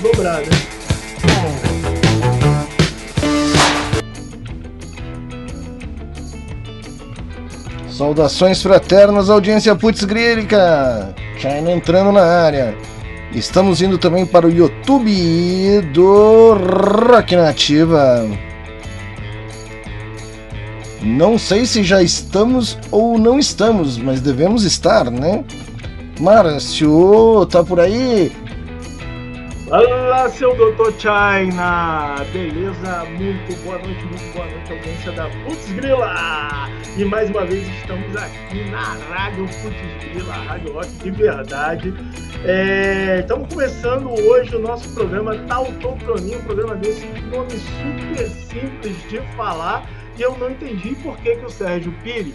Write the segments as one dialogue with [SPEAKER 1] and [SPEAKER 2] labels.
[SPEAKER 1] dobrar, né?
[SPEAKER 2] Saudações fraternas, audiência putz grílica! China entrando na área. Estamos indo também para o YouTube do Rock Nativa. Não sei se já estamos ou não estamos, mas devemos estar, né? Márcio, tá por aí?
[SPEAKER 1] Olá, seu Doutor China! Beleza? Muito boa noite, muito boa noite, audiência da Putz Grila! E mais uma vez estamos aqui na Rádio Putz Grila, Rádio Rock de verdade. É, estamos começando hoje o nosso programa Tautocronia, um programa desse nome super simples de falar e eu não entendi por que, que o Sérgio Pires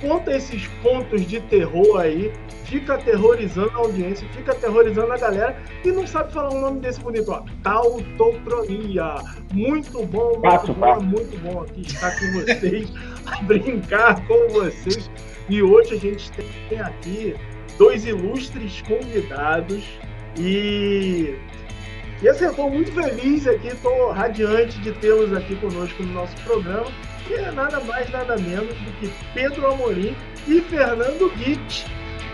[SPEAKER 1] conta esses pontos de terror aí, fica aterrorizando a audiência, fica aterrorizando a galera e não sabe falar o nome desse bonito, ó. Tautocronia. Muito bom, muito bom, muito bom aqui estar com vocês, brincar com vocês. E hoje a gente tem aqui dois ilustres convidados e e assim, eu estou muito feliz aqui, estou radiante de tê-los aqui conosco no nosso programa, que é nada mais, nada menos do que Pedro Amorim e Fernando Guit,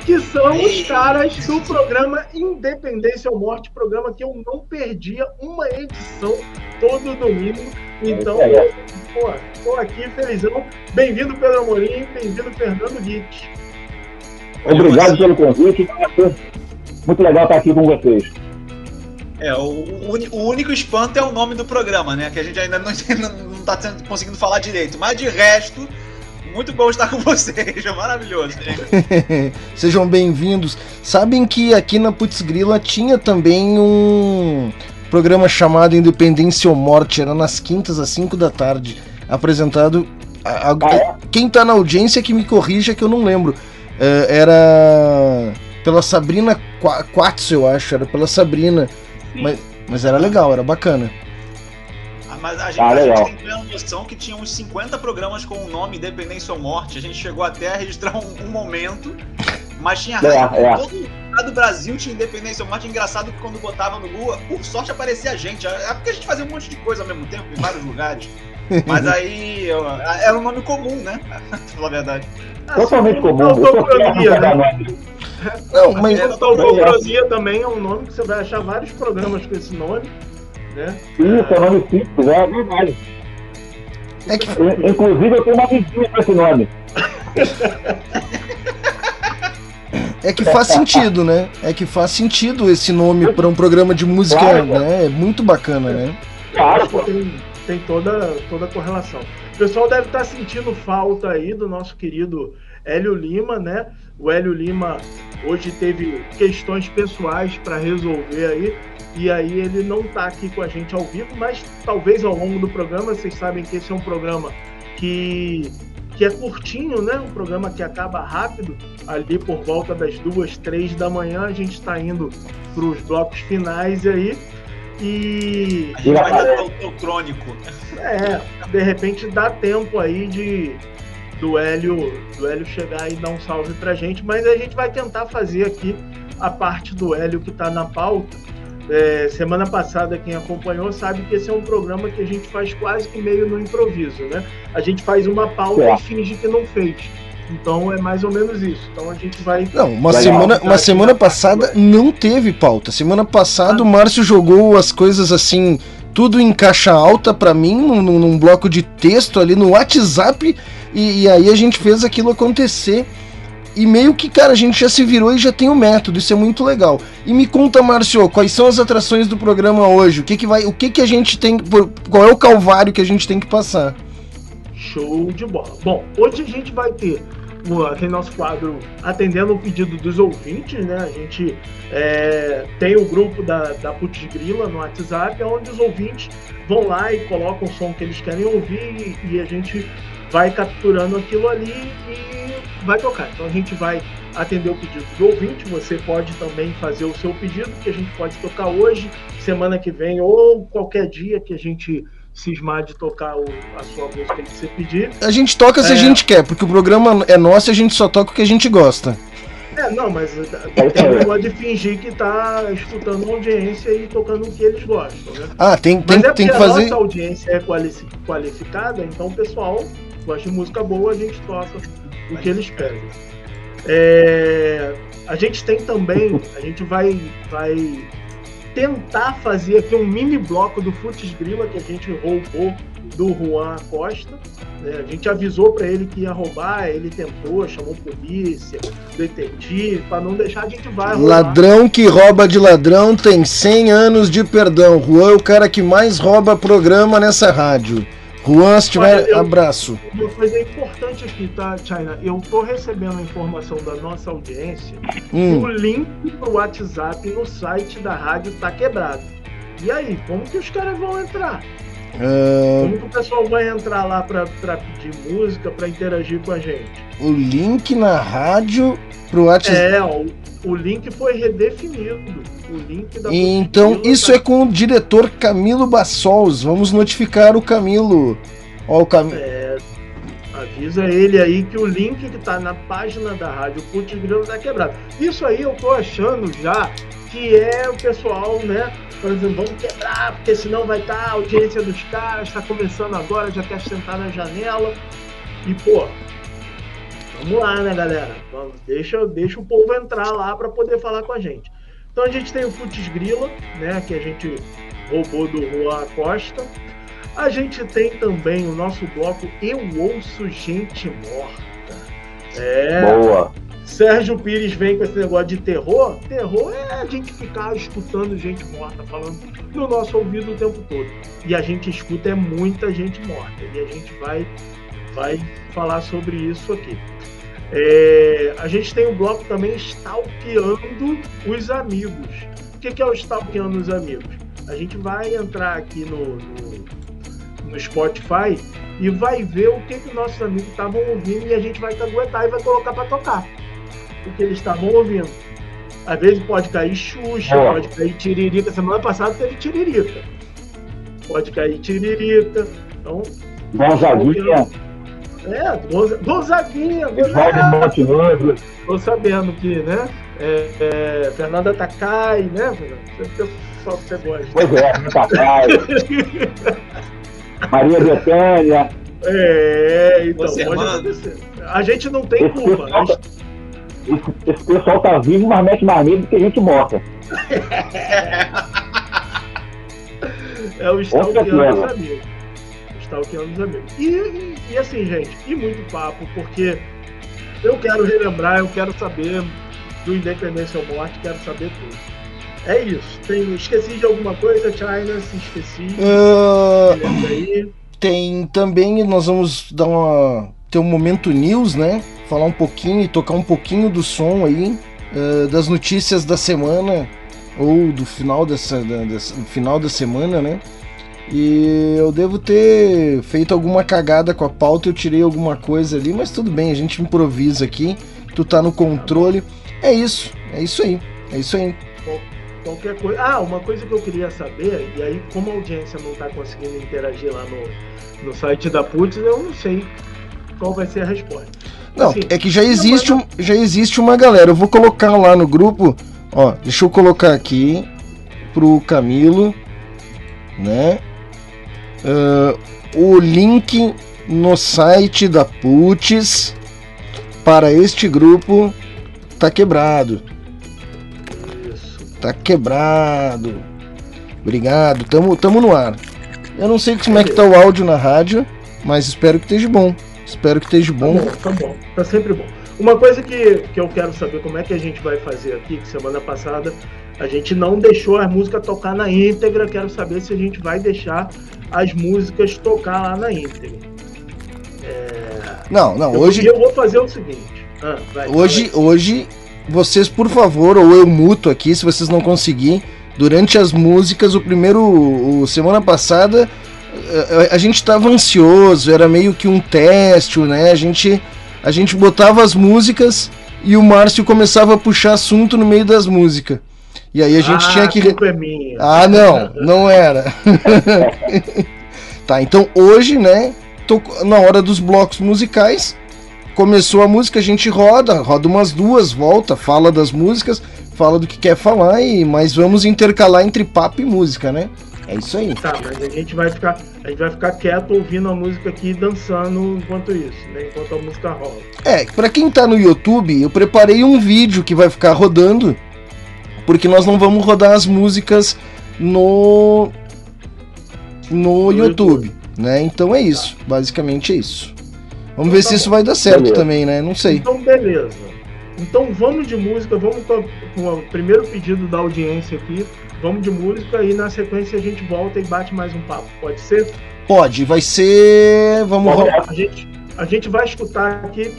[SPEAKER 1] que são os caras do programa Independência ou Morte, programa que eu não perdia uma edição todo domingo. Então,
[SPEAKER 3] É isso aí.
[SPEAKER 1] pô, estou aqui felizão. Bem-vindo, Pedro Amorim, bem-vindo, Fernando Guit.
[SPEAKER 3] Obrigado pelo convite. Muito legal estar aqui com vocês.
[SPEAKER 4] É, o, o único espanto é o nome do programa, né? Que a gente ainda não, não, tá sendo- conseguindo falar direito. Mas de resto, muito bom estar com vocês. É maravilhoso, gente.
[SPEAKER 2] Sejam bem-vindos. Sabem que aqui na Putz Grila tinha também um programa chamado Independência ou Morte, era nas quintas às 5 da tarde, apresentado. a- a-
[SPEAKER 3] Ah, é?
[SPEAKER 2] Quem tá na audiência que me corrija que eu não lembro. É, era pela Sabrina Qua- Quatz, eu acho, era pela Sabrina. Mas, mas era legal, era bacana.
[SPEAKER 4] Ah, Mas a gente,
[SPEAKER 3] Ah,
[SPEAKER 4] a gente
[SPEAKER 3] legal.
[SPEAKER 4] tem uma noção que tinha uns 50 programas com o nome Independência ou Morte. A gente chegou até a registrar um, um momento, mas tinha
[SPEAKER 3] É,
[SPEAKER 4] rádio
[SPEAKER 3] é.
[SPEAKER 4] todo lugar do Brasil tinha Independência ou Morte. Engraçado que quando botava no Google, por sorte aparecia a gente. É porque a gente fazia um monte de coisa ao mesmo tempo, em vários lugares. Mas aí eu- era um nome comum, né? pra falar a verdade.
[SPEAKER 3] Totalmente comum. Eu sou
[SPEAKER 1] Né?
[SPEAKER 2] Não, mas
[SPEAKER 4] É,
[SPEAKER 1] Tautocronia também é um nome que você vai achar vários programas com esse nome, né?
[SPEAKER 3] Isso, é nome simples, é verdade.
[SPEAKER 2] é que
[SPEAKER 3] In- Inclusive, eu tenho uma vizinha com esse nome.
[SPEAKER 2] É que faz sentido, né? É que faz sentido esse nome para um programa de música,
[SPEAKER 3] Claro.
[SPEAKER 2] né? É muito bacana, né?
[SPEAKER 3] Claro, pô.
[SPEAKER 1] tem, tem toda, toda a correlação. O pessoal deve estar sentindo falta aí do nosso querido Hélio Lima, né? O Hélio Lima hoje teve questões pessoais para resolver aí, e aí ele não está aqui com a gente ao vivo, mas talvez ao longo do programa, vocês sabem que esse é um programa que, que é curtinho, né? Um programa que acaba rápido, ali por volta das duas, três da manhã, a gente está indo para os blocos finais aí. E
[SPEAKER 4] A gente vai dar o, o crônico.
[SPEAKER 1] é, de repente dá tempo aí de do Hélio, do Hélio chegar e dar um salve pra gente, mas a gente vai tentar fazer aqui a parte do Hélio que tá na pauta. É, semana passada, quem acompanhou sabe que esse é um programa que a gente faz quase que meio no improviso, né? A gente faz uma pauta
[SPEAKER 3] É.
[SPEAKER 1] e finge que não fez. Então é mais ou menos isso. Então a gente vai.
[SPEAKER 2] Não, uma
[SPEAKER 3] Legal.
[SPEAKER 2] semana, uma semana passada não teve pauta. Semana passada o Márcio jogou as coisas assim, tudo em caixa alta pra mim, num- num bloco de texto ali no WhatsApp, e, e aí a gente fez aquilo acontecer. E meio que, cara, a gente já se virou e já tem o método, isso é muito legal. E me conta, Márcio, quais são as atrações do programa hoje? O que que vai, o que que a gente tem, qual é o calvário que a gente tem que passar?
[SPEAKER 1] Show de bola. Bom, hoje a gente vai ter aquele nosso quadro atendendo o pedido dos ouvintes, né? A gente é, tem o grupo da, da Putz Grila no WhatsApp, onde os ouvintes vão lá e colocam o som que eles querem ouvir e, e a gente vai capturando aquilo ali e vai tocar. Então a gente vai atender o pedido do ouvinte, você pode também fazer o seu pedido, que a gente pode tocar hoje, semana que vem ou qualquer dia que a gente cismar de tocar o- a sua música que você pedir.
[SPEAKER 2] A gente toca se a
[SPEAKER 1] É.
[SPEAKER 2] gente quer, porque o programa é nosso e a gente só toca o que a gente gosta.
[SPEAKER 1] É, não, mas é tem um negócio de fingir que tá escutando a audiência e tocando o que eles gostam, né?
[SPEAKER 2] Ah, tem, tem,
[SPEAKER 1] Mas é
[SPEAKER 2] tem que
[SPEAKER 1] porque a
[SPEAKER 2] fazer.
[SPEAKER 1] nossa audiência é quali- qualificada, então o pessoal gosta de música boa, a gente toca o que eles pedem. É, a gente tem também, a gente vai, vai tentar fazer aqui um mini bloco do Futs Grila que a gente roubou do Juan Costa. né? A gente avisou para ele que ia roubar, ele tentou, chamou polícia, detetive, para não deixar, a gente vai roubar.
[SPEAKER 2] Ladrão que rouba de ladrão tem 100 anos de perdão. Juan é o cara que mais rouba programa nessa rádio. Juan, se tiver,
[SPEAKER 1] eu-
[SPEAKER 2] abraço.
[SPEAKER 1] Uma coisa importante aqui, tá, China? Eu tô recebendo a informação da nossa audiência
[SPEAKER 2] Hum,
[SPEAKER 1] o link pro WhatsApp no site da rádio tá quebrado. E aí, como que os caras vão entrar?
[SPEAKER 2] Ah,
[SPEAKER 1] Como que o pessoal vai entrar lá pra pedir música, pra interagir com a gente?
[SPEAKER 2] o link na rádio pro WhatsApp.
[SPEAKER 1] É, o, o link foi redefinido. O link da
[SPEAKER 2] Então,
[SPEAKER 1] Futsgrila
[SPEAKER 2] isso
[SPEAKER 1] tá-
[SPEAKER 2] é com o diretor Camilo Bassols. Vamos notificar o Camilo. Ó, o Camilo.
[SPEAKER 1] É, avisa ele aí que o link que tá na página da rádio Putz Grilo tá quebrado. Isso aí eu tô achando já que é o pessoal, né? Falando, vamos quebrar, porque senão vai estar a audiência dos caras, tá começando agora, já quer sentar na janela. E, pô, vamos lá, né, galera? Vamos, deixa, deixa o povo entrar lá para poder falar com a gente. Então a gente tem o Putz Grila, né? Que a gente roubou do Juan Costa. A gente tem também o nosso bloco Eu Ouço Gente Morta. É.
[SPEAKER 3] Boa.
[SPEAKER 1] Sérgio Pires vem com esse negócio de terror. Terror é a gente ficar escutando gente morta falando no nosso ouvido o tempo todo. E a gente escuta é muita gente morta. E a gente vai, vai falar sobre isso aqui. É, a gente tem o bloco também Stalkeando os Amigos. O que, que é o Stalkeando os Amigos? A gente vai entrar aqui no, no, no Spotify e vai ver o que, que nossos amigos estavam ouvindo e a gente vai caguetar e vai colocar para tocar o que eles estavam ouvindo. Às vezes pode cair Xuxa,
[SPEAKER 3] Boa.
[SPEAKER 1] pode cair Tiririca. Semana passada teve Tiririca. Pode cair Tiririca. Então,
[SPEAKER 3] Gonzaguinha,
[SPEAKER 1] é, Gonza- Gonzaguinha.
[SPEAKER 3] Montenegro.
[SPEAKER 1] Tô sabendo que, né? É, é, Fernanda Takai, né, Fernanda? Pessoal que você gosta.
[SPEAKER 3] Pois é, Papai. Maria Bethânia.
[SPEAKER 1] É, então,
[SPEAKER 4] Você,
[SPEAKER 1] pode acontecer. A gente não tem
[SPEAKER 3] Esse
[SPEAKER 1] culpa.
[SPEAKER 3] pessoal,
[SPEAKER 1] gente-
[SPEAKER 3] esse, esse pessoal tá vivo, mas mete mais medo do que gente morta.
[SPEAKER 1] É o stalkeando
[SPEAKER 3] certeza.
[SPEAKER 1] os amigos. O Stalkeando os amigos. E, e, e assim, gente, e muito papo, porque eu quero relembrar, eu quero saber do Independência ou Morte, quero saber tudo. É isso. Tem, esqueci de alguma coisa, China, se esqueci. Aí.
[SPEAKER 2] tem também, nós vamos dar uma. Ter um momento news, né? Falar um pouquinho e tocar um pouquinho do som aí, ah, das notícias da semana, ou do final dessa, da, dessa- final da semana, né? E eu devo ter feito alguma cagada com a pauta, eu tirei alguma coisa ali, mas tudo bem, a gente improvisa aqui, tu tá no controle. É isso, é isso aí, é isso aí.
[SPEAKER 1] Qualquer coisa. Ah, uma coisa que eu queria saber, e aí, como a audiência não está conseguindo interagir lá no, no site da Putz, eu não sei qual vai ser a resposta.
[SPEAKER 2] Não,
[SPEAKER 1] Assim,
[SPEAKER 2] é que já existe, um, já existe uma galera. Eu vou colocar lá no grupo. Ó, deixa eu colocar aqui pro Camilo, né? Ah, o link no site da Putz para este grupo tá quebrado.
[SPEAKER 1] Isso.
[SPEAKER 2] Tá quebrado. Obrigado, tamo, tamo no ar. Eu não sei como é que tá o áudio na rádio, mas espero que esteja bom. Espero que esteja
[SPEAKER 1] Tá
[SPEAKER 2] bom.
[SPEAKER 1] bom, tá bom. Tá sempre bom. Uma coisa que, que eu quero saber como é que a gente vai fazer aqui, que semana passada a gente não deixou as músicas tocar na íntegra. Quero saber se a gente vai deixar as músicas tocar lá na íntegra.
[SPEAKER 2] Não, não,
[SPEAKER 1] Eu-
[SPEAKER 2] hoje.
[SPEAKER 1] Eu vou fazer o seguinte. Ah, vai,
[SPEAKER 2] Hoje,
[SPEAKER 1] fala
[SPEAKER 2] hoje, vocês, por favor, ou eu muto aqui, se vocês não conseguirem, durante as músicas, o primeiro. O, semana passada, a, a gente tava ansioso, era meio que um teste, né? A gente, a gente botava as músicas e o Márcio começava a puxar assunto no meio das músicas. E aí a gente
[SPEAKER 1] Ah,
[SPEAKER 2] tinha que.
[SPEAKER 1] Culpa é minha.
[SPEAKER 2] Ah, não, não era. tá, então hoje, né, tô na hora dos blocos musicais, começou a música, a gente roda, roda umas duas, volta, fala das músicas, fala do que quer falar, e mas vamos intercalar entre papo e música, né? É isso aí.
[SPEAKER 1] Tá, mas a gente vai ficar, a gente vai ficar quieto ouvindo a música aqui e dançando enquanto isso, né? Enquanto a música rola.
[SPEAKER 2] É, pra quem tá no YouTube, eu preparei um vídeo que vai ficar rodando, porque nós não vamos rodar as músicas no no,
[SPEAKER 1] No
[SPEAKER 2] YouTube,
[SPEAKER 1] YouTube.
[SPEAKER 2] né? Então é isso, basicamente é isso. Vamos
[SPEAKER 1] Então
[SPEAKER 2] ver
[SPEAKER 1] tá
[SPEAKER 2] se
[SPEAKER 1] bom.
[SPEAKER 2] isso vai dar certo
[SPEAKER 3] Beleza.
[SPEAKER 2] também, né? Não sei.
[SPEAKER 1] Então, beleza. Então vamos de música, vamos com o primeiro pedido da audiência aqui. Vamos de música e na sequência a gente volta e bate mais um papo. Pode ser?
[SPEAKER 2] Pode, vai ser. Vamos ro-
[SPEAKER 1] A gente, a gente vai escutar aqui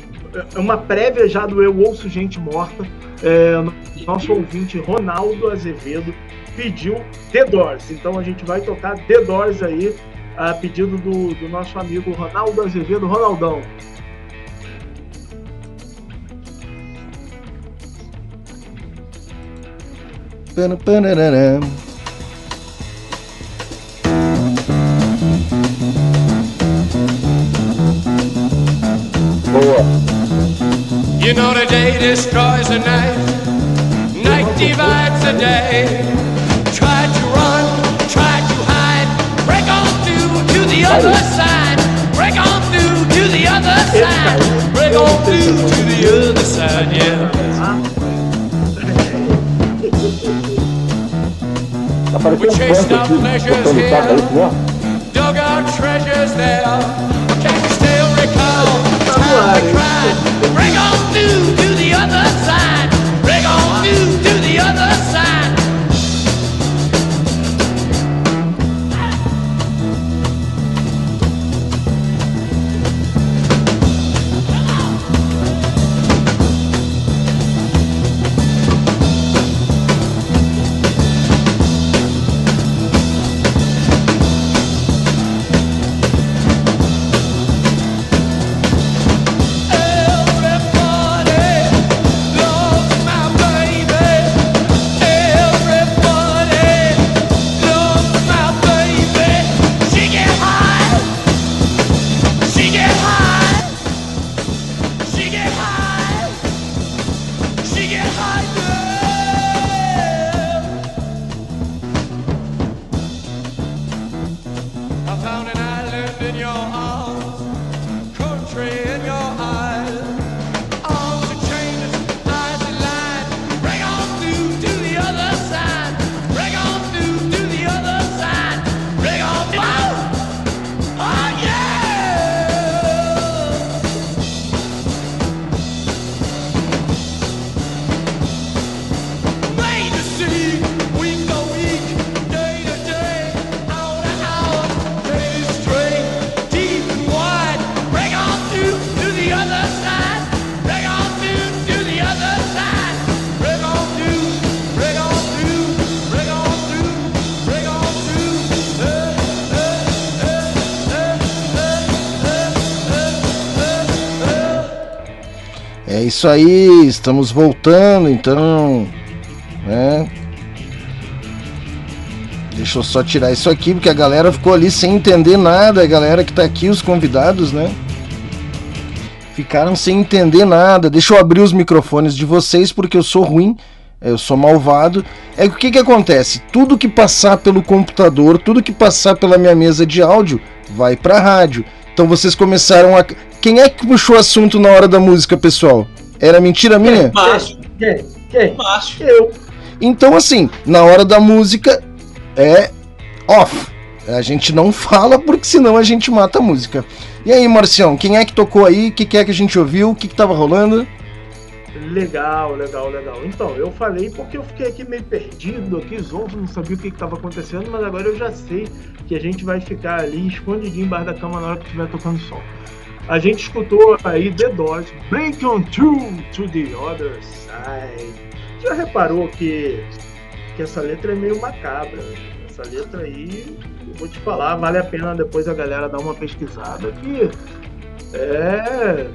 [SPEAKER 1] é uma prévia já do Eu Ouço Gente Morta. É, nosso ouvinte Ronaldo Azevedo pediu The Doors. Então a gente vai tocar The Doors aí, a pedido do, do nosso amigo Ronaldo Azevedo. Ronaldão,
[SPEAKER 5] You know the day destroys the night, night divides the day. Try to run, try to hide, break on through to the other side, break on through to the other side, break on through to the other side, yeah. Treasures there. Can you still recall the time we cried? Break on through to the other side, break on through to the other side.
[SPEAKER 2] Isso aí, estamos voltando então. Né? Deixa eu só tirar isso aqui, porque a galera ficou ali sem entender nada. A galera que tá aqui, os convidados, né? Ficaram sem entender nada. Deixa eu abrir os microfones de vocês, porque eu sou ruim, eu sou malvado. É o que que acontece? Tudo que passar pelo computador, tudo que passar pela minha mesa de áudio, vai pra rádio. Então vocês começaram a. Quem é que puxou o assunto na hora da música, pessoal? Era mentira minha?
[SPEAKER 4] Márcio,
[SPEAKER 1] quem? Quem?
[SPEAKER 4] Márcio.
[SPEAKER 1] Eu.
[SPEAKER 2] Então, assim, na hora da música é off. A gente não fala porque senão a gente mata a música. E aí, Marcião, quem é que tocou aí? O que, que é que a gente ouviu? O que, que tava rolando?
[SPEAKER 1] Legal, legal, legal. Então, eu falei porque eu fiquei aqui meio perdido, aqui zonzo, não sabia o que estava acontecendo, mas agora eu já sei que a gente vai ficar ali escondidinho embaixo da cama na hora que estiver tocando som. A gente escutou aí The Doors, Break On Through to the Other Side. Já reparou que, que essa letra é meio macabra? Essa letra aí, eu vou te falar, vale a pena depois a galera dar uma pesquisada que é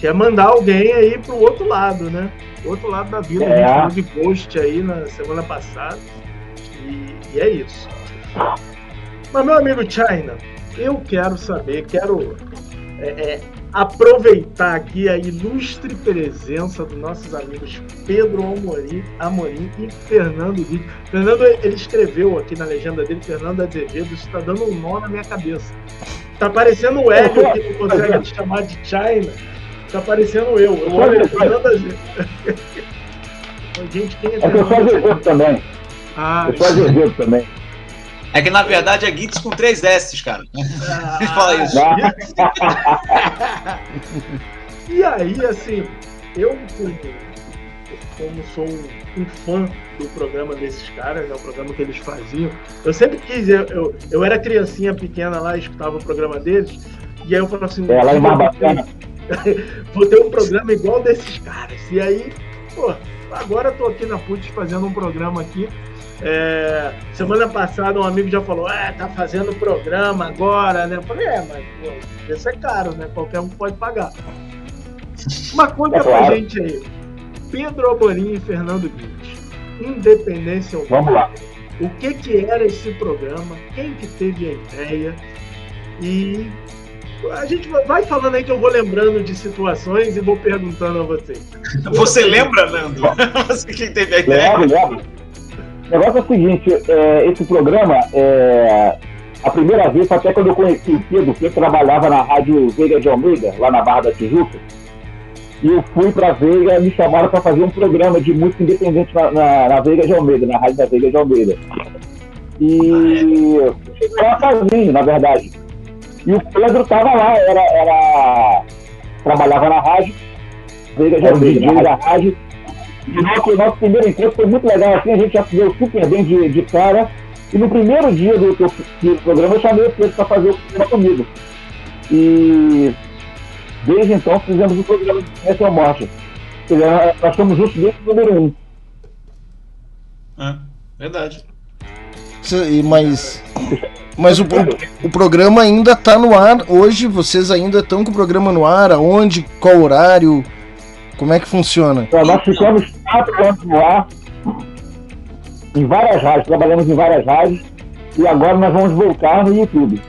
[SPEAKER 1] quer mandar alguém aí pro outro lado, né? Outro lado da vida.
[SPEAKER 3] É.
[SPEAKER 1] A gente falou de post aí na semana passada. E, e é isso. Mas, meu amigo China, eu quero saber, quero é, é, aproveitar aqui a ilustre presença dos nossos amigos Pedro Amorim, Amorim e Fernando Guido. Fernando, ele escreveu aqui na legenda dele, Fernando Azevedo, isso está dando um nó na minha cabeça. Tá parecendo o Hélio, que não consegue te chamar de China. Tá parecendo eu. Eu olho Fernando Azevedo. Gente, quem é
[SPEAKER 3] É que eu sou azevedo também.
[SPEAKER 1] Ah,
[SPEAKER 3] Eu sou azevedo também.
[SPEAKER 4] É que na verdade é Gits com três S, cara. Fala isso.
[SPEAKER 1] E aí, assim, eu como, como sou um, fã do programa desses caras, né, o programa que eles faziam, eu sempre quis, eu, eu, eu era criancinha pequena lá, escutava o programa deles, e aí eu falava assim,
[SPEAKER 3] É, lá em Barbacena.
[SPEAKER 1] vou ter um programa igual desses caras. E aí, pô, agora eu tô aqui na Putz fazendo um programa aqui. É, semana passada um amigo já falou, é, tá fazendo programa agora, né? Eu falei, é, mas pô, isso é caro, né? Qualquer um pode pagar. Mas conta
[SPEAKER 3] É
[SPEAKER 1] pra
[SPEAKER 3] claro.
[SPEAKER 1] gente aí. Pedro Amorim e Fernando Guides. Independência ou
[SPEAKER 3] Vamos lá.
[SPEAKER 1] o que que era esse programa, quem que teve a ideia e a gente vai- vai falando aí que eu vou lembrando de situações e vou perguntando a vocês.
[SPEAKER 4] Você lembra, Nando? Você quem teve a ideia?
[SPEAKER 3] Lembro, lembro. O negócio é o seguinte, é, esse programa, é, a primeira vez, foi até quando eu conheci o Pedro, que trabalhava na Rádio Veiga de Almeida, lá na Barra da Tijuca, e eu fui pra Veiga, me chamaram para fazer um programa de música independente na, na, na Veiga de Almeida, na Rádio da Veiga de Almeida. E eu cheguei lá sozinho, na verdade. E o Pedro tava lá, era, era trabalhava na rádio, Veiga de Almeida, na da rádio, e nosso, nosso primeiro encontro foi muito legal, assim, a gente já se deu super bem de, de cara. E no primeiro dia do, do, do programa eu chamei o Pedro para fazer o programa comigo. E desde então fizemos o programa de Essa ou Morte. Quer dizer, Nós somos juntos desde o número um.
[SPEAKER 4] É, verdade.
[SPEAKER 2] Mas, mas o, o, o programa ainda tá no ar. Hoje vocês ainda estão com o programa no ar. Aonde? Qual horário? Como é que funciona?
[SPEAKER 3] Então, nós ficamos quatro anos no ar, em várias rádios, trabalhamos em várias rádios, e agora nós vamos voltar no YouTube.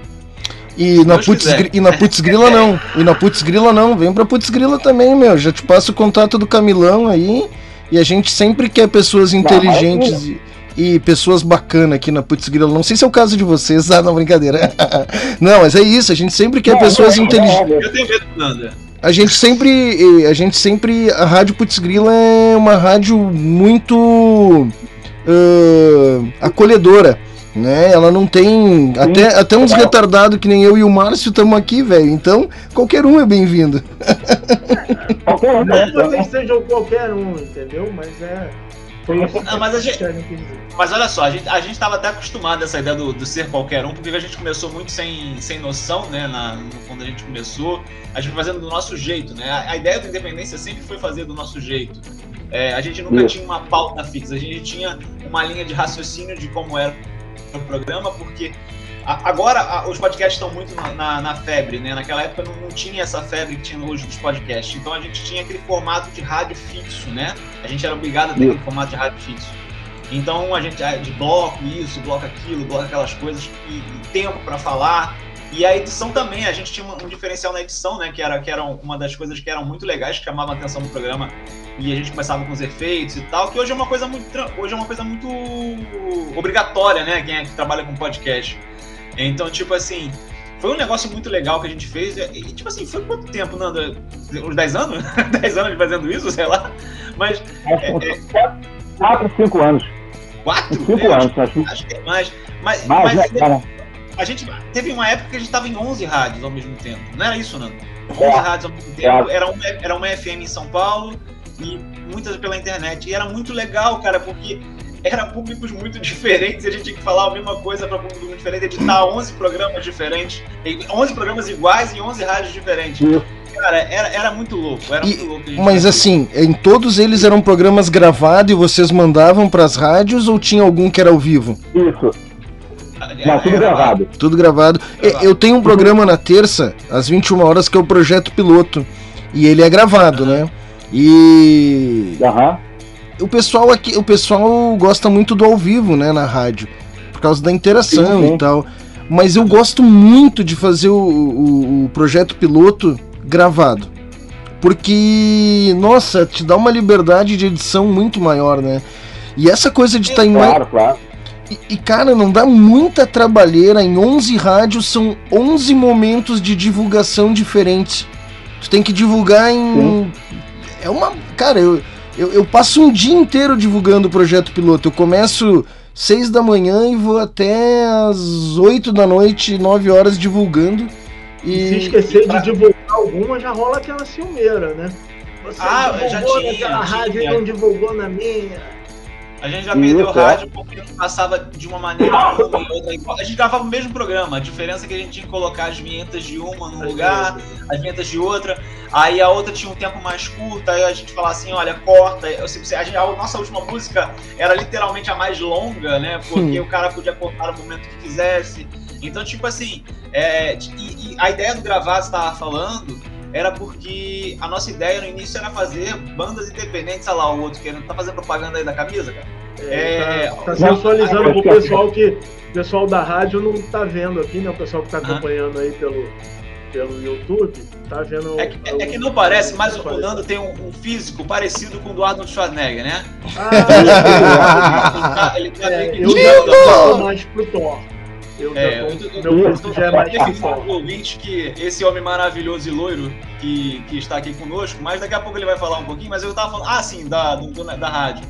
[SPEAKER 2] E na, Putz, e na Putz Grila não. E na Putz Grila não. Vem pra Putz Grila também, meu. Já te passo o contato do Camilão aí. E a gente sempre quer pessoas inteligentes e, e pessoas bacanas aqui na Putz Grila. Não sei se é o caso de vocês, ah, não, brincadeira. não, mas é isso. A gente sempre quer
[SPEAKER 3] Não,
[SPEAKER 2] pessoas
[SPEAKER 3] não,
[SPEAKER 2] inteligentes.
[SPEAKER 3] não, não,
[SPEAKER 4] Eu tenho medo, Nando.
[SPEAKER 2] A gente sempre. A gente sempre. A Rádio Putz Grila é uma rádio muito. ah, acolhedora. Né? Ela não tem. Até, até uns retardados que nem eu e o Márcio estamos aqui, velho. Então, qualquer um é bem-vindo.
[SPEAKER 3] Qualquer um,
[SPEAKER 1] Não
[SPEAKER 3] né?
[SPEAKER 1] que vocês sejam qualquer um, entendeu? Mas é. Foi isso
[SPEAKER 4] Não, mas a gente-. Mas olha só, a gente, a gente tava até acostumado a essa ideia do, do ser qualquer um, porque a gente começou muito sem, sem noção, né? Na, no quando a gente começou, a gente foi fazendo do nosso jeito, né? A, a ideia do Independência sempre foi fazer do nosso jeito. É, a gente nunca
[SPEAKER 3] Isso.
[SPEAKER 4] tinha uma pauta fixa, a gente tinha uma linha de raciocínio de como era o programa, porque agora os podcasts estão muito na, na- na febre, né? Naquela época não, não tinha essa febre que tinha hoje dos podcasts. Então a gente tinha aquele formato de rádio fixo, né? A gente era obrigado a ter aquele formato de rádio fixo. Então a gente de bloco isso, bloco aquilo, bloco aquelas coisas e, e tempo para falar. E a edição também, a gente tinha um, um diferencial na edição, né? Que era, que era uma das coisas que eram muito legais, que chamavam a atenção do programa. E a gente começava com os efeitos e tal, que hoje é uma coisa muito, hoje é uma coisa muito obrigatória, né? Quem é que trabalha com podcast. Então, tipo assim, foi um negócio muito legal que a gente fez. E, tipo assim, foi quanto tempo, Nando? Uns 10 anos? 10 anos fazendo isso, sei lá. Mas
[SPEAKER 3] Acho que uns quatro, quatro, cinco anos.
[SPEAKER 4] quatro?
[SPEAKER 3] Cinco
[SPEAKER 4] Eu acho-
[SPEAKER 3] anos, acho.
[SPEAKER 4] Acho que é mais. Mas,
[SPEAKER 3] Mais,
[SPEAKER 4] mas
[SPEAKER 3] né, cara?
[SPEAKER 4] a gente teve uma época que a gente tava em 11 rádios ao mesmo tempo. Não era isso, Nando? 11
[SPEAKER 3] É.
[SPEAKER 4] rádios ao mesmo tempo. Era uma, era uma FM em São Paulo e muitas pela internet. E era muito legal, cara, porque era públicos muito diferentes e a gente tinha que falar a mesma coisa para público muito diferente, editar 11 programas diferentes, e 11 programas iguais em 11 rádios diferentes.
[SPEAKER 3] Isso.
[SPEAKER 4] Cara, era, era muito louco, era
[SPEAKER 2] E-
[SPEAKER 4] muito louco.
[SPEAKER 2] Mas assim, em todos eles eram programas gravados e vocês mandavam pras rádios ou tinha algum que era ao vivo?
[SPEAKER 3] Isso. Não, tudo gravado.
[SPEAKER 2] Tudo gravado.
[SPEAKER 4] Gravado.
[SPEAKER 2] Eu tenho um programa na terça, às 21 horas, que é o Projeto Piloto. E ele é gravado, né? E
[SPEAKER 3] Aham.
[SPEAKER 2] O pessoal aqui, o pessoal gosta muito do ao vivo, né, na rádio, por causa da interação
[SPEAKER 3] Sim, sim.
[SPEAKER 2] e tal. Mas eu gosto muito de fazer o, o- o projeto piloto gravado. Porque, nossa, te dá uma liberdade de edição muito maior, né? E essa coisa de estar em mais.
[SPEAKER 3] Claro, claro.
[SPEAKER 2] E, e, cara, não dá muita trabalheira. Em 11 rádios são 11 momentos de divulgação diferentes. Tu tem que divulgar em. É uma. Cara, eu, eu, eu passo um dia inteiro divulgando o projeto piloto. Eu começo 6 da manhã e vou até as 8 da noite, 9 horas divulgando.
[SPEAKER 1] E
[SPEAKER 2] E.
[SPEAKER 1] se esquecer de divulgar alguma, já rola aquela ciumeira, né? Você
[SPEAKER 4] Ah, já tinha,
[SPEAKER 1] naquela rádio e
[SPEAKER 4] tinha.
[SPEAKER 1] não divulgou na minha.
[SPEAKER 4] A gente já perdeu o rádio porque não passava de uma maneira e outra igual. A gente gravava o mesmo programa, a diferença é que a gente tinha que colocar as vinhetas de uma num lugar, as vinhetas de outra, aí a outra tinha um tempo mais curto, aí a gente falava assim, olha, corta. Eu sei- a, gente- a nossa última música era literalmente a mais longa, né? Porque o cara podia cortar no momento que quisesse. Então, tipo assim, é, e, e a ideia do gravar, você tava falando, era porque a nossa ideia no início era fazer bandas independentes, olha lá, o outro querendo. Tá fazendo propaganda aí da camisa, cara? É,
[SPEAKER 1] tá, tá sensualizando pro pessoal que. O pessoal da rádio não tá vendo aqui, né? O pessoal que tá acompanhando aí pelo, pelo YouTube, tá vendo.
[SPEAKER 4] É que, é que não parece, mas o Nando tem um, um físico parecido com o do Arnold Schwarzenegger, né?
[SPEAKER 1] Ah,
[SPEAKER 4] Ele tá, ele tá
[SPEAKER 1] é,
[SPEAKER 4] bem
[SPEAKER 1] eu já tô mais pro Thor. Eu
[SPEAKER 4] É,
[SPEAKER 1] já
[SPEAKER 4] eu,
[SPEAKER 1] tô, meu é mais Thor.
[SPEAKER 4] ouvinte que esse homem maravilhoso e loiro que, que está aqui conosco, mas daqui a pouco ele vai falar um pouquinho, mas eu tava falando, ah, sim, da, do- da rádio.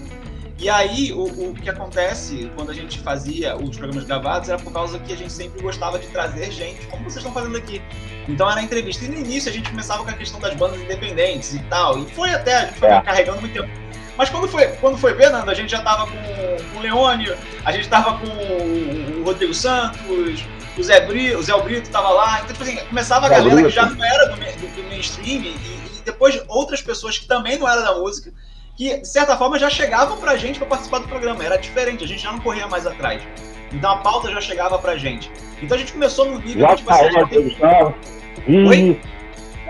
[SPEAKER 4] E aí, o, o que acontece quando a gente fazia os programas gravados era por causa que a gente sempre gostava de trazer gente, como vocês estão fazendo aqui. Então era entrevista. E no início a gente começava com a questão das bandas independentes e tal. E foi até, a gente foi
[SPEAKER 3] É.
[SPEAKER 4] carregando muito tempo. Mas quando foi, quando foi ver, Nando, a gente já tava com, com o Leone, a gente tava com o Rodrigo Santos, o Zé Brito, o Zé Brito tava lá. Então, tipo assim, começava a galera que já não era do, do- do mainstream e, e depois outras pessoas que também não eram da música, que de certa forma já chegavam pra gente pra participar do programa. Era diferente, a gente já não corria mais atrás. Então a pauta já chegava pra gente. Então a gente começou no nível
[SPEAKER 3] Já
[SPEAKER 4] que, tipo assim, a
[SPEAKER 3] Rael
[SPEAKER 4] gente tem-
[SPEAKER 3] entrevistando. Vini,
[SPEAKER 4] Oi?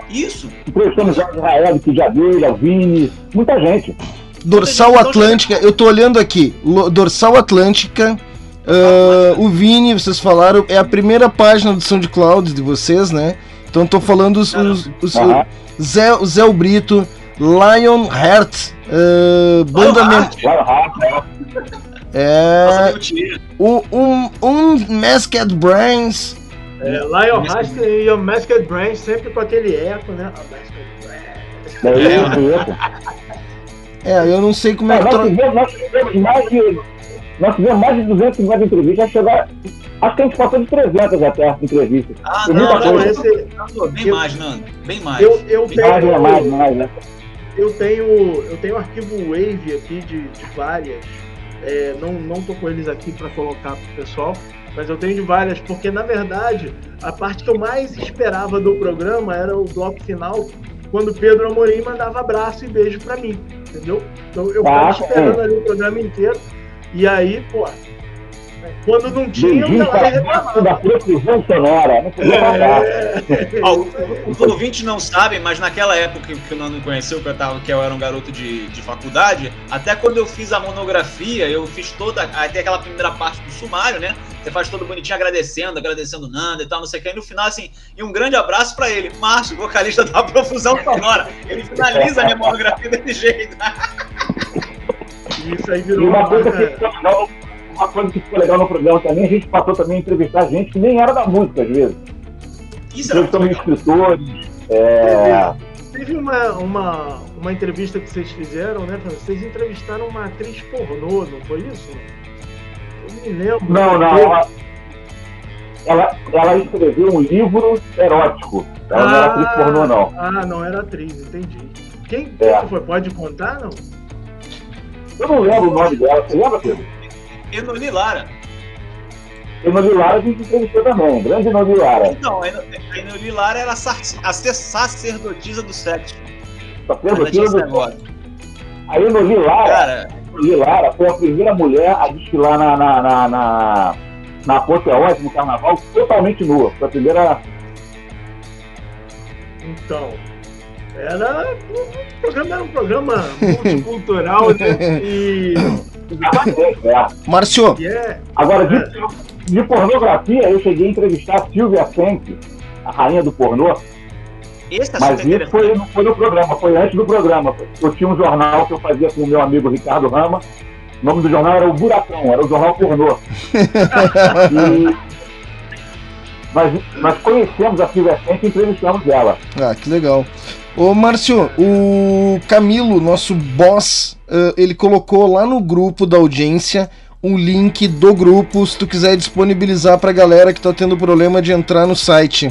[SPEAKER 4] Isso.
[SPEAKER 3] entrevistando o Jorge Rael, que já dele, o Vini, muita gente.
[SPEAKER 2] Dorsal Atlântica, eu tô olhando aqui. Dorsal Atlântica. ah, o Vini, vocês falaram, é a primeira página do SoundCloud de vocês, né? Então tô falando os, os, os-
[SPEAKER 3] Aham.
[SPEAKER 2] Zé, o Zé Brito, Lion Heart, ah, Banda
[SPEAKER 4] Lion
[SPEAKER 2] Men-
[SPEAKER 4] Heart.
[SPEAKER 3] Lá no Rafa,
[SPEAKER 4] Nossa,
[SPEAKER 2] é,
[SPEAKER 4] meu tio.
[SPEAKER 2] um, um, um Masked Brains,
[SPEAKER 1] É, Lion Heart e o Masked Branch sempre com aquele eco, né? A Masked Branch.
[SPEAKER 3] daí
[SPEAKER 4] É,
[SPEAKER 3] eu conheço.
[SPEAKER 2] é, eu não sei como é
[SPEAKER 3] É,
[SPEAKER 2] que
[SPEAKER 3] nós, tivemos, nós tivemos mais de. Nós tivemos mais de 250 entrevistas, chegar. Acho que a gente passou de 300 até entrevistas.
[SPEAKER 4] Ah, não, não,
[SPEAKER 1] Não, esse,
[SPEAKER 4] Nando, bem
[SPEAKER 1] Eu-
[SPEAKER 4] mais, Nando. Bem mais.
[SPEAKER 1] eu, eu
[SPEAKER 4] Bem
[SPEAKER 3] Mais, mais, mais, né?
[SPEAKER 1] Eu tenho, eu tenho arquivo Wave aqui de, de várias. É, não, não tô com eles aqui para colocar pro pessoal, mas eu tenho de várias, porque na verdade a parte que eu mais esperava do programa era o bloco final, quando Pedro Amorim mandava abraço e beijo para mim, entendeu? Então eu ficava
[SPEAKER 3] Ah,
[SPEAKER 1] esperando ali o programa inteiro, e aí, pô, quando não tinha, eu ia
[SPEAKER 3] Beijinho
[SPEAKER 1] lá e
[SPEAKER 3] para
[SPEAKER 1] reclamava.
[SPEAKER 3] da precisão sonora. Não podia falar.
[SPEAKER 1] É,
[SPEAKER 4] Ó, os ouvintes não sabem, mas naquela época que o Nando me conheceu, que eu, tava, que eu era um garoto de, de faculdade, até quando eu fiz a monografia, eu fiz toda. Até aquela primeira parte do sumário, né? Você faz todo bonitinho agradecendo, agradecendo o Nando e tal, não sei o que. E no final, assim, e um grande abraço pra ele, Márcio, vocalista da Profusão Sonora. Ele finaliza a minha monografia desse jeito.
[SPEAKER 1] isso aí
[SPEAKER 3] E
[SPEAKER 1] virou
[SPEAKER 3] uma
[SPEAKER 1] uma
[SPEAKER 3] coisa, que legal, uma coisa que ficou legal no programa também, a gente passou também a entrevistar gente que nem era da música, às vezes.
[SPEAKER 4] Isso era muito
[SPEAKER 3] escritores. É,
[SPEAKER 1] Teve uma, uma, uma entrevista que vocês fizeram, né? Vocês entrevistaram uma atriz pornô, não foi isso? Eu me lembro.
[SPEAKER 3] não, não. Ela, ela, ela escreveu um livro erótico. Ela não era atriz pornô, não.
[SPEAKER 1] Ah, não era atriz, entendi. Quem,
[SPEAKER 3] É.
[SPEAKER 1] quem que foi? Pode contar, não?
[SPEAKER 3] Eu não lembro o nome dela. Você lembra, Pedro?
[SPEAKER 4] Enoli Lara.
[SPEAKER 3] Enoli Lara a gente entrevistou também. Grande Enoli Lara.
[SPEAKER 4] Não, a Enoli Lara era a sac- a sacerdotisa do sexo. Esse
[SPEAKER 3] Aquilo-
[SPEAKER 4] negócio.
[SPEAKER 3] A Enoli Lara,
[SPEAKER 4] Cara,
[SPEAKER 3] Lara foi a primeira mulher a desfilar na, na, na, na, na apoteose, no carnaval, totalmente nua. Foi a primeira.
[SPEAKER 1] Então. Era. O programa era um programa multicultural, né? E,
[SPEAKER 3] É.
[SPEAKER 2] Márcio,
[SPEAKER 1] e é.
[SPEAKER 3] Agora, de, de pornografia, eu cheguei a entrevistar a Silvia Senck, a rainha do pornô.
[SPEAKER 4] Esse assunto
[SPEAKER 3] Mas
[SPEAKER 4] é
[SPEAKER 3] isso foi, não foi no programa, foi antes do programa. Eu tinha um jornal que eu fazia com o meu amigo Ricardo Rama. O nome do jornal era o Buracão, era o jornal pornô. E nós, nós conhecemos a Silvia Sente e entrevistamos ela.
[SPEAKER 2] Ah, que legal. Ô, Márcio, o Camilo, nosso boss, eh, ele colocou lá no grupo da audiência um link do grupo, se tu quiser disponibilizar pra galera que tá tendo problema de entrar no site.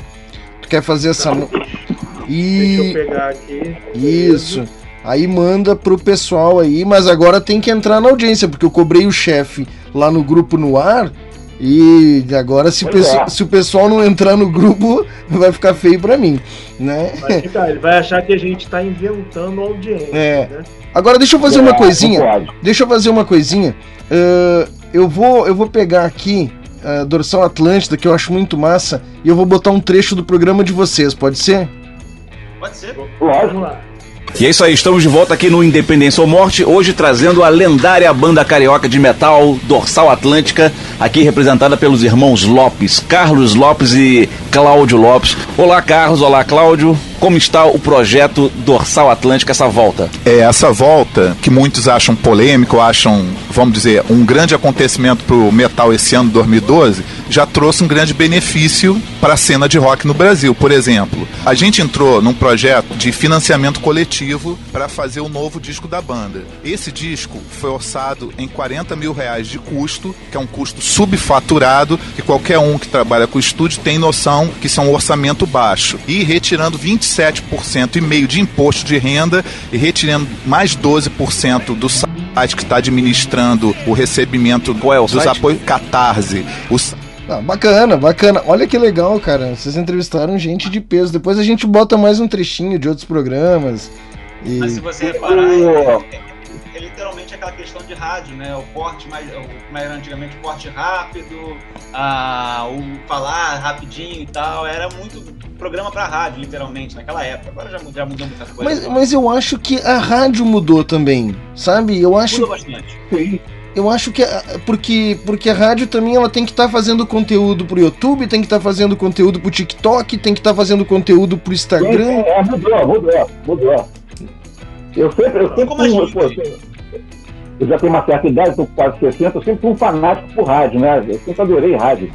[SPEAKER 2] Tu quer fazer essa... no-
[SPEAKER 1] Deixa eu
[SPEAKER 2] E...
[SPEAKER 1] pegar aqui.
[SPEAKER 2] Isso. Aí manda pro pessoal aí, mas agora tem que entrar na audiência, porque eu cobrei o chefe lá no grupo no ar. E agora, se
[SPEAKER 3] é.
[SPEAKER 2] se o pessoal não entrar no grupo, vai ficar feio pra mim, né?
[SPEAKER 1] Vai ficar, ele vai achar que a gente tá inventando audiência.
[SPEAKER 2] É.
[SPEAKER 1] Né?
[SPEAKER 2] Agora deixa eu fazer uma
[SPEAKER 3] É,
[SPEAKER 2] coisinha.
[SPEAKER 3] não pode.
[SPEAKER 2] Deixa eu fazer uma coisinha. Ah, eu, vou, eu vou pegar aqui a Dorsal Atlântida, que eu acho muito massa, e eu vou botar um trecho do programa de vocês, pode ser?
[SPEAKER 4] Pode ser.
[SPEAKER 3] Lógico.
[SPEAKER 1] Vamos lá.
[SPEAKER 6] E é isso aí, estamos de volta aqui no Independência ou Morte, hoje trazendo a lendária banda carioca de metal Dorsal Atlântica, aqui representada pelos irmãos Lopes, Carlos Lopes e Cláudio Lopes. Olá, Carlos, olá, Cláudio. Como está o projeto Dorsal Atlântica, essa volta?
[SPEAKER 7] É, essa volta, que muitos acham polêmico, acham, vamos dizer, um grande acontecimento para o metal esse ano, 2012, já trouxe um grande benefício para a cena de rock no Brasil. Por exemplo, a gente entrou num projeto de financiamento coletivo para fazer o novo disco da banda. Esse disco foi orçado em 40 mil reais de custo, que é um custo subfaturado, que qualquer um que trabalha com estúdio tem noção que isso é um orçamento baixo. E retirando 27% e meio de imposto de renda e retirando mais 12% do site que está administrando o recebimento
[SPEAKER 6] Qual é o
[SPEAKER 7] dos apoios Catarse. O s-
[SPEAKER 2] Ah, bacana, bacana. Olha que legal, cara. Vocês entrevistaram gente de peso. Depois a gente bota mais um trechinho de outros programas. E...
[SPEAKER 4] Mas se você reparar, é, é- é literalmente aquela questão de rádio, né? O porte mais, o, como era antigamente, o porte rápido, a, o falar rapidinho e tal, era muito programa pra rádio, literalmente, naquela época. Agora já, mudou- já mudou muita coisa.
[SPEAKER 2] Mas, mas eu acho que a rádio mudou também, sabe? Eu acho,
[SPEAKER 4] Mudou bastante.
[SPEAKER 2] Eu acho que a- porque porque a rádio também ela tem que estar fazendo conteúdo pro YouTube, tem que estar fazendo conteúdo pro TikTok, tem que estar fazendo conteúdo pro Instagram.
[SPEAKER 3] É, mudou, mudou, mudou. Eu sempre, eu sempre
[SPEAKER 4] Como
[SPEAKER 3] fui,
[SPEAKER 4] gente.
[SPEAKER 3] pô, eu já tenho uma certa idade, estou quase 60, eu sempre fui um fanático por rádio, né? Eu sempre adorei rádio.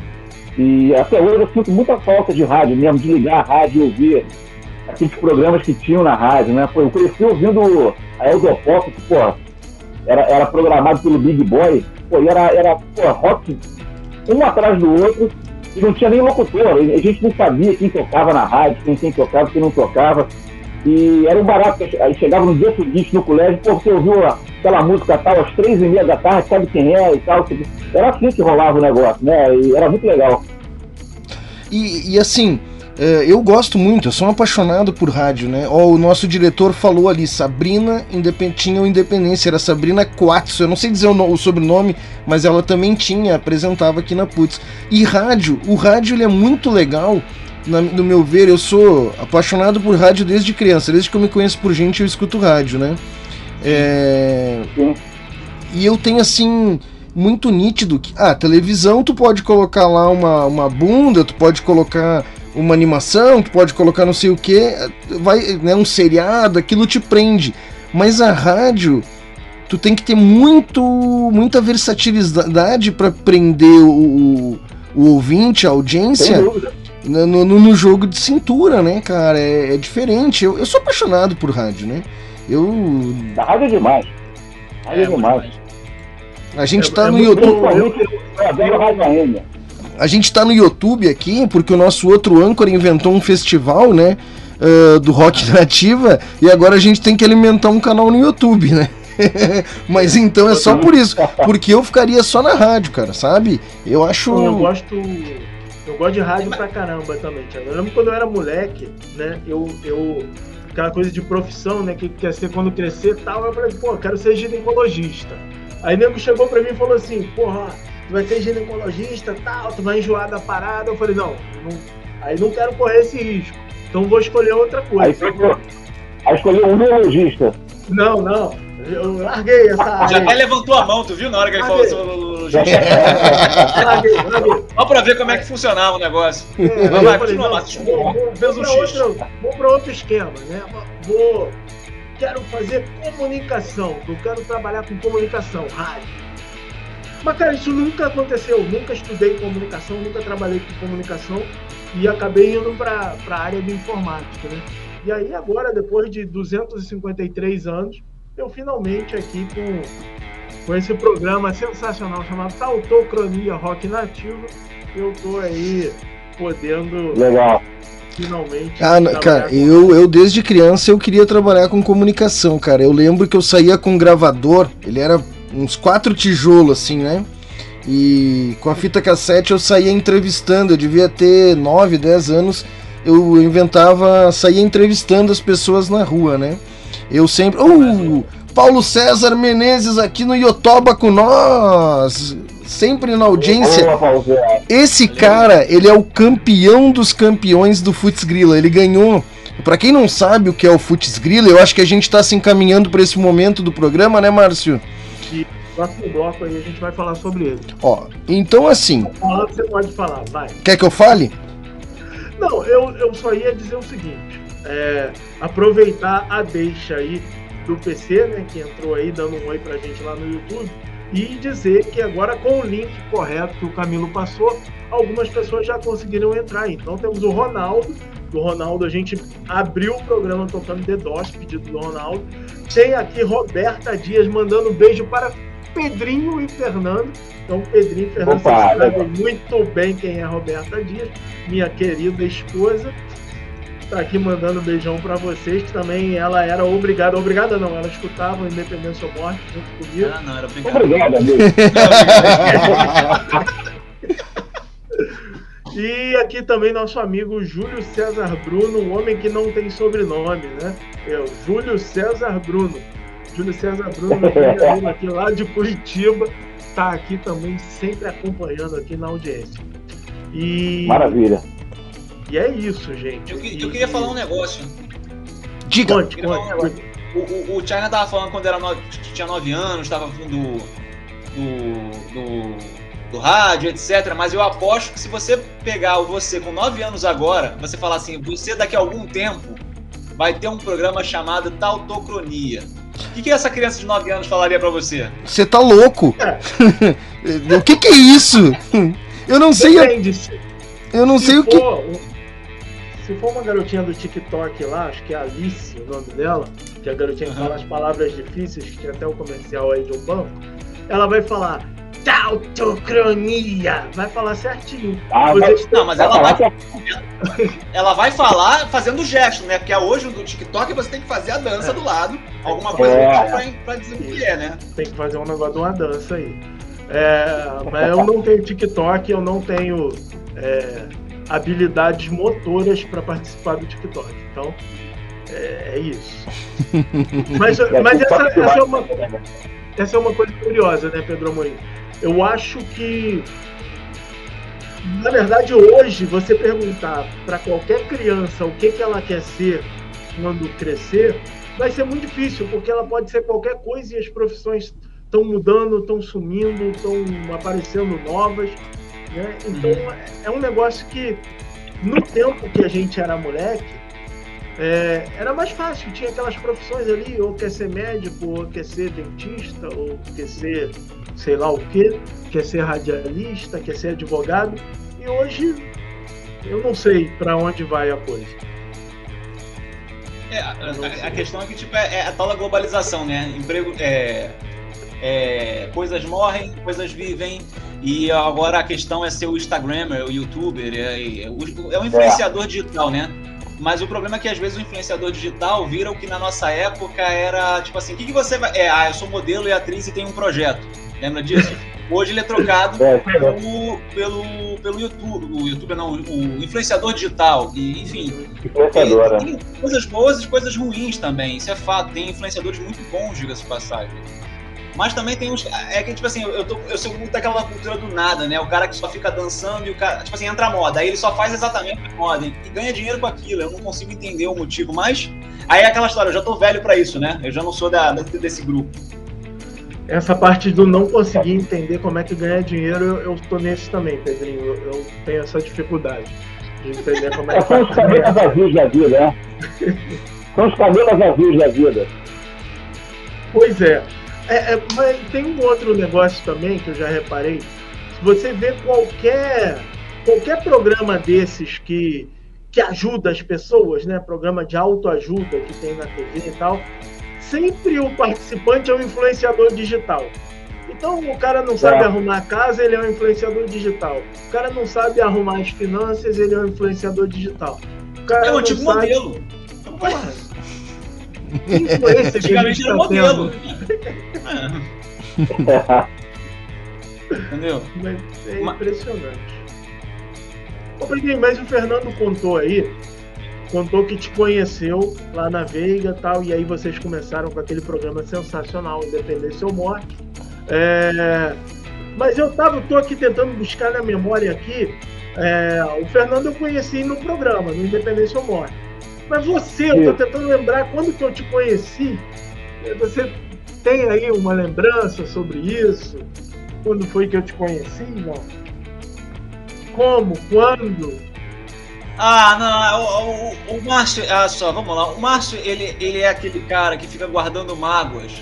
[SPEAKER 3] E até hoje eu sinto muita falta de rádio mesmo, de ligar a rádio e ouvir aqueles programas que tinham na rádio, né? Pô, eu cresci ouvindo a Eldopop, que, pô, era, era programado pelo Big Boy, pô, era, era pô, rock um atrás do outro, e não tinha nem locutor, a gente não sabia quem tocava na rádio, quem, quem tocava, quem não tocava. E era um barato, aí chegava no dia seguinte no colégio, pô, você ouviu aquela música tal às três e meia da tarde, sabe quem é e tal. Era assim que rolava o negócio, né? E era muito legal.
[SPEAKER 2] E, e assim, eu gosto muito, eu sou um apaixonado por rádio, né? Ó, o nosso diretor falou ali, Sabrina Independ... tinha o Independência, era Sabrina Quatso, eu não sei dizer o, no- o sobrenome, mas ela também tinha, apresentava aqui na Putz. E rádio, o rádio ele é muito legal, na- no meu ver, eu sou apaixonado por rádio desde criança, desde que eu me conheço por gente eu escuto rádio, né? É...
[SPEAKER 3] Sim.
[SPEAKER 2] E eu tenho assim muito nítido que ah, televisão tu pode colocar lá uma, uma bunda, tu pode colocar uma animação, tu pode colocar não sei o que, vai, né, um seriado, aquilo te prende. Mas a rádio tu tem que ter muito muita versatilidade para prender o, o, ouvinte, a audiência no, no, no jogo de cintura, né, cara? É, é diferente. Eu, eu sou apaixonado por rádio, né? Eu.
[SPEAKER 3] A rádio é demais. A rádio é,
[SPEAKER 4] muito
[SPEAKER 3] demais.
[SPEAKER 4] mais.
[SPEAKER 2] A gente
[SPEAKER 1] É-
[SPEAKER 2] tá
[SPEAKER 1] é
[SPEAKER 2] no YouTube.
[SPEAKER 3] eu adoro Rádio AM.
[SPEAKER 2] A gente tá no YouTube aqui, porque o nosso outro âncora inventou um festival, né? ah, do rock nativa, e agora a gente tem que alimentar um canal no YouTube, né? Mas então é só por isso, porque eu ficaria só na rádio, cara, sabe? Eu acho.
[SPEAKER 1] Eu gosto. Eu gosto de rádio pra caramba também, Thiago. Eu lembro quando eu era moleque, né? Eu. eu aquela coisa de profissão, né? Que quer ser quando crescer e tal. Eu falei, pô, quero ser ginecologista. Aí nego chegou pra mim e falou assim, porra, tu vai ser ginecologista e tal, tu vai enjoar da parada. Eu falei, não, não aí não quero correr esse risco. Então vou escolher outra coisa.
[SPEAKER 3] Aí, escolheu- aí escolheu um neurologista.
[SPEAKER 1] Não, não. Eu larguei essa
[SPEAKER 4] Já
[SPEAKER 1] área.
[SPEAKER 4] até levantou a mão, tu viu? Na hora que ele falou sobre o tecnologia.
[SPEAKER 1] Larguei, larguei.
[SPEAKER 4] Só pra ver como é que funcionava o negócio.
[SPEAKER 1] É,
[SPEAKER 4] vai,
[SPEAKER 1] falei,
[SPEAKER 4] continua, Márcio.
[SPEAKER 1] vou, pra outro esquema, né? Vou. Quero fazer comunicação. Eu quero trabalhar com comunicação, rádio. Mas, cara, isso nunca aconteceu. Nunca estudei comunicação, nunca trabalhei com comunicação e acabei indo para a área de informática, né? E aí, agora, depois de 253 anos, eu finalmente aqui com, com esse programa sensacional chamado Tautocronia Rock Nativo, eu tô aí podendo
[SPEAKER 3] Legal.
[SPEAKER 1] finalmente.
[SPEAKER 2] Ah, cara,
[SPEAKER 1] com-
[SPEAKER 2] eu, eu desde criança eu queria trabalhar com comunicação, cara. Eu lembro que eu saía com um gravador, ele era uns quatro tijolos assim, né? E com a fita cassete eu saía entrevistando, eu devia ter 9, 10 anos. Eu inventava, saía entrevistando as pessoas na rua, né? Eu sempre. Oh, Paulo César Menezes aqui no Yotoba com nós! Sempre na audiência. Esse cara, ele é o campeão dos campeões do Futs Grilla. Ele ganhou. Pra quem não sabe o que é o Futs Grilla, eu acho que a gente tá se encaminhando pra esse momento do programa, né, Márcio?
[SPEAKER 1] Próximo bloco aí a gente vai falar sobre ele.
[SPEAKER 2] Ó, então assim,
[SPEAKER 1] Fala que você pode falar, vai.
[SPEAKER 2] quer que eu fale?
[SPEAKER 1] Não, eu, eu só ia dizer o seguinte: é, aproveitar a deixa aí do PC, né, que entrou aí dando um oi pra gente lá no YouTube, e dizer que agora com o link correto que o Camilo passou, algumas pessoas já conseguiram entrar. Então temos o Ronaldo. Do Ronaldo, a gente abriu o programa tocando The DOS, pedido do Ronaldo. Tem aqui Roberta Dias mandando um beijo para Pedrinho e Fernando. Então, Pedrinho e Fernando
[SPEAKER 3] Opa,
[SPEAKER 1] sabem muito bem quem é Roberta Dias, minha querida esposa. Tá aqui mandando um beijão para vocês, que também ela era obrigada, obrigada não, ela escutava o Independência ou Morte junto comigo.
[SPEAKER 4] Ah, não, era brincadeira.
[SPEAKER 3] Obrigado, amigo.
[SPEAKER 1] E aqui também nosso amigo Júlio César Bruno, um homem que não tem sobrenome, né? É o Júlio César Bruno. Júlio César Bruno, aqui lá de Curitiba, tá aqui também sempre acompanhando aqui na audiência. E,
[SPEAKER 3] Maravilha.
[SPEAKER 1] e é isso, gente.
[SPEAKER 4] Eu, que- eu queria falar um negócio.
[SPEAKER 2] Diga.
[SPEAKER 1] Conte,
[SPEAKER 4] um
[SPEAKER 1] conte.
[SPEAKER 4] negócio. O, o, o China tava falando quando era no, tinha 9 anos, tava vindo do, do, do rádio, etc. Mas eu aposto que se você pegar o você com 9 anos agora, você falar assim, você daqui a algum tempo vai ter um programa chamado Tautocronia. O que, que essa criança de 9 anos falaria pra você?
[SPEAKER 2] Você tá louco? o que que é isso? Eu não sei,
[SPEAKER 1] Depende,
[SPEAKER 2] eu não
[SPEAKER 1] se
[SPEAKER 2] sei o que.
[SPEAKER 1] for, se for uma garotinha do TikTok lá, acho que é Alice o nome dela, que é a garotinha que
[SPEAKER 4] Aham.
[SPEAKER 1] fala as palavras difíceis, que tinha até o comercial aí de um banco, ela vai falar tautocronia, vai falar certinho.
[SPEAKER 3] Ah,
[SPEAKER 1] estão-
[SPEAKER 4] Não, mas ela vai,
[SPEAKER 3] é-
[SPEAKER 4] ela vai falar fazendo gesto, né? Porque hoje do TikTok você tem que fazer a dança do lado, alguma coisa
[SPEAKER 3] É.
[SPEAKER 4] pra, pra dizer o que é, né?
[SPEAKER 1] tem que fazer um negócio de uma dança aí. É, mas eu não tenho TikTok, eu não tenho é, habilidades motoras para participar do TikTok. Então, é, é isso. Mas, mas essa, essa é uma, essa é uma coisa curiosa, né, Pedro Amorim? Eu acho que, na verdade, hoje, você perguntar para qualquer criança o que, que ela quer ser quando crescer, vai ser muito difícil, porque ela pode ser qualquer coisa e as profissões estão mudando, estão sumindo, estão aparecendo novas. Né? Então, é um negócio que, no tempo que a gente era moleque, é, era mais fácil, tinha aquelas profissões ali, ou quer ser médico, ou quer ser dentista, ou quer ser sei lá o quê, quer ser radialista, quer ser advogado, e hoje eu não sei para onde vai a coisa.
[SPEAKER 4] É, a, a- questão é que tipo, é, é a tal da globalização, né? Emprego, é, é, coisas morrem, coisas vivem, e agora a questão é ser o Instagrammer, o YouTuber, é, é, o- é um influenciador digital, né? Mas o problema é que às vezes o influenciador digital vira o que na nossa época era tipo assim: o que, que você vai. É, ah, eu sou modelo e atriz e tenho um projeto. Lembra disso? Hoje ele é trocado
[SPEAKER 3] É,
[SPEAKER 4] pelo, pelo, pelo YouTube, o YouTube não, o influenciador digital, e enfim.
[SPEAKER 3] influenciadora.
[SPEAKER 4] Tem, tem coisas boas e coisas ruins também, isso é fato. Tem influenciadores muito bons, diga-se passagem. Mas também tem uns. É que, tipo assim, eu, tô, eu sou muito daquela cultura do nada, né? O cara que só fica dançando e o cara. Tipo assim, entra a moda. Aí ele só faz exatamente a moda e ganha dinheiro com aquilo. Eu não consigo entender o motivo, mas. Aí é aquela história, eu já tô velho pra isso, né? Eu já não sou da, desse grupo.
[SPEAKER 1] essa parte do não conseguir entender como é que ganha dinheiro, eu, eu tô nesse também, Pedrinho. Eu, eu tenho essa dificuldade de entender como é
[SPEAKER 3] É,
[SPEAKER 1] que
[SPEAKER 3] são os camelos azuis da vida, né? São os camelos azuis da vida.
[SPEAKER 1] Pois é. É, é, Mas tem um outro negócio também que eu já reparei. Se você vê qualquer, qualquer programa desses que, que ajuda as pessoas, né? Programa de autoajuda que tem na TV e tal, sempre o participante é um influenciador digital. Então o cara não sabe
[SPEAKER 3] É.
[SPEAKER 1] arrumar a casa, ele é um influenciador digital. O cara não sabe arrumar as finanças, ele é um influenciador digital. O cara
[SPEAKER 4] É o
[SPEAKER 1] não
[SPEAKER 4] antigo
[SPEAKER 1] sabe-
[SPEAKER 4] modelo.
[SPEAKER 1] Porra, que influência que a gente
[SPEAKER 4] Antigamente era
[SPEAKER 1] tá
[SPEAKER 4] modelo. É, entendeu?
[SPEAKER 1] Mas é impressionante. Ô, mas o Fernando contou aí, contou que te conheceu lá na Veiga e tal, e aí vocês começaram com aquele programa sensacional, Independência ou Morte. É, Mas eu tava, tô aqui tentando buscar na memória aqui, é, o Fernando eu conheci no programa, no Independência ou Morte. Mas você, eu tô tentando lembrar quando que eu te conheci. Você tem aí uma lembrança sobre isso? Quando foi que eu te conheci? Não. Como? Quando?
[SPEAKER 4] Ah, não, o, o, o Márcio, ah, só, vamos lá. O Márcio, ele, ele é aquele cara que fica guardando mágoas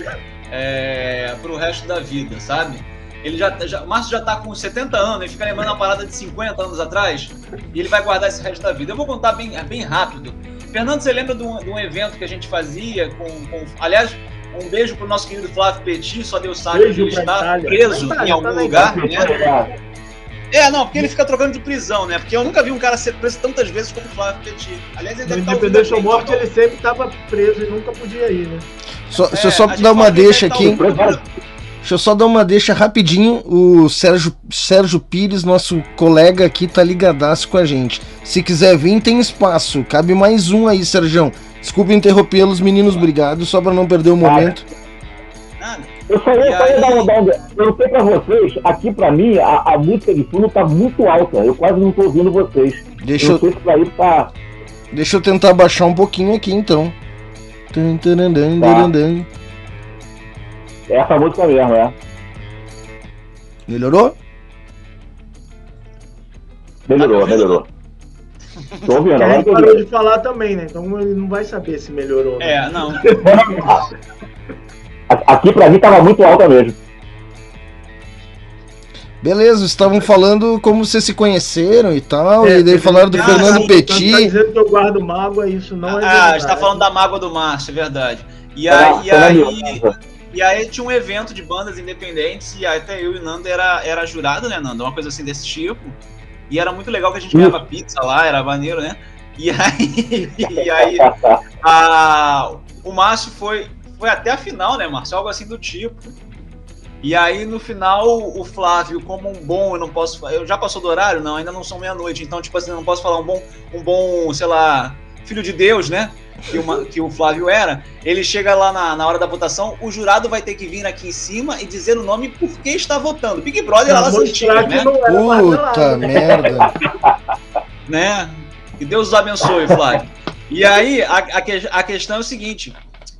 [SPEAKER 4] é, pro resto da vida, sabe? Ele já, já, o Márcio já tá com 70 anos, ele fica lembrando uma parada de 50 anos atrás, e ele vai guardar esse resto da vida. Eu vou contar bem, bem rápido. Fernando, você lembra de um, de um evento que a gente fazia com, com. Aliás, um beijo pro nosso querido Flávio Petit, só Deus sabe
[SPEAKER 1] Beijo
[SPEAKER 4] onde ele está,
[SPEAKER 1] Itália.
[SPEAKER 4] preso
[SPEAKER 1] Tá na
[SPEAKER 4] em algum
[SPEAKER 1] Itália,
[SPEAKER 4] lugar,
[SPEAKER 1] tá na
[SPEAKER 4] né? É, não, porque ele fica trocando de prisão, né? Porque eu nunca vi um cara ser preso tantas vezes como o Flávio Petit. Aliás, ele deve estar
[SPEAKER 1] Independência ou
[SPEAKER 4] ouvindo a
[SPEAKER 1] Morte,
[SPEAKER 4] gente,
[SPEAKER 1] ele sempre estava preso e nunca podia ir, né?
[SPEAKER 2] Só,
[SPEAKER 4] É,
[SPEAKER 2] deixa eu só
[SPEAKER 4] gente
[SPEAKER 2] dar uma
[SPEAKER 4] que
[SPEAKER 2] deixa
[SPEAKER 4] tá
[SPEAKER 2] aqui.
[SPEAKER 4] ouvindo-
[SPEAKER 2] Deixa eu só dar uma deixa rapidinho. O Sérgio, Sérgio Pires, nosso colega aqui, tá ligadaço com a gente. Se quiser vir, tem espaço. Cabe mais um aí, Sérgio. Desculpe interrompê-los, meninos. Obrigado. Só pra não perder o momento.
[SPEAKER 4] Nada.
[SPEAKER 3] Eu só ia, só ia dar um, dar um. Eu sei pra vocês, aqui pra mim, a, a música de fundo tá muito alta. Eu quase não tô ouvindo vocês.
[SPEAKER 2] Deixa
[SPEAKER 3] eu
[SPEAKER 2] eu,
[SPEAKER 3] sei se pra ir tá.
[SPEAKER 2] deixa eu tentar baixar um pouquinho aqui, então.
[SPEAKER 3] Tá. É essa música mesmo, é.
[SPEAKER 2] Melhorou?
[SPEAKER 3] Melhorou,
[SPEAKER 4] Tá
[SPEAKER 3] melhorou. Tô ouvindo, agora
[SPEAKER 1] ele parou de falar também, né? Então ele não vai saber se melhorou. né?
[SPEAKER 4] É, não.
[SPEAKER 3] Aqui pra mim tava muito alta mesmo.
[SPEAKER 2] Beleza, estavam falando como vocês se conheceram e tal.
[SPEAKER 1] É,
[SPEAKER 2] e daí falaram do
[SPEAKER 4] Ah,
[SPEAKER 2] Fernando
[SPEAKER 4] sim,
[SPEAKER 1] Tá
[SPEAKER 2] Petit.
[SPEAKER 1] dizendo que eu guardo mágoa, isso não é
[SPEAKER 4] ah,
[SPEAKER 1] verdade.
[SPEAKER 4] a gente tá falando da mágoa do Márcio, é verdade. E
[SPEAKER 3] Tá-
[SPEAKER 4] aí, e
[SPEAKER 3] tá
[SPEAKER 4] aí, e aí tinha um evento de bandas independentes e até eu e o Nando era, era jurado, né, Nando? Uma coisa assim desse tipo. E era muito legal que a gente ganhava pizza lá, era maneiro, né? E aí, e aí a, o Márcio foi, foi até a final, né, Márcio? Algo assim do tipo. E aí, no final, o Flávio, como um bom, eu não posso Eu já passou do horário? Não, ainda não são meia-noite. Então, tipo assim, eu não posso falar um bom, um bom, sei lá, filho de Deus, né? Que, uma- que o Flávio era. Ele chega lá na, na hora da votação, o jurado vai ter que vir aqui em cima e dizer o nome por que está votando. Big Brother, né?
[SPEAKER 1] era
[SPEAKER 2] Puta
[SPEAKER 1] martelado, né?
[SPEAKER 2] merda.
[SPEAKER 4] né? Que Deus os abençoe, Flávio. E aí, a, a, a questão é o seguinte: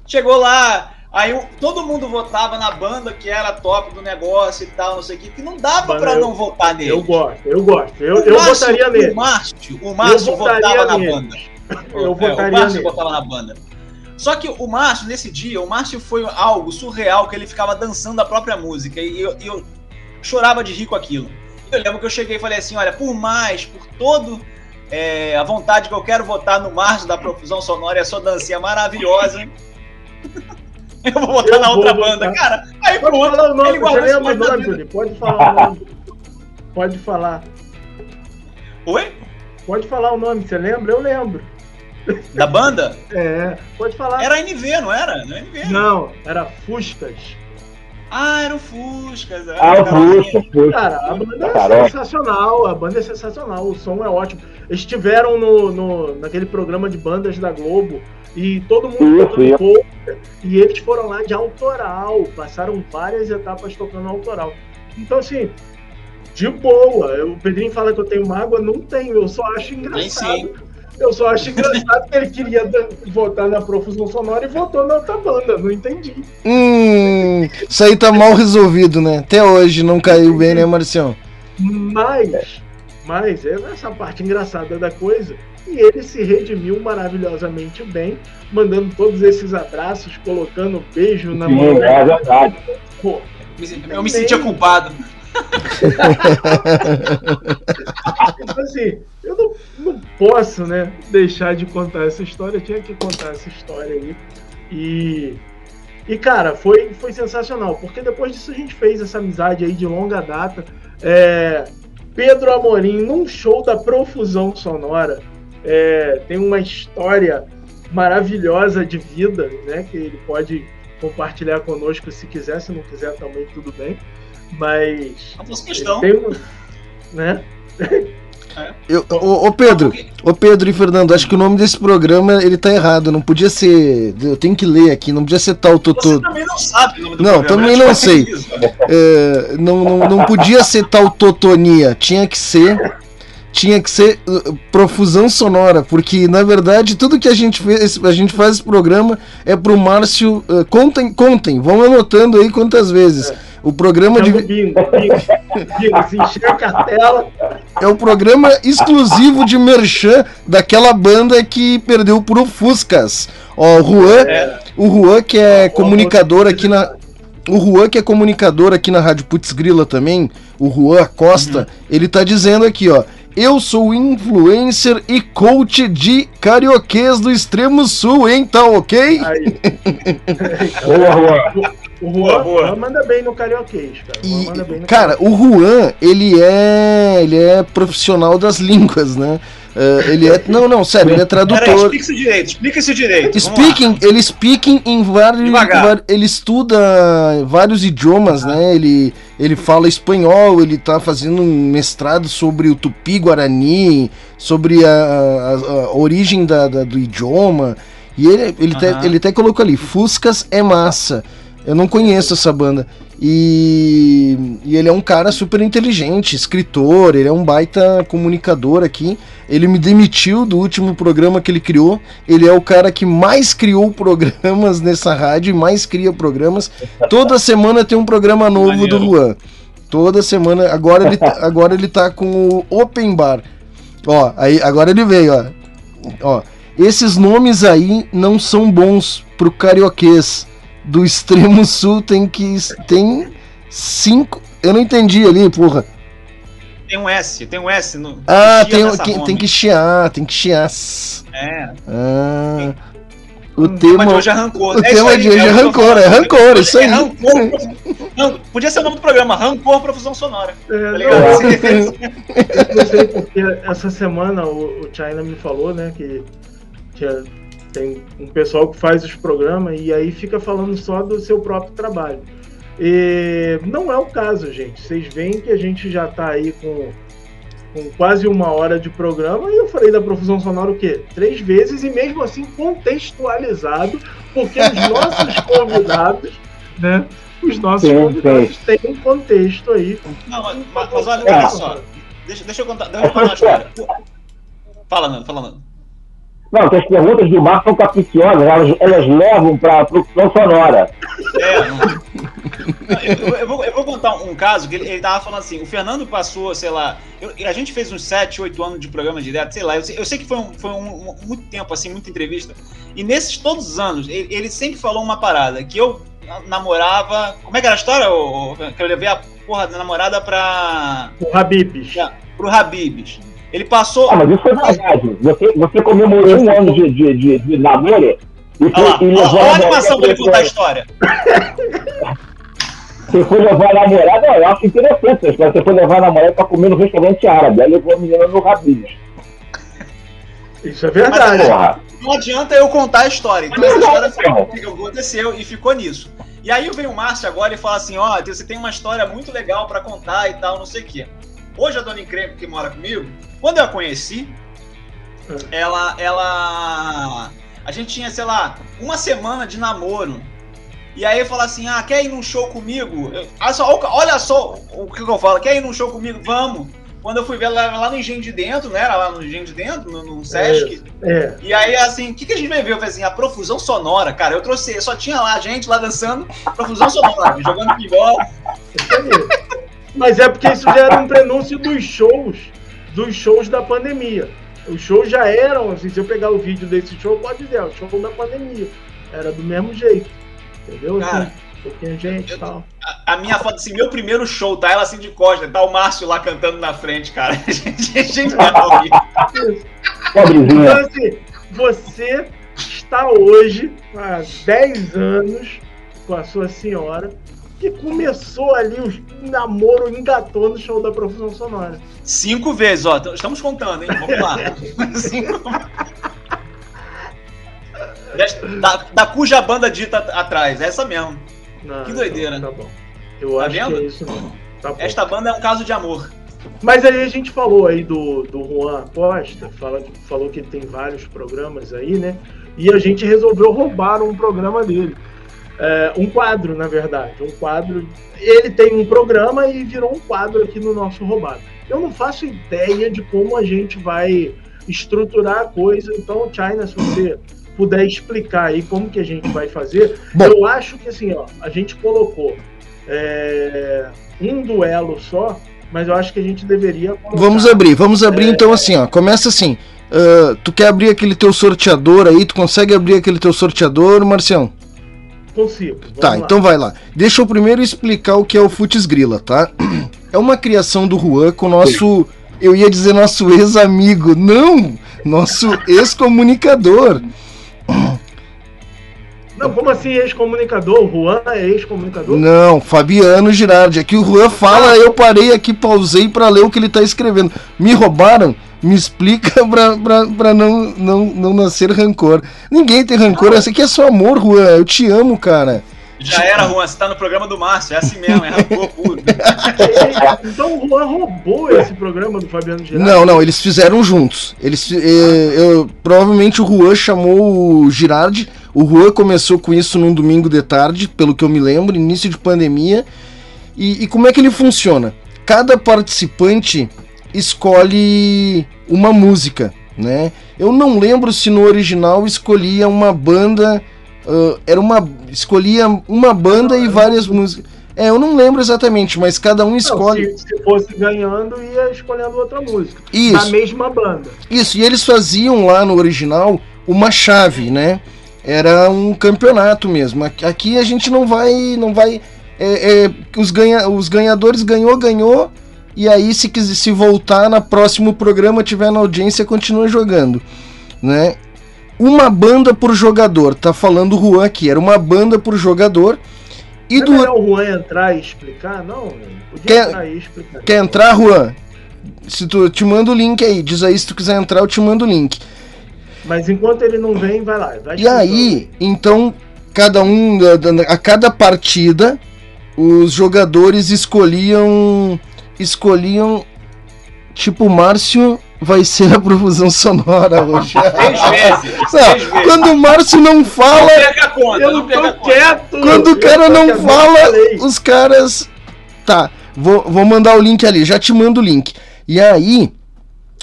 [SPEAKER 4] chegou lá, aí o- todo mundo votava na banda que era top do negócio e tal, não sei o que, que não dava
[SPEAKER 1] eu-
[SPEAKER 4] não votar nele.
[SPEAKER 1] Eu gosto, eu gosto. Eu,
[SPEAKER 4] O
[SPEAKER 1] eu
[SPEAKER 4] Márcio-
[SPEAKER 1] votaria nele.
[SPEAKER 4] O Márcio, o Márcio votava na banda.
[SPEAKER 1] Eu
[SPEAKER 4] É,
[SPEAKER 1] votaria
[SPEAKER 4] o Márcio
[SPEAKER 1] nele.
[SPEAKER 4] votava na banda. Só que o Márcio, nesse dia, o Márcio foi algo surreal, que ele ficava dançando a própria música. E eu, eu chorava de rir com aquilo. Eu lembro que eu cheguei e falei assim: olha, por mais, por todo é, a vontade que eu quero votar no Márcio da Profusão Sonora e a sua dancinha maravilhosa. eu vou votar
[SPEAKER 1] Eu
[SPEAKER 4] na
[SPEAKER 1] vou
[SPEAKER 4] outra banda, cara. Aí
[SPEAKER 1] Pode
[SPEAKER 4] pronto,
[SPEAKER 1] falar o nome,
[SPEAKER 4] ele guardou
[SPEAKER 1] o nome. Júlio? Pode falar o nome. Pode falar.
[SPEAKER 4] Oi?
[SPEAKER 1] Pode falar o nome, você lembra? Eu lembro.
[SPEAKER 4] Da banda?
[SPEAKER 1] É, pode falar.
[SPEAKER 4] Era NV, não era? Não era NV.
[SPEAKER 1] Não, era Fuscas.
[SPEAKER 4] Ah, era o Fuscas. era
[SPEAKER 3] Ah,
[SPEAKER 4] o
[SPEAKER 3] o
[SPEAKER 4] Carolinha.
[SPEAKER 3] Fusca, Fusca.
[SPEAKER 1] Cara, a banda é
[SPEAKER 3] Caramba.
[SPEAKER 1] sensacional, a banda é sensacional, o som é ótimo. Eles estiveram no, no, naquele programa de bandas da Globo e todo mundo
[SPEAKER 3] Isso,
[SPEAKER 1] polka, e eles foram lá de autoral, passaram várias etapas tocando autoral. Então, assim, de boa. O Pedrinho fala que eu tenho mágoa, não tenho, eu só acho engraçado.
[SPEAKER 4] sim.
[SPEAKER 1] Eu só acho engraçado que ele queria votar na profusão sonora e votou na outra banda. Não entendi.
[SPEAKER 2] Hum, isso aí tá mal resolvido, né? Até hoje não caiu bem, né, Marcião?
[SPEAKER 1] Mas, mas é essa parte engraçada da coisa. E ele se redimiu maravilhosamente bem, mandando todos esses abraços, colocando beijo na mão.
[SPEAKER 3] é verdade.
[SPEAKER 1] Pô,
[SPEAKER 4] Eu me sentia culpado.
[SPEAKER 1] Então, assim, eu não, não posso, né, deixar de contar essa história. Eu tinha que contar essa história aí. E, e cara, foi, foi sensacional, porque depois disso a gente fez essa amizade aí de longa data. É, Pedro Amorim, num show da Profusão Sonora, é, tem uma história maravilhosa de vida, né, que ele pode compartilhar conosco se quiser, se não quiser também tudo bem. Mas
[SPEAKER 4] Não fosse questão.
[SPEAKER 1] tem um, né?
[SPEAKER 2] Eu, ô, ô, Pedro, ô Pedro e Fernando, acho que o nome desse programa ele tá errado. Não podia ser. Eu tenho que ler aqui, não podia ser tal
[SPEAKER 4] Você
[SPEAKER 2] Totô.
[SPEAKER 4] também não sabe o nome do
[SPEAKER 2] Não,
[SPEAKER 4] programa,
[SPEAKER 2] também não
[SPEAKER 4] Tipo,
[SPEAKER 2] sei. É, não, não, não podia ser tal Totonia, tinha que ser. Tinha que ser uh, profusão sonora, porque na verdade tudo que a gente fez, a gente faz esse programa é pro Márcio. uh, contem, contem, vão anotando aí quantas vezes. O programa de,
[SPEAKER 1] Chama o bingo, bingo, bingo, se enxerga a tela.
[SPEAKER 2] É o programa exclusivo de merchan daquela banda que perdeu pro Fuscas. Ó, o Juan, o Juan que é comunicador aqui na. O Juan, que é comunicador aqui na Rádio Putz Grila também, o Juan Costa, ele tá dizendo aqui, ó. Eu sou influencer e coach de carioquês do extremo sul, hein? Tá ok?
[SPEAKER 1] Aí,
[SPEAKER 3] Boa, Juan.
[SPEAKER 1] O
[SPEAKER 4] Boa,
[SPEAKER 1] Juan,
[SPEAKER 4] boa.
[SPEAKER 1] Juan manda bem no carioquês, cara. O Juan
[SPEAKER 2] E,
[SPEAKER 1] no
[SPEAKER 2] cara, o Juan, ele é. Ele é profissional das línguas, né? Eh, ele é. Não, não, sério, ele é
[SPEAKER 4] Peraí,
[SPEAKER 2] tradutor.
[SPEAKER 4] explica isso direito, explica isso direito.
[SPEAKER 2] Speaking, ele speaking em vários. Ele estuda vários idiomas, né? Ele, ele fala espanhol, ele tá fazendo um mestrado sobre o tupi guarani, sobre a, a- a origem da, da- do idioma. E ele, ele, até, ele até colocou ali: Fuscas é massa. Eu não conheço essa banda. E, e ele é um cara super inteligente, escritor, ele é um baita comunicador aqui. Ele me demitiu do último programa que ele criou. Ele é o cara que mais criou programas nessa rádio e mais cria programas. Toda semana tem um programa novo do. Juan. Toda semana. Agora ele, tá- agora ele tá com o Open Bar. Ó, aí, agora ele veio, ó. Ó, esses nomes aí não são bons pro carioquês. Do extremo sul tem que. Tem cinco. Eu não entendi ali, porra.
[SPEAKER 4] Tem um S, tem um S no.
[SPEAKER 2] Ah,
[SPEAKER 4] chia
[SPEAKER 2] tem,
[SPEAKER 4] nessa
[SPEAKER 2] que- tem que chiar, tem que chiar.
[SPEAKER 4] É.
[SPEAKER 2] Ah, o
[SPEAKER 4] O tema de hoje é rancor.
[SPEAKER 2] o
[SPEAKER 4] É
[SPEAKER 2] tema de hoje é
[SPEAKER 4] o que eu tô
[SPEAKER 2] rancor, é
[SPEAKER 4] falando.
[SPEAKER 2] rancor, isso aí.
[SPEAKER 4] É rancor. Não, podia ser o nome do programa, Rancor Profusão Sonora.
[SPEAKER 1] É,
[SPEAKER 4] Tá
[SPEAKER 1] não,
[SPEAKER 4] ligado?
[SPEAKER 1] eu não sei porque essa semana o, o China me falou, né, que, que é- tem um pessoal que faz os programas e aí fica falando só do seu próprio trabalho. E não é o caso, gente. Vocês veem que a gente já tá aí com, com quase uma hora de programa e eu falei da profusão sonora o quê? Três vezes e mesmo assim contextualizado, porque os nossos convidados, né? Os nossos
[SPEAKER 3] Sim,
[SPEAKER 1] convidados têm um contexto aí
[SPEAKER 4] Não, mas, mas- mas olha, olha só. Deixa, deixa eu contar, deixa eu contar uma história. Fala, Nando, fala, Nando.
[SPEAKER 3] Não, que as perguntas do Marco são capiciosas, elas, elas levam para a produção sonora.
[SPEAKER 4] É, eu, eu vou, eu vou contar um caso que ele, ele tava falando assim: o Fernando passou, sei lá, eu- a gente fez uns 7, 8 anos de programa direto, sei lá, eu sei, eu sei que foi, um, foi um- um- muito tempo, assim, muita entrevista. E nesses todos os anos, ele, ele sempre falou uma parada: que eu namorava. Como é que era a história? ô- ô, Que eu levei a porra da namorada pra.
[SPEAKER 1] O Habibs.
[SPEAKER 4] pro Habibs. Ele passou.
[SPEAKER 3] Ah, mas isso foi verdade. Você, você comemorou um ano de, de, de, de namoro e, foi,
[SPEAKER 4] Olha
[SPEAKER 3] e
[SPEAKER 4] olha lá,
[SPEAKER 3] levou
[SPEAKER 4] olha a animação pra ele contar a história.
[SPEAKER 3] Você foi levar a namorada, eu acho interessante. essa história. Você foi levar a namorada para comer no restaurante árabe. Aí levou a menina no Rabinhos.
[SPEAKER 1] Isso é verdade.
[SPEAKER 3] Porra.
[SPEAKER 4] Não adianta eu contar a história. Então
[SPEAKER 3] Mas
[SPEAKER 4] essa história foi- aconteceu e ficou nisso. E aí veio o Márcio agora e fala assim: ó, você tem uma história muito legal pra contar e tal, não sei o quê. Hoje a dona Encrenco que mora comigo, quando eu a conheci, ela. ela. A gente tinha, sei lá, uma semana de namoro. E aí eu falo assim: ah, quer ir num show comigo? Eu- olha, só, olha só o que eu falo: quer ir num show comigo? Vamos. quando eu fui ver lá, lá no Engenho de Dentro, né? Era lá no Engenho de Dentro, no, no Sesc.
[SPEAKER 1] É.
[SPEAKER 4] E aí, assim, o que, que a gente vai ver? Eu falei assim, a profusão sonora, cara. Eu trouxe, só tinha lá gente lá dançando, profusão sonora, jogando pinball.
[SPEAKER 1] Mas é porque isso já era um prenúncio dos shows, dos shows da pandemia. Os shows já eram, assim, se eu pegar o vídeo desse show, pode ver, é o show da pandemia. Era do mesmo jeito. Entendeu?
[SPEAKER 4] Cara,
[SPEAKER 1] assim, pouquinha gente e
[SPEAKER 4] eu-
[SPEAKER 1] tal.
[SPEAKER 4] A, a minha foto, assim, meu primeiro show, tá? Ela assim de costa, tá o Márcio lá cantando na frente, cara. Genial.
[SPEAKER 3] Pobrezinha.
[SPEAKER 1] Então, assim, você está hoje há 10 anos com a sua senhora, que começou ali o namoro, engatou no show da Profusão Sonora.
[SPEAKER 4] Cinco vezes, ó. Estamos contando, hein? Vamos lá. Cinco. Da, da cuja banda dita atrás, essa mesmo.
[SPEAKER 1] Não,
[SPEAKER 4] Que doideira.
[SPEAKER 1] Tá bom. Eu
[SPEAKER 4] Tá
[SPEAKER 1] acho
[SPEAKER 4] vendo?
[SPEAKER 1] que é isso mesmo. Tá bom.
[SPEAKER 4] Esta banda é um caso de amor.
[SPEAKER 1] Mas aí a gente falou aí do, do Juan Costa, fala, falou que ele tem vários programas aí, né? E a gente resolveu roubar um programa dele. É, um quadro, na verdade. Um quadro. Ele tem um programa e virou um quadro aqui no nosso roubado. Eu não faço ideia de como a gente vai estruturar a coisa. Então, China, se você puder explicar aí como que a gente vai fazer.
[SPEAKER 2] Bom.
[SPEAKER 1] Eu acho que assim, ó, a gente colocou é, um duelo só, mas eu acho que a gente deveria. colocar-
[SPEAKER 2] Vamos abrir, vamos abrir
[SPEAKER 1] É.
[SPEAKER 2] então assim, ó. Começa assim. ah, tu quer abrir aquele teu sorteador aí? Tu consegue abrir aquele teu sorteador, Marcião?
[SPEAKER 1] Consigo. Vamos
[SPEAKER 2] Tá,
[SPEAKER 1] lá.
[SPEAKER 2] então vai lá. Deixa eu primeiro explicar o que é o Futs Grila, tá? É uma criação do Juan com o nosso. Eu ia dizer nosso ex-amigo. Não! Nosso ex-comunicador.
[SPEAKER 1] Não, como assim ex-comunicador? O Juan é ex-comunicador?
[SPEAKER 2] Não, Fabiano Girardi. Aqui o Juan fala, eu parei aqui, pausei pra ler o que ele tá escrevendo. Me roubaram? Me explica pra, pra, pra não, não, não nascer rancor. Ninguém tem rancor, esse aqui é só amor, Juan. Eu te amo, cara.
[SPEAKER 4] Já era, Juan. Você tá no programa do Márcio. É assim mesmo, é rancor puro.
[SPEAKER 1] Então o Juan roubou esse programa do Fabiano Girardi?
[SPEAKER 2] Não, não, eles fizeram juntos. Eles, eh, eu, provavelmente o Juan chamou o Girardi. O Juan começou com isso num domingo de tarde, pelo que eu me lembro, início de pandemia. E, e como é que ele funciona? Cada participante escolhe uma música, né? Eu não lembro se no original escolhia uma banda, ah, era uma escolhia uma banda e várias músicas. É, eu não lembro exatamente, mas cada um
[SPEAKER 1] Não,
[SPEAKER 2] escolhe.
[SPEAKER 1] se, se fosse ganhando, ia escolhendo outra música.
[SPEAKER 2] Isso.
[SPEAKER 1] Da mesma banda.
[SPEAKER 2] Isso, e eles faziam lá no original uma chave, né? Era um campeonato mesmo. Aqui- Aqui a gente não vai. não vai. é, é, os, ganha, os ganhadores ganhou, ganhou. E aí, se quiser se voltar na próximo programa, tiver na audiência, continua jogando. Né? Uma banda por jogador. Tá falando o Juan aqui. Era uma banda por jogador. E
[SPEAKER 1] Não
[SPEAKER 2] do,
[SPEAKER 1] é o Juan entrar e explicar? Não, podia
[SPEAKER 2] Quer-
[SPEAKER 1] entrar explicar.
[SPEAKER 2] Quer entrar, Juan? Se tu, te mando o link aí. Diz aí se tu quiser entrar, eu te mando o link.
[SPEAKER 1] Mas enquanto ele não vem, vai lá. vai
[SPEAKER 2] E aí, então, cada um, a cada partida, os jogadores escolhiam. Escolhiam. Tipo, o Márcio vai ser a profusão sonora hoje.
[SPEAKER 4] Seis vezes.
[SPEAKER 2] Não, quando o Márcio não
[SPEAKER 4] Não
[SPEAKER 2] fala,
[SPEAKER 4] perca a conta,
[SPEAKER 1] Eu
[SPEAKER 4] não
[SPEAKER 1] não
[SPEAKER 4] perca a
[SPEAKER 1] tô
[SPEAKER 4] conta.
[SPEAKER 1] quieto!
[SPEAKER 2] quando o cara não fala, os caras. Tá, vou, vou mandar o link ali, já te mando o link. E aí,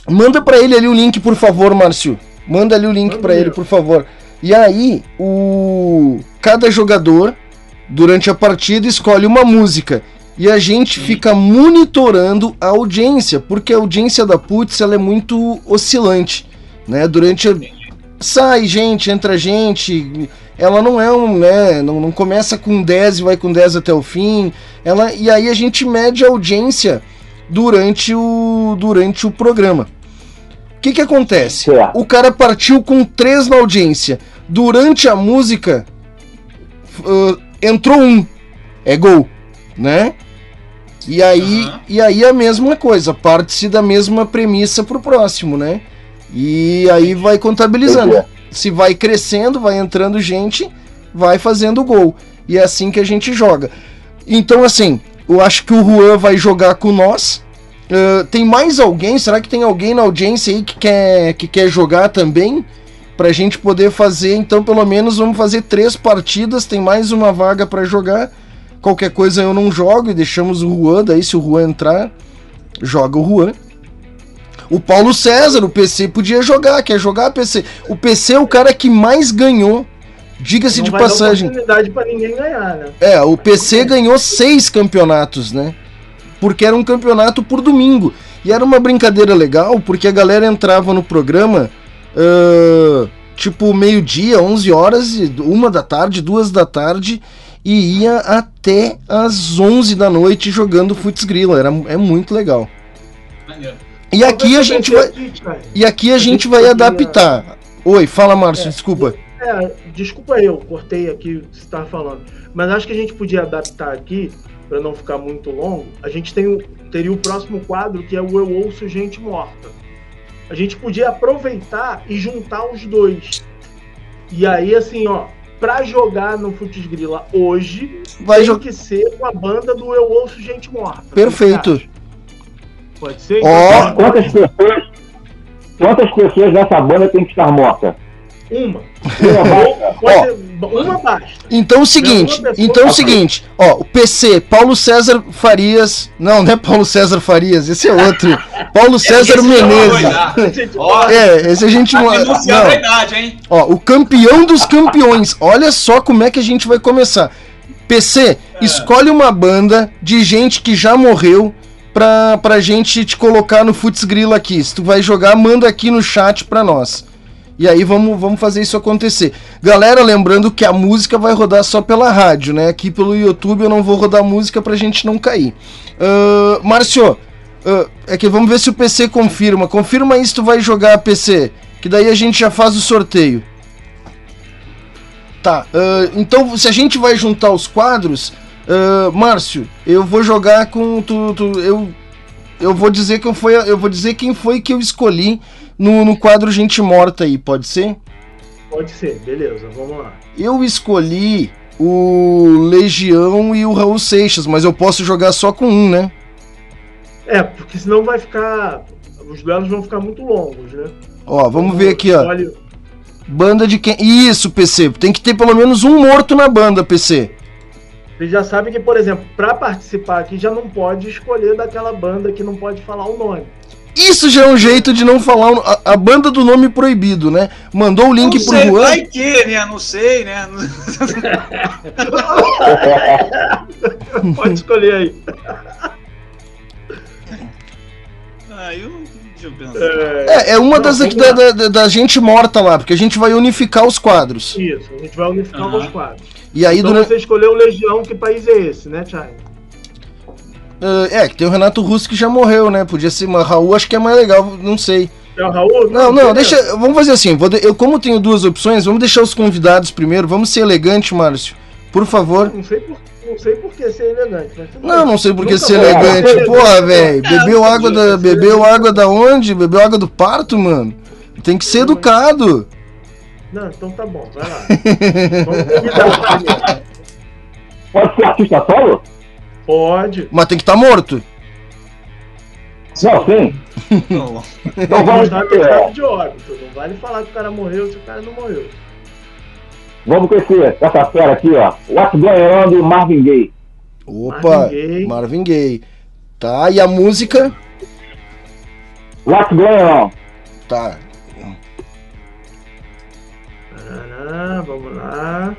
[SPEAKER 2] manda pra ele ali o link, por favor, Márcio. Manda ali o link pra ele, por favor. E aí, o cada jogador durante a partida escolhe uma música e a gente fica monitorando a audiência, porque a audiência da Putz ela é muito oscilante, né? Durante a... sai gente, entra gente, ela não é um, né, não, não começa com 10 e vai com 10 até o fim. Ela e aí a gente mede a audiência durante o durante o programa. O que que acontece? O cara partiu com 3 na audiência. Durante a música ah, entrou um. É gol, né? E aí,
[SPEAKER 4] Aham.
[SPEAKER 2] e aí a mesma coisa, parte-se da mesma premissa pro próximo, né? E aí vai contabilizando. Se vai crescendo, vai entrando gente, vai fazendo gol. E é assim que a gente joga. Então, assim, eu acho que o Juan vai jogar com nós. Ah, tem mais alguém? Será que tem alguém na audiência aí que quer, que quer jogar também? Pra gente poder fazer, então pelo menos vamos fazer três partidas. Tem mais uma vaga pra jogar. Qualquer coisa eu não jogo e deixamos o Juan. Daí, se o Juan entrar, joga o Juan. O Paulo César, o PC podia jogar, quer jogar PC. O PC é o cara que mais ganhou, diga-se
[SPEAKER 1] Não
[SPEAKER 2] de passagem.
[SPEAKER 1] oportunidade pra ninguém ganhar, né?
[SPEAKER 2] É, o PC ganhou seis campeonatos, né? Porque era um campeonato por domingo. E era uma brincadeira legal, porque a galera entrava no programa, ah, tipo, meio-dia, 11 horas, uma da tarde, duas da tarde, e ia até as 11 da noite jogando Futs Grilla. Era, é muito legal. E aqui a gente vai, e aqui a gente vai adaptar. Oi, fala Márcio, desculpa.
[SPEAKER 1] É, desculpa eu, cortei aqui o que você estava falando. Mas acho que a gente podia adaptar aqui, para não ficar muito longo. A gente tem, o- teria o próximo quadro, que é o Eu Ouço Gente Morta. A gente podia aproveitar e juntar os dois. E aí, assim, ó, pra jogar no Futs Grila hoje,
[SPEAKER 2] Vai
[SPEAKER 1] tem
[SPEAKER 2] jo-
[SPEAKER 1] que ser com a banda do Eu Ouço Gente Morta.
[SPEAKER 2] Perfeito.
[SPEAKER 1] Pode ser?
[SPEAKER 2] Ó.
[SPEAKER 3] Quantas pessoas, quantas pessoas nessa banda tem que estar morta?
[SPEAKER 1] Uma.
[SPEAKER 3] Uma
[SPEAKER 2] Ó.
[SPEAKER 1] ser- uma basta.
[SPEAKER 2] Então é o seguinte, então é o seguinte, ó, o PC, Paulo César Farias, não, não é Paulo César Farias, esse é outro. Paulo César
[SPEAKER 4] Esse já vai
[SPEAKER 2] Menezes.
[SPEAKER 4] Ó,
[SPEAKER 2] É, esse a gente
[SPEAKER 4] tá
[SPEAKER 2] não,
[SPEAKER 4] a
[SPEAKER 2] não.
[SPEAKER 4] idade, hein?
[SPEAKER 2] Ó, o campeão dos campeões. Olha só como é que a gente vai começar. PC, escolhe uma banda de gente que já morreu pra, pra gente te colocar no Futs Grilla aqui. Se tu vai jogar, manda aqui no chat pra nós. E aí vamos, vamos fazer isso acontecer. Galera, lembrando que a música vai rodar só pela rádio, né? Aqui pelo YouTube eu não vou rodar música pra gente não cair. Ahn, Márcio, ah, é que vamos ver se o PC confirma. Confirma aí se tu vai jogar PC. Que daí a gente já faz o sorteio. Tá, ah, então se a gente vai juntar os quadros, ah, Márcio, eu vou jogar com. Tu, tu- eu, eu vou dizer que eu, foi, eu vou dizer quem foi que eu escolhi no, no quadro Gente Morta aí, pode ser?
[SPEAKER 1] Pode ser, beleza, vamos lá.
[SPEAKER 2] Eu escolhi o Legião e o Raul Seixas, mas eu posso jogar só com um, né?
[SPEAKER 1] É, porque senão vai ficar. Os duelos vão ficar muito longos, né?
[SPEAKER 2] Ó, vamos ver aqui, ó.
[SPEAKER 1] Olha,
[SPEAKER 2] Banda de quem? Isso, PC. Tem que ter pelo menos um morto na banda, PC.
[SPEAKER 1] vocês já sabem que, por exemplo, para participar aqui já não pode escolher daquela banda que não pode falar o nome.
[SPEAKER 2] Isso já é um jeito de não falar a, a banda do nome proibido, né? Mandou o link
[SPEAKER 4] não
[SPEAKER 2] pro
[SPEAKER 4] sei,
[SPEAKER 2] Juan.
[SPEAKER 4] vai que, né? Não sei, né?
[SPEAKER 1] Pode escolher aí.
[SPEAKER 4] Ah, eu não.
[SPEAKER 1] É,
[SPEAKER 2] É, uma
[SPEAKER 1] Não,
[SPEAKER 2] das da, da, da- gente morta lá, porque a gente vai unificar os quadros.
[SPEAKER 1] Isso, a gente vai unificar
[SPEAKER 4] Aham.
[SPEAKER 1] os quadros.
[SPEAKER 2] E aí,
[SPEAKER 1] então
[SPEAKER 2] durante.
[SPEAKER 1] você escolheu o Legião, que país é esse, né, Thiago?
[SPEAKER 2] Ah, é, que tem o Renato Russo que já morreu, né? Podia ser, mas Raul acho que é mais legal, não sei.
[SPEAKER 1] É o Raul?
[SPEAKER 2] Não, não, deixa. Vamos fazer assim. vou de- eu, como tenho duas opções, vamos deixar os convidados primeiro. Vamos ser elegante, Márcio. Por favor.
[SPEAKER 1] Não sei por, não sei por que ser elegante. Mas tudo
[SPEAKER 2] Não,
[SPEAKER 1] bem.
[SPEAKER 2] não sei por que ser elegante. Porra, velho. Bebeu
[SPEAKER 4] nunca
[SPEAKER 2] água da. Bebeu água da onde? Bebeu água do parto, mano. Tem que ser educado.
[SPEAKER 1] Não, então tá bom, vai lá. Vamos convidar o.
[SPEAKER 3] Pode ser artista solo?
[SPEAKER 1] Pode.
[SPEAKER 2] Mas tem que estar morto.
[SPEAKER 3] Não, sim.
[SPEAKER 4] Não.
[SPEAKER 3] Então
[SPEAKER 1] Vamos
[SPEAKER 3] vamos,
[SPEAKER 1] dar
[SPEAKER 3] é,
[SPEAKER 1] atestado de óbito. Não vale falar que o cara morreu se o cara não morreu.
[SPEAKER 3] vamos esse, essa fera aqui, ó. What's Going On do Marvin Gaye.
[SPEAKER 2] Opa,
[SPEAKER 1] Marvin Gaye.
[SPEAKER 2] Marvin Gaye. Tá, e a música?
[SPEAKER 3] What's Going On?
[SPEAKER 2] Tá.
[SPEAKER 1] Tarará, vamos lá.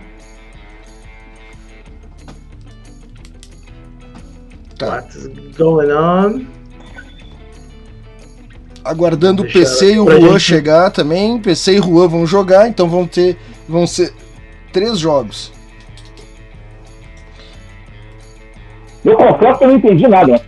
[SPEAKER 2] Tá.
[SPEAKER 1] What's going on?
[SPEAKER 2] Aguardando o PC e o Juan
[SPEAKER 1] gente-
[SPEAKER 2] chegar também. PC e Juan vão jogar, então vão ter. Vão ser três jogos.
[SPEAKER 3] Eu confesso que eu não entendi nada.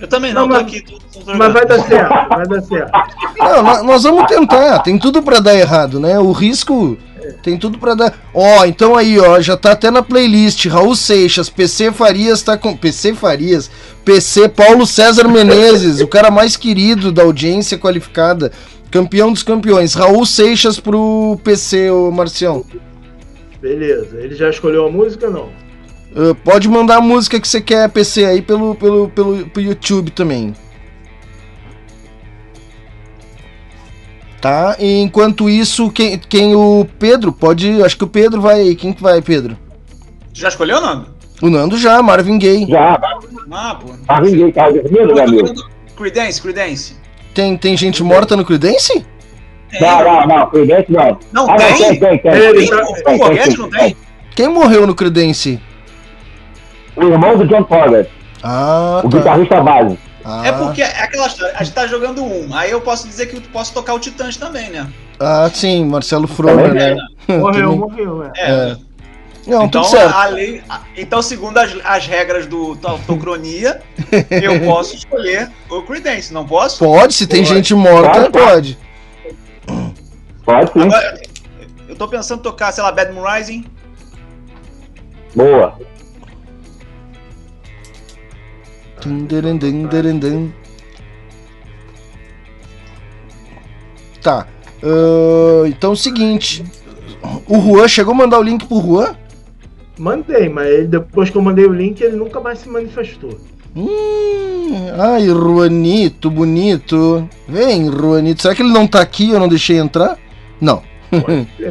[SPEAKER 4] Eu também não,
[SPEAKER 1] Não,
[SPEAKER 4] tô
[SPEAKER 1] mas-
[SPEAKER 4] aqui. Tô, tô jogando.
[SPEAKER 1] Mas vai dar certo, vai dar certo.
[SPEAKER 2] Não, nó- nós vamos tentar. Tem tudo pra dar errado, né? O risco tem tudo pra dar. Ó, então aí, ó, já tá até na playlist. Raul Seixas, PC Farias tá com. PC Farias, PC Paulo César Menezes, o cara mais querido da audiência qualificada, campeão dos campeões. Raul Seixas pro PC, ô Marcião.
[SPEAKER 1] Beleza. Ele já escolheu a música ou não?
[SPEAKER 2] Ah, pode mandar a música que você quer, PC, aí pelo, pelo, pelo, pelo YouTube também. Tá? E enquanto isso, quem, quem o Pedro pode. Acho que o Pedro vai. Quem que vai, Pedro?
[SPEAKER 4] Já escolheu, Nando?
[SPEAKER 2] O Nando já, Marvin Gaye.
[SPEAKER 3] Já,
[SPEAKER 4] Ah, pô.
[SPEAKER 3] Marvin Gaye, carro vermelho, amigo.
[SPEAKER 4] jogando Creedence, Creedence.
[SPEAKER 2] Tem, tem gente morta no Creedence?
[SPEAKER 3] Não, não, não. Creedence não.
[SPEAKER 4] Não
[SPEAKER 3] ah,
[SPEAKER 4] tem?
[SPEAKER 3] não, tem, tem, tem.
[SPEAKER 1] Ele
[SPEAKER 4] Tem?
[SPEAKER 1] tá-
[SPEAKER 4] O Foguete não tem?
[SPEAKER 2] Quem morreu no Creedence?
[SPEAKER 3] O irmão do John Fogerty,
[SPEAKER 2] Ah,
[SPEAKER 3] o
[SPEAKER 2] tá.
[SPEAKER 3] guitarrista base.
[SPEAKER 2] Ah,
[SPEAKER 4] É porque é aquela história, a gente tá jogando um, aí eu posso dizer que eu posso tocar o Titãs também, né?
[SPEAKER 2] Ah, sim, Marcelo Fromer, né?
[SPEAKER 1] Morreu,
[SPEAKER 2] Também.
[SPEAKER 1] morreu, é.
[SPEAKER 4] É.
[SPEAKER 2] É. Não,
[SPEAKER 4] Então,
[SPEAKER 2] tudo certo.
[SPEAKER 4] a lei, a- então, segundo as, as regras do to- Autocronia, eu posso escolher o Creedence, não posso?
[SPEAKER 2] Pode, se tem
[SPEAKER 1] Pode.
[SPEAKER 2] gente morta,
[SPEAKER 3] Pode.
[SPEAKER 2] pode.
[SPEAKER 3] Pode sim.
[SPEAKER 4] Agora, eu tô pensando em tocar, sei lá, Bad Moon Rising.
[SPEAKER 3] Boa.
[SPEAKER 2] Tá. ah, então é o seguinte. O Juan chegou a mandar o link pro Juan?
[SPEAKER 1] Mandei, mas ele, depois que eu mandei o link, ele nunca mais se manifestou.
[SPEAKER 2] Hum, ai, Juanito, bonito. Vem, Juanito. Será que ele não tá aqui e eu não deixei entrar? Não.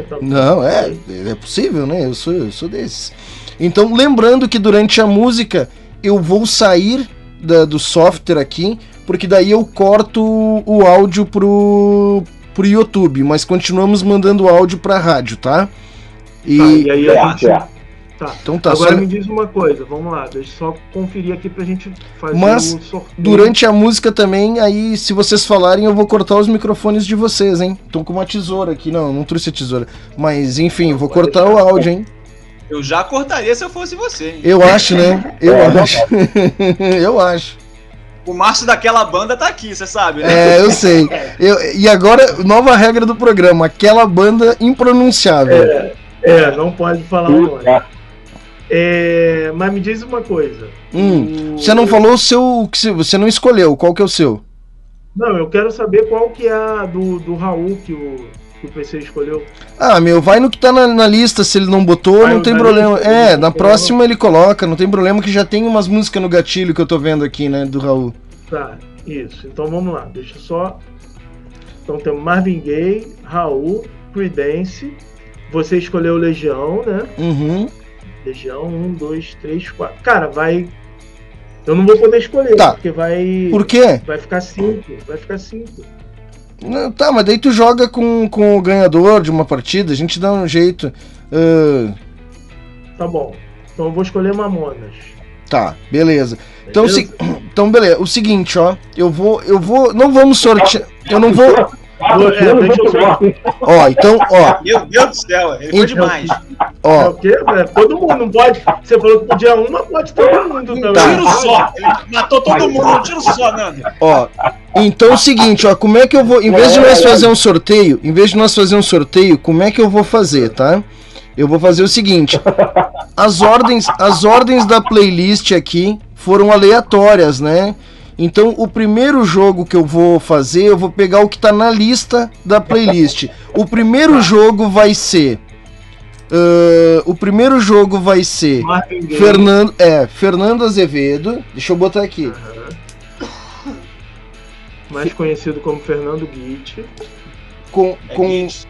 [SPEAKER 1] Tá.
[SPEAKER 2] Não, é, é possível, né? Eu sou, eu sou desses. Então, lembrando que durante a música eu vou sair da- do software aqui, porque daí eu corto o áudio pro, pro YouTube, mas continuamos mandando áudio pra rádio, tá? E,
[SPEAKER 1] Tá, e aí a gente.
[SPEAKER 3] certo.
[SPEAKER 1] Tá.
[SPEAKER 2] então tá,
[SPEAKER 1] Agora
[SPEAKER 2] só
[SPEAKER 1] me diz uma coisa, vamos lá, deixa eu só conferir aqui pra gente fazer
[SPEAKER 2] Mas,
[SPEAKER 1] o sorteio.
[SPEAKER 2] durante a música também, aí se vocês falarem eu vou cortar os microfones de vocês, hein? Tô com uma tesoura aqui, não, não trouxe a tesoura. Mas enfim, vou cortar o
[SPEAKER 1] deixar.
[SPEAKER 2] áudio, hein?
[SPEAKER 4] Eu já cortaria se eu fosse você. hein?
[SPEAKER 2] Eu acho, né? Eu
[SPEAKER 3] É,
[SPEAKER 2] acho. eu acho.
[SPEAKER 4] O Márcio daquela banda tá aqui, você sabe, né?
[SPEAKER 2] É, eu sei. Eu, e agora, nova regra do programa: aquela banda impronunciável.
[SPEAKER 1] É, não pode falar o nome.
[SPEAKER 3] É.
[SPEAKER 1] É, mas me diz uma coisa.
[SPEAKER 2] Hum,
[SPEAKER 1] O-
[SPEAKER 2] você não falou o seu. que você- Você não escolheu. Qual que é o seu?
[SPEAKER 1] Não, eu quero saber qual que é a do, do Raul que o, que escolheu.
[SPEAKER 2] Ah, meu, vai no que tá na, na lista. Se ele não botou,
[SPEAKER 1] Vai
[SPEAKER 2] não tem problema. É, na próxima ele coloca, não tem problema, que já tem umas músicas no gatilho que eu tô vendo aqui, né, do Raul.
[SPEAKER 1] Tá, isso. Então vamos lá, deixa só. Então temos Marvin Gaye, Raul, Creedence. Você escolheu Legião, né?
[SPEAKER 2] Uhum.
[SPEAKER 1] Legião, um, dois, três, quatro. Cara, vai. Eu não vou poder escolher,
[SPEAKER 2] Tá.
[SPEAKER 1] porque vai.
[SPEAKER 2] Por quê?
[SPEAKER 1] Vai ficar cinco. Vai ficar cinco.
[SPEAKER 2] Não, tá, mas daí tu joga com, com o ganhador de uma partida, a gente dá um jeito. Ah,
[SPEAKER 1] Tá bom. Então eu vou escolher Mamonas.
[SPEAKER 2] tá, beleza. Então,
[SPEAKER 1] beleza?
[SPEAKER 2] se, então, beleza. O seguinte, ó. Eu vou. Eu vou. Não vamos sortear. Eu não vou.
[SPEAKER 3] Tá
[SPEAKER 1] é?
[SPEAKER 2] Ó, então, ó,
[SPEAKER 4] Meu Deus do céu, ele foi
[SPEAKER 2] Então-
[SPEAKER 4] demais.
[SPEAKER 1] É
[SPEAKER 2] ó.
[SPEAKER 1] o quê? É, todo mundo não pode. Você falou que podia uma, pode todo mundo também.
[SPEAKER 2] Tá.
[SPEAKER 4] Tiro só. Ele matou todo mundo, um tiro só, Nando.
[SPEAKER 2] Ó, então é o seguinte, ó, como é que eu vou, em vez de nós fazer um sorteio, em vez de nós fazer um sorteio, como é que eu vou fazer, tá? Eu vou fazer o seguinte, as ordens, as ordens da playlist aqui foram aleatórias, né? Então o primeiro jogo que eu vou fazer, eu vou pegar o que tá na lista da playlist. O primeiro jogo vai ser ah, o primeiro jogo vai ser. Fernando, é, Fernando Azevedo. Deixa eu botar aqui.
[SPEAKER 1] mais conhecido como Fernando Guite.
[SPEAKER 2] Com,
[SPEAKER 4] É
[SPEAKER 2] com
[SPEAKER 4] Guinness.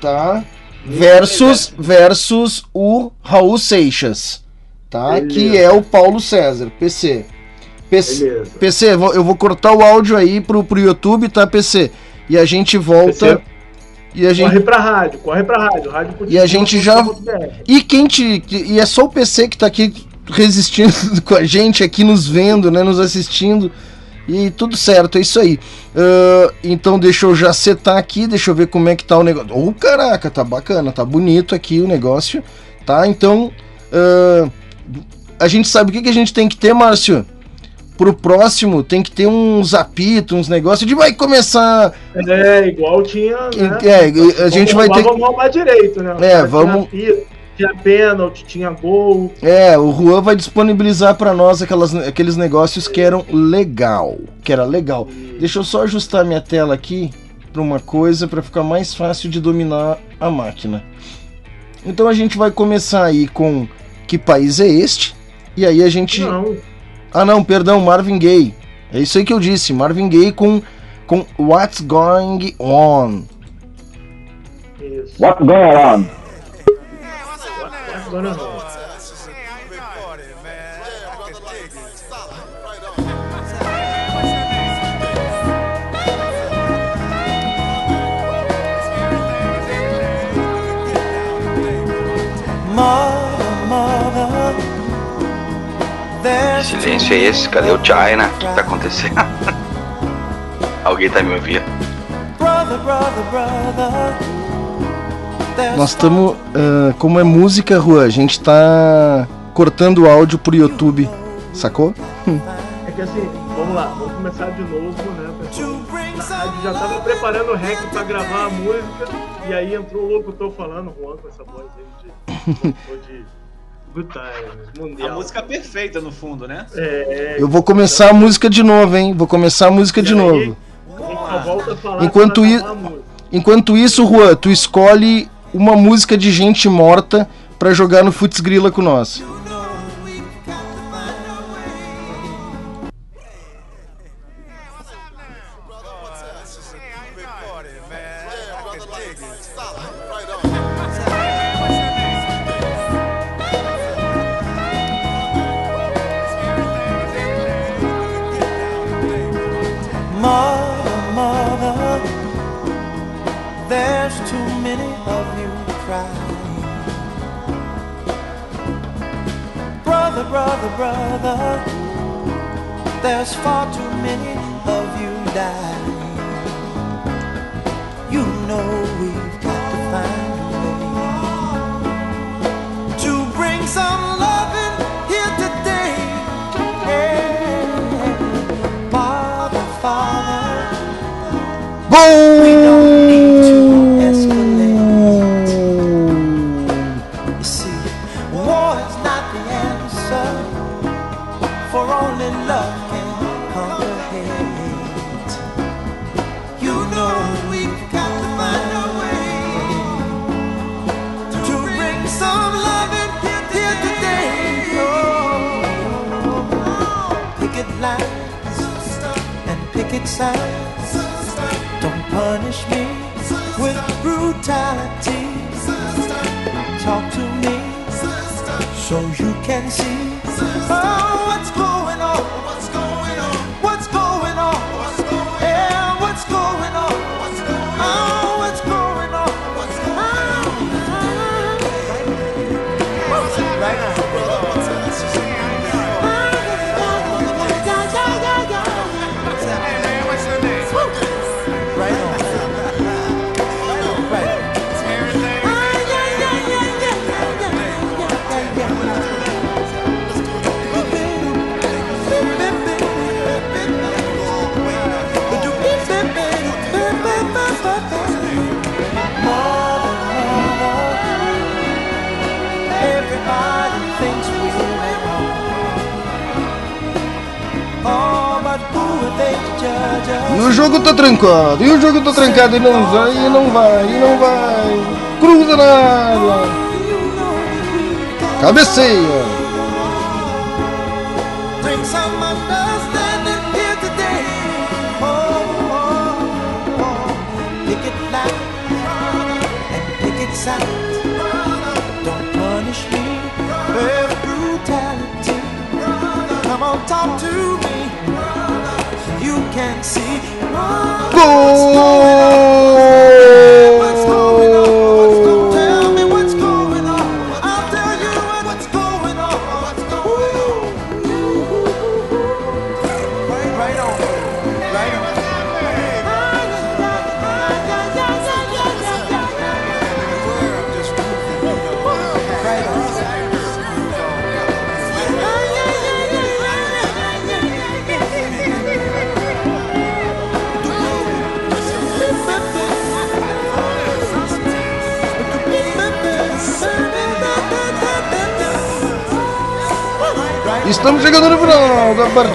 [SPEAKER 2] tá? Versus, versus o Raul Seixas, tá?
[SPEAKER 1] Beleza.
[SPEAKER 2] Que é o Paulo César, PC. PC. PC, eu vou cortar o áudio aí pro, pro YouTube, tá, PC? E a gente volta.
[SPEAKER 1] PC,
[SPEAKER 2] E a gente.
[SPEAKER 1] Corre pra rádio, corre pra rádio. rádio
[SPEAKER 2] E a gente já-. E quem te. E é só o PC que tá aqui resistindo com a gente, aqui nos vendo, né? Nos assistindo. E tudo certo, é isso aí. Ah, então deixa eu já setar aqui, deixa eu ver como é que tá o negócio. Ô, caraca, tá bacana, tá bonito aqui o negócio, tá? Então, ah, a gente sabe o que, que a gente tem que ter, Márcio? Pro próximo tem que ter uns apitos, uns negócios de vai começar.
[SPEAKER 1] É, igual tinha. Né?
[SPEAKER 2] É, a gente vai ter.
[SPEAKER 1] Vamos arrumar direito, né?
[SPEAKER 2] É, vamos-
[SPEAKER 1] Tinha, apito, tinha pênalti, tinha gol.
[SPEAKER 2] É, o Juan vai disponibilizar pra nós aquelas, aqueles negócios que eram legal, que era legal. Deixa eu só ajustar minha tela aqui pra uma coisa pra ficar mais fácil de dominar a máquina. Então a gente vai começar aí com que país é este? E aí a gente
[SPEAKER 1] Não,
[SPEAKER 2] Ah, não, perdão, Marvin Gaye. É isso aí que eu disse, Marvin Gaye com com What's Going On.
[SPEAKER 1] isso.
[SPEAKER 3] What's going on?
[SPEAKER 1] Agora não.
[SPEAKER 8] Silêncio é esse? Cadê o China? O que tá acontecendo? Alguém tá me ouvindo?
[SPEAKER 2] Brother, brother, brother. There's
[SPEAKER 9] Nós estamos. como é música, Juan, a gente tá cortando o áudio pro YouTube. Sacou?
[SPEAKER 1] É que assim, vamos lá, vamos começar de novo, né, pessoal? A rádio já tava preparando o rec pra gravar a música, e aí entrou o locutor falando, Juan, com essa voz aí de. de Good Times,
[SPEAKER 4] A
[SPEAKER 1] Mundial.
[SPEAKER 4] música perfeita no fundo, né?
[SPEAKER 1] É,
[SPEAKER 9] Eu vou começar a música de novo, hein? Vou começar a música de
[SPEAKER 1] aí,
[SPEAKER 9] novo.
[SPEAKER 1] a a
[SPEAKER 9] Enquanto i-
[SPEAKER 1] a.
[SPEAKER 9] Enquanto isso, Juan, tu escolhe uma música de gente morta pra jogar no Futs Grila com nós. Trancado, e o jogo tá trancado, e não vai, e não vai, e não vai. Cruza na área. Cabeceia.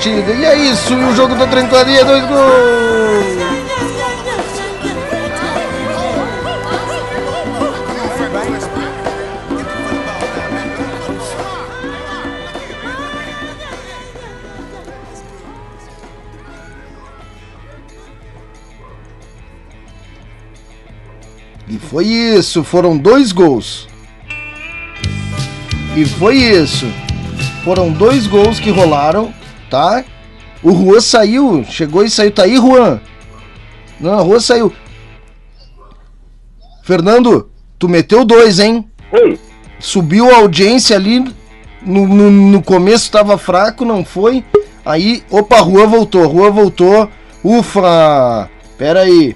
[SPEAKER 9] Partida. E é isso, o jogo tá trancado e é dois gols. E foi isso, foram dois gols. E foi isso. Foram dois gols que rolaram, tá? O Juan saiu, chegou e saiu. Tá aí, Juan? Não, o Juan saiu. Fernando, tu meteu dois, hein?
[SPEAKER 3] Oi,
[SPEAKER 9] Subiu a audiência ali
[SPEAKER 2] No, no, no começo tava fraco, não foi. Aí, opa, Juan voltou, Juan voltou. Ufa! Pera aí.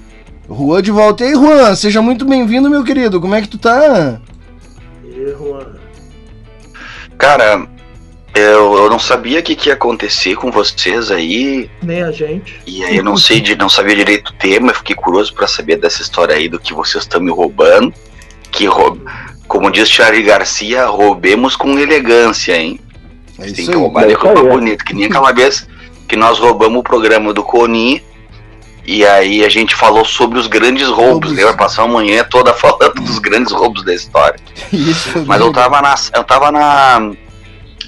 [SPEAKER 2] Juan de volta. E aí, Juan, seja muito bem-vindo, meu querido. Como é que tu tá?
[SPEAKER 1] E, Juan,
[SPEAKER 8] Cara, sabia o que, que ia acontecer com vocês aí.
[SPEAKER 1] nem a gente.
[SPEAKER 8] E aí eu não sei de, não sabia direito o tema, eu fiquei curioso pra saber dessa história aí do que vocês estão me roubando. Que roub... como diz Charlie Garcia, roubemos com elegância, hein?
[SPEAKER 2] É
[SPEAKER 8] Tem
[SPEAKER 2] isso
[SPEAKER 8] que
[SPEAKER 2] aí.
[SPEAKER 8] roubar de
[SPEAKER 3] É isso
[SPEAKER 8] roupa
[SPEAKER 3] aí.
[SPEAKER 8] bonita, que nem aquela vez que nós roubamos o programa do Coni. E aí a gente falou sobre os grandes roubos,
[SPEAKER 2] Roubos.
[SPEAKER 8] lembra? Passar a manhã toda falando dos grandes roubos da história.
[SPEAKER 2] Isso
[SPEAKER 8] Mas eu tava na. Eu tava na.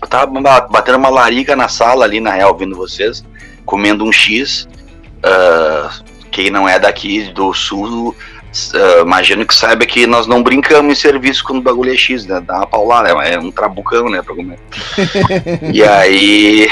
[SPEAKER 8] Eu tava ba- batendo uma larica na sala ali, na real, ouvindo vocês, comendo um X. Ah, quem não é daqui do sul, ah, imagino que saiba que nós não brincamos em serviço quando o bagulho é X, né? Dá uma paulada, é um trabucão, né? Pra comer. e aí.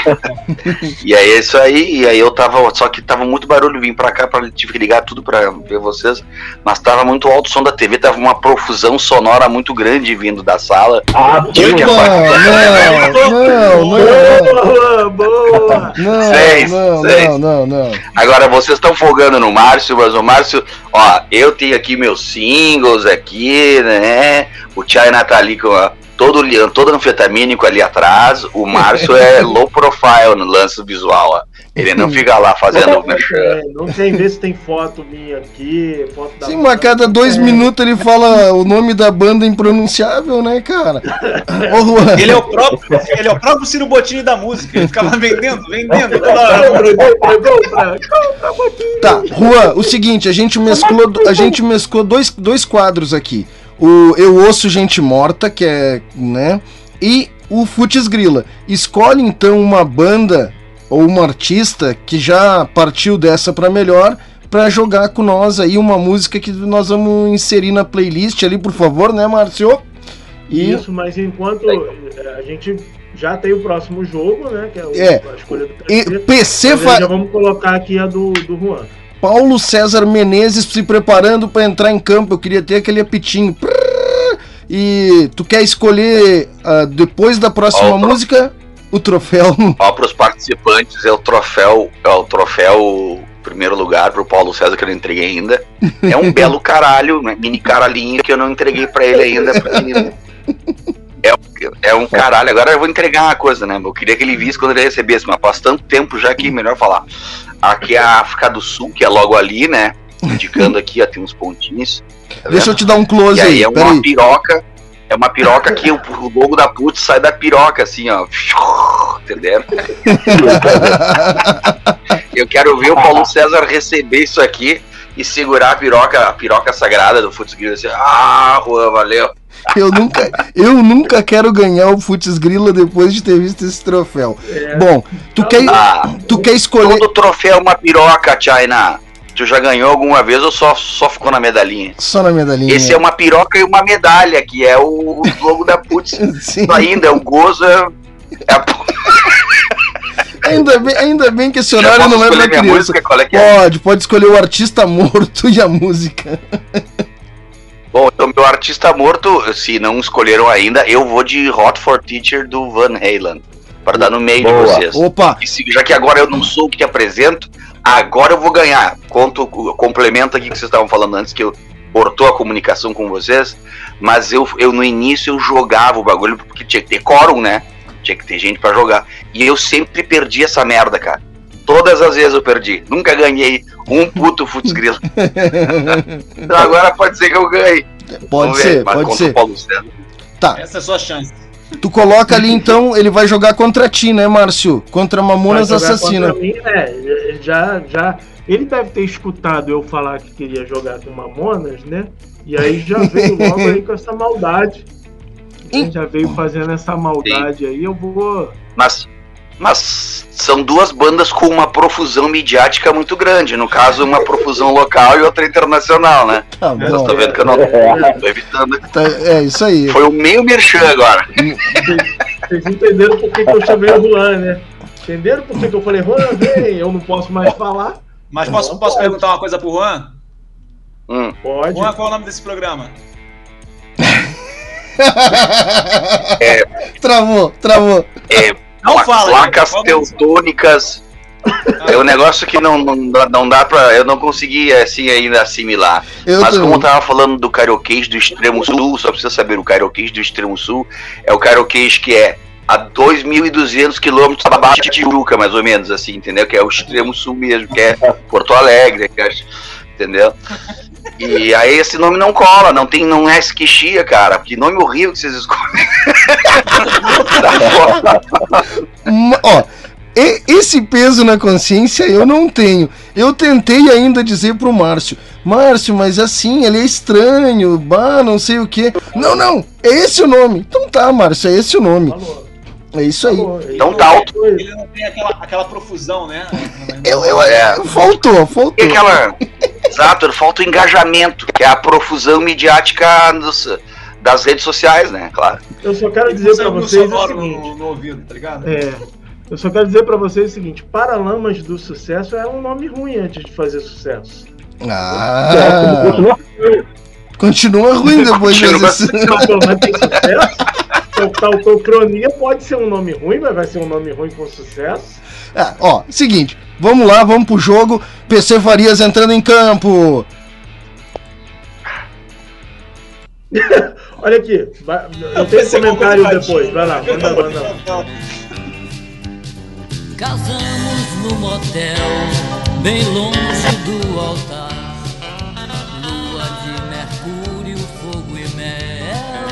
[SPEAKER 8] e aí é isso aí, e aí eu tava. Só que tava muito barulho, vim pra cá, pra, tive que ligar tudo pra ver vocês. Mas tava muito alto o som da TV, tava uma profusão sonora muito grande vindo da sala.
[SPEAKER 3] Ah,
[SPEAKER 8] Tive que
[SPEAKER 2] Não,
[SPEAKER 8] apagar.
[SPEAKER 2] não, não, não.
[SPEAKER 1] Boa, boa!
[SPEAKER 2] Não,
[SPEAKER 8] Seis,
[SPEAKER 2] não,
[SPEAKER 8] seis.
[SPEAKER 2] não, não, não.
[SPEAKER 8] Agora vocês estão folgando no Márcio, mas o Márcio, ó, eu tenho aqui meus singles aqui, né? O China tá ali com a, todo, todo anfetamínico ali atrás. O Márcio é low profile no lance visual, ó. Ele não fica lá fazendo.
[SPEAKER 1] É, não tem ver se tem foto minha aqui, foto da
[SPEAKER 2] Sim, mas a cada dois
[SPEAKER 1] É.
[SPEAKER 2] minutos ele fala o nome da banda impronunciável, né, cara? Ô, Juan.
[SPEAKER 4] Ele é o próprio, ele é o próprio Ciro Bottini da música. Ele ficava vendendo, vendendo toda hora.
[SPEAKER 2] Tá, Juan, o seguinte, a gente mesclou, a gente mesclou dois, dois quadros aqui. O Eu Ouço Gente Morta, que é, né? E o Futs Grila. Escolhe então uma banda ou um artista que já partiu dessa pra melhor pra jogar com nós aí uma música que nós vamos inserir na playlist ali, por favor, né, Márcio? E
[SPEAKER 1] Isso, mas enquanto é, a gente já tem o próximo jogo, né? Que é, o-
[SPEAKER 2] É.
[SPEAKER 1] a escolha do
[SPEAKER 2] e
[SPEAKER 1] PC.
[SPEAKER 2] PC fa...
[SPEAKER 1] Já vamos colocar aqui a do, do Juan.
[SPEAKER 2] Paulo César Menezes se preparando pra entrar em campo. Eu queria ter aquele apitinho. E tu quer escolher ah, depois da próxima música o troféu?
[SPEAKER 8] Ó, pros participantes, é o troféu, é o troféu primeiro lugar pro Paulo César que eu não entreguei ainda. É um belo caralho, né, mini caralhinho que eu não entreguei pra ele ainda. É, um- é um caralho. Agora eu vou entregar uma coisa, né? Eu queria que ele visse quando ele recebesse, mas faz tanto tempo já que melhor falar. Aqui é a África do Sul, que é logo ali, né? Indicando aqui, ó, tem uns pontinhos. Tá
[SPEAKER 2] Deixa eu te dar um close
[SPEAKER 8] E aí
[SPEAKER 2] aí.
[SPEAKER 8] é uma
[SPEAKER 2] Peraí.
[SPEAKER 8] piroca. É uma piroca que o, o logo da putz sai da piroca, assim, ó. Entenderam? Eu quero ver o Paulo César receber isso aqui e segurar a piroca, a piroca sagrada do Futs Grila assim, ah, Juan, valeu.
[SPEAKER 2] Eu nunca, eu nunca quero ganhar o Futs Grila depois de ter visto esse troféu.
[SPEAKER 1] É.
[SPEAKER 2] Bom, tu quer,
[SPEAKER 8] Ah,
[SPEAKER 2] tu quer escolher.
[SPEAKER 8] todo troféu é uma piroca, China. Tu já ganhou alguma vez ou só, só ficou na medalhinha?
[SPEAKER 2] Só na medalhinha.
[SPEAKER 8] Esse é uma piroca e uma medalha, que é o, o logo da Putz.
[SPEAKER 2] Sim.
[SPEAKER 8] Ainda, o gozo é, é a
[SPEAKER 2] Ainda, bem, ainda bem que esse horário não é pra criança.
[SPEAKER 8] música? É que é?
[SPEAKER 2] Pode, pode escolher o artista morto e a música.
[SPEAKER 8] Bom, então meu artista morto, se não escolheram ainda, eu vou de Hot for Teacher do Van Halen. Para dar no meio
[SPEAKER 3] Boa.
[SPEAKER 8] de vocês.
[SPEAKER 2] Opa,
[SPEAKER 8] E já que agora eu não sou o que apresento, agora eu vou ganhar. Conto, complemento aqui que vocês estavam falando antes, que eu cortou a comunicação com vocês, mas eu, eu no início eu jogava o bagulho porque tinha que ter quórum, né? Tinha que ter gente pra jogar. E eu sempre perdi essa merda, cara. Todas as vezes eu perdi. Nunca ganhei um puto futsgrilo. então agora pode ser que eu ganhe.
[SPEAKER 2] pode
[SPEAKER 8] Vamos ver,
[SPEAKER 2] ser,
[SPEAKER 8] mas
[SPEAKER 2] pode
[SPEAKER 8] contra o
[SPEAKER 2] ser.
[SPEAKER 8] Paulo César.
[SPEAKER 2] Tá,
[SPEAKER 4] Essa é a sua chance.
[SPEAKER 2] Tu coloca ali então, ele vai jogar contra ti, né, Márcio? Contra Mamonas Assassina.
[SPEAKER 1] contra mim, né? Já, já. Ele deve ter escutado eu falar que queria jogar com Mamonas, né? E aí já veio logo aí com essa maldade.
[SPEAKER 2] Ih.
[SPEAKER 1] Já veio fazendo essa maldade aí, eu vou.
[SPEAKER 8] Mas, mas são duas bandas com uma profusão midiática muito grande. No caso, uma profusão local e outra internacional, né?
[SPEAKER 2] Tá
[SPEAKER 8] Vocês
[SPEAKER 2] bom.
[SPEAKER 8] estão vendo que eu não
[SPEAKER 3] É.
[SPEAKER 8] tô evitando.
[SPEAKER 2] Tá, é isso aí.
[SPEAKER 8] Foi o meio merchan agora.
[SPEAKER 1] Vocês entenderam por que, que eu chamei o Juan, né? Entenderam por que, que eu falei, Juan, vem, eu não posso mais falar?
[SPEAKER 4] Mas posso, posso perguntar uma coisa pro Juan?
[SPEAKER 8] Hum.
[SPEAKER 1] Pode.
[SPEAKER 4] Juan, qual é o nome desse programa?
[SPEAKER 2] Travou, travou.
[SPEAKER 8] É,
[SPEAKER 4] Não
[SPEAKER 8] pla-
[SPEAKER 4] fala,
[SPEAKER 8] placas
[SPEAKER 4] Vamos-
[SPEAKER 8] teutônicas. É um negócio que não, não, dá- não dá pra. Eu não consegui assim ainda assimilar.
[SPEAKER 2] Eu
[SPEAKER 8] Mas
[SPEAKER 2] também.
[SPEAKER 8] como eu tava falando do karaokês do extremo sul, só precisa saber o karaokês do extremo sul, é o karaokês que é a 2.200 quilômetros abaixo de Tijuca, mais ou menos, assim, entendeu? Que é o extremo sul mesmo, que é Porto Alegre, que é, entendeu? E aí esse nome não cola, não tem, não é esquixia, cara. Que nome horrível que vocês escolhem.
[SPEAKER 2] Ó, e- esse peso na consciência eu não tenho. Eu tentei ainda dizer pro Márcio, Márcio, mas assim, ele é estranho, bah, não sei o que. Não, não, é esse o nome. Então tá, Márcio, é esse o nome.
[SPEAKER 1] Falou.
[SPEAKER 2] É isso aí.
[SPEAKER 1] Falou.
[SPEAKER 8] Então tá alto.
[SPEAKER 4] Ele não tem aquela, aquela profusão, né?
[SPEAKER 2] Eu, eu,
[SPEAKER 8] É.
[SPEAKER 2] Faltou, faltou.
[SPEAKER 8] E aquela. Exato, falta o engajamento, que é a profusão midiática dos- das redes sociais, né? Claro.
[SPEAKER 1] Eu só quero dizer pra
[SPEAKER 4] Sangue
[SPEAKER 1] vocês o seguinte.
[SPEAKER 4] no, no ouvido, tá ligado?
[SPEAKER 1] É, eu só quero dizer pra vocês o seguinte: Paralamas do Sucesso era um nome ruim antes de fazer sucesso.
[SPEAKER 2] Ah,
[SPEAKER 3] Continua
[SPEAKER 2] continua ruim depois
[SPEAKER 8] Continua
[SPEAKER 2] desse.
[SPEAKER 1] Não, pelo menos tem sucesso. Então, Tautocronia pode ser um nome ruim, mas vai ser um nome ruim com sucesso.
[SPEAKER 2] Ah, ó, seguinte, vamos lá, vamos pro jogo. PC Farias entrando em campo.
[SPEAKER 1] Olha aqui, vai- eu tenho comentário depois. Vai lá, manda, manda. lá.
[SPEAKER 10] Casamos no motel, bem longe do altar. Lua de mercúrio, fogo e mel.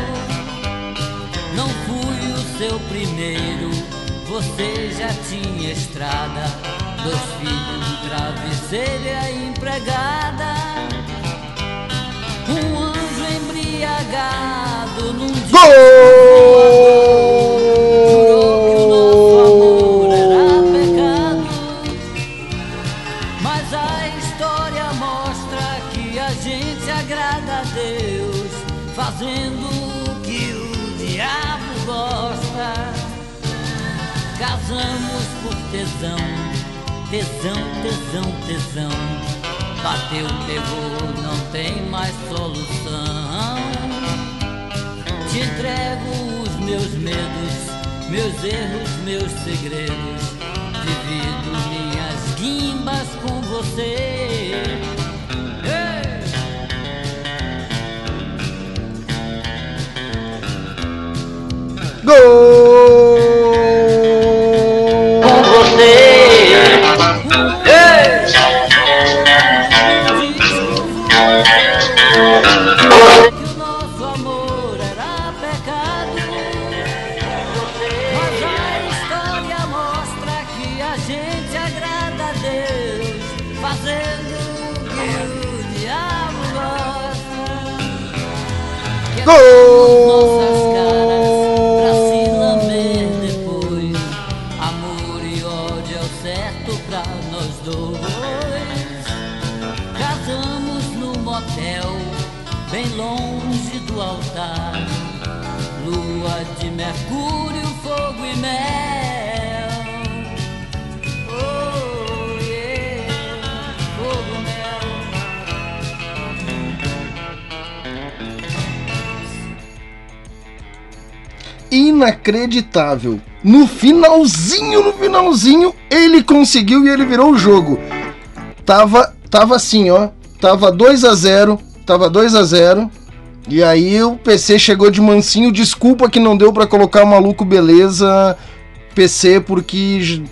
[SPEAKER 10] Não fui o seu primeiro, você já tinha estrada. Dois filhos, travesseiro e a empregada. Embriagado meus erros, meus segredos. Divido minhas guimbas com você. Ei!
[SPEAKER 2] Gol!
[SPEAKER 10] Motel, bem longe do altar. Lua de mercúrio, fogo e
[SPEAKER 2] Inacreditável. No finalzinho, no finalzinho, ele conseguiu e ele virou o jogo. Tava, tava assim, ó. Tava 2 a 0 Tava 2 a 0 E aí o PC chegou de mansinho. Desculpa que não deu pra colocar o maluco beleza PC, porque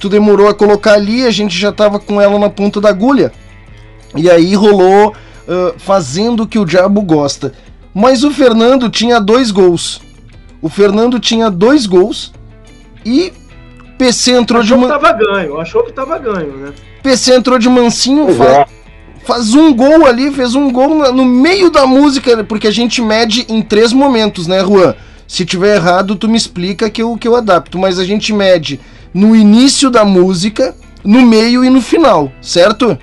[SPEAKER 2] tu demorou a colocar ali. A gente já tava com ela na ponta da agulha. E aí rolou ah, fazendo o que o diabo gosta. Mas o Fernando tinha dois gols. O Fernando tinha dois gols e PC entrou de,
[SPEAKER 1] Achou que
[SPEAKER 2] man...
[SPEAKER 1] tava ganho, achou que tava ganho, né?
[SPEAKER 2] PC entrou de mansinho,
[SPEAKER 3] Pois
[SPEAKER 2] fa-
[SPEAKER 3] é.
[SPEAKER 2] faz um gol ali, fez um gol no meio da música, porque a gente mede em três momentos, né, Juan? Se tiver errado, tu me explica que eu, que eu adapto, mas a gente mede no início da música, no meio e no final, certo?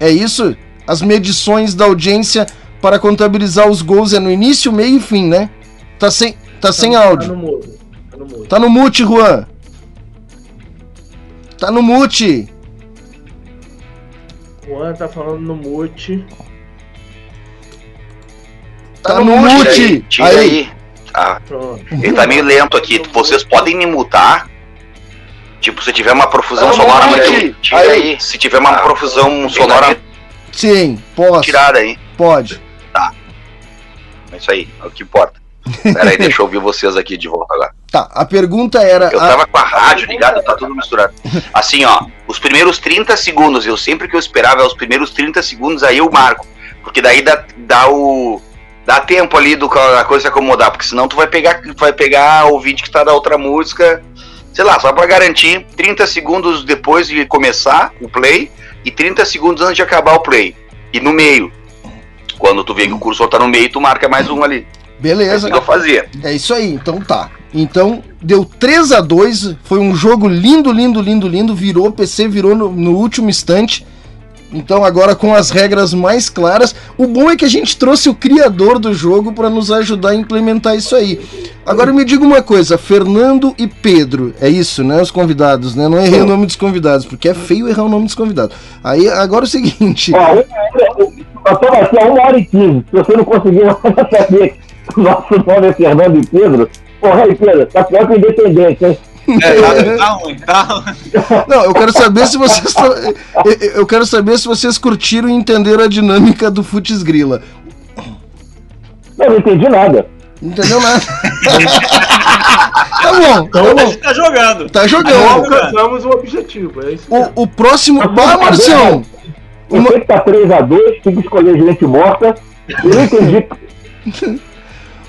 [SPEAKER 2] É isso? As medições da audiência para contabilizar os gols é no início, meio e fim, né? Tá sem, tá sem
[SPEAKER 1] Tá
[SPEAKER 2] áudio.
[SPEAKER 1] no mudo. Tá no mudo.
[SPEAKER 2] Tá no mute, Juan. Tá no mute.
[SPEAKER 1] Juan tá falando no mute.
[SPEAKER 2] Tá no mute!
[SPEAKER 8] Tira
[SPEAKER 2] Aí.
[SPEAKER 8] aí. Tá.
[SPEAKER 1] Pronto.
[SPEAKER 8] Ele tá meio lento aqui. Vocês podem me mutar? Tipo, se tiver uma profusão
[SPEAKER 2] Tá no
[SPEAKER 8] sonora
[SPEAKER 2] mute.
[SPEAKER 8] muito. Tira
[SPEAKER 2] Aí.
[SPEAKER 8] aí. Se tiver uma profusão sonora
[SPEAKER 2] Sim, posso.
[SPEAKER 8] tirada aí.
[SPEAKER 2] Pode.
[SPEAKER 8] É isso aí, é o que importa. Pera aí, deixa eu ouvir vocês aqui de volta agora.
[SPEAKER 2] Tá, a pergunta era.
[SPEAKER 8] Eu
[SPEAKER 2] a-
[SPEAKER 8] tava com a rádio ligada, tá tudo misturado. Assim, ó, os primeiros 30 segundos, eu sempre que eu esperava é os primeiros 30 segundos, aí eu marco. Porque daí dá, dá o. Dá tempo ali do a coisa se acomodar, porque senão tu vai pegar, tu vai pegar o vídeo que tá da outra música, sei lá, só pra garantir, 30 segundos depois de começar o play e 30 segundos antes de acabar o play. E no meio. Quando tu vê que o cursor tá no meio, tu marca mais um ali. É
[SPEAKER 2] Beleza.
[SPEAKER 8] isso que eu fazia.
[SPEAKER 2] É isso aí, então tá. Então, deu 3 a 2 foi um jogo lindo, lindo, lindo, lindo, virou, PC virou no, no último instante. Então, agora com as regras mais claras, o bom é que a gente trouxe o criador do jogo para nos ajudar a implementar isso aí. Agora me diga uma coisa, Fernando e Pedro, é isso, né? Os convidados, né? Não errei o nome dos convidados, porque é feio errar o nome dos convidados. Aí, agora é o seguinte.
[SPEAKER 3] Ó, uma hora- nós estamos aqui há uma hora e quinze. Se você não conseguiu saber que o nosso nome é Fernando e Pedro, porra aí, Pedro, tá pior que o Independente, hein?
[SPEAKER 4] É, tá, tá ruim, tá ruim.
[SPEAKER 2] Não, eu quero saber se vocês. eu- quero saber se vocês curtiram e entenderam a dinâmica do Futs Grila.
[SPEAKER 3] Eu não entendi nada.
[SPEAKER 2] Não entendeu nada. tá bom, tá
[SPEAKER 4] A
[SPEAKER 2] bom.
[SPEAKER 4] gente tá jogando.
[SPEAKER 2] Tá
[SPEAKER 1] Não
[SPEAKER 2] jogando.
[SPEAKER 1] alcançamos o objetivo, é isso.
[SPEAKER 2] O, o próximo. Bah, Marcião!
[SPEAKER 3] Sei que tá 3x2, tem que escolher gente morta. Eu não entendi.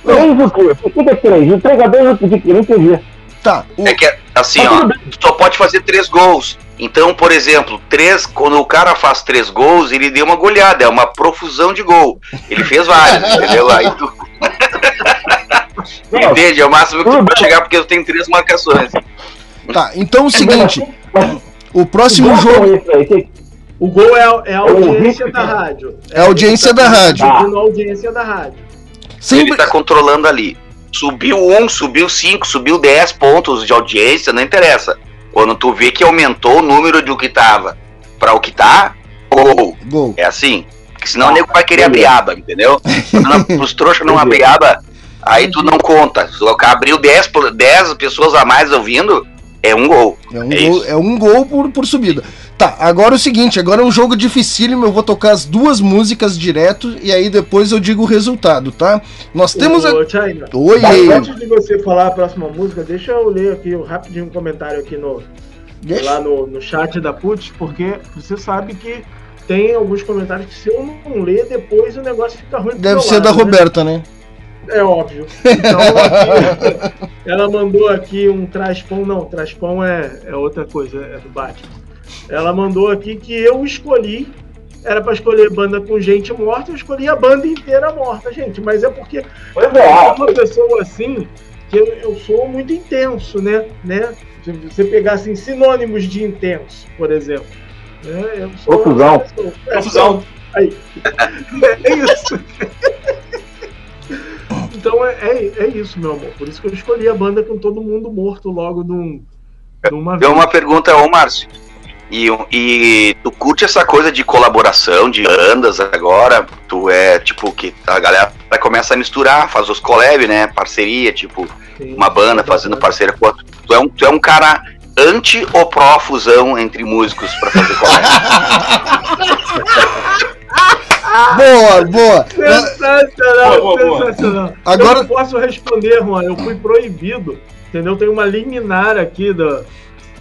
[SPEAKER 3] 3 o quê? Por que é 3? O 3x2 eu pedi que eu não entendi.
[SPEAKER 2] Tá, o-
[SPEAKER 8] É que, assim, ó, tu só pode fazer três gols. Então, por exemplo, três, quando o cara faz três gols, ele deu uma goleada, é uma profusão de gol. Ele fez vários, entendeu? Aí tu. Entende? É o máximo que tu pode chegar porque eu tenho três marcações.
[SPEAKER 2] tá. Então é o seguinte: o próximo jogo
[SPEAKER 3] tem-
[SPEAKER 1] O gol é, a- é a audiência da rádio.
[SPEAKER 2] é a audiência da rádio.
[SPEAKER 1] A audiência da rádio.
[SPEAKER 8] Ele
[SPEAKER 2] Sempre.
[SPEAKER 8] tá controlando ali. Subiu um, subiu cinco, subiu dez pontos de audiência, não interessa. Quando tu vê que aumentou o número do que tava pra o que tá, gol.
[SPEAKER 2] Gol.
[SPEAKER 8] É assim. Porque senão o nego vai querer abrir aba, entendeu? Não, os trouxas não abrir aba, aí tu não conta. Se o cara abriu 10, por- 10 pessoas a mais ouvindo, é um gol.
[SPEAKER 2] É um
[SPEAKER 8] É
[SPEAKER 2] gol,
[SPEAKER 8] isso.
[SPEAKER 2] é um gol por, por subida. Tá, agora é o seguinte, agora é um jogo dificílimo, eu vou tocar as duas músicas direto e aí depois eu digo o resultado, tá? Nós temos a...
[SPEAKER 1] Ô, China,
[SPEAKER 2] Oi!
[SPEAKER 1] Antes de você falar a próxima música, deixa eu ler aqui rapidinho um comentário aqui no,
[SPEAKER 2] Deixa.
[SPEAKER 1] lá no, no chat da Putz, porque você sabe que tem alguns comentários que se eu não ler, depois o negócio fica ruim.
[SPEAKER 2] Deve ser da
[SPEAKER 1] lado, né?
[SPEAKER 2] Roberta, né?
[SPEAKER 1] É óbvio. Então, aqui, ela mandou aqui um traspão, não, traspão é, é outra coisa, é do Batman. Ela mandou aqui que eu escolhi, era pra escolher banda com gente morta, eu escolhi a banda inteira morta, gente, mas é porque
[SPEAKER 3] Pois
[SPEAKER 1] eu
[SPEAKER 3] é.
[SPEAKER 1] sou uma pessoa assim, que eu, eu sou muito intenso, né? né? Se você pegar assim, sinônimos de intenso, por exemplo. Né? Eu sou sou- é,
[SPEAKER 4] Profusão.
[SPEAKER 1] Aí. É isso. Então é, é, é isso, meu amor. Por isso que eu escolhi a banda com todo mundo morto logo de, um, de uma
[SPEAKER 8] Deu
[SPEAKER 1] vez.
[SPEAKER 8] uma pergunta ao Márcio. E, e tu curte essa coisa de colaboração, de bandas agora? Tu é tipo que a galera começa a misturar, faz os collab, né? Parceria, tipo,
[SPEAKER 1] Sim.
[SPEAKER 8] uma banda fazendo parceria com outra. Tu é um, tu é um cara anti ou pró fusão entre músicos pra fazer collab?
[SPEAKER 2] Boa, boa!
[SPEAKER 1] Sensacional,
[SPEAKER 4] Boa, boa, boa.
[SPEAKER 1] sensacional.
[SPEAKER 2] Agora-
[SPEAKER 1] Eu não posso responder, Juan. Eu fui proibido, entendeu? Tem uma liminar aqui da,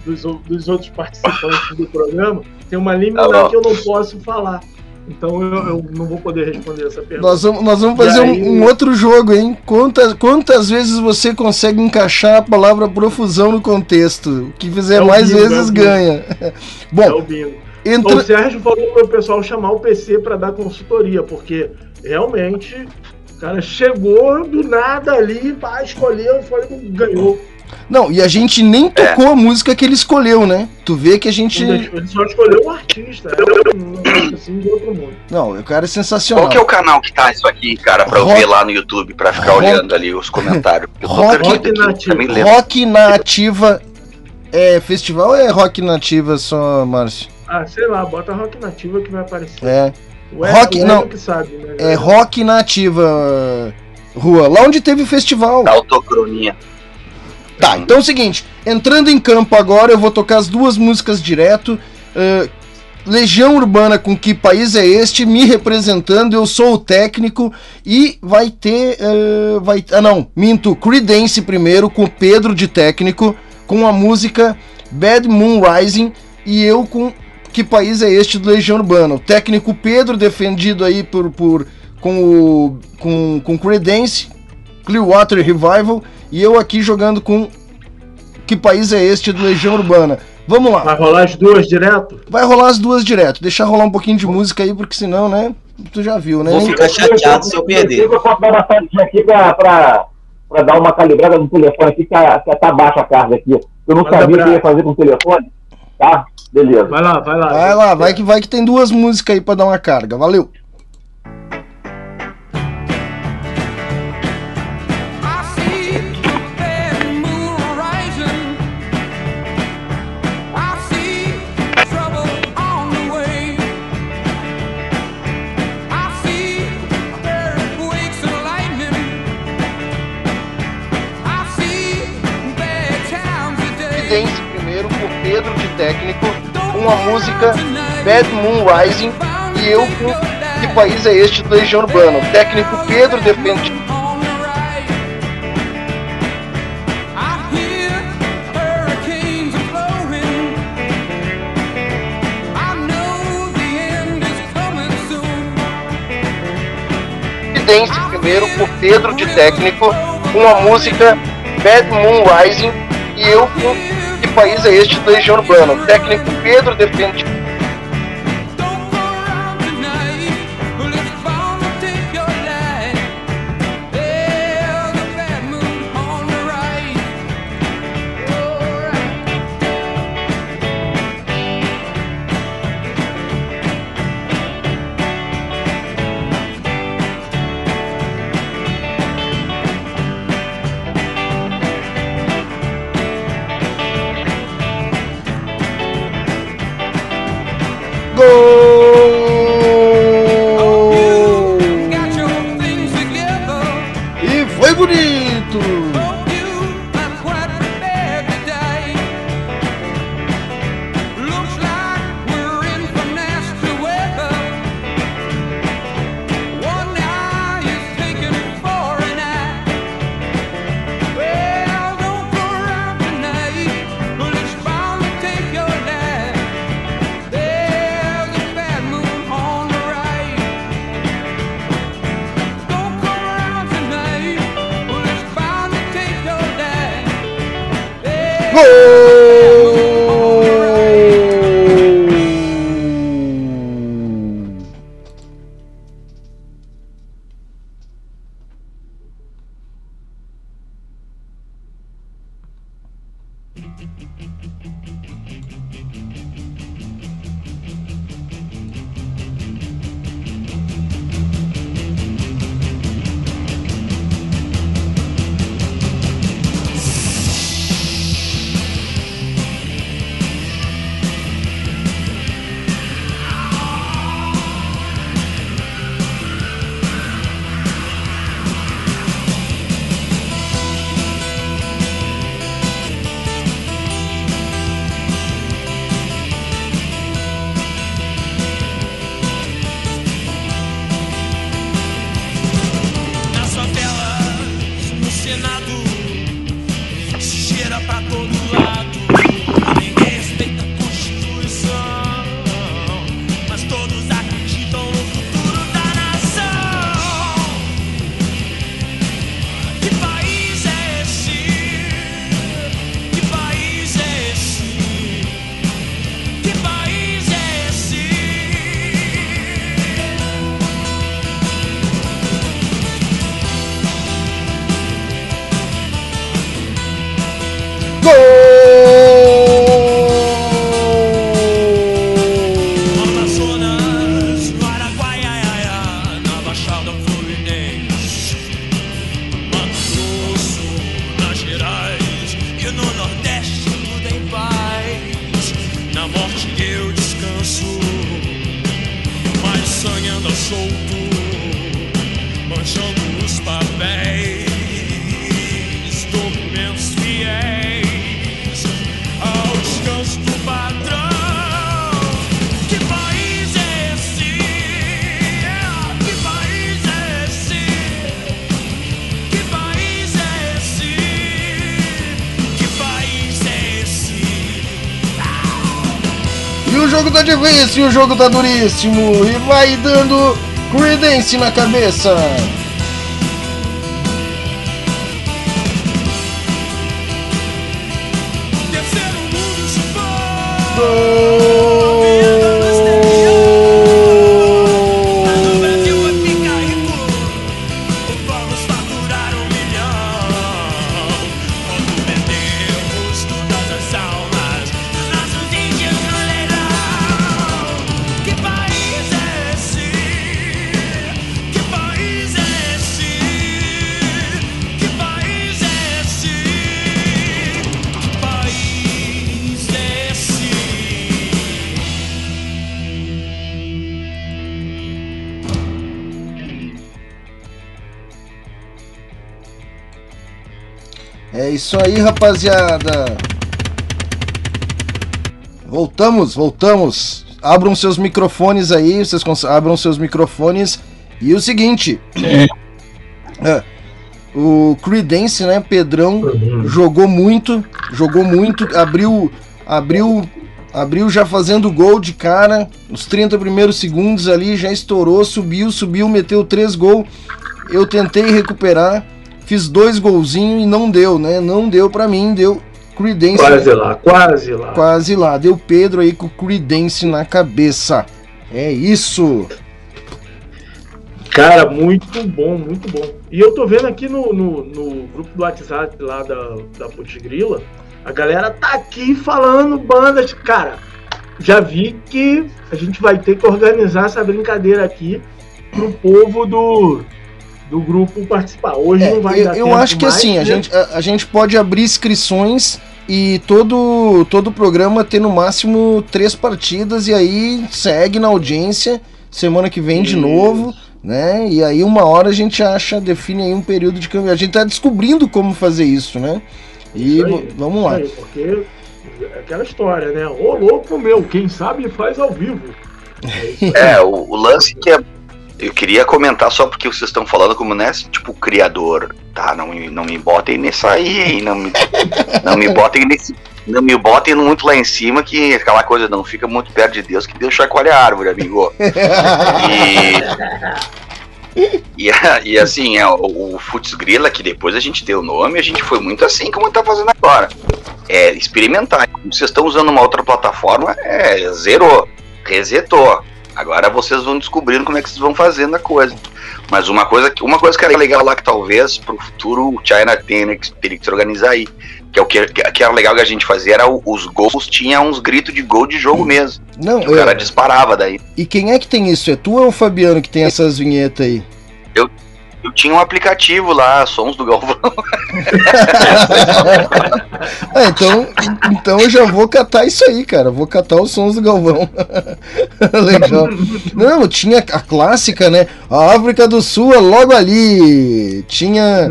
[SPEAKER 1] dos, dos outros participantes do programa. Tem uma liminar
[SPEAKER 8] Tá
[SPEAKER 1] que eu não posso falar. Então eu, eu não vou poder responder essa pergunta.
[SPEAKER 2] Nós vamos, nós vamos fazer
[SPEAKER 1] aí-
[SPEAKER 2] um, um outro jogo, hein? Quantas, quantas vezes você consegue encaixar a palavra profusão no contexto? O que fizer
[SPEAKER 1] É o
[SPEAKER 2] mais
[SPEAKER 1] bingo, é
[SPEAKER 2] vezes
[SPEAKER 1] bingo.
[SPEAKER 2] ganha.
[SPEAKER 1] É
[SPEAKER 2] Bom,
[SPEAKER 1] o bingo.
[SPEAKER 2] entra...
[SPEAKER 1] O Sérgio falou para o pessoal chamar o PC para dar consultoria, porque realmente o cara chegou do nada ali, pá, escolheu e foi, ganhou.
[SPEAKER 2] Não, e a gente nem tocou a música que ele escolheu, né? Tu vê que a gente.
[SPEAKER 1] Ele só escolheu o artista. É um negócio assim de outro mundo.
[SPEAKER 2] Não, o cara é sensacional.
[SPEAKER 8] Qual que é o canal que tá isso aqui, cara, pra eu
[SPEAKER 2] Rock-
[SPEAKER 8] ver lá no YouTube, pra ficar
[SPEAKER 2] Rock-
[SPEAKER 8] olhando ali os comentários? Eu
[SPEAKER 2] Rock-
[SPEAKER 8] aqui,
[SPEAKER 1] Rock
[SPEAKER 8] lendo.
[SPEAKER 2] Rock na Ativa. É festival ou é rock nativa só, Márcio?
[SPEAKER 1] Ah, sei lá, bota rock nativa que vai aparecer.
[SPEAKER 2] É.
[SPEAKER 1] O
[SPEAKER 2] Rock-
[SPEAKER 1] o
[SPEAKER 2] não.
[SPEAKER 1] que sabe, né?
[SPEAKER 2] É rock na ativa, Rua. Lá onde teve festival.
[SPEAKER 8] Autocronia.
[SPEAKER 2] Tá, então é o seguinte, entrando em campo agora, eu vou tocar as duas músicas direto. ah, Legião Urbana com Que País é Este? Me representando, eu sou o técnico e vai ter. ah, vai, ah, não, minto. Creedence primeiro, com Pedro de técnico, com a música Bad Moon Rising e eu com Que País é Este? do Legião Urbana. O técnico Pedro, defendido aí por, por, com o com, com Creedence, Clearwater Revival e eu aqui jogando com Que País é Este? do Legião Urbana. Vamos lá.
[SPEAKER 1] Vai rolar as duas direto?
[SPEAKER 2] Vai rolar as duas direto. Deixar rolar um pouquinho de música aí, porque senão, né? Tu já viu, né?
[SPEAKER 11] Vou
[SPEAKER 2] Nem-
[SPEAKER 11] ficar chateado se eu perder.
[SPEAKER 3] Eu posso dar uma saidinha aqui pra, pra, pra dar uma calibrada no telefone aqui, que tá, que tá baixa a carga aqui. Eu não
[SPEAKER 1] Manda
[SPEAKER 3] sabia o que eu ia fazer com o telefone. Tá? Beleza.
[SPEAKER 1] Vai lá, vai lá.
[SPEAKER 2] Vai lá, vai que vai que tem duas músicas aí pra dar uma carga. Valeu. Técnico, com a música Bad Moon Rising e eu com Que País é Este? do Legião Urbana. O técnico Pedro defende. Creedence primeiro o Pedro de técnico, com a música Bad Moon Rising e eu com País é Este? do Legião Urbana. O técnico Pedro defende o jogo tá difícil, o jogo tá duríssimo. E vai dando Credence na cabeça.
[SPEAKER 12] Terceiro
[SPEAKER 2] isso aí, rapaziada. Voltamos, voltamos. Abram seus microfones aí, vocês abram seus microfones. E o seguinte, é, o Creedence, né, Pedrão jogou muito, jogou muito, abriu, abriu, abriu já fazendo gol de cara, os 30 primeiros segundos ali já estourou, subiu, subiu, meteu três gols. Eu tentei recuperar, fiz dois golzinhos e não deu, né? Não deu pra mim, deu Creedence
[SPEAKER 1] Quase lá, quase lá.
[SPEAKER 2] quase lá. Deu Pedro aí com o Creedence na cabeça. É isso.
[SPEAKER 1] Cara, muito bom, muito bom. E eu tô vendo aqui no, no, no grupo do WhatsApp lá da, da Putz Grila, a galera tá aqui falando bandas. Cara, já vi que a gente vai ter que organizar essa brincadeira aqui pro povo do, do grupo participar. Hoje
[SPEAKER 2] É,
[SPEAKER 1] não vai
[SPEAKER 2] eu
[SPEAKER 1] dar
[SPEAKER 2] eu
[SPEAKER 1] tempo
[SPEAKER 2] acho que
[SPEAKER 1] mais,
[SPEAKER 2] assim, a
[SPEAKER 1] né?
[SPEAKER 2] gente, a, a gente pode abrir inscrições e todo todo programa ter no máximo três partidas e aí segue na audiência semana que vem de
[SPEAKER 1] Isso.
[SPEAKER 2] novo, né? E aí uma hora a gente acha, define aí um período de campeonato. A gente tá descobrindo como fazer isso, né? E
[SPEAKER 1] Isso aí,
[SPEAKER 2] vamos lá.
[SPEAKER 1] Isso aí, porque é aquela história, né? Ô louco meu, quem sabe faz ao vivo. É.
[SPEAKER 8] É, o, o lance que é. Eu queria comentar só porque vocês estão falando como, né? Tipo, criador, tá? Não, não me botem nessa aí? Não me, não me botem nesse. Não me botem muito lá em cima que aquela coisa não fica muito perto de Deus que Deus chacoalha a árvore, amigo. E. E, e assim, é, o, o Futs Grila, que depois a gente deu o nome, a gente foi muito assim como tá fazendo agora. É experimentar. Como vocês estão usando uma outra plataforma, é zerou, resetou. Agora vocês vão descobrindo como é que vocês vão fazendo a coisa. Mas uma coisa, que- uma coisa que era legal lá que talvez pro futuro o China tenha que, teria que se organizar aí. Que é o que, que era legal que a gente fazia, era o- os gols, tinha uns gritos de gol de jogo mesmo.
[SPEAKER 2] Não,
[SPEAKER 8] o cara disparava daí.
[SPEAKER 2] e quem é que tem isso? É tu ou é o Fabiano que tem essas vinhetas aí?
[SPEAKER 8] Eu tinha um aplicativo lá, Sons do Galvão.
[SPEAKER 2] Ah, então, então eu já vou catar isso aí, cara. Vou catar os sons do Galvão. Legal. Não, tinha a clássica, né? A África do Sul é logo ali. Tinha.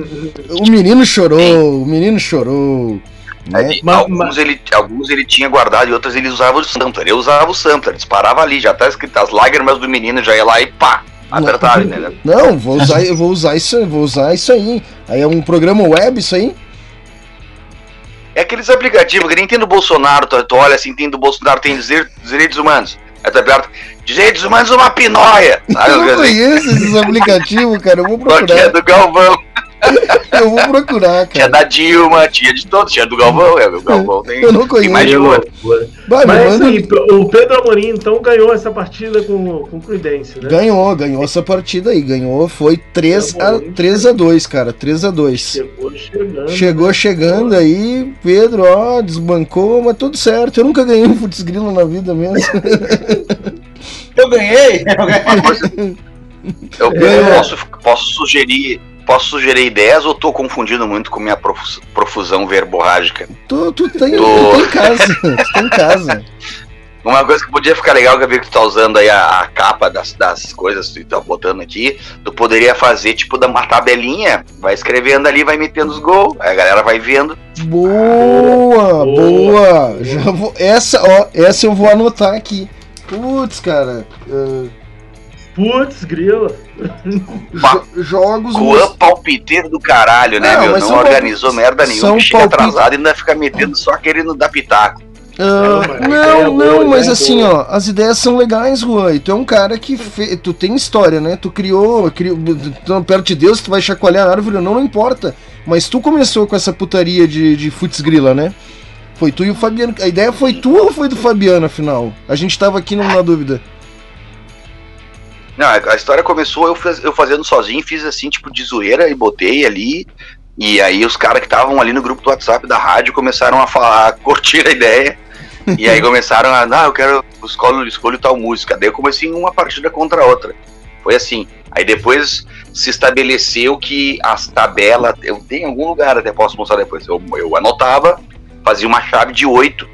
[SPEAKER 2] O menino chorou, o menino chorou. Né?
[SPEAKER 1] Mas-
[SPEAKER 8] alguns, Ele, alguns ele tinha guardado e outros ele usava o sampler. Eu usava o sampler, disparava ali, já tá escrito as lágrimas do menino, já ia lá e pá, apertava, entendeu?
[SPEAKER 2] Não, vou usar, eu vou usar isso, vou usar isso aí. Aí é um programa web isso aí?
[SPEAKER 8] É aqueles aplicativos que nem tem do Bolsonaro, tu, tu olha assim, tem do Bolsonaro, tem direitos humanos. Aí tu aperta, direitos humanos uma pinóia. Sabe?
[SPEAKER 2] Eu não
[SPEAKER 8] Assim,
[SPEAKER 2] conheço esses aplicativos, cara. Eu vou
[SPEAKER 8] Só tinha
[SPEAKER 2] procurar.
[SPEAKER 8] do Galvão,
[SPEAKER 2] Eu vou procurar,
[SPEAKER 8] tinha
[SPEAKER 2] cara.
[SPEAKER 8] da Dilma, tinha de todos, tinha do Galvão, é, o Galvão tem,
[SPEAKER 2] Eu não
[SPEAKER 8] tem mais de
[SPEAKER 2] conheço.
[SPEAKER 8] um.
[SPEAKER 2] Me
[SPEAKER 1] Mas é
[SPEAKER 2] manda-
[SPEAKER 1] aí, o Pedro Amorim então ganhou essa partida com, com Credence, né?
[SPEAKER 2] Ganhou, ganhou essa partida aí. Ganhou, foi 3 a, 3 a 2 cara. 3 a 2
[SPEAKER 1] Chegou chegando.
[SPEAKER 2] Chegou chegando aí, Pedro, ó, desbancou, mas tudo certo. Eu nunca ganhei um Futs Grilo na vida mesmo.
[SPEAKER 4] Eu ganhei! Eu ganhei.
[SPEAKER 8] Eu,
[SPEAKER 1] É.
[SPEAKER 8] posso, posso sugerir. Posso sugerir ideias ou tô confundindo muito com minha profus- profusão verborrágica?
[SPEAKER 2] tu, tu, tem,
[SPEAKER 8] Tô.
[SPEAKER 2] tu tem casa, tu tem casa.
[SPEAKER 8] Uma coisa que podia ficar legal, Gabi, que tu tá usando aí a, a capa das, das coisas que tu tá botando aqui, tu poderia fazer, tipo, dar uma tabelinha, vai escrevendo ali, vai metendo os gols, aí a galera vai vendo.
[SPEAKER 2] Boa,
[SPEAKER 1] Boa,
[SPEAKER 2] boa. Já vou, essa, ó, essa eu vou anotar aqui. Putz, cara. ah,
[SPEAKER 1] Putz, grila.
[SPEAKER 2] jo- jogos
[SPEAKER 8] Juan palpiteiro do caralho, né,
[SPEAKER 2] Não,
[SPEAKER 8] meu? Não organizou
[SPEAKER 2] palpites-
[SPEAKER 8] merda nenhuma,
[SPEAKER 2] são
[SPEAKER 8] chega
[SPEAKER 2] palpites-
[SPEAKER 8] atrasado e ainda fica metendo só querendo dar pitaco.
[SPEAKER 2] Ah,
[SPEAKER 1] Não, é
[SPEAKER 2] não, mas
[SPEAKER 1] é
[SPEAKER 2] assim,
[SPEAKER 1] boa.
[SPEAKER 2] ó, as ideias são legais, Juan. E tu é um cara que fe... tu tem história, né? Tu criou, criou tu- perto de Deus, tu vai chacoalhar a árvore, não, não importa. Mas tu começou com essa putaria de, de futs grila, né? Foi tu e o Fabiano. A ideia foi tua ou foi do Fabiano, afinal? A gente tava aqui numa dúvida.
[SPEAKER 8] Não, a história começou eu, faz- eu fazendo sozinho, fiz assim, tipo, de zoeira e botei ali. E aí os caras que estavam ali no grupo do WhatsApp da rádio começaram a falar, a curtir a ideia. e aí começaram a, não, eu quero, escolho, escolho tal música. Daí eu comecei uma partida contra a outra. Foi assim. Aí depois se estabeleceu que as tabelas, eu tenho em algum lugar, até posso mostrar depois. Eu, eu anotava, fazia uma chave de oito,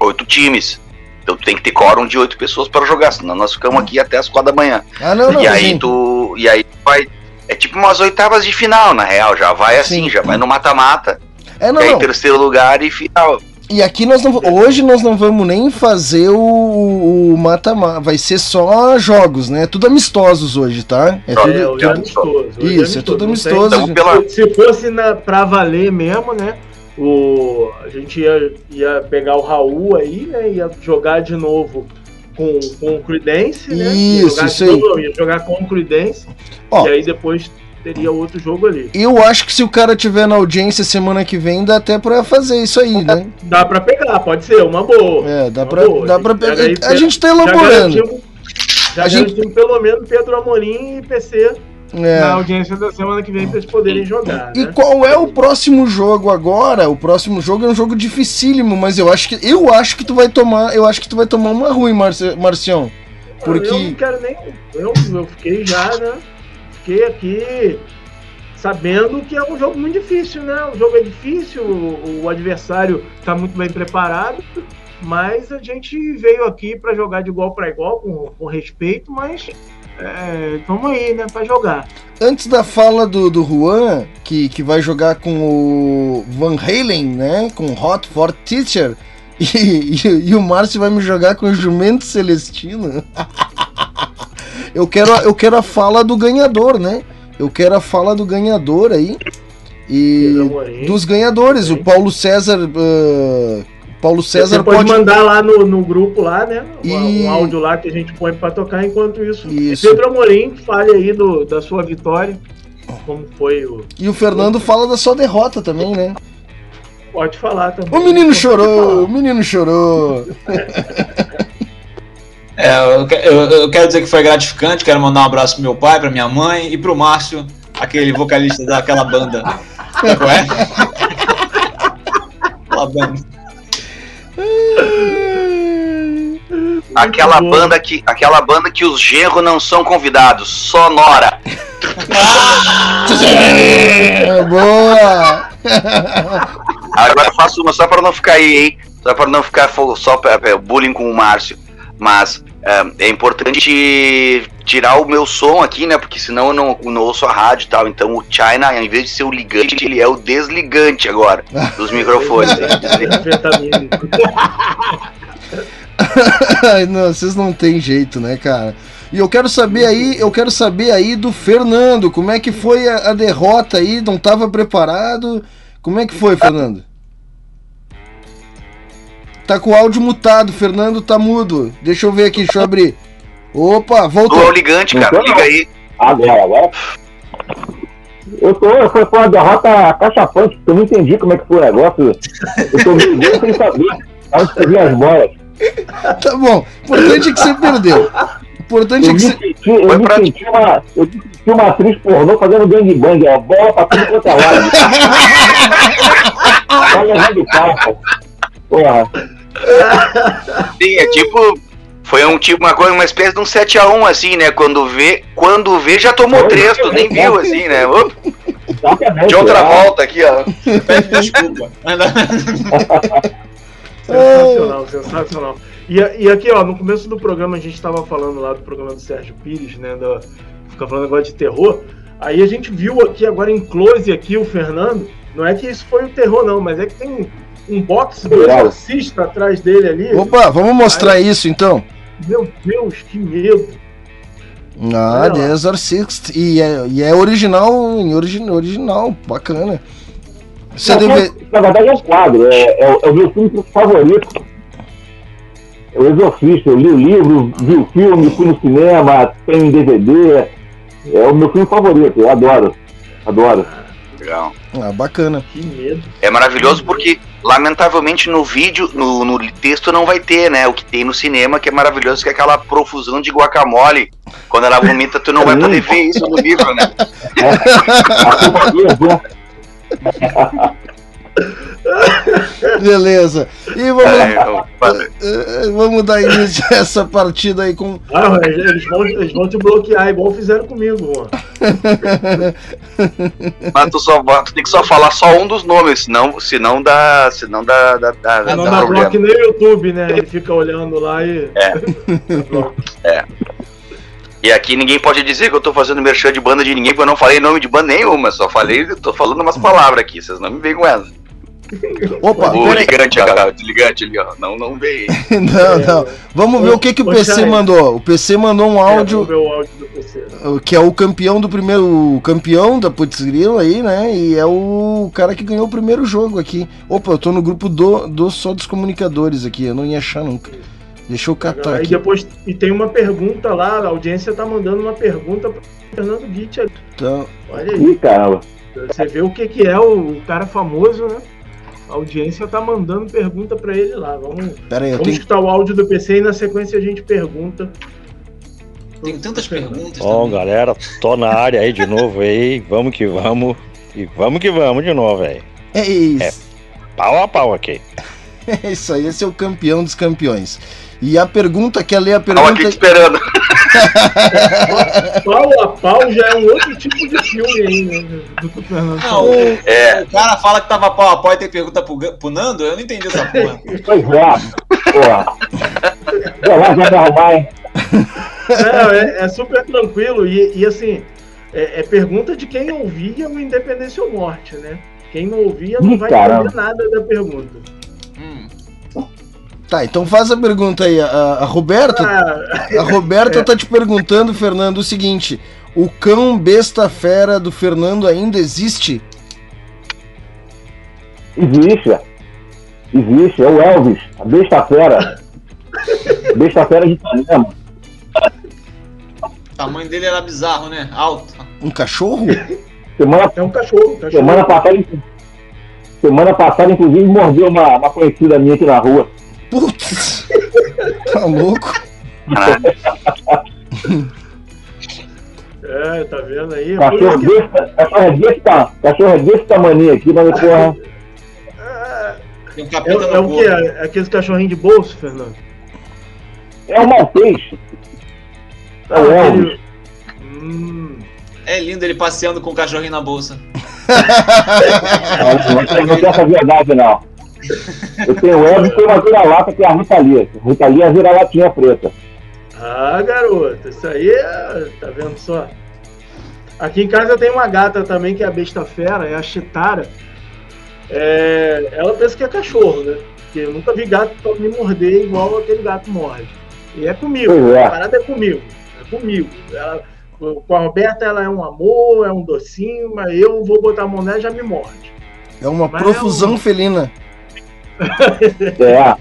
[SPEAKER 8] oito times. Então tu tem que ter quórum de oito pessoas para jogar, senão nós ficamos aqui até as quatro da manhã.
[SPEAKER 2] Ah, não, não.
[SPEAKER 8] e aí
[SPEAKER 2] sim.
[SPEAKER 8] tu. E aí vai. É tipo umas oitavas de final, na real. Já vai assim,
[SPEAKER 2] Sim.
[SPEAKER 8] já vai no mata-mata.
[SPEAKER 2] É, não,
[SPEAKER 8] E aí
[SPEAKER 2] não.
[SPEAKER 8] terceiro lugar e final.
[SPEAKER 2] E aqui nós não. Hoje nós não vamos nem fazer o o mata-mata. Vai ser só jogos, né? Tudo amistosos hoje, tá? É
[SPEAKER 8] É,
[SPEAKER 2] tudo.
[SPEAKER 1] É, hoje é amistoso.
[SPEAKER 2] Isso, é tudo
[SPEAKER 1] não tem-
[SPEAKER 2] amistoso.
[SPEAKER 8] Então, pela,
[SPEAKER 1] Se fosse na, pra valer mesmo, né? O, a gente ia, ia pegar o Raul aí, né? Ia jogar de novo com, com o Creedence, né? Ia
[SPEAKER 2] Isso,
[SPEAKER 1] jogar
[SPEAKER 2] isso aí.
[SPEAKER 1] novo, ia jogar com o Creedence.
[SPEAKER 2] Ó.
[SPEAKER 1] E aí depois teria outro jogo ali.
[SPEAKER 2] Eu acho que se o cara tiver na audiência semana que vem, dá até pra fazer isso aí, né?
[SPEAKER 1] Dá pra pegar, pode ser, uma boa.
[SPEAKER 2] É, dá pra,
[SPEAKER 1] boa.
[SPEAKER 2] dá pra
[SPEAKER 1] Pega
[SPEAKER 2] pegar. A gente tá
[SPEAKER 1] Já
[SPEAKER 2] elaborando.
[SPEAKER 1] garantimos, já
[SPEAKER 2] A gente-
[SPEAKER 1] pelo menos Pedro Amorim e PC na
[SPEAKER 2] É.
[SPEAKER 1] audiência da semana que vem pra eles poderem jogar.
[SPEAKER 2] E
[SPEAKER 1] né?
[SPEAKER 2] qual é o próximo jogo agora? O próximo jogo é um jogo dificílimo, mas eu acho que eu acho que tu vai tomar, eu acho que tu vai tomar uma ruim, Marci- Marcião.
[SPEAKER 1] Eu não
[SPEAKER 2] Porque
[SPEAKER 1] quero nem. Eu, eu fiquei já, né? Fiquei aqui sabendo que é um jogo muito difícil, né? O jogo é difícil, o, o adversário está muito bem preparado, mas a gente veio aqui para jogar de igual para igual, com, com respeito, mas é, vamos aí, né? Para jogar.
[SPEAKER 2] antes da fala do, do Juan, que, que vai jogar com o Van Halen, né? Com Hot for Teacher. E, e- e o Márcio vai me jogar com o Jumento Celestino. eu, quero, a- eu quero a fala do ganhador, né? Eu quero a fala do ganhador aí. E dos ganhadores, o. Paulo César. ah, Paulo César
[SPEAKER 1] Você pode,
[SPEAKER 2] pode.
[SPEAKER 1] mandar lá no, no grupo lá, né? Um-
[SPEAKER 2] E-
[SPEAKER 1] Um áudio lá que a gente põe para tocar enquanto isso.
[SPEAKER 2] Isso.
[SPEAKER 1] Pedro Amorim, fale aí do, da sua vitória. Como foi o.
[SPEAKER 2] E o Fernando fala da sua derrota também, né?
[SPEAKER 1] Pode falar também.
[SPEAKER 2] O menino chorou, o menino chorou.
[SPEAKER 11] É, eu, eu- eu quero dizer que foi gratificante, quero mandar um abraço pro meu pai, pra minha mãe e pro Márcio, aquele vocalista daquela banda. Qual é? Aquela banda.
[SPEAKER 8] Aquela
[SPEAKER 1] bom.
[SPEAKER 8] banda que. Aquela banda que os genros não são convidados. Sonora.
[SPEAKER 2] É boa!
[SPEAKER 8] Agora eu faço uma só para não ficar aí, hein? Só para não ficar só pra, pra- bullying com o Márcio. Mas é, é importante tirar o meu som aqui, né? Porque senão eu não, não ouço a rádio e tal. Então o China, em vez de ser o ligante, ele é o desligante agora dos microfones.
[SPEAKER 2] Não, vocês não tem jeito, né, cara? E eu quero saber aí, eu quero saber aí do Fernando, como é que foi a, a derrota aí? Não tava preparado? Como é que foi, Fernando? Tá com o áudio mutado, Fernando tá mudo. Deixa eu ver aqui, deixa eu abrir. Opa, voltou.
[SPEAKER 8] ligante, cara. Liga aí.
[SPEAKER 3] Agora, agora. Eu tô, foi, foi uma derrota cachapante, porque eu não entendi como é que foi o negócio. Eu tô meio sem saber onde você viu as bolas.
[SPEAKER 2] Tá bom. Importante é que você perdeu. Importante é
[SPEAKER 3] Eu
[SPEAKER 2] que
[SPEAKER 3] me
[SPEAKER 2] você.
[SPEAKER 3] senti, eu
[SPEAKER 8] Foi
[SPEAKER 3] me
[SPEAKER 8] pra-
[SPEAKER 3] senti uma, eu senti uma atriz pornô fazendo gangbang, ó, bola pra tudo quanto é lado. Tá levando papo. Porra.
[SPEAKER 8] Sim, é tipo. Foi um tipo, uma coisa, uma espécie de um 7x1, assim, né? Quando vê, quando vê, já tomou três, tu nem viu, assim, né? Opa, de outra
[SPEAKER 3] é.
[SPEAKER 8] volta aqui, ó.
[SPEAKER 11] Pede desculpa.
[SPEAKER 1] Sensacional, sensacional. E, e aqui, ó, no começo do programa a gente tava falando lá do programa do Sérgio Pires, né? Da, fica falando agora de terror. Aí a gente viu aqui agora em close aqui o Fernando. Não é que isso foi o terror, não, mas é que tem um, um box do exorcista atrás dele ali.
[SPEAKER 2] Opa, vamos mostrar isso então.
[SPEAKER 1] Meu Deus, que medo.
[SPEAKER 2] Ah, The
[SPEAKER 1] lá.
[SPEAKER 2] Exorcist. E é, e é original, em origi original, bacana. Você
[SPEAKER 3] Na,
[SPEAKER 2] deve.
[SPEAKER 3] na verdade é um quadro, é, é, o- é o meu filme favorito. É o Exorcista, eu li o livro, vi o filme, fui no cinema, tem em DVD. É o meu filme favorito, eu adoro. Adoro.
[SPEAKER 8] Legal.
[SPEAKER 2] Ah, bacana.
[SPEAKER 1] Que medo.
[SPEAKER 8] É maravilhoso porque, lamentavelmente, no vídeo, no, no texto não vai ter, né? O que tem no cinema, que é maravilhoso, que é aquela profusão de guacamole. Quando ela vomita, tu não vai poder ver isso no livro, né?
[SPEAKER 3] Né?
[SPEAKER 2] Beleza. E vamos.
[SPEAKER 8] É, eu-
[SPEAKER 2] Eh, Vamos dar início a essa partida aí com.
[SPEAKER 1] Ah, eles vão, eles vão te bloquear, igual fizeram comigo, mano.
[SPEAKER 8] mas tu, só, tu tem que só falar só um dos nomes, senão, senão dá. Senão dá, dá, dá, dá
[SPEAKER 1] Não dá
[SPEAKER 8] problema.
[SPEAKER 1] bloco nem no YouTube, né? Ele fica olhando lá e.
[SPEAKER 8] É. E aqui ninguém pode dizer que eu tô fazendo merchan de banda de ninguém, porque eu não falei nome de banda nenhuma, só falei, tô falando umas palavras aqui, vocês não me veem com ela.
[SPEAKER 2] Opa,
[SPEAKER 8] O ligante, ó, o ligante ali, ó, não, não veio.
[SPEAKER 2] Não, não. Vamos ver o que, que o PC mandou. O PC mandou um áudio.
[SPEAKER 1] É, vamos ver o áudio do PC.
[SPEAKER 2] que é o campeão do primeiro. O campeão da Putz Grila aí, né? E é o cara que ganhou o primeiro jogo aqui. Opa, eu tô no grupo do, do só dos comunicadores aqui, eu não ia achar nunca. Deixa eu catar
[SPEAKER 1] Aí
[SPEAKER 2] aqui.
[SPEAKER 1] depois e tem uma pergunta lá, a audiência tá mandando uma pergunta pro Fernando Guit ali.
[SPEAKER 2] Então,
[SPEAKER 1] Olha aí.
[SPEAKER 3] Ih, caramba.
[SPEAKER 1] Você vê o que, que é o, o cara famoso, né? A audiência tá mandando pergunta pra ele lá. Vamos,
[SPEAKER 2] pera aí, eu
[SPEAKER 1] vamos
[SPEAKER 2] tenho.
[SPEAKER 1] escutar o áudio do PC e na sequência a gente pergunta.
[SPEAKER 11] Tem tantas perguntas.
[SPEAKER 13] Bom,
[SPEAKER 11] também.
[SPEAKER 13] galera, tô na área aí de novo aí. Vamos que vamos. E vamos que vamos de novo, velho.
[SPEAKER 2] É isso.
[SPEAKER 13] Pau a pau aqui.
[SPEAKER 2] É isso aí, esse é o campeão dos campeões. E a pergunta, quer ler a
[SPEAKER 8] aqui
[SPEAKER 2] pergunta?
[SPEAKER 8] te esperando.
[SPEAKER 1] Pau a pau já é um outro tipo de filme aí, né? Que
[SPEAKER 11] Não,
[SPEAKER 8] É.
[SPEAKER 11] o cara fala que tava pau a pau e tem pergunta pro, pro Nando, eu não entendi essa porra.
[SPEAKER 3] Pois é. Porra. Vai lá, arrumar, hein?
[SPEAKER 1] Não, é, é super tranquilo e, e, assim, é, é pergunta de quem ouvia o Independência ou Morte, né? Quem não ouvia não
[SPEAKER 3] Ih,
[SPEAKER 1] vai
[SPEAKER 3] caramba.
[SPEAKER 1] entender nada da pergunta.
[SPEAKER 2] Tá, então faz a pergunta aí. A, a Roberta,
[SPEAKER 1] Ah,
[SPEAKER 2] a Roberta tá te perguntando, Fernando, o seguinte: o cão besta fera do Fernando ainda existe?
[SPEAKER 3] Existe. Existe. É o Elvis, a besta fera. Besta fera de Ipanema.
[SPEAKER 11] O tamanho dele era bizarro, né? Alto.
[SPEAKER 2] Um cachorro?
[SPEAKER 3] Semana,
[SPEAKER 1] é um cachorro, um cachorro.
[SPEAKER 3] semana passada, semana passada, inclusive, mordeu uma, uma conhecida minha aqui na rua.
[SPEAKER 2] Putz! Tá louco?
[SPEAKER 1] É, tá vendo aí?
[SPEAKER 3] Cachorro desse, cachorro é desse, ta- cachorro é desse tamanho aqui, mas porra.
[SPEAKER 11] Tem um
[SPEAKER 1] É,
[SPEAKER 11] capeta
[SPEAKER 1] é o que? É aqueles cachorrinhos de bolso, Fernando?
[SPEAKER 3] É um maltês. É o Elvis.
[SPEAKER 1] Hum,
[SPEAKER 11] É lindo ele passeando com o cachorrinho na bolsa.
[SPEAKER 3] Não, não não tem essa verdade, não. Eu tenho o Elvis e tenho uma vira-lata que é a Rita Lee. Rita Lee é a vira-latinha preta.
[SPEAKER 1] Ah, garoto, isso aí é. Tá vendo só? Aqui em casa tem uma gata também que é a besta fera, é a Chitara. É, ela pensa que é cachorro, né? Porque eu nunca vi gato pra me morder igual aquele gato morde. E é comigo,
[SPEAKER 3] é.
[SPEAKER 1] a parada é comigo. É comigo. Ela, com a Roberta ela é um amor, é um docinho, mas eu vou botar a mão nela e já me morde.
[SPEAKER 2] É uma
[SPEAKER 1] Mas
[SPEAKER 2] profusão felina.
[SPEAKER 3] É.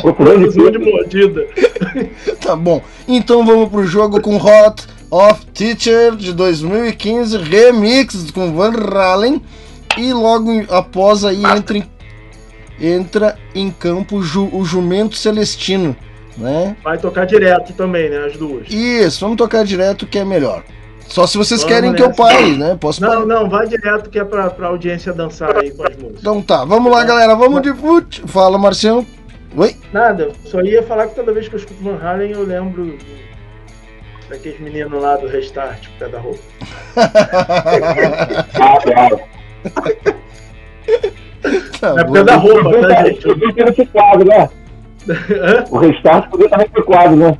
[SPEAKER 3] Procurando
[SPEAKER 1] Profusão de mordida.
[SPEAKER 2] Tá bom. Então vamos pro jogo com Hot of Teacher de 2015, remix com Van Halen. E logo após aí entra em, entra em campo Ju- o Jumento Celestino, né?
[SPEAKER 1] Vai tocar direto também, né? As duas.
[SPEAKER 2] Isso, vamos tocar direto que é melhor. Só se vocês
[SPEAKER 1] Vamos
[SPEAKER 2] querem que eu
[SPEAKER 1] nessa.
[SPEAKER 2] pare, né? Posso
[SPEAKER 1] Não,
[SPEAKER 2] parar.
[SPEAKER 1] não, vai direto que é pra, pra audiência dançar aí com as músicas.
[SPEAKER 2] Então tá, vamos lá, galera. Vamos de fute. Fala, Marcião. Oi?
[SPEAKER 1] Nada, só ia falar que toda vez que eu escuto Van Halen eu lembro daqueles meninos lá do Restart, pé da roupa.
[SPEAKER 3] Ah, claro.
[SPEAKER 2] Tá
[SPEAKER 1] É pé da roupa, tá, gente?
[SPEAKER 3] Nesse quadro, né? O restart podia estar recuado, né?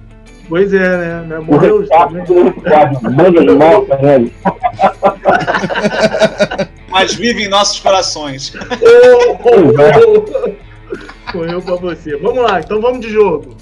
[SPEAKER 14] Pois é, né?
[SPEAKER 3] O
[SPEAKER 14] Morreu
[SPEAKER 3] de morta, velho.
[SPEAKER 4] Mas vive em nossos corações.
[SPEAKER 14] Correu pra você. Vamos lá, então vamos de jogo.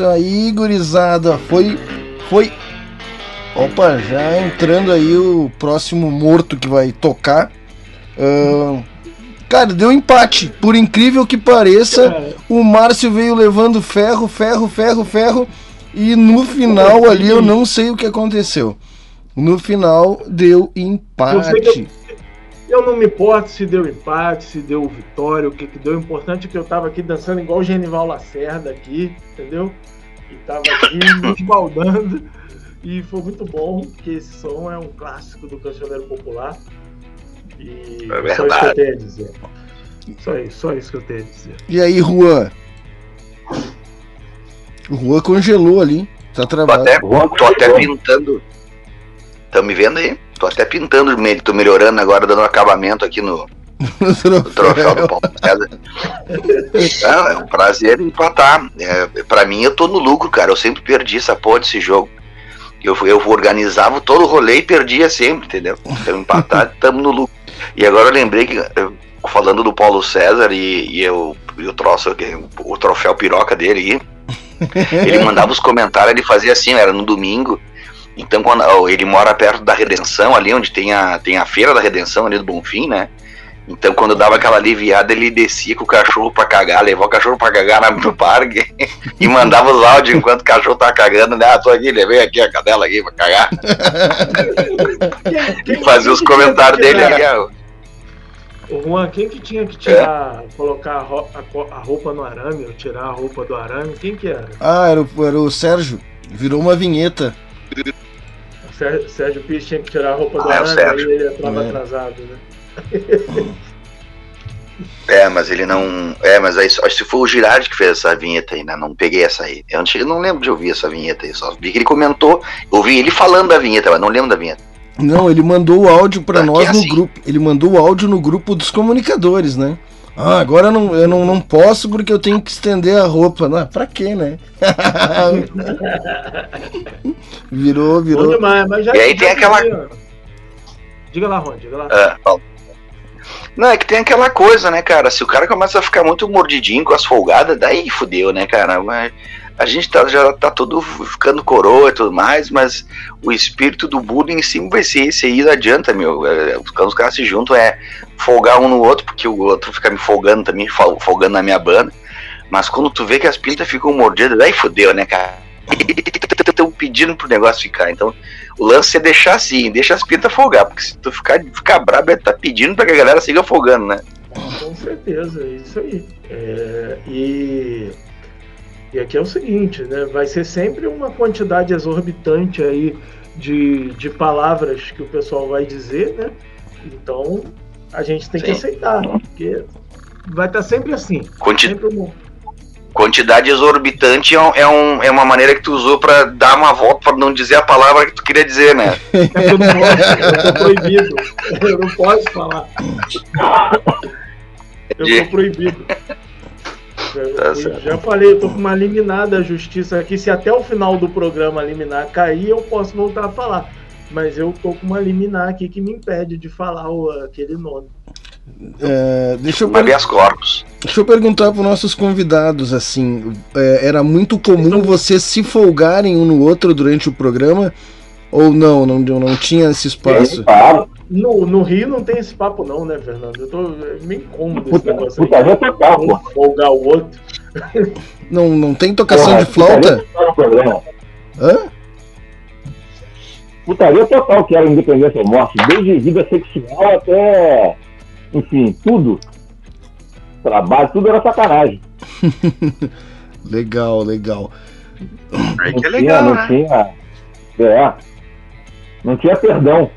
[SPEAKER 12] Isso
[SPEAKER 2] aí, gurizada. Foi. Foi. Opa, já entrando aí o próximo morto que vai tocar. Ahn, cara, deu empate. Por incrível que pareça, o Márcio veio levando ferro, ferro, ferro, ferro. E no final ali eu não sei o que aconteceu. No final deu empate.
[SPEAKER 1] eu, eu não me importo se deu empate, se deu vitória, o que que deu. O importante é que eu tava aqui dançando igual o Genival Lacerda aqui, entendeu? E. E foi muito bom, porque esse som é um clássico do cancioneiro popular. E
[SPEAKER 8] É
[SPEAKER 1] só isso que eu tenho a dizer. Só isso, só isso que eu tenho a dizer.
[SPEAKER 2] E aí, Juan? O Juan congelou ali. Tá
[SPEAKER 8] Tô
[SPEAKER 2] travado.
[SPEAKER 8] até, tô até pintando. Tão me vendo aí? Tô até pintando, tô melhorando agora, dando acabamento aqui no, no troféu do Paulo César. Não, é um prazer empatar. É, pra mim, eu tô no lucro, cara. Eu sempre perdi essa porra desse jogo. Eu, eu organizava todo o rolê e perdia sempre, entendeu? Então, empatar, tamo no lucro. E agora eu lembrei que, eu- falando do Paulo César e, e eu, e o troço, o troféu piroca dele aí, ele mandava os comentários, ele fazia assim, era no domingo. Então, quando ele mora perto da Redenção, ali onde tem a, tem a feira da Redenção, ali do Bonfim, né? Então, quando dava aquela aliviada, ele descia com o cachorro pra cagar, levou o cachorro pra cagar na- no parque e mandava os áudios enquanto o cachorro tava cagando, né? Ah, tô aqui, levei aqui a cadela aqui pra cagar. e fazia os comentários dele aí, ó.
[SPEAKER 1] Ô Juan, quem que tinha que tirar, colocar a, ro- a a roupa no arame, ou tirar a roupa do arame? Quem que era?
[SPEAKER 2] Ah, era o, era o Sérgio. Virou uma vinheta.
[SPEAKER 1] O Sérgio, Sérgio Pires tinha que tirar a roupa do
[SPEAKER 8] Ah, é o
[SPEAKER 1] arame,
[SPEAKER 8] Sérgio.
[SPEAKER 1] aí ele entrava
[SPEAKER 2] É.
[SPEAKER 1] atrasado, né?
[SPEAKER 8] É, mas ele não. É, mas aí acho que foi o Girardi que fez essa vinheta aí, né? Não peguei essa aí. Eu não, cheguei- não lembro de ouvir essa vinheta aí. Só vi que ele comentou. Ouvi ele falando da vinheta, mas não lembro da vinheta.
[SPEAKER 2] Não, ele mandou o áudio pra
[SPEAKER 8] Ah, que
[SPEAKER 2] nós
[SPEAKER 8] é
[SPEAKER 2] no
[SPEAKER 8] assim.
[SPEAKER 2] grupo. Ele mandou o áudio no grupo dos comunicadores, né? Ah, agora eu não, eu não, não posso porque eu tenho que estender a roupa. Não, pra quê, né? virou, virou.
[SPEAKER 1] demais, mas já,
[SPEAKER 8] E aí
[SPEAKER 1] já
[SPEAKER 8] tem aquela-
[SPEAKER 1] Diga lá, Ron, diga lá.
[SPEAKER 8] Fala. Não, é que tem aquela coisa, né, cara? Se o cara começa a ficar muito mordidinho com as folgadas, daí fudeu, né, cara? Mas a gente tá, já tá todo ficando coroa e tudo mais, mas o espírito do bullying em cima vai ser esse aí, não adianta, meu. É, quando os caras se juntam é folgar um no outro, porque o outro fica me folgando também, fol- folgando na minha banda. Mas quando tu vê que as pintas ficam mordidas, aí fodeu, né, cara? Estão pedindo pro negócio ficar. Então, o lance é deixar assim, deixa as pintas folgar, porque se tu ficar, ficar brabo, é tá pedindo pra que a galera siga folgando, né?
[SPEAKER 1] Com certeza, é isso aí. É, e, e aqui é o seguinte, né? Vai ser sempre uma quantidade exorbitante aí de, de palavras que o pessoal vai dizer, né? Então a gente tem que
[SPEAKER 8] Sim.
[SPEAKER 1] aceitar, porque vai estar sempre assim.
[SPEAKER 8] Quanti-
[SPEAKER 1] Sempre um-
[SPEAKER 8] quantidade exorbitante é, um- é, um- é uma maneira que tu usou pra dar uma volta pra não dizer a palavra que tu queria dizer, né?
[SPEAKER 1] Eu não posso, eu tô proibido. Eu não posso falar. Eu tô proibido. Eu-
[SPEAKER 8] Tá
[SPEAKER 1] já falei, eu tô com uma liminar da justiça aqui. Se até o final do programa a liminar cair, eu posso voltar a falar. Mas eu tô com uma liminar aqui que me impede de falar o, aquele nome.
[SPEAKER 2] É, deixa, eu
[SPEAKER 8] habeas corpus.
[SPEAKER 2] Deixa eu perguntar para nossos convidados, assim, é, era muito comum vocês se folgarem um no outro durante o programa? Ou não, não, não tinha esse espaço?
[SPEAKER 1] No, no Rio não tem esse papo, não, né, Fernando? Eu tô é meio incômodo esse
[SPEAKER 3] puta,
[SPEAKER 1] negócio aí.
[SPEAKER 3] putaria total, pô.
[SPEAKER 1] Um folgar o outro.
[SPEAKER 2] Não, não tem tocação
[SPEAKER 3] Porra,
[SPEAKER 2] de flauta?
[SPEAKER 3] Putaria no programa.
[SPEAKER 2] Hã?
[SPEAKER 3] Putaria total que era independência ou morte, desde vida sexual até, enfim, tudo. Trabalho, tudo era sacanagem.
[SPEAKER 2] Legal, legal.
[SPEAKER 8] Aí
[SPEAKER 3] Não
[SPEAKER 8] que é
[SPEAKER 3] tinha,
[SPEAKER 8] legal,
[SPEAKER 3] não
[SPEAKER 8] né?
[SPEAKER 3] tinha. É. Não tinha perdão.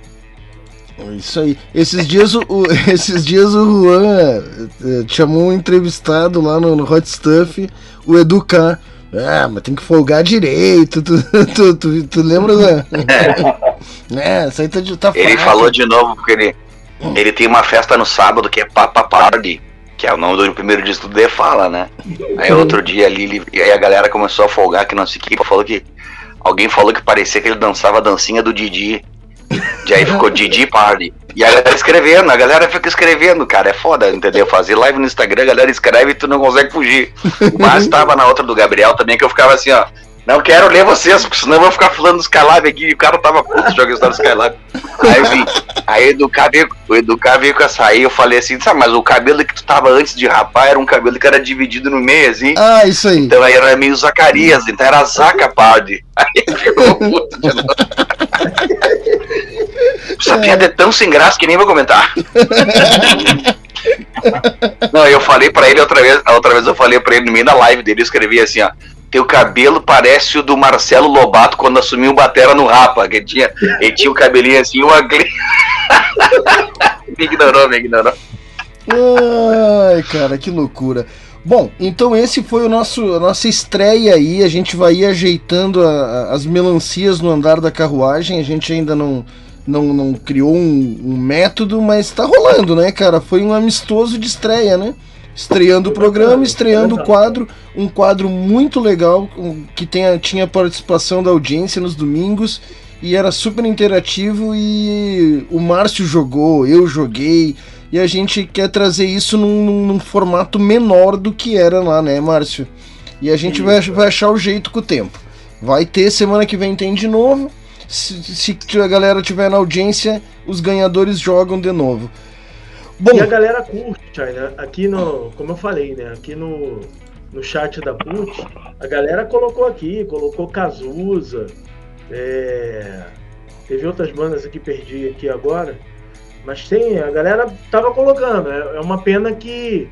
[SPEAKER 2] Isso aí. Esses dias o, esses dias o Juan eh, chamou um entrevistado lá no, no Hot Stuff, o Educar. Ah, mas tem que folgar direito. Tu, tu, tu, tu lembra, Juan? É, isso aí tá, de- tá
[SPEAKER 8] Ele falou de novo porque ele, ele tem uma festa no sábado que é Papa Party, que é o nome do primeiro disco do The Fala, né? Aí outro dia ali, e aí a galera começou a folgar que o que, falou que. Alguém falou que parecia que ele dançava a dancinha do Didi. E aí ficou Didi Party. E a galera escrevendo, a galera fica escrevendo, cara, é foda, entendeu? Fazer live no Instagram, a galera escreve e tu não consegue fugir. Márcio tava na outra do Gabriel também, que eu ficava assim, ó. Não quero ler vocês, porque senão eu vou ficar falando do Skylab aqui. E o cara tava puto jogando do Skylab. Aí eu vim. Aí o Educar veio, o Educar veio com essa aí, eu falei assim, sabe, mas o cabelo que tu tava antes de rapar era um cabelo que era dividido no meio, assim.
[SPEAKER 2] Ah, isso aí.
[SPEAKER 8] Então aí era meio Zacarias, então era Zaca Party. Aí ele ficou puto de novo. Essa piada é tão sem graça que nem vou comentar. Não, eu falei pra ele outra vez, a outra vez eu falei pra ele no meio da live dele, eu escrevi assim, ó. Teu cabelo parece o do Marcelo Lobato quando assumiu o Batera no Rapa, que ele tinha, ele tinha o cabelinho assim, uma gli... Me ignorou, me ignorou.
[SPEAKER 2] Ai, cara, que loucura. Bom, então esse foi o nosso a nossa estreia aí. A gente vai ajeitando a- a- as melancias no andar da carruagem. A gente ainda não não, não criou um, um método, mas tá rolando, né, cara? Foi um amistoso de estreia, né? Estreando o programa, estreando o quadro, um quadro muito legal que tenha, tinha participação da audiência nos domingos e era super interativo e o Márcio jogou, eu joguei, e a gente quer trazer isso num, num- num formato menor do que era lá, né, Márcio? E a gente vai, vai achar o jeito com o tempo. Vai ter, semana que vem tem de novo. Se, se a galera tiver na audiência, os ganhadores jogam de novo. Bom,
[SPEAKER 1] E a galera curte? Aqui no. Como eu falei, né? Aqui no, no chat da PUT, a galera colocou aqui, colocou Cazuza. é, teve outras bandas aqui, perdi aqui agora. Mas tem, a galera tava colocando. É, é uma pena que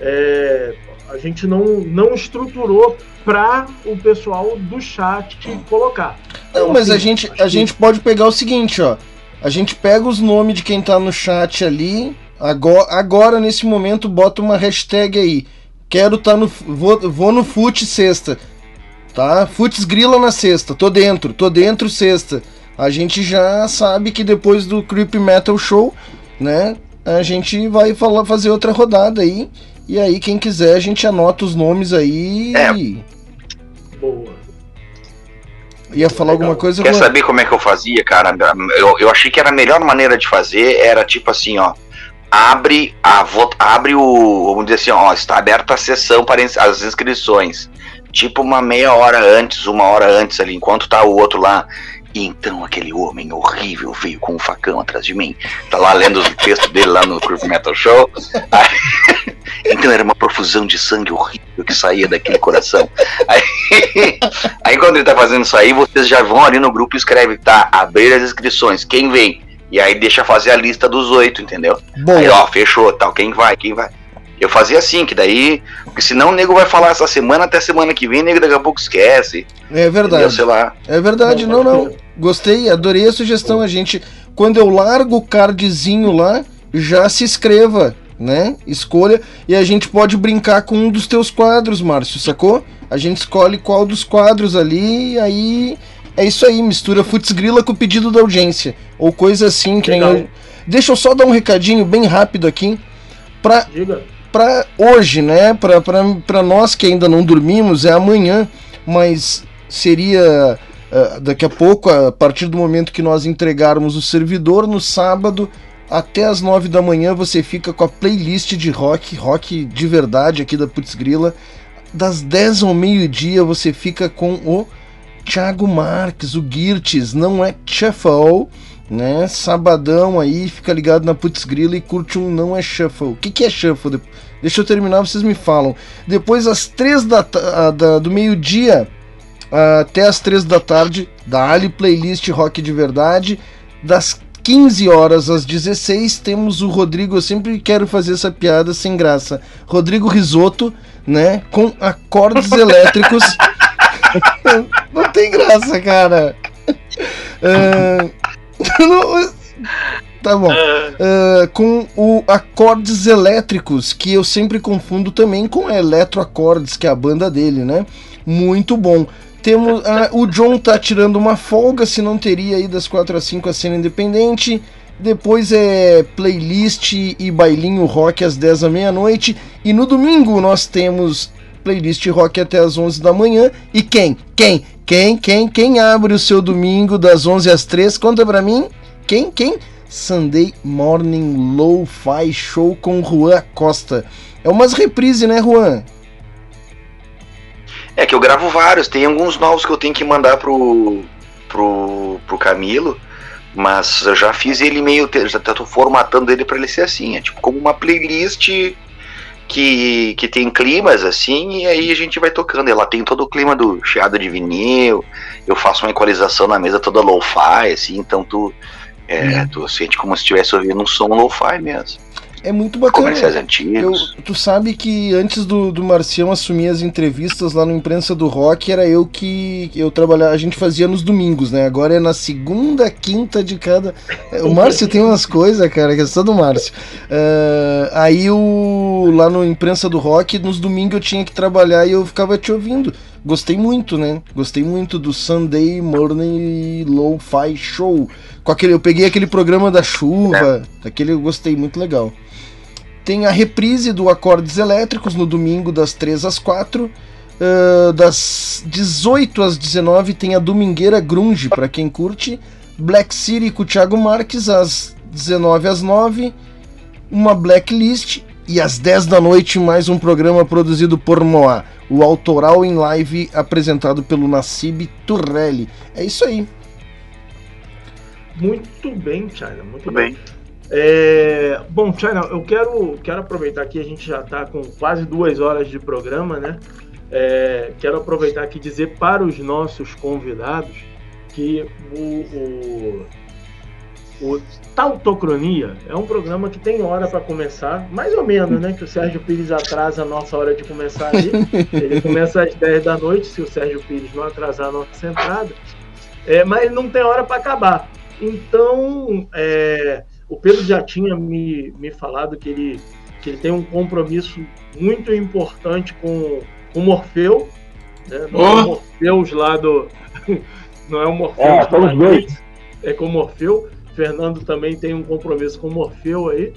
[SPEAKER 1] é, a gente não, não estruturou para o pessoal do chat colocar.
[SPEAKER 2] Não,
[SPEAKER 1] Então,
[SPEAKER 2] mas a
[SPEAKER 1] assim,
[SPEAKER 2] gente,
[SPEAKER 1] acho
[SPEAKER 2] a gente pode pegar o seguinte, ó. A gente pega os nomes de quem tá no chat ali. Agora, agora nesse momento, bota uma hashtag aí. Quero tá no. Vou, vou no fute sexta. Tá? Futs grila na sexta. Tô dentro, tô dentro sexta. A gente já sabe que depois do Creep Metal Show, né? A gente vai falar, fazer outra rodada aí. E aí, quem quiser, a gente anota os nomes aí.
[SPEAKER 8] É.
[SPEAKER 1] Boa.
[SPEAKER 2] Ia falar
[SPEAKER 1] Legal.
[SPEAKER 2] alguma coisa?
[SPEAKER 8] Quer
[SPEAKER 2] Juan?
[SPEAKER 8] saber como é que eu fazia, cara? Eu, eu achei que era a melhor maneira de fazer era tipo assim, ó. Abre a vot- abre o, vamos dizer assim, ó, está aberta a sessão para ins- as inscrições. Tipo uma meia hora antes, uma hora antes ali, enquanto tá o outro lá. E então aquele homem horrível veio com um facão atrás de mim. Tá lá lendo o texto dele lá no Curve Metal Show. Aí- então era uma profusão de sangue horrível que saía daquele coração. Aí, aí quando ele tá fazendo isso aí, vocês já vão ali no grupo e escrevem, tá, abrir as inscrições, quem vem? E aí deixa fazer a lista dos oito, entendeu?
[SPEAKER 2] Bom,
[SPEAKER 8] Aí, ó, fechou, tal, quem vai, quem vai. Eu fazia assim, que daí, porque senão o nego vai falar essa semana até semana que vem, o nego daqui a pouco esquece.
[SPEAKER 2] é
[SPEAKER 8] Entendeu?
[SPEAKER 2] verdade.
[SPEAKER 8] Sei lá.
[SPEAKER 2] É verdade, não, não. Gostei, adorei a sugestão. A gente, quando eu largo o cardzinho lá, já se inscreva, né? Escolha. E a gente pode brincar com um dos teus quadros, Márcio, sacou? A gente escolhe qual dos quadros ali, e aí. É isso aí, mistura Futs Grila com o pedido da audiência. Ou coisa assim, que nem
[SPEAKER 1] Legal.
[SPEAKER 2] eu- Deixa eu só dar um recadinho bem rápido aqui. Pra
[SPEAKER 1] Diga.
[SPEAKER 2] para hoje, né? Para nós que ainda não dormimos, é amanhã, mas seria ah, daqui a pouco, a partir do momento que nós entregarmos o servidor, no sábado, até as nove da manhã, você fica com a playlist de rock, rock de verdade aqui da Putz Grila. Das 10 ao meio-dia, você fica com o Thiago Marques, o Girtes, não é Shuffle, né? Sabadão aí, fica ligado na Putz Grila e curte um Não é Shuffle. O que, que é Shuffle? De- Deixa eu terminar, vocês me falam. Depois, às três da, da- do meio-dia até às três da tarde, da Ali Playlist Rock de Verdade. Das 15 horas às 16, temos o Rodrigo. Eu sempre quero fazer essa piada sem graça. Rodrigo Risotto, né? Com acordes elétricos. Não tem graça, cara. Não- tá bom. Ah, com o acordes elétricos, que eu sempre confundo também com eletroacordes, que é a banda dele, né? Muito bom. Temos, ah, o John tá tirando uma folga, se não teria aí das 4 às 5 a cena independente. Depois é playlist e bailinho rock às 10 da meia-noite. E no domingo nós temos playlist rock até às 11 da manhã. E quem? Quem? Quem? Quem? Quem abre o seu domingo das 11 às 3? Conta pra mim. Quem? Quem? Sunday Morning Lo-Fi Show com Juan Costa. É umas reprise, né, Juan?
[SPEAKER 8] É que eu gravo vários, tem alguns novos que eu tenho que mandar pro, pro, pro Camilo, mas eu já fiz ele meio. Já tô formatando ele pra ele ser assim, é tipo como uma playlist que, que tem climas assim, e aí a gente vai tocando. Ela tem todo o clima do chiado de vinil, eu faço uma equalização na mesa toda lo-fi, assim, então tu. É, tu sente como se estivesse ouvindo um som lo-fi mesmo.
[SPEAKER 2] É muito bacana.
[SPEAKER 8] Comerciais
[SPEAKER 2] Eu, tu sabe que antes do, do Marcião assumir as entrevistas lá no Imprensa do Rock, era eu que eu trabalhava, a gente fazia nos domingos, né? Agora é na segunda, quinta de cada. O Márcio tem umas coisas, cara, que é só do Márcio. Ah, aí o lá no Imprensa do Rock, nos domingos eu tinha que trabalhar e eu ficava te ouvindo. Gostei muito, né? Gostei muito do Sunday Morning Lo-Fi Show. Com aquele, eu peguei aquele programa da chuva, aquele eu gostei muito legal. Tem a reprise do Acordes Elétricos no domingo das 3 às 4. Ah, das 18 às 19 tem a Domingueira Grunge, para quem curte. Black City com o Thiago Marques às 19 às 9. Uma Blacklist. E às 10 da noite, mais um programa produzido por Moá. O autoral em live apresentado pelo Nassib Turrelli. É isso aí.
[SPEAKER 1] Muito bem, China. Muito
[SPEAKER 8] Tudo
[SPEAKER 1] bem.
[SPEAKER 8] bem.
[SPEAKER 1] É, bom, China, eu quero, quero aproveitar que a gente já está com quase duas horas de programa, né? É, quero aproveitar aqui dizer para os nossos convidados que o, o, o Tautocronia é um programa que tem hora para começar, mais ou menos, né? Que o Sérgio Pires atrasa a nossa hora de começar ali. Ele começa às 10 da noite, se o Sérgio Pires não atrasar a nossa entrada. É, mas não tem hora para acabar. Então, é, o Pedro já tinha me, me falado que ele, que ele tem um compromisso muito importante com o Morfeu. Né? Não é o
[SPEAKER 11] Oh.
[SPEAKER 1] Morfeus lá do. Não é o Morfeus
[SPEAKER 3] É,
[SPEAKER 1] Matrix,
[SPEAKER 3] dois.
[SPEAKER 1] é com o Morfeu. Fernando também tem um compromisso com o Morfeu aí.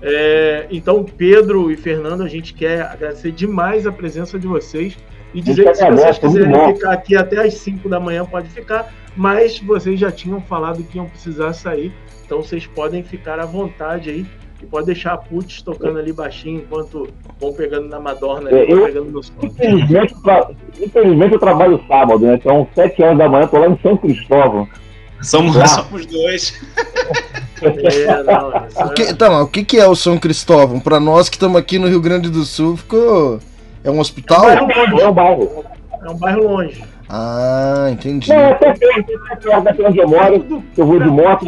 [SPEAKER 1] É, então, Pedro e Fernando, a gente quer agradecer demais a presença de vocês e dizer que se vocês quiserem ficar aqui até as 5 da manhã, pode ficar, mas vocês já tinham falado que iam precisar sair, então vocês podem ficar à vontade aí E pode deixar a Putz tocando ali baixinho enquanto vão pegando na Madorna
[SPEAKER 3] É,
[SPEAKER 1] ali, vão
[SPEAKER 3] eu-
[SPEAKER 1] pegando no som.
[SPEAKER 3] Infelizmente, tra- infelizmente eu trabalho sábado, né? São sete horas da manhã, tô lá em São Cristóvão.
[SPEAKER 11] Somos,
[SPEAKER 3] Ah.
[SPEAKER 11] somos dois.
[SPEAKER 1] É, não, isso
[SPEAKER 2] O que,
[SPEAKER 1] é-
[SPEAKER 2] tá, mas o que, que é o São Cristóvão? Pra nós que estamos aqui no Rio Grande do Sul, ficou. É um hospital?
[SPEAKER 1] É um bairro
[SPEAKER 3] É um bairro.
[SPEAKER 1] É um bairro longe.
[SPEAKER 2] Ah, entendi.
[SPEAKER 3] Não, é até perto, é sete horas daqui onde eu moro, eu vou de moto.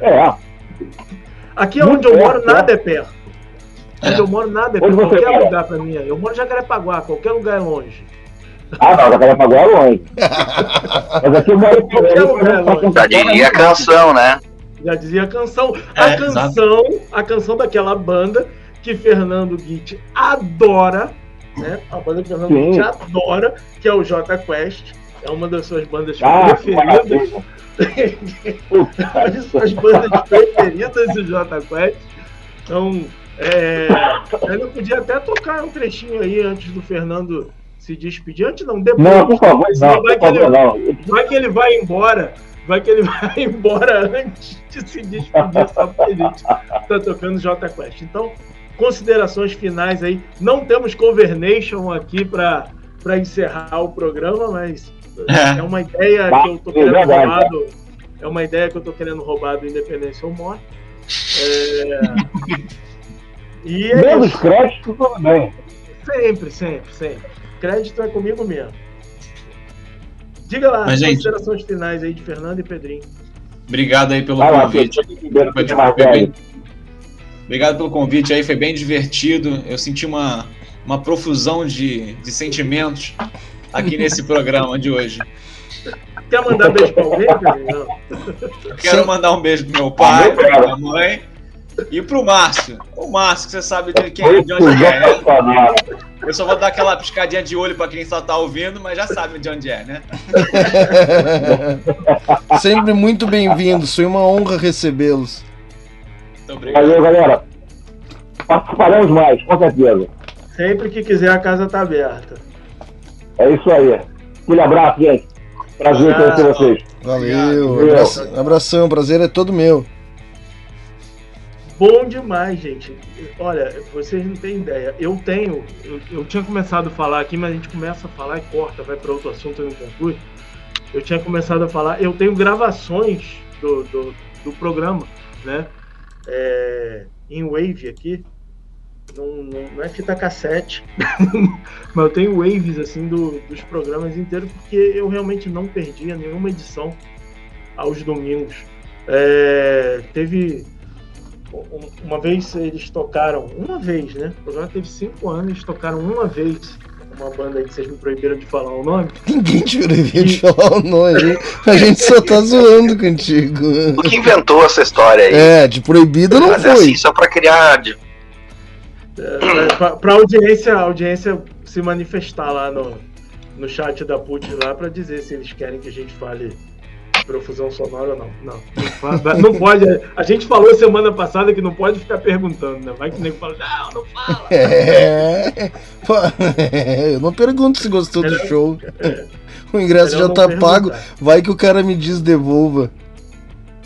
[SPEAKER 3] É,
[SPEAKER 1] Aqui é onde eu moro, nada é perto. Onde eu moro, nada é
[SPEAKER 3] Onde
[SPEAKER 1] perto. Qualquer
[SPEAKER 3] mora?
[SPEAKER 1] lugar pra mim. é. Eu moro em Jacarepaguá, qualquer lugar é longe.
[SPEAKER 3] ah não, Jacarepaguá é longe. Mas aqui eu moro
[SPEAKER 1] Qualquer lugar é longe.
[SPEAKER 8] Já diria a canção, né?
[SPEAKER 1] Já dizia a canção. A
[SPEAKER 11] É,
[SPEAKER 1] canção, a canção daquela banda que Fernando Guit adora, né? A banda que Fernando. Guit adora, que é o J Quest. É uma das suas bandas
[SPEAKER 3] Ah,
[SPEAKER 1] preferidas. As suas bandas preferidas do J Quest. Então, é, eu podia até tocar um trechinho aí antes do Fernando se despedir. Antes não, depois.
[SPEAKER 3] Não, por favor, não,
[SPEAKER 1] vai,
[SPEAKER 3] por
[SPEAKER 1] que
[SPEAKER 3] favor,
[SPEAKER 1] ele,
[SPEAKER 3] não.
[SPEAKER 1] vai que ele vai embora. Vai que ele vai embora antes de se despedir, só porque a gente tá tocando J Quest. Então, considerações finais aí. Não temos Covernation aqui para encerrar o programa, mas
[SPEAKER 11] É.
[SPEAKER 1] é uma ideia que eu tô
[SPEAKER 3] É
[SPEAKER 1] querendo
[SPEAKER 3] verdade.
[SPEAKER 1] roubar do, é uma ideia que eu tô querendo roubar do Independência ou Morte. É, e é
[SPEAKER 3] Menos
[SPEAKER 1] isso.
[SPEAKER 3] crédito, tudo bem.
[SPEAKER 1] sempre, sempre, sempre. Crédito é comigo mesmo. Diga lá,
[SPEAKER 11] Mas, gente-
[SPEAKER 1] considerações finais aí de Fernando e Pedrinho.
[SPEAKER 11] Obrigado aí pelo
[SPEAKER 3] Vai lá,
[SPEAKER 11] convite.
[SPEAKER 3] É
[SPEAKER 11] bem-. Obrigado pelo convite aí, foi bem divertido. Eu senti uma, uma profusão de, de sentimentos aqui nesse programa de hoje.
[SPEAKER 1] Quer mandar beijo pra alguém,
[SPEAKER 11] quero
[SPEAKER 2] Sim.
[SPEAKER 11] mandar um beijo pro meu pai, pra minha mãe e pro Márcio. O Márcio, que você sabe de quem de onde é, né? Eu só vou dar aquela piscadinha de olho pra quem só tá ouvindo, mas já sabe de onde é, né?
[SPEAKER 2] Sempre muito bem-vindos. Foi uma honra recebê-los.
[SPEAKER 11] Muito obrigado.
[SPEAKER 3] Valeu, galera. Participaremos mais, com certeza.
[SPEAKER 1] Sempre que quiser, a casa tá aberta.
[SPEAKER 3] É isso aí. Aquele abraço, gente. Prazer em conhecer vocês.
[SPEAKER 2] Valeu. Abração, abração, prazer é todo meu.
[SPEAKER 1] Bom demais, gente. Olha, vocês não têm ideia. Eu tenho. Eu, eu tinha começado a falar aqui, mas a gente começa a falar e corta, vai para outro assunto e não conclui. Eu tinha começado a falar. Eu tenho gravações do, do, do programa, né? É, em Wave aqui. Não, não, não é fita cassete, mas eu tenho waves assim do, dos programas inteiros porque eu realmente não perdia nenhuma edição aos domingos. É, teve um- uma vez eles tocaram, uma vez, né? O programa teve cinco anos, eles tocaram uma vez uma banda aí que vocês me proibiram de falar o nome.
[SPEAKER 2] Ninguém te proibiu de falar o nome. A gente só tá zoando contigo.
[SPEAKER 8] O que inventou essa história aí?
[SPEAKER 2] É, de proibido não
[SPEAKER 8] Mas é
[SPEAKER 2] foi.
[SPEAKER 8] assim, só pra criar.
[SPEAKER 1] É, pra audiência, a audiência se manifestar lá no, no chat da PUT lá pra dizer se eles querem que a gente fale profusão sonora ou não. Não, não, pode. A gente falou semana passada que não pode ficar perguntando, né? Vai que o nego fala, não, não fala.
[SPEAKER 2] É. É, Eu não pergunto se gostou do show. O ingresso já tá
[SPEAKER 1] perguntar.
[SPEAKER 2] pago. Vai que o cara me diz devolva.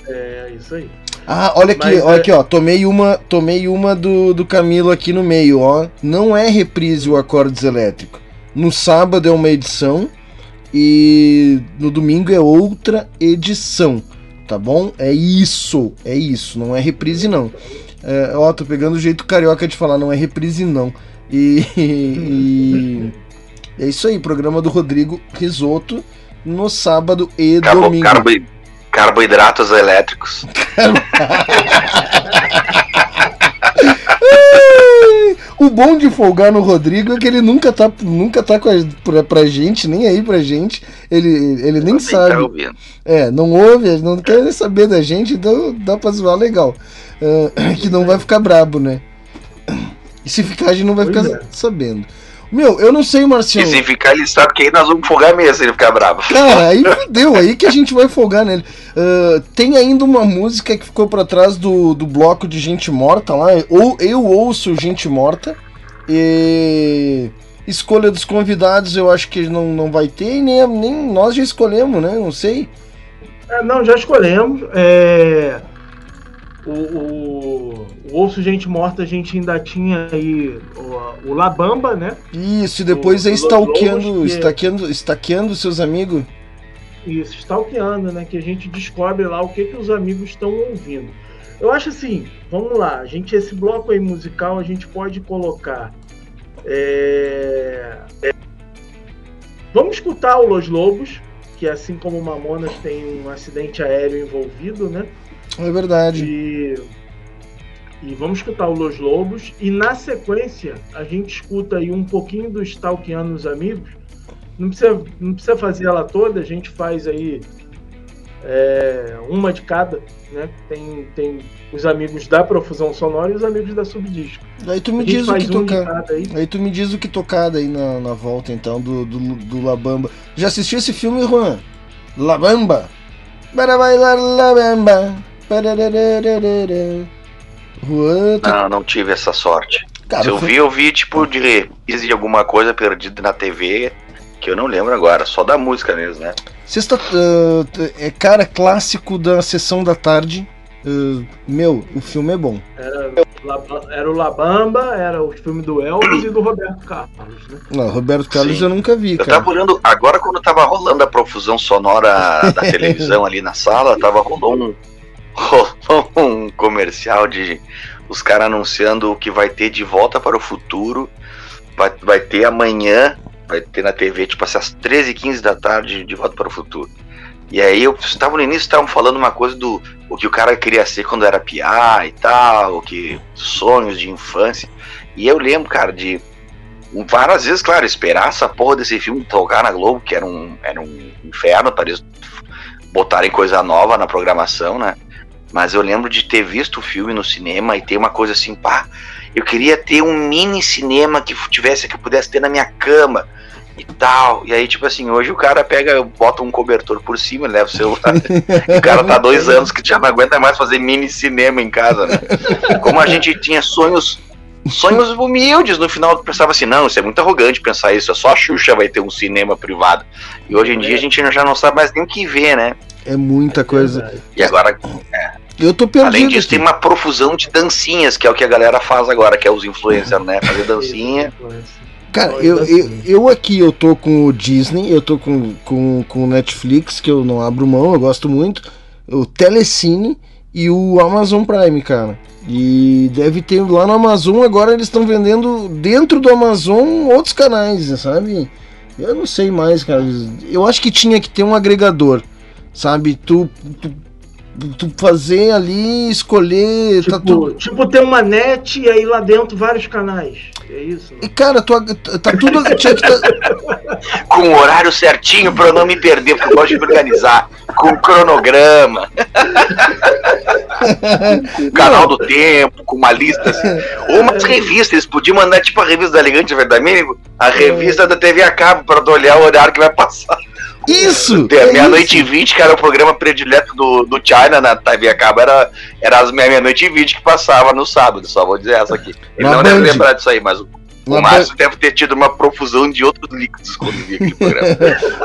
[SPEAKER 1] É, isso aí.
[SPEAKER 2] Ah, olha aqui,
[SPEAKER 1] Mas,
[SPEAKER 2] olha
[SPEAKER 1] é-
[SPEAKER 2] aqui, ó. Tomei uma, tomei uma do, do Camilo aqui no meio, ó. Não é reprise o Acordes Elétrico. No sábado é uma edição e no domingo é outra edição, tá bom? É isso, é isso. Não é reprise não. É, ó, tô pegando o jeito carioca de falar, não é reprise não. E, e é isso aí, programa do Rodrigo Risoto no sábado e
[SPEAKER 8] Carbo,
[SPEAKER 2] domingo.
[SPEAKER 8] carbo- carboidratos elétricos.
[SPEAKER 2] O bom de folgar no Rodrigo é que ele nunca tá, nunca tá com a, pra, pra gente, nem aí pra gente. Ele, ele nem
[SPEAKER 8] tá
[SPEAKER 2] sabe.
[SPEAKER 8] ouvindo.
[SPEAKER 2] É, não ouve, não quer nem saber da gente, então dá pra zoar legal. Ah, que não vai ficar brabo, né? E se ficar, a gente não vai
[SPEAKER 1] Pois
[SPEAKER 2] ficar
[SPEAKER 1] é.
[SPEAKER 2] sabendo. Meu, eu não sei,
[SPEAKER 8] E
[SPEAKER 2] Marcião.
[SPEAKER 8] se ficar, ele sabe que aí nós vamos folgar mesmo se ele ficar bravo.
[SPEAKER 2] Cara, aí fudeu, aí que a gente vai folgar nele. Ah, tem ainda uma música que ficou pra trás do, do bloco de Gente Morta lá. Ou eu ouço Gente Morta. E escolha dos convidados eu acho que não, não vai ter, e nem, nem nós já escolhemos, né? Não sei.
[SPEAKER 1] É, não, já escolhemos. É, o, o, o Ouço Gente Morta a gente ainda tinha aí o, o Labamba, né?
[SPEAKER 2] Isso, e depois é stalkeando, stalkeando, stalkeando seus amigos.
[SPEAKER 1] Isso, stalkeando, né? Que a gente descobre lá o que, que os amigos estão ouvindo. Eu acho assim, vamos lá, a gente, esse bloco aí musical, a gente pode colocar. é, é, Vamos escutar o Los Lobos, que assim como o Mamonas tem um acidente aéreo envolvido, né?
[SPEAKER 2] É verdade.
[SPEAKER 1] E, e vamos escutar o Los Lobos. E na sequência, a gente escuta aí um pouquinho do Stalkeando os Amigos. Não precisa, não precisa fazer ela toda, a gente faz aí é, uma de cada. Né? Tem, tem os amigos da Profusão Sonora e os amigos da Subdisco.
[SPEAKER 2] Aí tu me diz o que
[SPEAKER 1] um de
[SPEAKER 2] tocar.
[SPEAKER 1] aí.
[SPEAKER 2] Aí tu me diz o que tocar daí na, na volta, então, do, do, do Labamba. Já assistiu esse filme, Juan? Labamba. Para bailar Labamba. Juan.
[SPEAKER 8] Não, não tive essa sorte.
[SPEAKER 2] Cara,
[SPEAKER 8] Se eu
[SPEAKER 2] foi-
[SPEAKER 8] vi, eu vi tipo de reprise de alguma coisa perdida na TV, que eu não lembro agora, só da música mesmo, né?
[SPEAKER 2] Sexta, t- é cara clássico da sessão da tarde. Ah, meu, o filme é bom.
[SPEAKER 1] Era, era o Labamba, era o filme do Elvis e do Roberto Carlos. Né?
[SPEAKER 2] Não, Roberto Carlos
[SPEAKER 8] Sim.
[SPEAKER 2] eu nunca vi,
[SPEAKER 8] Eu
[SPEAKER 2] cara.
[SPEAKER 8] tava olhando, agora quando tava rolando a profusão sonora da televisão ali na sala, tava rolando um, rolou um comercial de os caras anunciando o que vai ter de volta para o futuro. Vai, vai ter amanhã, vai ter na TV, tipo assim, às 13h15 da tarde, de volta para o futuro. E aí eu estava no início, estavam falando uma coisa do o que o cara queria ser quando era piá e tal, o que sonhos de infância. E eu lembro, cara, de várias vezes, claro, esperar essa porra desse filme tocar na Globo, que era um, era um inferno para eles botarem coisa nova na programação, né? Mas eu lembro de ter visto o filme no cinema e ter uma coisa assim, pá, eu queria ter um mini cinema que tivesse, que eu pudesse ter na minha cama e tal. E aí, tipo assim, hoje o cara pega, bota um cobertor por cima, leva o celular. e o cara tá há dois anos que já não aguenta mais fazer mini cinema em casa, né? Como a gente tinha sonhos sonhos humildes. No final, eu pensava assim: não, isso é muito arrogante pensar isso. Só a Xuxa vai ter um cinema privado. E hoje em dia a gente já não sabe mais nem o que ver, né?
[SPEAKER 2] É muita coisa.
[SPEAKER 8] E agora,
[SPEAKER 2] Eu tô perdido.
[SPEAKER 8] além disso,
[SPEAKER 2] aqui.
[SPEAKER 8] tem uma profusão de dancinhas, que é o que a galera faz agora, que é os influencers, né? Fazer dancinha.
[SPEAKER 2] Cara, eu, eu, eu aqui eu tô com o Disney, eu tô com, com, com o Netflix, que eu não abro mão, eu gosto muito, o Telecine e o Amazon Prime, cara. E deve ter lá no Amazon, agora eles estão vendendo dentro do Amazon outros canais, sabe? Eu não sei mais, cara. Eu acho que tinha que ter um agregador, sabe? Tu, tu, tu fazer ali, escolher. tá
[SPEAKER 1] Tipo,
[SPEAKER 2] tudo...
[SPEAKER 1] tipo ter uma net e aí lá dentro vários canais. É isso?
[SPEAKER 2] E cara, tu, tá tudo. Tinha que tá...
[SPEAKER 8] Com o horário certinho pra eu não me perder, porque eu gosto de me organizar. Com cronograma. com o canal do tempo, com uma lista assim. Ou umas revistas, eles podiam mandar tipo a revista da Elegante Verdamínico, a revista da TV a cabo, pra tu olhar o horário que vai passar.
[SPEAKER 2] Isso!
[SPEAKER 8] É, meia-noite e. 20, que era o programa predileto do, do China na TV a cabo, era, era as meia-noite e 20 que passava no sábado, só vou dizer essa aqui. Ele
[SPEAKER 2] Na
[SPEAKER 8] não deve
[SPEAKER 2] Band.
[SPEAKER 8] lembrar disso aí, mas o, o Márcio deve ter tido uma profusão de outros líquidos quando via aquele programa.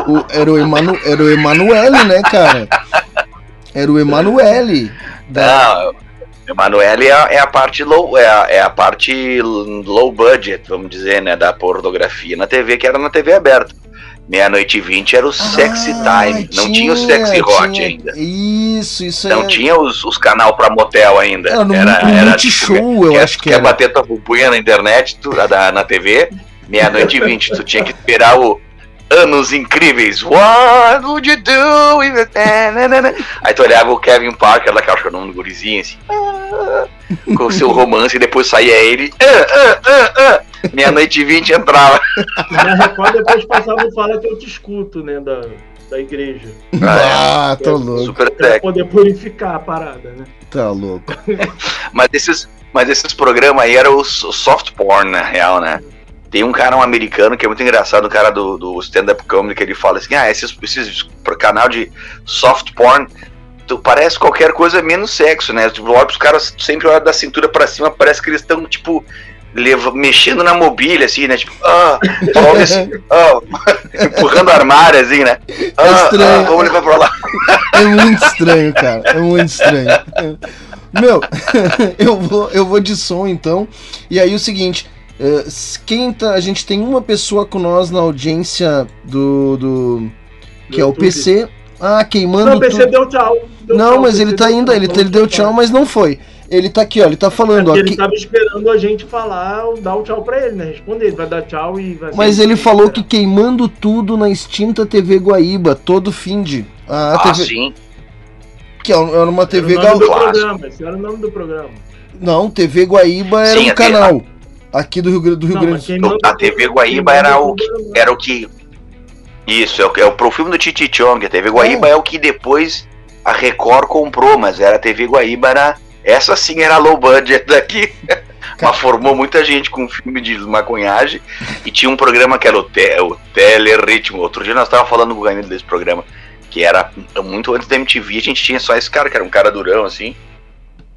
[SPEAKER 2] O- era, o Emanu, era o Emanuele, né, cara? Era o Emanuele.
[SPEAKER 8] Não, Emanuele é, é a parte low, é a, é a parte low budget, vamos dizer, né, da pornografia na TV, que era na TV aberta. Meia-noite e 20 era o sexy time, não tinha, o sexy hot
[SPEAKER 2] Ah, tinha-
[SPEAKER 8] ainda.
[SPEAKER 2] Isso, isso
[SPEAKER 8] Não
[SPEAKER 2] é.
[SPEAKER 8] tinha os, os canal pra motel ainda.
[SPEAKER 2] Era no no Multishow, eu
[SPEAKER 8] quer,
[SPEAKER 2] acho que
[SPEAKER 8] quer
[SPEAKER 2] era.
[SPEAKER 8] bater tua pupunha na internet, tu, na, na TV, meia-noite e 20. Tu tinha que esperar o Anos Incríveis. What would you do with it? Nanana. Aí tu olhava o Kevin Parker, lá que eu acho que é o nome do gurizinho, assim. ah, Com o seu romance, e depois saía ele. ah, ah. Meia-noite e 20 entrava.
[SPEAKER 1] Na Record depois passava o Fala que eu te escuto, né? Da, da igreja.
[SPEAKER 2] Ah, tá louco.
[SPEAKER 8] Super
[SPEAKER 1] Pra
[SPEAKER 8] tech.
[SPEAKER 1] poder purificar a parada, né?
[SPEAKER 2] Tá louco.
[SPEAKER 8] Mas esses, mas esses programas aí eram os soft porn, na real, né? Tem um cara, um americano, que é muito engraçado, um cara do, do stand-up comedy, que ele fala assim, ah, esses, esses canal de soft porn, tu parece qualquer coisa menos sexo, né? Tipo, olha os caras sempre olham da cintura pra cima, parece que eles estão, tipo, leva, mexendo na mobília, assim, né? Tipo, ah, olha assim, ah, empurrando armário, assim, né? Ah,
[SPEAKER 2] estranho.
[SPEAKER 8] ah, vamos levar pra lá.
[SPEAKER 2] É muito estranho, cara. É muito estranho. Meu, eu vou, eu vou de som então. E aí o seguinte, eh, s- quem tá, a gente tem uma pessoa com nós na audiência do, do que é o
[SPEAKER 1] YouTube.
[SPEAKER 2] PC. Ah, queimando
[SPEAKER 1] Não, o PC
[SPEAKER 2] tudo.
[SPEAKER 1] deu tchau. Deu
[SPEAKER 2] Não,
[SPEAKER 1] tchau,
[SPEAKER 2] mas
[SPEAKER 1] o
[SPEAKER 2] ele tá ainda, ele, ele deu tchau, mas não foi. Ele tá aqui, ó, ele tá falando, ó.
[SPEAKER 1] Porque ele
[SPEAKER 2] que-
[SPEAKER 1] tava esperando a gente falar, dar o tchau pra ele, né? Responder, ele vai dar tchau e vai
[SPEAKER 2] mas ele falou que queimando tudo na extinta TV Guaíba, todo fim de. A
[SPEAKER 8] Ah,
[SPEAKER 2] TV,
[SPEAKER 8] sim.
[SPEAKER 2] que é uma
[SPEAKER 1] Era
[SPEAKER 2] TV
[SPEAKER 1] o nome do
[SPEAKER 2] gal...
[SPEAKER 1] programa, esse era o nome do programa.
[SPEAKER 2] Não, TV Guaíba era
[SPEAKER 8] Sim,
[SPEAKER 2] um canal. Aqui do Rio, do Rio
[SPEAKER 1] Não,
[SPEAKER 2] Grande do Sul.
[SPEAKER 8] A TV Guaíba era o que, era o que. Isso, é o, é o pro filme do Titi Chong. A TV Guaíba é. o que depois a Record comprou, mas era a TV Guaíba, era. Essa sim era low budget daqui. Mas formou muita gente com filme de maconhagem. E tinha um programa que era o, te, o Teleritmo. Outro dia nós estávamos falando com o Ganilo desse programa. Que era muito antes da MTV. A gente tinha só esse cara, que era um cara durão, assim.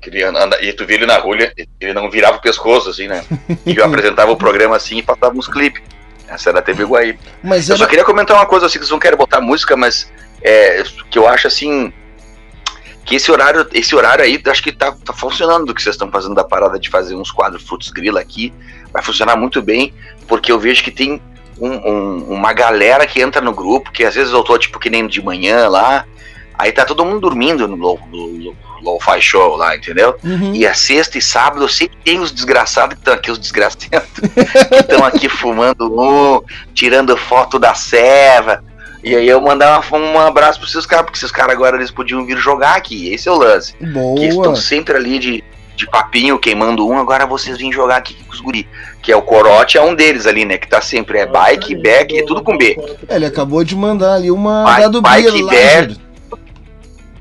[SPEAKER 8] Que ele anda, e tu via ele na rua, ele- não virava o pescoço, assim, né? E eu apresentava o programa assim e passava uns clipes. Essa era a TV Guaíba.
[SPEAKER 2] Mas
[SPEAKER 8] Eu
[SPEAKER 2] era.
[SPEAKER 8] só queria comentar uma coisa assim, que vocês não querem botar música, mas é, que eu acho assim. Que esse horário, esse horário aí, acho que tá, tá funcionando do que vocês estão fazendo da parada de fazer uns quadros Frutos Grila aqui. Vai funcionar muito bem, porque eu vejo que tem um- um- uma galera que entra no grupo, que às vezes eu tô tipo que nem de manhã lá, aí tá todo mundo dormindo no low, no Lo-Fi Show lá, entendeu?
[SPEAKER 2] Uhum.
[SPEAKER 8] E a sexta e sábado eu sempre tem os desgraçados que estão aqui, os desgraçados que estão aqui fumando um, tirando foto da serva. E aí eu mandar um, um abraço pros seus caras, porque esses caras agora eles podiam vir jogar aqui. Esse é o lance. Que
[SPEAKER 2] Boa.
[SPEAKER 8] estão sempre ali de, de papinho, queimando um, agora vocês vêm jogar aqui com os guri. Que é o Corote, é um deles ali, né? Que tá sempre, é bike, back, é tudo com B.
[SPEAKER 2] É, Ele acabou de mandar ali uma
[SPEAKER 8] Vai-
[SPEAKER 2] dado
[SPEAKER 8] que
[SPEAKER 2] Lager.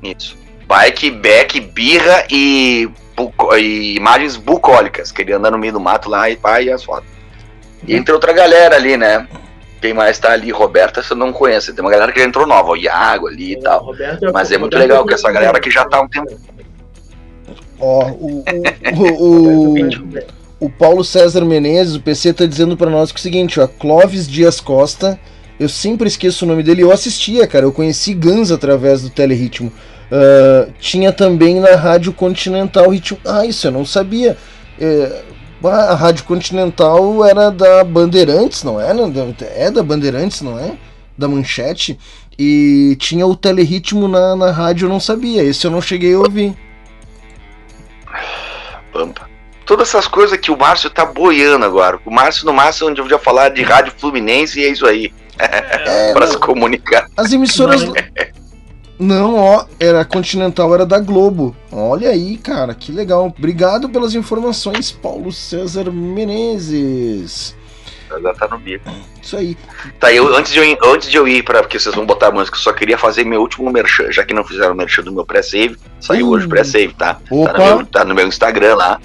[SPEAKER 8] Isso. Bike, back, birra e, buco- e imagens bucólicas, que ele anda no meio do mato lá e pá, e as fotos. E entre outra galera ali, né? Quem mais tá ali? Roberta, você não conhece. Tem uma galera que já entrou nova, o Iago ali e tal.
[SPEAKER 1] Roberto
[SPEAKER 8] Mas é muito
[SPEAKER 1] Roberto
[SPEAKER 8] legal que essa galera que já tá um tempo.
[SPEAKER 2] Ó, o, o, o, o Paulo César Menezes, o PC, tá dizendo pra nós que é o seguinte, ó, Clóvis Dias Costa, eu sempre esqueço o nome dele, eu assistia, cara, eu conheci Guns através do Teleritmo. Ah, tinha também na Rádio Continental Ritmo. Ah, isso eu não sabia. É, a Rádio Continental era da Bandeirantes, não é? É da Bandeirantes, não é? Da Manchete. E tinha o Teleritmo na, na rádio, eu não sabia. Esse eu não cheguei a ouvir.
[SPEAKER 8] Pampa. Todas essas coisas que o Márcio tá boiando agora. O Márcio, no máximo, onde eu já falar de Rádio Fluminense e é isso aí.
[SPEAKER 2] É,
[SPEAKER 8] pra
[SPEAKER 2] não.
[SPEAKER 8] se comunicar.
[SPEAKER 2] As emissoras. Não, ó, era Continental, era da Globo. Olha aí, cara, que legal. Obrigado pelas informações, Paulo César Menezes.
[SPEAKER 8] Já tá no bico.
[SPEAKER 2] Isso aí.
[SPEAKER 8] Tá, eu, antes, de eu, ir- antes de eu ir pra. Porque vocês vão botar a música, eu só queria fazer meu último merchan, já que não fizeram o merchan do meu pré-save. Saiu
[SPEAKER 2] Hum.
[SPEAKER 8] hoje o pré-save, tá? Tá
[SPEAKER 2] Opa.
[SPEAKER 8] no, meu, tá no meu Instagram lá.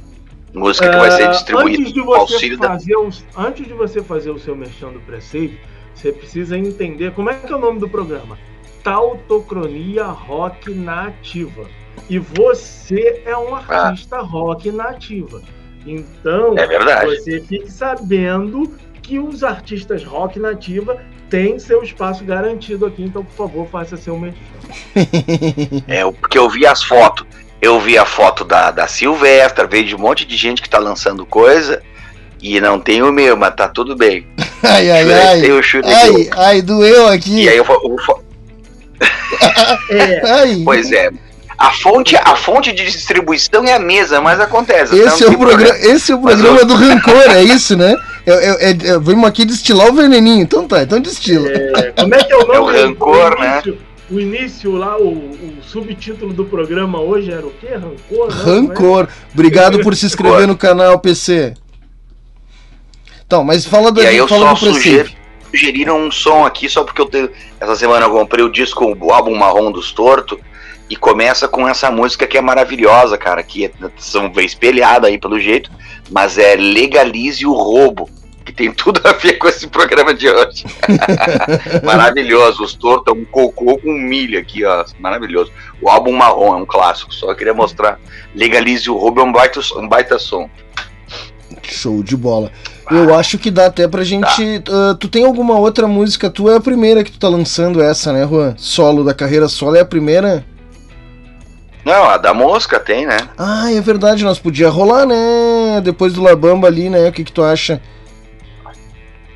[SPEAKER 8] Música que vai ser
[SPEAKER 1] Ah,
[SPEAKER 8] distribuída
[SPEAKER 1] Antes de você
[SPEAKER 8] auxílio da.
[SPEAKER 1] fazer os- antes de você fazer o seu merchan do pré-save, você precisa entender como é que é o nome do programa. Tautocronia Rock Nativa. E você é um artista rock nativa. Então,
[SPEAKER 8] É verdade.
[SPEAKER 1] você fique sabendo que os artistas rock nativa têm seu espaço garantido aqui. Então, por favor, faça seu merchan.
[SPEAKER 8] É, o- porque eu vi as fotos. Eu vi a foto da, da Silvestre, veio de um monte de gente que tá lançando coisa. E não tem o meu, mas tá tudo bem.
[SPEAKER 2] Ai, ai, ai.
[SPEAKER 8] o chute
[SPEAKER 2] Ai, ai, doeu aqui.
[SPEAKER 8] E aí eu vou.
[SPEAKER 1] É.
[SPEAKER 8] Pois é. A fonte, a fonte de distribuição é a mesma, mas acontece.
[SPEAKER 2] Esse é,
[SPEAKER 8] Então,
[SPEAKER 2] o programa, esse é o
[SPEAKER 8] Mas
[SPEAKER 2] programa
[SPEAKER 8] eu-
[SPEAKER 2] do rancor, é isso, né? Eu, eu, eu, eu- vamos aqui destilar o veneninho. Então tá, então destila.
[SPEAKER 1] É, como é que é o nome?
[SPEAKER 8] É o rancor,
[SPEAKER 1] o início, O início lá, o, o subtítulo do programa hoje era o quê? Rancor? né?
[SPEAKER 2] Rancor. Obrigado por se inscrever no canal, PC. Então, mas fala do,
[SPEAKER 8] E aí eu
[SPEAKER 2] fala
[SPEAKER 8] só
[SPEAKER 2] do
[SPEAKER 8] sugiro, sugeriram um som aqui, só porque eu tenho. Essa semana eu comprei o disco, o álbum marrom dos torto. E começa com essa música que é maravilhosa, cara. Que é, são espelhada aí pelo jeito. Mas é Legalize o Roubo. Que tem tudo a ver com esse programa de hoje. Maravilhoso. Os tortos é um cocô com milho aqui, ó. Maravilhoso. O álbum marrom é um clássico. Só queria mostrar. Legalize o Roubo é um baita, um baita som.
[SPEAKER 2] Show de bola. Eu acho que dá até pra gente.
[SPEAKER 8] Tá.
[SPEAKER 2] ah, tu tem alguma outra música? Tu é a primeira que tu tá lançando essa, né, Juan? Solo da carreira solo é a primeira?
[SPEAKER 8] Não, a da mosca tem, né?
[SPEAKER 2] Ah, é verdade, nós podia rolar, né? Depois do Labamba ali, né? O que que tu acha?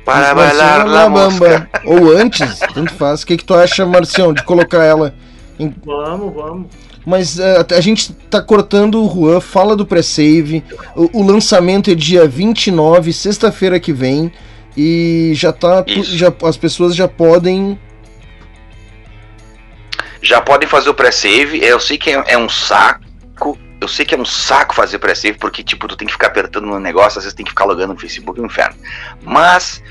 [SPEAKER 8] Para bailar
[SPEAKER 2] ou
[SPEAKER 8] la mosca.
[SPEAKER 2] Ou antes, tanto faz. O que que tu acha, Marcião, de colocar ela em
[SPEAKER 1] Vamos, vamos.
[SPEAKER 2] Mas eh, a gente tá cortando o Juan, fala do pré-save. O, o lançamento é dia 29, sexta-feira que vem. E já tá. Já, as pessoas já podem.
[SPEAKER 8] Já podem fazer o pré-save. Eu sei que é, é um saco. Eu sei que é um saco fazer pré-save, porque, tipo, tu tem que ficar apertando no negócio, às vezes tem que ficar logando no Facebook, é um inferno. Mas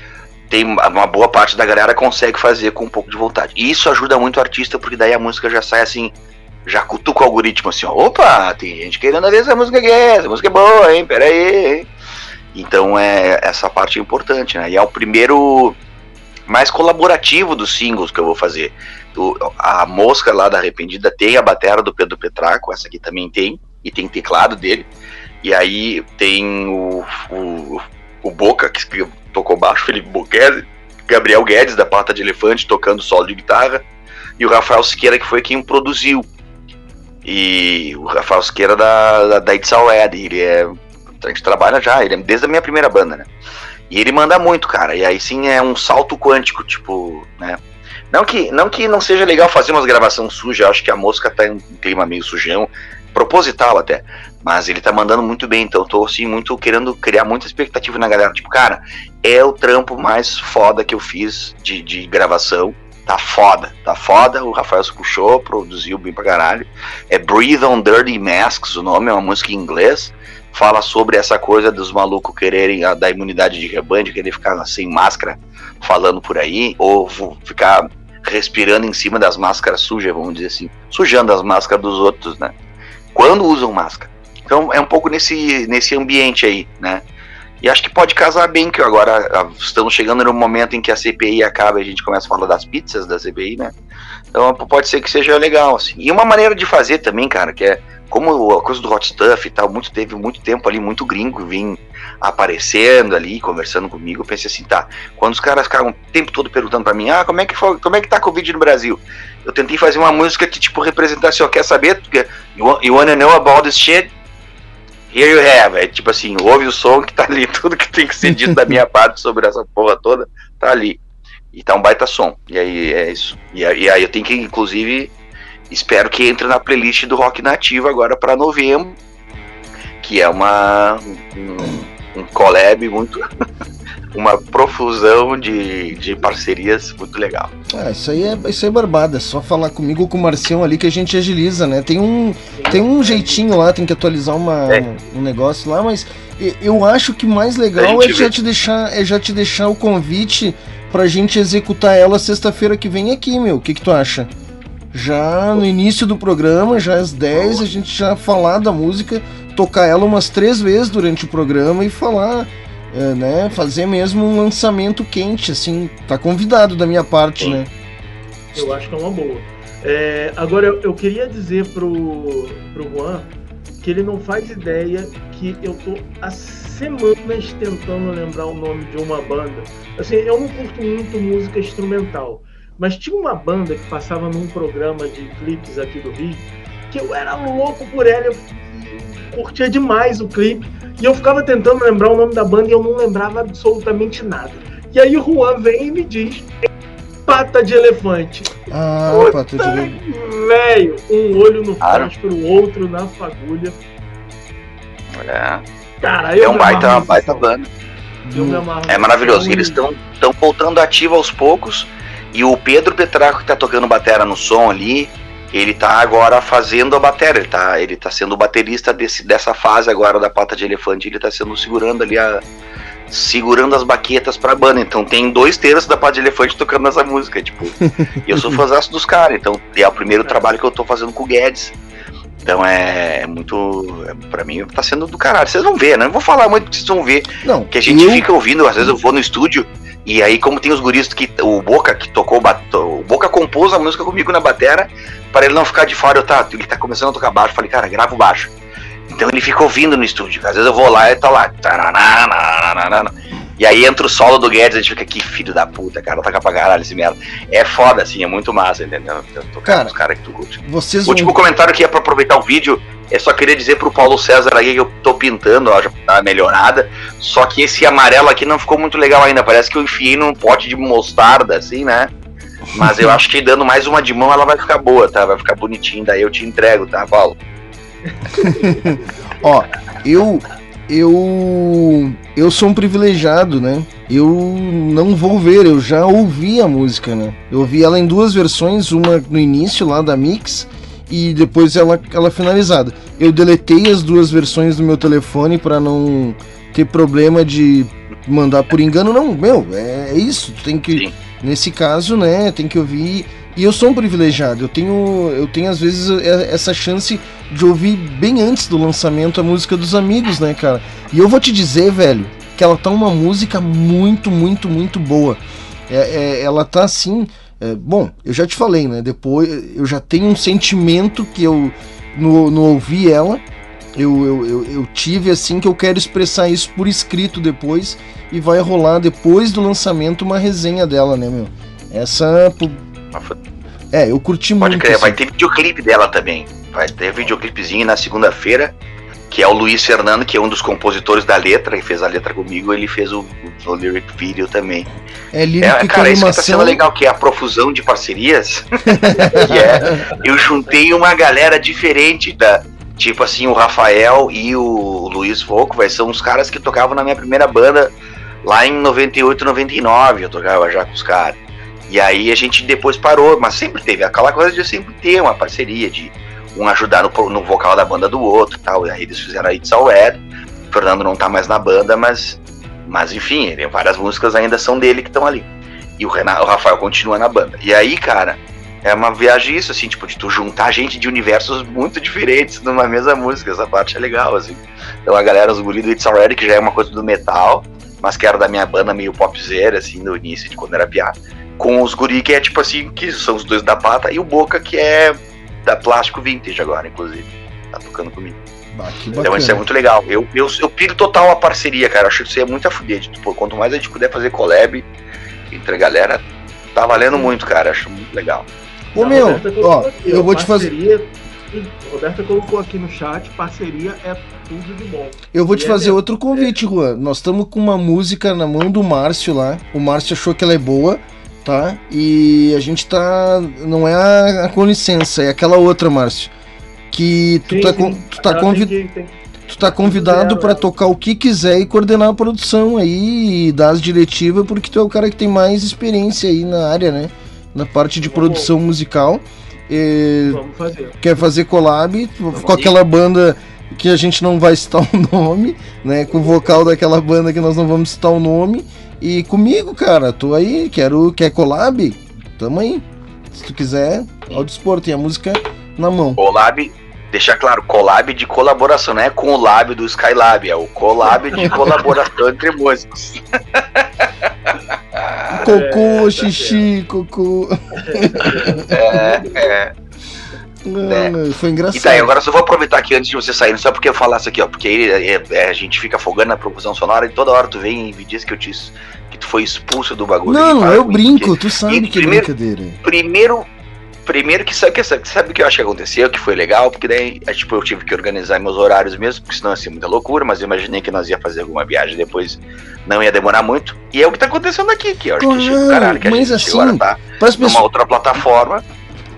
[SPEAKER 8] tem uma boa parte da galera consegue fazer com um pouco de vontade. E isso ajuda muito o artista, porque daí a música já sai assim, já cutuca o algoritmo assim, ó, opa, tem gente querendo ver essa música aqui, essa música é boa, hein, peraí, hein. Então é essa parte é importante, né? E é o primeiro mais colaborativo dos singles que eu vou fazer. O- a mosca lá da Arrependida tem a batera do Pedro Petraco, essa aqui também tem, e tem teclado dele. E aí tem o, o, o Boca, que que tocou baixo, Felipe Boquese, Gabriel Guedes, da Pata de Elefante, tocando solo de guitarra, e o Rafael Siqueira, que foi quem produziu. E o Rafael Siqueira da, da, da It's All Ed, ele é. A gente trabalha já, ele é desde a minha primeira banda, né? E ele manda muito, cara. E aí sim é um salto quântico, tipo, né? Não que não, que não seja legal fazer umas gravações sujas, acho que a mosca tá em um clima meio sujão, proposital até. Mas ele tá mandando muito bem, então eu tô assim, muito querendo criar muita expectativa na galera. Tipo, cara, é o trampo mais foda que eu fiz de, de gravação. Tá foda, tá foda. O Rafael se puxou, produziu bem pra caralho. É Breathe on Dirty Masks, o nome, é uma música em inglês. Fala sobre essa coisa dos malucos quererem a, da imunidade de rebanho, de querer ficar sem máscara falando por aí, ou ficar respirando em cima das máscaras sujas, vamos dizer assim, sujando as máscaras dos outros, né? Quando usam máscara. Então é um pouco nesse, nesse ambiente aí, né? E acho que pode casar bem, que agora ah, estamos chegando no momento em que a CPI acaba e a gente começa a falar das pizzas da CPI, né? Então pode ser que seja legal, assim. E uma maneira de fazer também, cara, que é como a coisa do hot stuff e tal, muito, teve muito tempo ali, muito gringo vim aparecendo ali, conversando comigo, eu pensei assim, tá, quando os caras ficaram o tempo todo perguntando pra mim, ah, como é que foi, como é que tá a Covid no Brasil? Eu tentei fazer uma música que, tipo, representasse, ó, quer saber? You, you wanna know about this shit? Here you have. É tipo assim, ouve o som que tá ali, tudo que tem que ser dito da minha parte sobre essa porra toda, tá ali. E tá um baita som. E aí é isso. E aí, eu tenho que, inclusive, espero que entre na playlist do Rock Nativo agora pra novembro, que é uma um, um collab muito uma profusão de, de parcerias muito legal.
[SPEAKER 2] Ah, isso aí é, isso aí é barbada. É só falar comigo ou com o Marcião ali que a gente agiliza, né? Tem um, tem um jeitinho lá, tem que atualizar uma,
[SPEAKER 8] É.
[SPEAKER 2] um negócio lá, mas eu acho que mais legal é já
[SPEAKER 8] vê.
[SPEAKER 2] te deixar, é já te deixar o convite pra gente executar ela sexta-feira que vem aqui, meu. O que, que tu acha? Já no início do programa, já às 10, a gente já falar da música, tocar ela umas três vezes durante o programa e falar, né? Fazer mesmo um lançamento quente, assim. Tá convidado da minha parte,
[SPEAKER 8] Sim.
[SPEAKER 2] né?
[SPEAKER 1] Eu acho que é uma boa. É, agora, eu, eu queria dizer pro, pro Juan que ele não faz ideia que eu tô há semanas tentando lembrar o nome de uma banda. Assim, eu não curto muito música instrumental, mas tinha uma banda que passava num programa de clipes aqui do Rio que eu era louco por ela, eu curtia demais o clipe e eu ficava tentando lembrar o nome da banda e eu não lembrava absolutamente nada. E aí o Juan vem e me diz Pata de Elefante.
[SPEAKER 2] Ah,
[SPEAKER 1] Puta
[SPEAKER 2] pata de leite.
[SPEAKER 1] Velho, um olho no
[SPEAKER 8] Claro.
[SPEAKER 1] fósforo, outro na fagulha.
[SPEAKER 8] É,
[SPEAKER 1] Cara, eu
[SPEAKER 8] é um baita, uma baita banda. É maravilhoso. eles estão estão voltando ativo aos poucos. E o Pedro Petraco que tá tocando batera no som ali, ele tá agora fazendo a batera. Ele tá, ele tá sendo o baterista desse, dessa fase agora da pata de elefante. Ele tá sendo segurando ali a. Segurando as baquetas pra banda. Então tem dois terços da pata de elefante tocando essa música. Tipo, e eu sou fãzaço dos caras. Então é o primeiro trabalho que eu tô fazendo com o Guedes. Então é, é muito. É, pra mim tá sendo do caralho. Vocês vão ver, né? Não vou falar muito porque vocês vão ver
[SPEAKER 2] Não,
[SPEAKER 8] que a gente
[SPEAKER 2] eu,
[SPEAKER 8] fica ouvindo, às vezes eu vou no estúdio e aí como tem os guris que o Boca que tocou o Boca compôs a música comigo na batera para ele não ficar de fora, eu tá, ele tá começando a tocar baixo, falei, cara, grava o baixo. Então ele fica ouvindo no estúdio, às vezes eu vou lá e tá lá. taranana, E aí entra o solo do Guedes, a gente fica, que filho da puta, cara, toca pra caralho esse merda. É foda, assim, é muito massa, entendeu? Tocar
[SPEAKER 2] Cara,
[SPEAKER 8] os caras que tu curte.
[SPEAKER 2] Vocês
[SPEAKER 8] O
[SPEAKER 2] vão.
[SPEAKER 8] último comentário que é pra aproveitar o vídeo, eu só queria dizer pro Paulo César aí que eu tô pintando, ó, já tá melhorada. Só que esse amarelo aqui não ficou muito legal ainda. Parece que eu enfiei num pote de mostarda, assim, né? Mas eu acho que dando mais uma de mão ela vai ficar boa, tá? Vai ficar bonitinho, daí eu te entrego, tá, Paulo?
[SPEAKER 2] Ó, eu. Eu. Eu sou um privilegiado, né? Eu não vou ver, eu já ouvi a música, né? Eu ouvi ela em duas versões, uma no início lá da Mix e depois ela, ela finalizada. Eu deletei as duas versões do meu telefone pra não ter problema de mandar por engano. Não, meu, é, é isso. Tem que. Nesse caso, né, tem que ouvir. E eu sou um privilegiado. Eu tenho, eu tenho às vezes é- essa chance de ouvir bem antes do lançamento a música dos amigos, né, cara? E eu vou te dizer, velho, que ela tá uma música muito, muito, muito boa. É, é- ela tá assim. é, bom, eu já te falei, né? Depois eu já tenho um sentimento que eu no, no ouvir ela. Eu, eu, eu, eu tive assim que eu quero expressar isso por escrito depois e vai rolar depois do lançamento uma resenha dela, né, meu? Essa. pô, É, eu curti
[SPEAKER 8] Pode
[SPEAKER 2] muito.
[SPEAKER 8] crer,
[SPEAKER 2] assim.
[SPEAKER 8] vai ter videoclipe dela também. Vai ter videoclipezinho na segunda-feira, que é o Luiz Fernando, que é um dos compositores da letra, e fez a letra comigo, ele fez o, o lyric video também.
[SPEAKER 2] É lírica
[SPEAKER 8] É, cara, isso que tá
[SPEAKER 2] animação.
[SPEAKER 8] sendo legal, que é a profusão de parcerias. é, eu juntei uma galera diferente da. Tipo assim, o Rafael e o Luiz Foco, vai são uns caras que tocavam na minha primeira banda lá em 98, 99. Eu tocava já com os caras. E aí a gente depois parou, mas sempre teve aquela coisa de sempre ter uma parceria, de um ajudar no, no vocal da banda do outro tal. E aí eles fizeram a It's All Red. O Fernando não tá mais na banda, mas, mas enfim, ele, várias músicas ainda são dele que estão ali. E o, Renato, o Rafael continua na banda. E aí, cara, é uma viagem isso, assim, tipo, de tu juntar gente de universos muito diferentes numa mesma música. Essa parte é legal, assim. Então a galera, os guris do It's Already, que já é uma coisa do metal, mas que era da minha banda meio popzera, assim, no início, de quando era piada. Com os guri que é tipo assim, que são os dois da pata, e o Boca que é da Plástico Vintage agora, inclusive. Tá tocando comigo.
[SPEAKER 2] Ah,
[SPEAKER 8] Então isso é muito legal. Eu, eu, eu piro total a parceria, cara. Eu acho que isso é muito a fuder. Tipo, quanto mais a gente puder fazer collab entre a galera, tá valendo muito, cara. Acho muito legal.
[SPEAKER 2] Ô
[SPEAKER 1] A
[SPEAKER 2] meu, ó,
[SPEAKER 1] aqui,
[SPEAKER 2] eu vou te fazer.
[SPEAKER 1] parceria- Roberta colocou aqui no chat, parceria é tudo de bom.
[SPEAKER 2] Eu vou te
[SPEAKER 1] E é
[SPEAKER 2] fazer
[SPEAKER 1] mesmo.
[SPEAKER 2] outro convite, Juan. Nós estamos com uma música na mão do Márcio lá. O Márcio achou que ela é boa, tá? E a gente tá. Não é a, a com licença, é aquela outra, Márcio. Que tu
[SPEAKER 1] Sim,
[SPEAKER 2] tá,
[SPEAKER 1] sim.
[SPEAKER 2] con- tu tá,
[SPEAKER 1] Ela
[SPEAKER 2] convi-
[SPEAKER 1] tem que- tem-
[SPEAKER 2] tu tá convidado
[SPEAKER 1] ela.
[SPEAKER 2] tocar o que quiser e coordenar a produção aí e dar as diretivas, porque tu é o cara que tem mais experiência aí na área, né? Na parte de
[SPEAKER 1] Vamos-
[SPEAKER 2] produção musical. E
[SPEAKER 1] Vamos fazer.
[SPEAKER 2] quer fazer collab com aquela banda que a gente não vai citar o nome, né? Com o vocal daquela banda que nós não vamos citar o nome. E comigo, cara, tô aí, quero, quer collab? Tamo aí. Se tu quiser, ao dispor, tem a música na mão.
[SPEAKER 8] Collab, deixar claro, collab de colaboração, não é com o lab do Skylab, é o collab de colaboração entre músicos.
[SPEAKER 2] Cocô,
[SPEAKER 1] tá
[SPEAKER 2] xixi, cocô.
[SPEAKER 8] É, é.
[SPEAKER 2] Não, Foi
[SPEAKER 8] E
[SPEAKER 2] engraçado.
[SPEAKER 8] tá, aí, agora só vou aproveitar aqui antes de você sair, só porque eu falasse aqui, ó, porque é, é, a gente fica afogando na propulsão sonora e toda hora tu vem e me diz que eu te que tu foi expulso do bagulho.
[SPEAKER 2] Não,
[SPEAKER 8] E
[SPEAKER 2] eu
[SPEAKER 8] isso,
[SPEAKER 2] brinco, tu sabe
[SPEAKER 8] E
[SPEAKER 2] que é
[SPEAKER 8] primeiro-
[SPEAKER 2] brincadeira.
[SPEAKER 8] primeiro primeiro que sabe, que sabe, o que eu acho que aconteceu, que foi legal, porque daí é, tipo, eu tive que organizar meus horários mesmo, porque senão ia ser muita loucura, mas eu imaginei que nós ia fazer alguma viagem depois, não ia demorar muito. E é o que tá acontecendo aqui, que eu acho que chega caralho, que a gente
[SPEAKER 2] assim,
[SPEAKER 8] agora tá numa outra plataforma.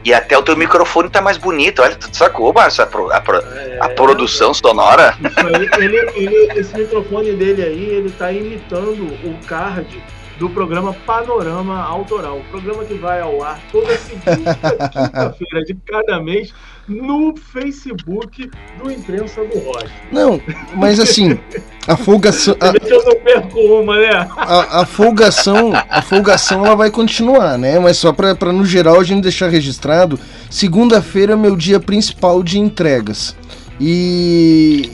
[SPEAKER 8] E até o teu microfone tá mais bonito. Olha, tu sacou, Márcio? A, pro- a, pro- a produção sonora.
[SPEAKER 1] Isso aí, ele, ele- esse microfone dele aí, ele tá imitando o card do programa Panorama Autoral. O programa que vai ao ar toda segunda quinta-feira de cada mês no Facebook do Imprensa do Rocha.
[SPEAKER 2] Não, mas assim, a folgação. a-
[SPEAKER 1] eu não perco uma, né?
[SPEAKER 2] a, a folgação, a folgação ela vai continuar, né? Mas só pra, pra no geral a gente deixar registrado, segunda-feira é meu dia principal de entregas. E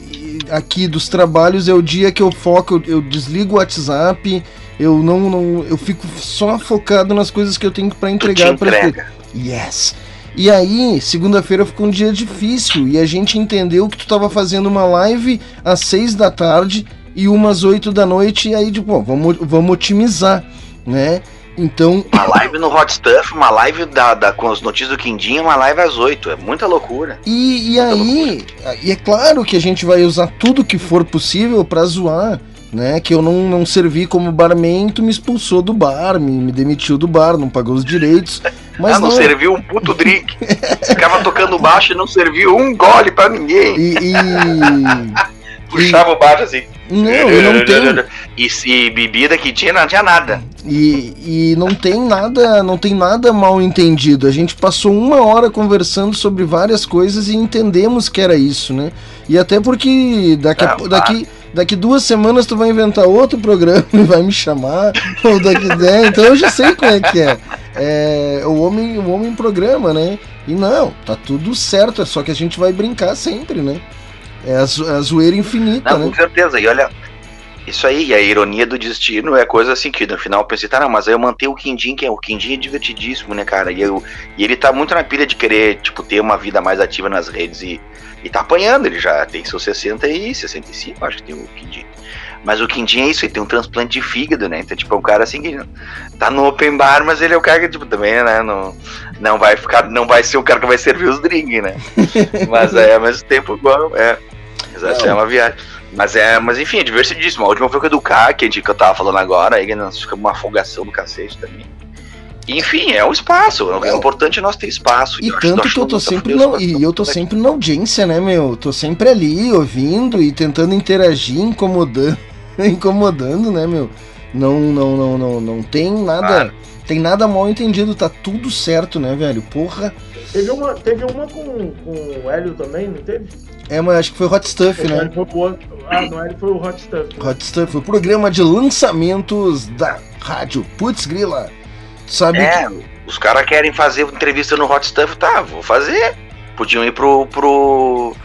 [SPEAKER 2] e aqui dos trabalhos é o dia que eu foco, eu, eu desligo o WhatsApp, eu não, não eu fico só focado nas coisas que eu tenho
[SPEAKER 8] te
[SPEAKER 2] entregar para
[SPEAKER 8] entrega.
[SPEAKER 2] Yes. E aí, segunda-feira ficou um dia difícil e a gente entendeu que tu tava fazendo uma live às seis da tarde e umas 8 da noite, e aí, tipo, bom, vamos, vamos otimizar, né? Então,
[SPEAKER 8] Uma live no Hot Stuff, uma live da, da- com as notícias do Quindim, uma live às 8. É muita loucura.
[SPEAKER 2] E, e aí, e é claro que a gente vai usar tudo que for possível pra zoar, né? Que eu não, não servi como barman, tu me expulsou do bar, me, me demitiu do bar, não pagou os direitos. Mas
[SPEAKER 8] ah, não,
[SPEAKER 2] não,
[SPEAKER 8] serviu um puto drink. Ficava tocando baixo e não serviu um gole pra ninguém.
[SPEAKER 2] e, e-
[SPEAKER 8] Puxava o baixo assim.
[SPEAKER 2] não, e não tem,
[SPEAKER 8] E se bebida que tinha, não tinha nada.
[SPEAKER 2] e, e não tem nada, não tem nada mal entendido. A gente passou uma hora conversando sobre várias coisas e entendemos que era isso, né? E até porque daqui, a
[SPEAKER 8] Ah,
[SPEAKER 2] daqui, daqui duas semanas tu vai inventar outro programa e vai me chamar, ou daqui né? então eu já sei como é que é. É, o homem, o homem programa, né? E não, tá tudo certo, é só que a gente vai brincar sempre, né? É a, a zoeira infinita,
[SPEAKER 8] Não,
[SPEAKER 2] né?
[SPEAKER 8] com certeza. E olha, isso aí, a ironia do destino é coisa assim que no final eu pensei, tá, não, mas aí eu mantenho o Quindim, que é o Quindim é divertidíssimo, né, cara? E, eu, e ele tá muito na pilha de querer, tipo, ter uma vida mais ativa nas redes e, e tá apanhando. Ele já tem seus 60 e 65, acho que tem o Quindim. Mas o Quindim é isso, ele tem um transplante de fígado, né? Então, tipo, é um cara assim que tá no open bar, mas ele é o cara que, tipo, também, né? Não, não vai ficar, não vai ser o cara que vai servir os drinks, né? mas é, ao mesmo tempo, igual, é. Exato, é uma viagem. Mas é, mas enfim, é divertidíssimo. A última foi com do K, que, a gente, que eu tava falando agora, aí nós ficamos uma folgação do cacete também. Enfim, é um espaço. O importante é nós ter espaço.
[SPEAKER 2] E
[SPEAKER 8] acho-
[SPEAKER 2] tanto
[SPEAKER 8] acho
[SPEAKER 2] que eu tô sempre na, e eu tô sempre na audiência, né, meu? Tô sempre ali ouvindo e tentando interagir, incomodando, incomodando, né, meu? Não, não, não, não, não tem nada,
[SPEAKER 8] Claro.
[SPEAKER 2] Tem nada mal entendido, tá tudo certo, né, velho? Porra.
[SPEAKER 1] Teve uma, teve uma com, com o Hélio também, não teve?
[SPEAKER 2] É, mas acho que foi Hot Stuff,
[SPEAKER 1] O
[SPEAKER 2] né?
[SPEAKER 1] Foi. Ah, no Hélio foi o Hot Stuff.
[SPEAKER 2] Hot Stuff, o programa de lançamentos da rádio Putz Grila. Sabe
[SPEAKER 8] É, os caras querem fazer entrevista no Hot Stuff, tá, vou fazer. Podiam ir pro, pro,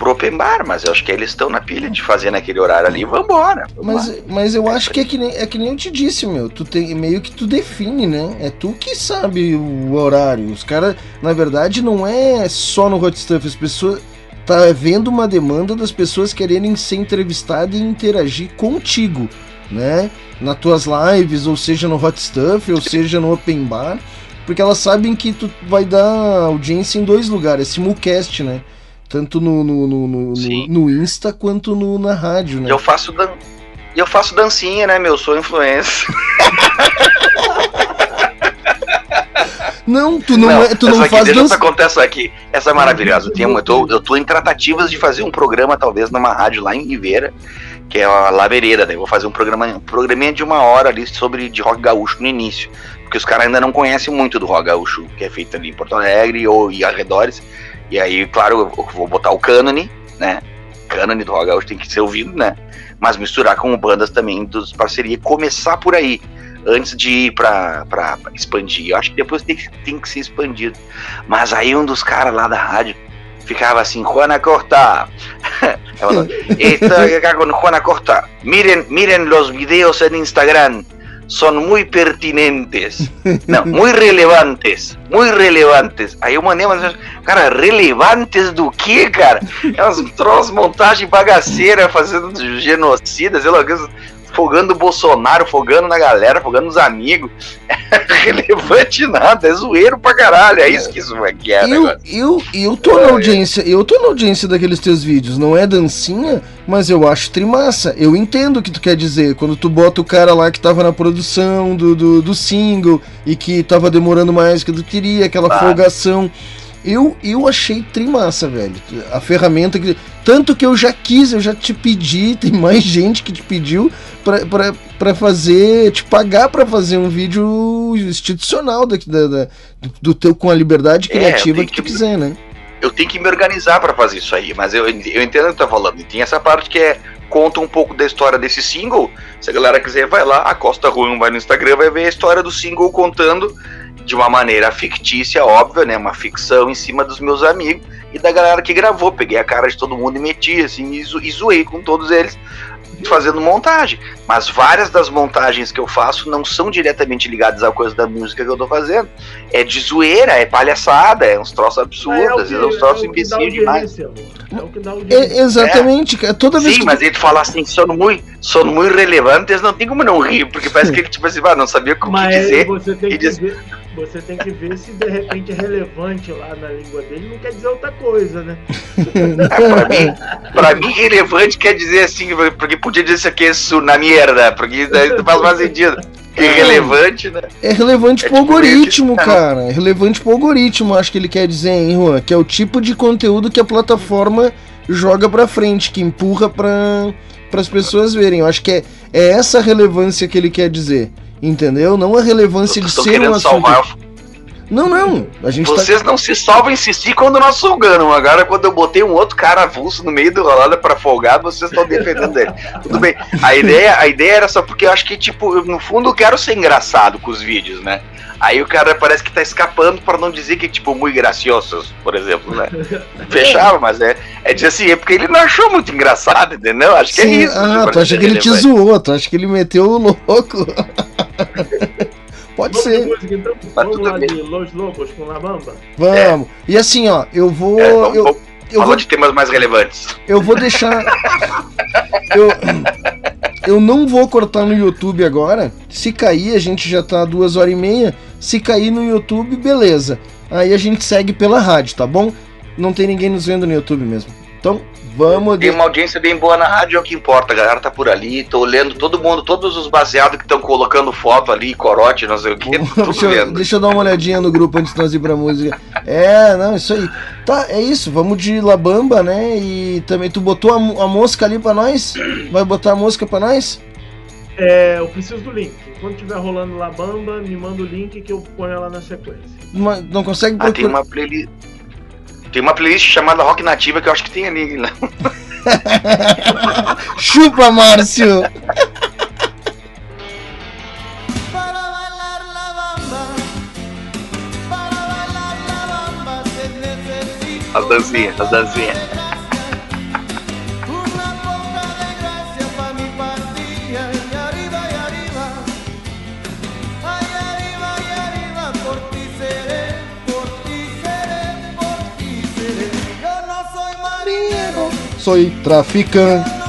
[SPEAKER 8] pro Open Bar, mas eu acho que eles estão na pilha de fazer naquele horário ali. Vambora. lá.
[SPEAKER 2] Mas, mas eu acho que é que, nem, é que nem eu te disse, meu. Tu tem meio que tu define, né? É tu que sabe o horário. Os caras, na verdade, não é só no Hot Stuff. As pessoas. Tá havendo uma demanda das pessoas quererem ser entrevistadas e interagir contigo, né? Nas tuas lives, ou seja no Hot Stuff, ou seja no Open Bar. Porque elas sabem que tu vai dar audiência em dois lugares, é simulcast, né? Tanto no, no, no, no, no- Insta quanto no, na rádio,
[SPEAKER 8] E
[SPEAKER 2] né?
[SPEAKER 8] eu faço dan... E eu faço dancinha, né, meu? Sou influencer.
[SPEAKER 2] Não, tu não, é, tu não
[SPEAKER 8] aqui,
[SPEAKER 2] faz
[SPEAKER 8] deixa
[SPEAKER 2] dança.
[SPEAKER 8] essa acontece aqui. Essa é maravilhosa. Eu, tenho, eu, tô, eu tô em tratativas de fazer um programa, talvez, numa rádio lá em Ribeira, que é a La Vereda. Daí eu vou fazer um programa, um programinha de uma hora ali sobre de rock gaúcho no início. Porque os caras ainda não conhecem muito do rock gaúcho, que é feito ali em Porto Alegre ou em arredores. E aí, claro, eu vou botar o cânone, né? Cânone do rock tem que ser ouvido, né? Mas misturar com bandas também dos parceria começar por aí antes de ir pra, pra, pra expandir. Eu acho que depois tem tem que ser expandido. Mas aí um dos caras lá da rádio ficava assim, Juana Corta. Falou, "Estoy acá con Juana Corta. Miren, miren los videos en Instagram. Son muy pertinentes. Não, muy relevantes. Muy relevantes. Aí eu mandei uma cara, relevantes do que, cara? É umas montagem bagaceira, fazendo genocida, sei lá, fogando o Bolsonaro, fogando na galera, fogando nos amigos. Relevante nada, é zoeiro pra caralho. É isso que isso vai que é,
[SPEAKER 2] Eu, eu, eu tô na audiência, eu tô na audiência daqueles teus vídeos, não é dancinha, mas eu acho trimassa. Eu entendo o que tu quer dizer. Quando tu bota o cara lá que tava na produção do, do, do single e que tava demorando mais que tu queria, aquela
[SPEAKER 8] Claro.
[SPEAKER 2] folgação. Eu, eu achei trimassa, velho. A ferramenta que. Tanto que eu já quis, eu já te pedi, tem mais gente que te pediu pra, pra, pra fazer, te pagar pra fazer um vídeo institucional da, da, da- do teu com a liberdade
[SPEAKER 8] É,
[SPEAKER 2] criativa
[SPEAKER 8] tenho
[SPEAKER 2] que tu
[SPEAKER 8] que-
[SPEAKER 2] quiser, né?
[SPEAKER 8] eu tenho que me organizar pra fazer isso aí, mas eu, eu entendo o que tu tá falando. E tem essa parte que é conta um pouco da história desse single. Se a galera quiser, vai lá, a Costa Ruim vai no Instagram, vai ver a história do single contando de uma maneira fictícia, óbvia, né? Uma ficção em cima dos meus amigos e da galera que gravou. Peguei a cara de todo mundo e meti assim e, zo- e zoei com todos eles. fazendo montagem. Mas várias das montagens que eu faço não são diretamente ligadas à coisa da música que eu tô fazendo. É de zoeira, é palhaçada, é uns troços absurdos,
[SPEAKER 1] Mas
[SPEAKER 8] às vezes é uns troços
[SPEAKER 1] é
[SPEAKER 8] imbecis demais.
[SPEAKER 1] É o que dá audiência.
[SPEAKER 2] É, exatamente, cara. Toda vez
[SPEAKER 8] Sim,
[SPEAKER 2] que.
[SPEAKER 8] mas aí tu fala assim, sono muito, sono muito relevantes, não tem como não rir, porque parece que ele, tipo assim, ah, não sabia o que
[SPEAKER 1] Mas
[SPEAKER 8] dizer.
[SPEAKER 1] você tem
[SPEAKER 8] e
[SPEAKER 1] que
[SPEAKER 8] diz-
[SPEAKER 1] ver. Você tem que ver se de repente é relevante lá na língua dele, não quer dizer outra coisa, né?
[SPEAKER 8] É, pra, mim, pra mim, relevante quer dizer assim, porque podia dizer isso aqui isso na merda, porque daí não faz mais sentido. Irrelevante, né?
[SPEAKER 2] É relevante
[SPEAKER 8] É
[SPEAKER 2] pro
[SPEAKER 8] tipo
[SPEAKER 2] algoritmo,
[SPEAKER 8] isso,
[SPEAKER 2] cara. É relevante pro algoritmo, acho que ele quer dizer, hein, Juan? Que é o tipo de conteúdo que a plataforma joga pra frente, que empurra pra, pras pessoas verem. Eu acho que é, é essa relevância que ele quer dizer. Entendeu? Não a relevância de ser um assunto.
[SPEAKER 8] salvar.
[SPEAKER 2] Não, não. A gente tá.
[SPEAKER 8] Vocês não se salvam insistir quando nós folgamos. Agora, quando eu botei um outro cara avulso no meio do rolada pra folgar, vocês estão defendendo ele. Tudo bem. A ideia, a ideia era só porque eu acho que, tipo, eu, no fundo eu quero ser engraçado com os vídeos, né? Aí o cara parece que tá escapando pra não dizer que, tipo, muito graciosos, por exemplo, né? Fechava, mas é, é dizer assim, é porque ele não achou muito engraçado, entendeu? Acho que
[SPEAKER 2] Sim,
[SPEAKER 8] é isso.
[SPEAKER 2] ah, tu acha que ele te zoou, tu acha que ele meteu o louco. Pode
[SPEAKER 1] Vamos
[SPEAKER 2] ser.
[SPEAKER 1] música, então?
[SPEAKER 8] Tá
[SPEAKER 1] Vamos lá
[SPEAKER 8] bem.
[SPEAKER 1] de Los Lobos com La Bamba?
[SPEAKER 2] Vamos. E assim, ó, eu vou.
[SPEAKER 8] É, vamos,
[SPEAKER 2] eu,
[SPEAKER 8] vamos
[SPEAKER 2] eu
[SPEAKER 8] falar
[SPEAKER 2] vou
[SPEAKER 8] de temas mais relevantes.
[SPEAKER 2] Eu vou deixar. eu, eu não vou cortar no YouTube agora. Se cair, a gente já tá duas horas e meia. Se cair no YouTube, beleza. Aí a gente segue pela rádio, tá bom? Não tem ninguém nos vendo no YouTube mesmo. Então, vamos.
[SPEAKER 8] Tem uma audiência bem boa na rádio, é o que importa. A galera tá por ali, tô olhando todo mundo, todos os baseados que estão colocando foto ali, corote, não sei o que,
[SPEAKER 2] deixa, eu, deixa eu dar uma olhadinha no grupo antes de nós ir pra música. É, não, isso aí. Tá, é isso. Vamos de Labamba, né? E também tu botou a, a mosca ali pra nós? Vai botar a mosca pra nós?
[SPEAKER 1] É, eu preciso do link. Quando tiver rolando La Bamba, me manda o link que eu ponho ela na sequência.
[SPEAKER 2] Não, não consegue
[SPEAKER 8] Ah, tem
[SPEAKER 2] procurar.
[SPEAKER 8] uma playlist. Tem uma playlist chamada Rock Nativa que eu acho que tem ali, né?
[SPEAKER 2] Chupa, Márcio!
[SPEAKER 8] As dancinhas, as dancinhas.
[SPEAKER 12] Soy
[SPEAKER 2] traficante.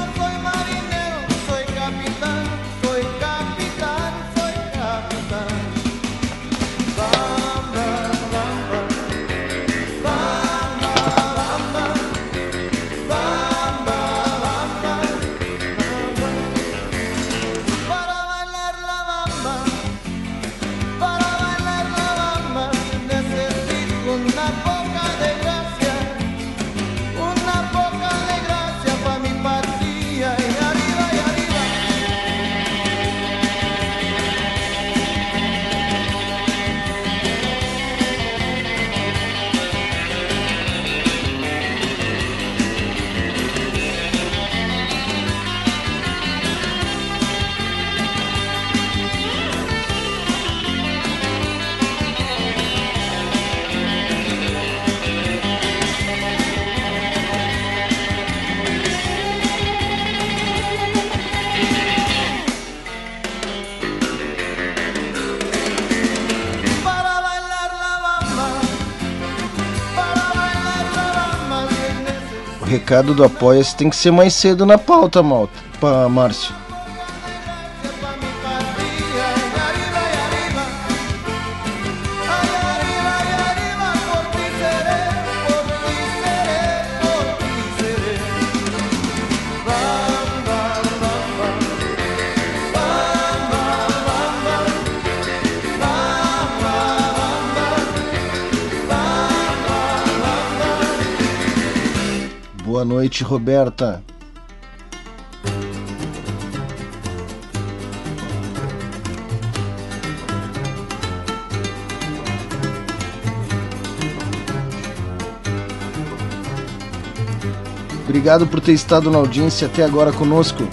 [SPEAKER 2] Recado do Apoia-se tem que ser mais cedo na pauta, Márcio. Noite, Roberta. Obrigado por ter estado na audiência até agora conosco.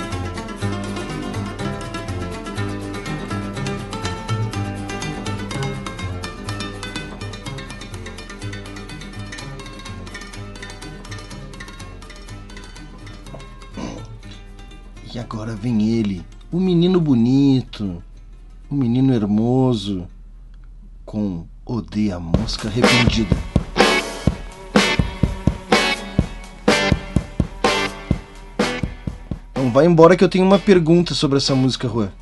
[SPEAKER 2] embora que eu tenho uma pergunta sobre essa música, Juan.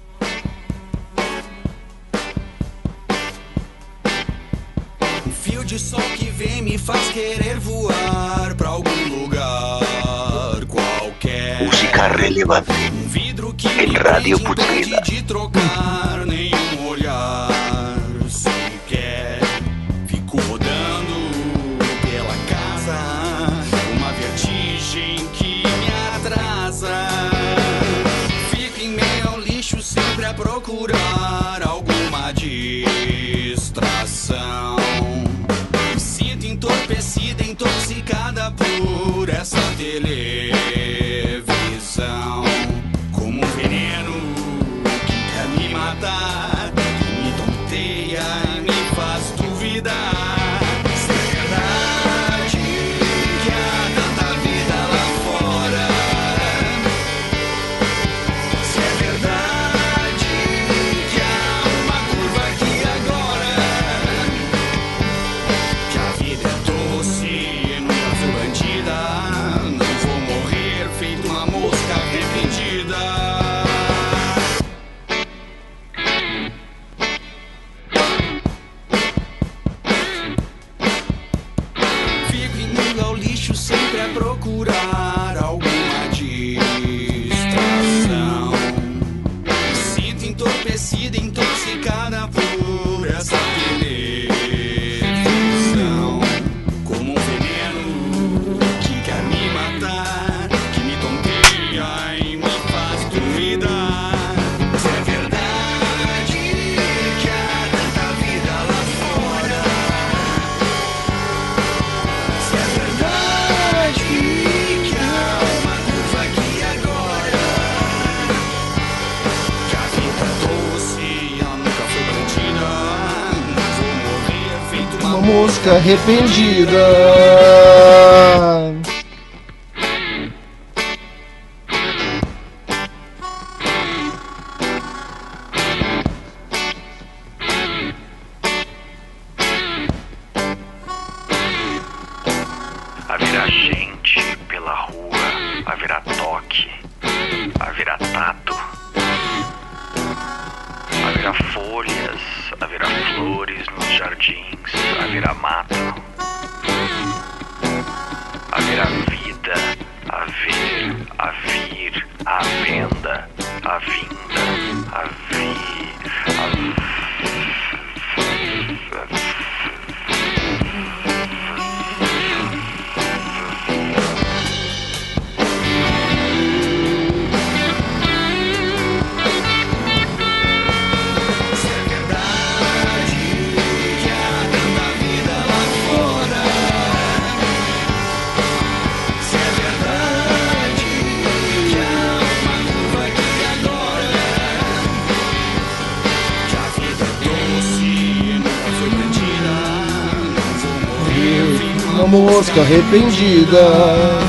[SPEAKER 12] Um fio de sol que vem me faz querer voar pra algum lugar qualquer.
[SPEAKER 8] Música relevante.
[SPEAKER 12] Um vidro que
[SPEAKER 8] em
[SPEAKER 12] rádio Putzila. música arrependida.
[SPEAKER 2] arrependida.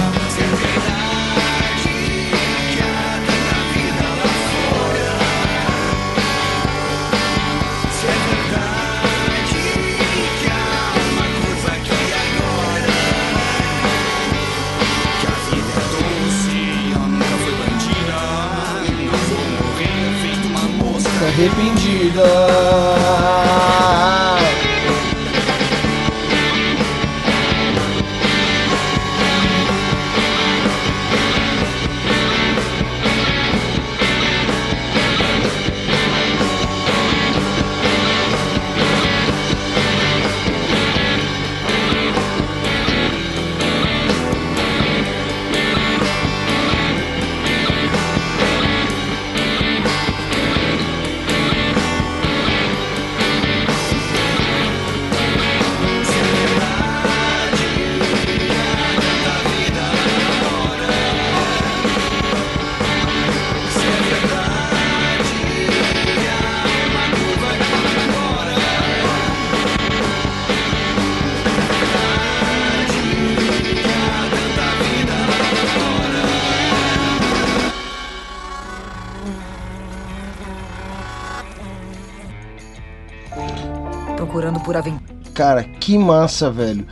[SPEAKER 12] Que
[SPEAKER 2] massa, velho.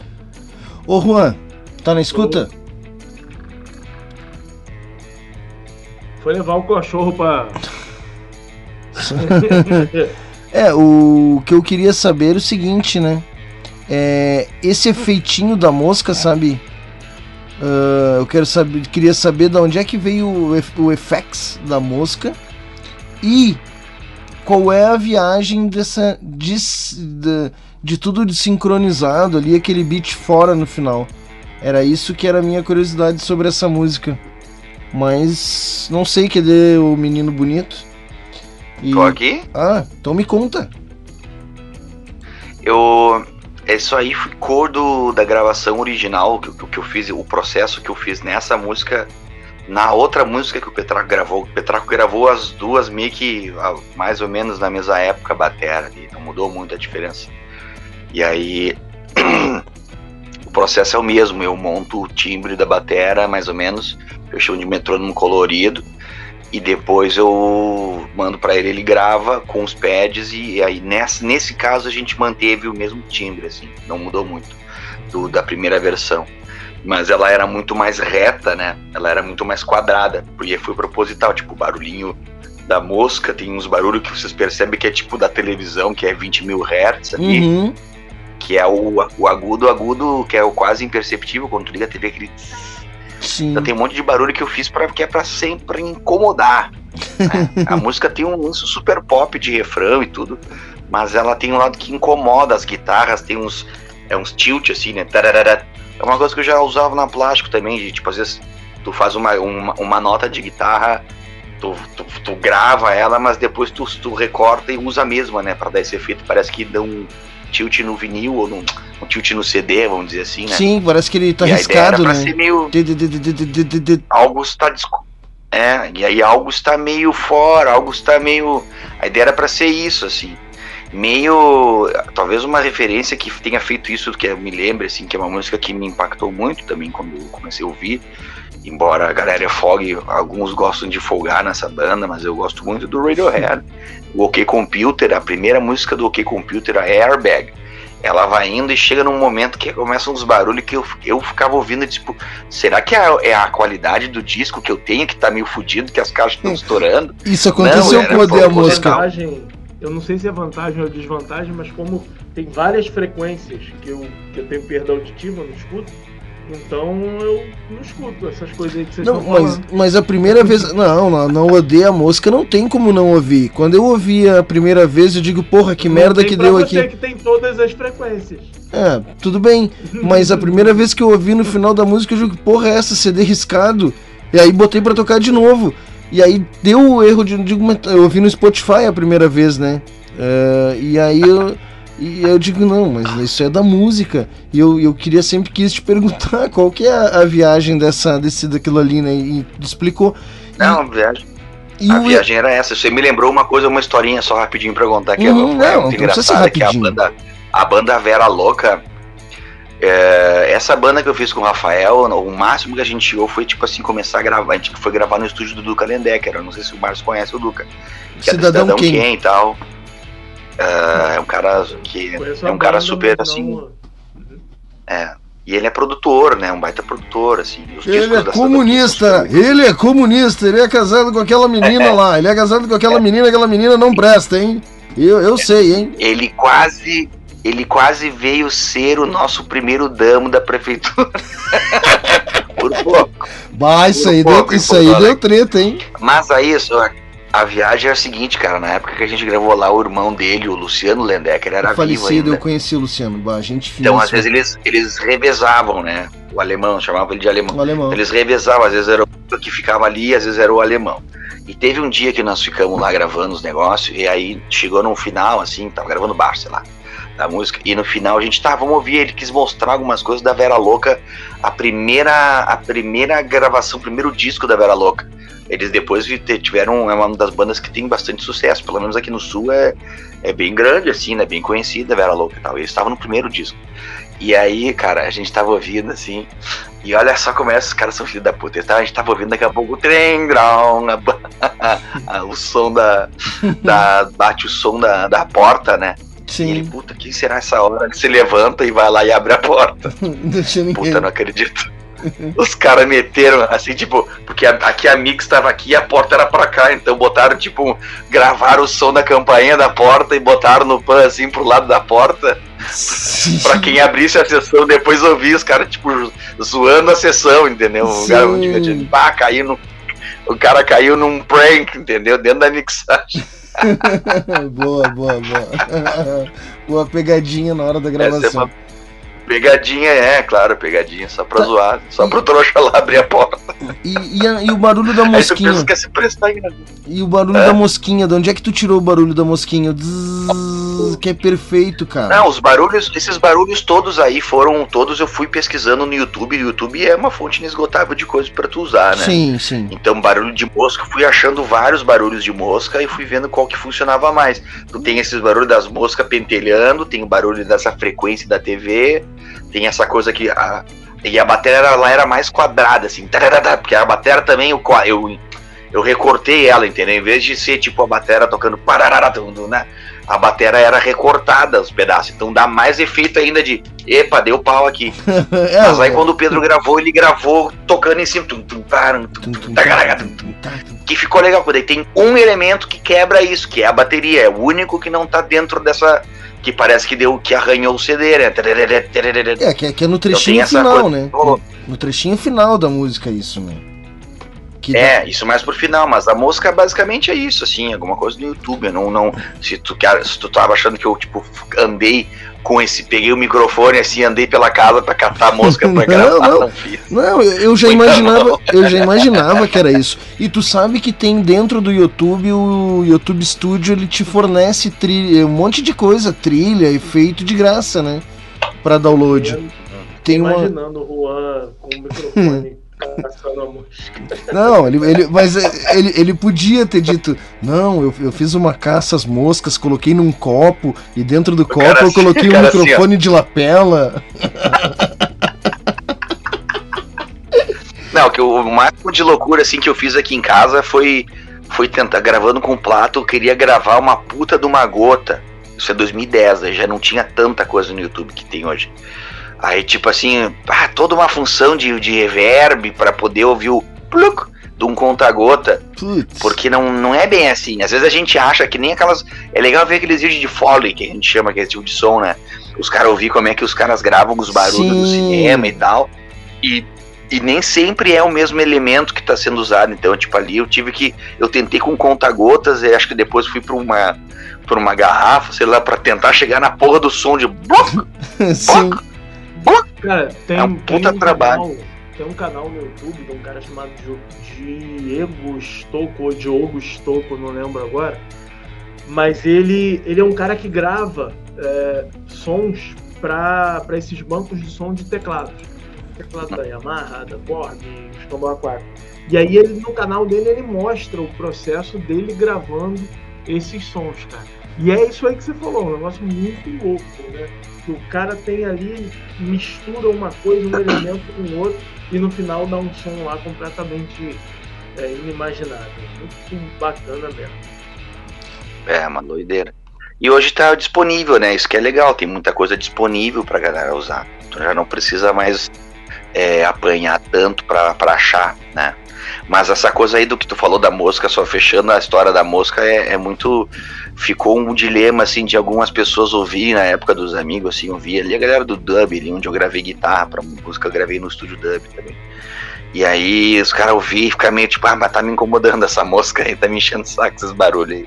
[SPEAKER 2] Ô Juan, tá na escuta?
[SPEAKER 1] Foi levar o cachorro pra.
[SPEAKER 2] É, o que eu queria saber é o seguinte, né? É, esse efeitinho da mosca, sabe? Ah, eu quero saber, queria saber de onde é que veio o, ef- o effects da mosca e qual é a viagem dessa de, de, de tudo sincronizado ali, aquele beat fora no final. Era isso que era a minha curiosidade sobre essa música. Mas não sei cadê o menino bonito. E-
[SPEAKER 8] Tô aqui?
[SPEAKER 2] Ah, então me conta.
[SPEAKER 8] Eu. Isso aí foi cor do, da gravação original que, que, que eu fiz, o processo que eu fiz nessa música. Na outra música que o Petraco gravou, o Petraco gravou as duas meio que ah, mais ou menos na mesma época, batera ali, não mudou muito a diferença. E aí o processo é o mesmo, eu monto o timbre da batera, mais ou menos, eu chamo de metrônomo colorido, e depois eu mando pra ele, ele grava com os pads e aí nesse, nesse caso a gente manteve o mesmo timbre, assim, não mudou muito do, da primeira versão. Mas ela era muito mais reta, né? Ela era muito mais quadrada, porque foi proposital, tipo, o barulhinho da mosca, tem uns barulhos que vocês percebem que é tipo da televisão, que é 20 mil hertz ali,
[SPEAKER 2] Uhum.
[SPEAKER 8] Que é o, o agudo, agudo, que é o quase imperceptível, quando tu liga a TV, aquele
[SPEAKER 2] Sim.
[SPEAKER 8] então tem um monte de barulho que eu fiz pra, que é pra sempre incomodar. né? A música tem um lance super pop de refrão e tudo, mas ela tem um lado que incomoda as guitarras, tem uns, é uns tilt assim, né? Tararara. É uma coisa que eu já usava na plástico também, de, tipo, às vezes tu faz uma, uma, uma nota de guitarra, tu, tu, tu grava ela, mas depois tu, tu recorta e usa a mesma, né? Pra dar esse efeito, parece que dá um tilt no vinil ou num, um tilt no CD, vamos dizer assim, né?
[SPEAKER 2] Sim, parece que ele tá
[SPEAKER 8] E a ideia era
[SPEAKER 2] arriscado, né?
[SPEAKER 8] ser meio- algo está é e aí algo está meio fora algo está meio a ideia era para ser isso assim meio talvez uma referência que tenha feito isso que eu me lembre assim que é uma música que me impactou muito também quando eu comecei a ouvir embora a galera fogue alguns gostam de folgar nessa banda mas eu gosto muito do Radiohead o OK Computer a primeira música do OK Computer a Airbag ela vai indo e chega num momento que começam uns barulhos que eu, eu ficava ouvindo, tipo, será que é a, é a qualidade do disco que eu tenho que tá meio fudido, que as caixas estão estourando?
[SPEAKER 2] Isso aconteceu
[SPEAKER 8] Não,
[SPEAKER 2] com a
[SPEAKER 8] proposital.
[SPEAKER 1] Eu não sei se é vantagem ou desvantagem, mas como tem várias frequências que eu, que eu tenho perda auditiva, eu não escuto, então eu não escuto essas coisas aí que vocês
[SPEAKER 2] Não,
[SPEAKER 1] estão
[SPEAKER 2] mas,
[SPEAKER 1] falando.
[SPEAKER 2] mas a primeira vez. Não, não, não odeia a mosca, não tem como não ouvir. Quando eu ouvi a primeira vez, eu digo, porra, que
[SPEAKER 1] Não
[SPEAKER 2] merda que deu
[SPEAKER 1] você
[SPEAKER 2] aqui.
[SPEAKER 1] que tem todas as frequências.
[SPEAKER 2] É, tudo bem. Mas a primeira vez que eu ouvi no final da música, eu digo, porra, é essa? CD riscado. E aí botei pra tocar de novo. E aí deu o erro de. Mas eu ouvi no Spotify a primeira vez, né? É, e aí eu. E eu digo, não, mas isso é da música. E eu, eu queria sempre quis te perguntar qual que é a, a viagem dessa, desse daquilo ali, né? E tu explicou.
[SPEAKER 8] Não, viagem.
[SPEAKER 2] E
[SPEAKER 8] a viagem era essa. Você me lembrou uma coisa, uma historinha só rapidinho pra contar que
[SPEAKER 2] Uhum,
[SPEAKER 8] é, é
[SPEAKER 2] não,
[SPEAKER 8] muito
[SPEAKER 2] não
[SPEAKER 8] engraçada, que a banda, a banda Vera Louca. É, essa banda que eu fiz com o Rafael, o máximo que a gente chegou foi tipo assim, começar a gravar. A gente foi gravar no estúdio do Duca Lendecker. Eu não sei se o Márcio conhece o Duca. Que
[SPEAKER 2] Cidadão
[SPEAKER 8] é Cidadão
[SPEAKER 2] quem?
[SPEAKER 8] Quem e tal. É, é um cara que é um cara super assim. É. E ele é produtor, né? Um baita produtor, assim. Os
[SPEAKER 2] Ele é comunista, ele é comunista, ele é casado com aquela menina lá, ele é casado com aquela menina, aquela menina não presta, hein? Eu, eu sei, hein?
[SPEAKER 8] ele quase ele quase veio ser o nosso primeiro damo da prefeitura. Por pouco.
[SPEAKER 2] Bah, isso aí,
[SPEAKER 8] Por
[SPEAKER 2] deu,
[SPEAKER 8] pouco,
[SPEAKER 2] isso aí deu treta, hein?
[SPEAKER 8] Mas aí, só, a viagem é a seguinte, cara. Na época que a gente gravou lá, o irmão dele, o Luciano Lendecker, era vivo
[SPEAKER 2] Falecido,
[SPEAKER 8] ainda.
[SPEAKER 2] eu conheci o Luciano, bah, gente.
[SPEAKER 8] Então, às vezes, eles, eles revezavam, né? O alemão, chamavam ele de alemão.
[SPEAKER 2] O alemão.
[SPEAKER 8] Eles revezavam, às vezes era o que ficava ali, às vezes era o alemão. E teve um dia que nós ficamos lá gravando os negócios, e aí chegou no final, assim, tava gravando baixo, sei lá, da música, e no final a gente, tá, vamos ouvir, ele quis mostrar algumas coisas da Vera Louca, a primeira, a primeira gravação, o primeiro disco da Vera Louca. Eles depois tiveram, é uma das bandas que tem bastante sucesso, pelo menos aqui no Sul é, é bem grande, assim, né, bem conhecida Vera Louca e tal, eles estavam no primeiro disco. E aí, cara, a gente tava ouvindo assim, e olha só como é, esses caras são filhos da puta. Tá? A gente tava ouvindo daqui a pouco o trem, a- o som da, da. Bate o som da, da porta, né?
[SPEAKER 2] Sim.
[SPEAKER 8] E ele, puta, quem será essa hora? Ele se levanta e vai lá e abre a porta.
[SPEAKER 2] Não tinha ninguém.
[SPEAKER 8] Puta, não acredito. Os caras meteram assim, tipo, porque a- aqui a mix tava aqui e a porta era pra cá, então botaram, tipo, gravaram o som da campainha da porta e botaram no pan assim pro lado da porta. Pra quem abrisse a sessão depois ouvir os caras, tipo, zoando a sessão, entendeu? O cara,
[SPEAKER 2] Sim.
[SPEAKER 8] tipo, pá, caiu no. O cara caiu num prank, entendeu? Dentro da mixagem.
[SPEAKER 2] boa, boa, boa. boa pegadinha na hora da
[SPEAKER 8] é
[SPEAKER 2] gravação.
[SPEAKER 8] uma pegadinha, é, claro, pegadinha, só pra zoar. Só pro trouxa lá abrir a porta.
[SPEAKER 2] E, e a- e o barulho da
[SPEAKER 8] Aí tu
[SPEAKER 2] mosquinha?
[SPEAKER 8] pensa que ia se prestar.
[SPEAKER 2] E o barulho
[SPEAKER 8] É?
[SPEAKER 2] da mosquinha? De onde é que tu tirou o barulho da mosquinha? O que é perfeito, cara.
[SPEAKER 8] Não, os barulhos, esses barulhos todos aí foram, todos eu fui pesquisando no YouTube. O YouTube é uma fonte inesgotável de coisas pra tu usar, né?
[SPEAKER 2] Sim, sim.
[SPEAKER 8] Então, barulho de mosca, fui achando vários barulhos de mosca e fui vendo qual que funcionava mais. Tu tem esses barulhos das moscas pentelhando, tem o barulho dessa frequência da TV, tem essa coisa que a, e a bateria lá era mais quadrada, assim, tararara, porque a bateria também eu, eu, eu recortei ela, entendeu? Em vez de ser tipo a bateria tocando tum, né? A bateria era recortada os pedaços, então dá mais efeito ainda de epa, deu pau aqui.
[SPEAKER 2] É,
[SPEAKER 8] Mas aí quando o Pedro gravou, ele gravou tocando em cima, tum, tum, taram, tum, tum, tagaraga, tum, tum, que ficou legal, porque tem um elemento que quebra isso, que é a bateria, é o único que não tá dentro dessa que parece que deu que arranhou o CD, né?
[SPEAKER 2] É, que é, que é no
[SPEAKER 8] Então
[SPEAKER 2] trechinho
[SPEAKER 8] essa
[SPEAKER 2] final,
[SPEAKER 8] coisa-
[SPEAKER 2] né? No trechinho final da música, isso, né? Que
[SPEAKER 8] É, isso mais pro final, mas a música basicamente é isso, assim, alguma coisa do YouTube. Eu não, não, se tu quer, se tu tava achando que eu tipo andei com esse, peguei o microfone assim, andei pela casa pra catar a música pra gravar,
[SPEAKER 2] não.
[SPEAKER 8] não.
[SPEAKER 2] Não, eu, eu já
[SPEAKER 8] Muito
[SPEAKER 2] imaginava,
[SPEAKER 8] bom.
[SPEAKER 2] eu já imaginava que era isso. E tu sabe que tem dentro do YouTube o YouTube Studio, ele te fornece trilha, um monte de coisa, trilha, efeito de graça, né? Pra download. Tem uma
[SPEAKER 1] Imaginando o Juan com o microfone mosca.
[SPEAKER 2] Não, ele, ele- mas é, ele, ele podia ter dito: Não, eu, eu fiz uma caça às moscas, coloquei num copo e dentro do copo
[SPEAKER 8] cara
[SPEAKER 2] eu
[SPEAKER 8] assim,
[SPEAKER 2] coloquei
[SPEAKER 8] o
[SPEAKER 2] um
[SPEAKER 8] cara assim,
[SPEAKER 2] microfone de lapela.
[SPEAKER 8] Não, que o máximo de loucura assim que eu fiz aqui em casa foi foi tentar gravando com plato, eu queria gravar uma puta de uma gota. Isso é 2010, aí já não tinha tanta coisa no YouTube que tem hoje. Aí tipo assim, ah, toda uma função de, de reverb para poder ouvir o pluc de um conta-gota, porque não, não é bem assim. Às vezes a gente acha que nem aquelas. É legal ver aqueles vídeos de Foley, que a gente chama que é esse tipo de som, né? Os caras ouvir como é que os caras gravam os barulhos do
[SPEAKER 2] Sim.
[SPEAKER 8] cinema e tal. E, e nem sempre é o mesmo elemento que está sendo usado. Então, tipo, ali eu tive que. Eu tentei com conta-gotas, e acho que depois fui para uma. Pra uma garrafa, sei lá, pra tentar chegar na porra do som de. bloc,
[SPEAKER 2] Sim.
[SPEAKER 1] Cara, tem,
[SPEAKER 8] É um
[SPEAKER 1] tem
[SPEAKER 8] puta
[SPEAKER 1] um
[SPEAKER 8] trabalho.
[SPEAKER 1] Canal, tem um canal no YouTube de um cara chamado Di- Diego Stocco, ou Diogo Stocco, não lembro agora. Mas ele, ele é um cara que grava é, sons para esses bancos de som de teclados. Teclado da Yamaha, da Borg, Escambau 4. E aí ele, no canal dele ele mostra o processo dele gravando esses sons, cara. E é isso aí que você falou, um negócio muito louco, né? Que o cara tem ali, mistura uma coisa, um elemento com o outro, e no final dá um som lá completamente é, inimaginável. Muito bacana mesmo.
[SPEAKER 8] É, uma doideira. E hoje tá disponível, né? Isso que é legal, tem muita coisa disponível pra galera usar. Tu já não precisa mais é, apanhar tanto pra achar, né? Mas essa coisa aí do que tu falou da mosca, só fechando a história da mosca, é, é muito. Ficou um dilema, assim, de algumas pessoas ouvirem na época dos amigos, assim, ouvir ali a galera do dub, ali onde eu gravei guitarra pra música, eu gravei no estúdio dub também. E aí os caras ouviram e ficaram meio tipo, ah, mas tá me incomodando essa mosca aí, tá me enchendo o saco esses barulhos aí.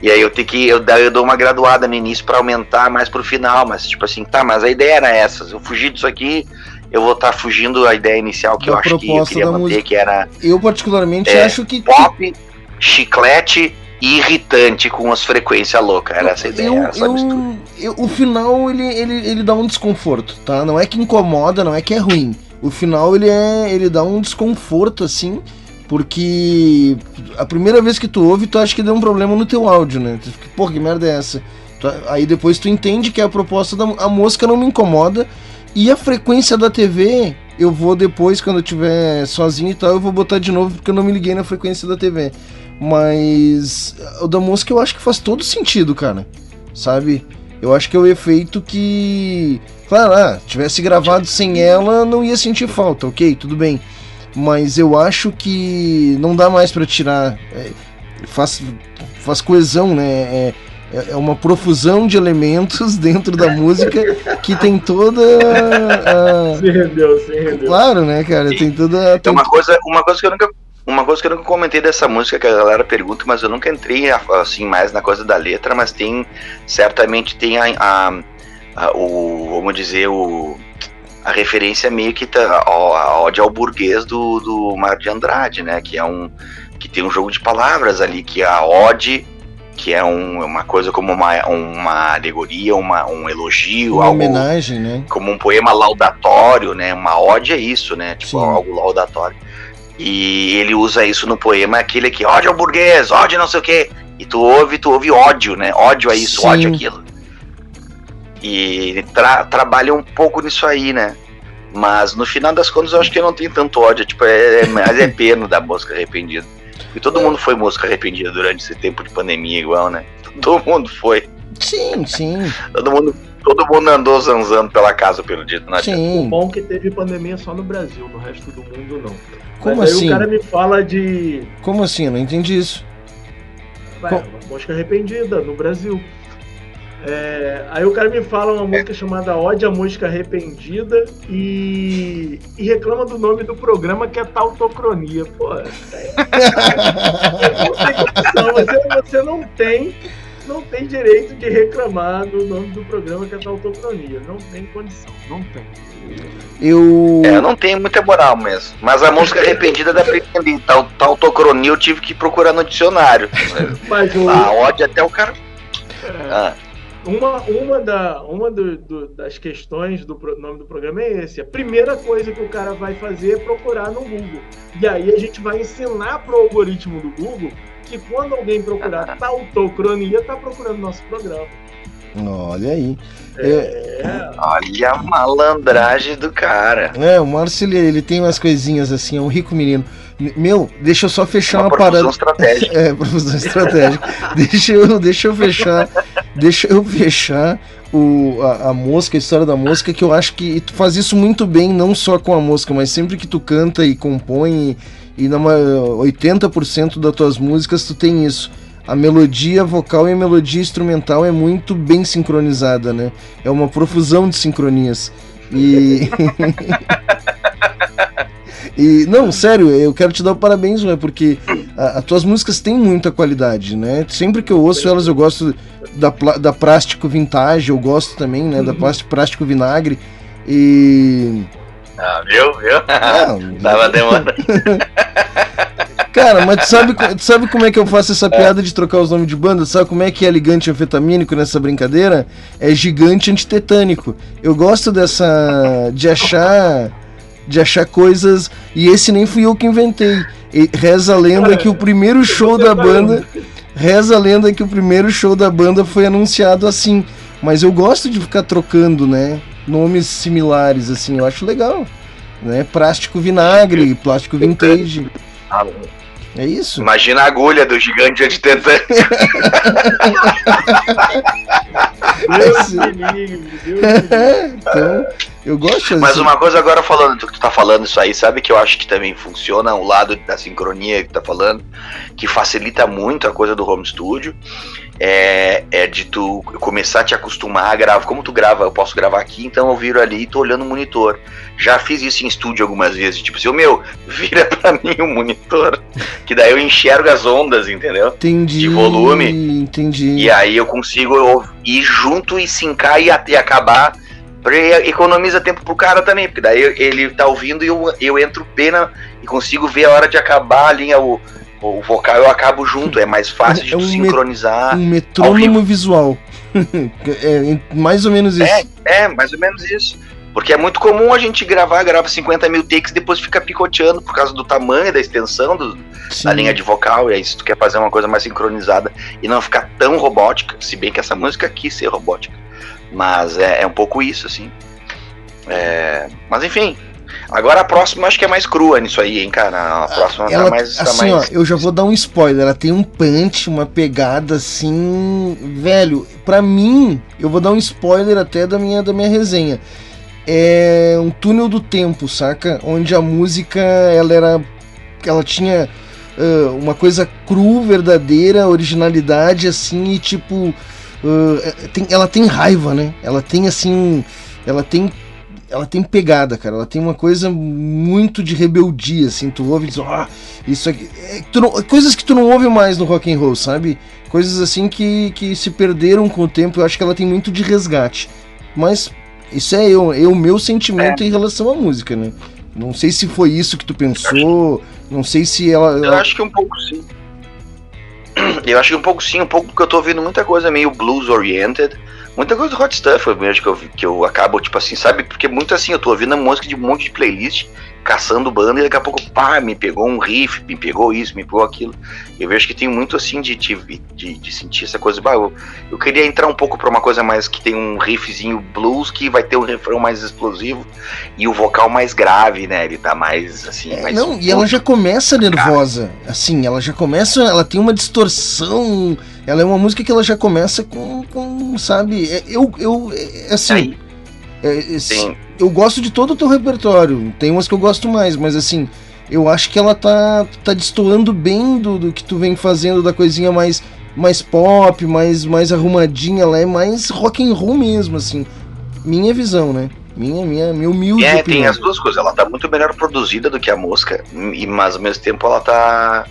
[SPEAKER 8] E aí eu tenho que. Eu, eu dou uma graduada no início pra aumentar mais pro final, mas tipo assim, tá, mas a ideia era essa. Eu fugir disso aqui, eu vou estar fugindo da ideia inicial que
[SPEAKER 2] Da
[SPEAKER 8] eu acho que eu queria manter,
[SPEAKER 2] música.
[SPEAKER 8] que era
[SPEAKER 2] Eu particularmente
[SPEAKER 8] É,
[SPEAKER 2] acho que.
[SPEAKER 8] pop, chiclete e irritante com as frequências loucas. Era essa ideia,
[SPEAKER 2] Eu,
[SPEAKER 8] era essa mistura.
[SPEAKER 2] eu, eu- o final ele, ele, ele dá um desconforto, tá? Não é que incomoda, não é que é ruim. O final ele é ele dá um desconforto assim, porque a primeira vez que tu ouve, tu acha que deu um problema no teu áudio, né? Tu fica, pô, que merda é essa? Aí depois tu entende que é a proposta da a mosca não me incomoda e a frequência da TV eu vou depois quando eu tiver sozinho e tal, eu vou botar de novo porque eu não me liguei na frequência da TV. Mas o da música eu acho que faz todo sentido, cara. Sabe? Eu acho que é o efeito que. Claro, ah, tivesse gravado sem ela, não ia sentir falta, ok, tudo bem. Mas eu acho que não dá mais pra tirar. é, faz, faz coesão, né? É, é- é uma profusão de elementos dentro da música que tem toda. a-
[SPEAKER 1] Se rendeu, se rendeu.
[SPEAKER 2] Claro, né, cara? Tem toda.
[SPEAKER 8] Então,
[SPEAKER 2] Tem...
[SPEAKER 8] uma coisa, uma coisa que eu nunca. Uma coisa que eu nunca comentei dessa música que a galera pergunta, mas eu nunca entrei assim mais na coisa da letra, mas tem certamente tem a, a- a- o vamos dizer o a referência meio que tá, ó, a ode ao burguês do, do Mário de Andrade, né? Que é um que tem um jogo de palavras ali que é a ode que é um- uma coisa como uma, uma alegoria, uma, um elogio,
[SPEAKER 2] Uma
[SPEAKER 8] algo
[SPEAKER 2] homenagem, né?
[SPEAKER 8] como um poema laudatório, né? Uma ode é isso, né? Tipo,
[SPEAKER 2] Sim.
[SPEAKER 8] algo laudatório. E ele usa isso no poema, aquele que ódio ao burguês, ódio não sei o quê. E tu ouve, tu ouve ódio, né? Ódio a isso,
[SPEAKER 2] Sim.
[SPEAKER 8] ódio aquilo. E ele tra- trabalha um pouco nisso aí, né? Mas no final das contas eu acho que não tem tanto ódio, tipo, é, é, mas é pena da música arrependida. E todo mundo foi música arrependida durante esse tempo de pandemia igual, né? Todo mundo foi.
[SPEAKER 2] Sim, sim,
[SPEAKER 8] Todo mundo, todo mundo andou zanzando pela casa pelo dito, né?
[SPEAKER 1] O
[SPEAKER 2] sim.
[SPEAKER 1] bom é que teve pandemia só no Brasil, no resto do mundo não.
[SPEAKER 2] Como
[SPEAKER 1] Mas aí
[SPEAKER 2] assim?
[SPEAKER 1] o cara me fala de
[SPEAKER 2] Como assim? Eu não entendi isso.
[SPEAKER 1] Ué,
[SPEAKER 2] Co-
[SPEAKER 1] uma música arrependida no Brasil. É, aí o cara me fala uma música chamada Ode a Música Arrependida e, e reclama do nome do programa que é Tautocronia. Pô, aí- não você, você não tem não tem direito de reclamar do nome do programa que é Tautocronia. Não tem condição, não tem.
[SPEAKER 2] Eu.
[SPEAKER 8] É, não tem muita moral mesmo. Mas a música arrependida dá pra entender. Tal, tautocronia eu tive que procurar no dicionário.
[SPEAKER 1] Mas o,
[SPEAKER 8] A ódio até o cara. Ah,
[SPEAKER 1] Uma, uma, da, uma do- do- das questões do pro- nome do programa é esse. A primeira coisa que o cara vai fazer é procurar no Google. E aí a gente vai ensinar pro algoritmo do Google que quando alguém procurar tautocronia, tá procurando nosso programa.
[SPEAKER 2] Olha aí. É,
[SPEAKER 1] É,
[SPEAKER 8] olha a malandragem do cara.
[SPEAKER 2] é, o Márcio ele, ele tem umas coisinhas assim, é um rico menino. Meu, deixa eu só fechar
[SPEAKER 8] Uma
[SPEAKER 2] uma,
[SPEAKER 8] profusão
[SPEAKER 2] parada.
[SPEAKER 8] estratégica.
[SPEAKER 2] É, profusão estratégica. deixa, eu, deixa eu fechar. Deixa eu fechar o, a, a mosca, a história da mosca, que eu acho que tu faz isso muito bem, não só com a mosca, mas sempre que tu canta e compõe, e, e na ma- 80% das tuas músicas tu tem isso. A melodia vocal e a melodia instrumental é muito bem sincronizada, né? É uma profusão de sincronias. E. E, não, sério, eu quero te dar parabéns, Ué, porque as tuas músicas têm muita qualidade, né? Sempre que eu ouço elas, eu gosto da, da Plástico Vintage, eu gosto também, né? Da Plástico, Plástico Vinagre. E.
[SPEAKER 8] Ah, viu? Viu?
[SPEAKER 2] Ah,
[SPEAKER 8] Tava demorando.
[SPEAKER 2] Cara, mas tu sabe, tu sabe como é que eu faço essa piada de trocar os nomes de banda? Sabe como é que é ligante anfetamínico nessa brincadeira? É gigante antitetânico. Eu gosto dessa. de achar. de achar coisas. E esse nem fui eu que inventei. E reza a lenda que o primeiro show da banda. Reza a lenda que o primeiro show da banda foi anunciado assim. Mas eu gosto de ficar trocando, né? Nomes similares, assim, eu acho legal. Né? Plástico vinagre, plástico vintage. É isso?
[SPEAKER 8] Imagina a agulha do gigante
[SPEAKER 1] me livre, Deus livre.
[SPEAKER 2] então, eu gosto
[SPEAKER 8] Mas
[SPEAKER 2] assim.
[SPEAKER 8] uma coisa agora falando, tu, tu tá falando isso aí, sabe que eu acho que também funciona o lado da sincronia que tu tá falando, que facilita muito a coisa do home studio. É, é de tu começar a te acostumar a gravar. Como tu grava, eu posso gravar aqui, então eu viro ali e tô olhando o monitor. Já fiz isso em estúdio algumas vezes, tipo assim, o meu, vira pra mim o monitor, que daí eu enxergo as ondas, entendeu?
[SPEAKER 2] Entendi.
[SPEAKER 8] de volume.
[SPEAKER 2] Entendi.
[SPEAKER 8] E aí eu consigo ir junto e sincar e, a- e acabar. Porque economiza tempo pro cara também, porque daí ele tá ouvindo e eu, eu entro pena e consigo ver a hora de acabar a linha, o, o vocal eu acabo junto, é mais fácil de
[SPEAKER 2] É um
[SPEAKER 8] sincronizar.
[SPEAKER 2] Um metrônomo visual. é mais ou menos isso.
[SPEAKER 8] É, é, mais ou menos isso. Porque é muito comum a gente gravar, grava 50 mil takes e depois fica picoteando por causa do tamanho, da extensão do, da linha de vocal. E aí, se tu quer fazer uma coisa mais sincronizada e não ficar tão robótica, se bem que essa música quis ser robótica. Mas é, é um pouco isso, assim. É, mas enfim, Agora a próxima acho que é mais crua nisso aí, hein, cara. A próxima
[SPEAKER 2] Ela,
[SPEAKER 8] tá mais. tá
[SPEAKER 2] assim,
[SPEAKER 8] mais...
[SPEAKER 2] ó, eu já vou dar um spoiler. Ela tem um punch, uma pegada assim. Velho, pra mim, eu vou dar um spoiler até da minha, da minha resenha. É um túnel do tempo, saca? Onde a música ela era. Ela tinha ah, uma coisa cru, verdadeira, originalidade, assim, e tipo. ah, tem- ela tem raiva, né? Ela tem assim. Ela tem ela tem pegada, cara. Ela tem uma coisa muito de rebeldia, assim. Tu ouve e diz, ó, isso aqui. é não- coisas que tu não ouve mais no rock and roll, sabe? Coisas assim que, que se perderam com o tempo. Eu acho que ela tem muito de resgate. Mas isso é eu, é o meu sentimento em relação à música, né? Não sei se foi isso que tu pensou. Não sei se ela.
[SPEAKER 8] Eu
[SPEAKER 2] ela-
[SPEAKER 8] acho que um pouco sim. Eu acho que um pouco sim, um pouco porque eu tô ouvindo muita coisa meio blues oriented. Muita coisa do hot stuff vejo que eu, que eu acabo, tipo assim, sabe? Porque muito assim, eu tô ouvindo música de um monte de playlist, caçando banda, e daqui a pouco, pá, me pegou um riff, me pegou isso, me pegou aquilo. Eu vejo que tem muito assim de, de, de, sentir essa coisa. Bah, eu, eu queria entrar um pouco pra uma coisa mais que tem um riffzinho blues, que vai ter um refrão mais explosivo e o vocal mais grave, né? Ele tá mais assim. mais
[SPEAKER 2] Não, e ela já começa nervosa. Assim, ela já começa. Ela tem uma distorção. Ela é uma música que ela já começa com. com sabe? é- Eu. eu é, assim. é, é, se- eu gosto de todo o teu repertório. Tem umas que eu gosto mais, mas assim. Eu acho que ela tá, tá destoando bem do, do que tu vem fazendo, da coisinha mais, mais pop, mais, mais arrumadinha. Ela é mais rock and roll mesmo, assim. Minha visão, né? Minha, minha, minha humilde
[SPEAKER 8] É, tem
[SPEAKER 2] opinião.
[SPEAKER 8] as duas coisas. Ela tá muito melhor produzida do que a música, e, mas ao mesmo tempo ela tá.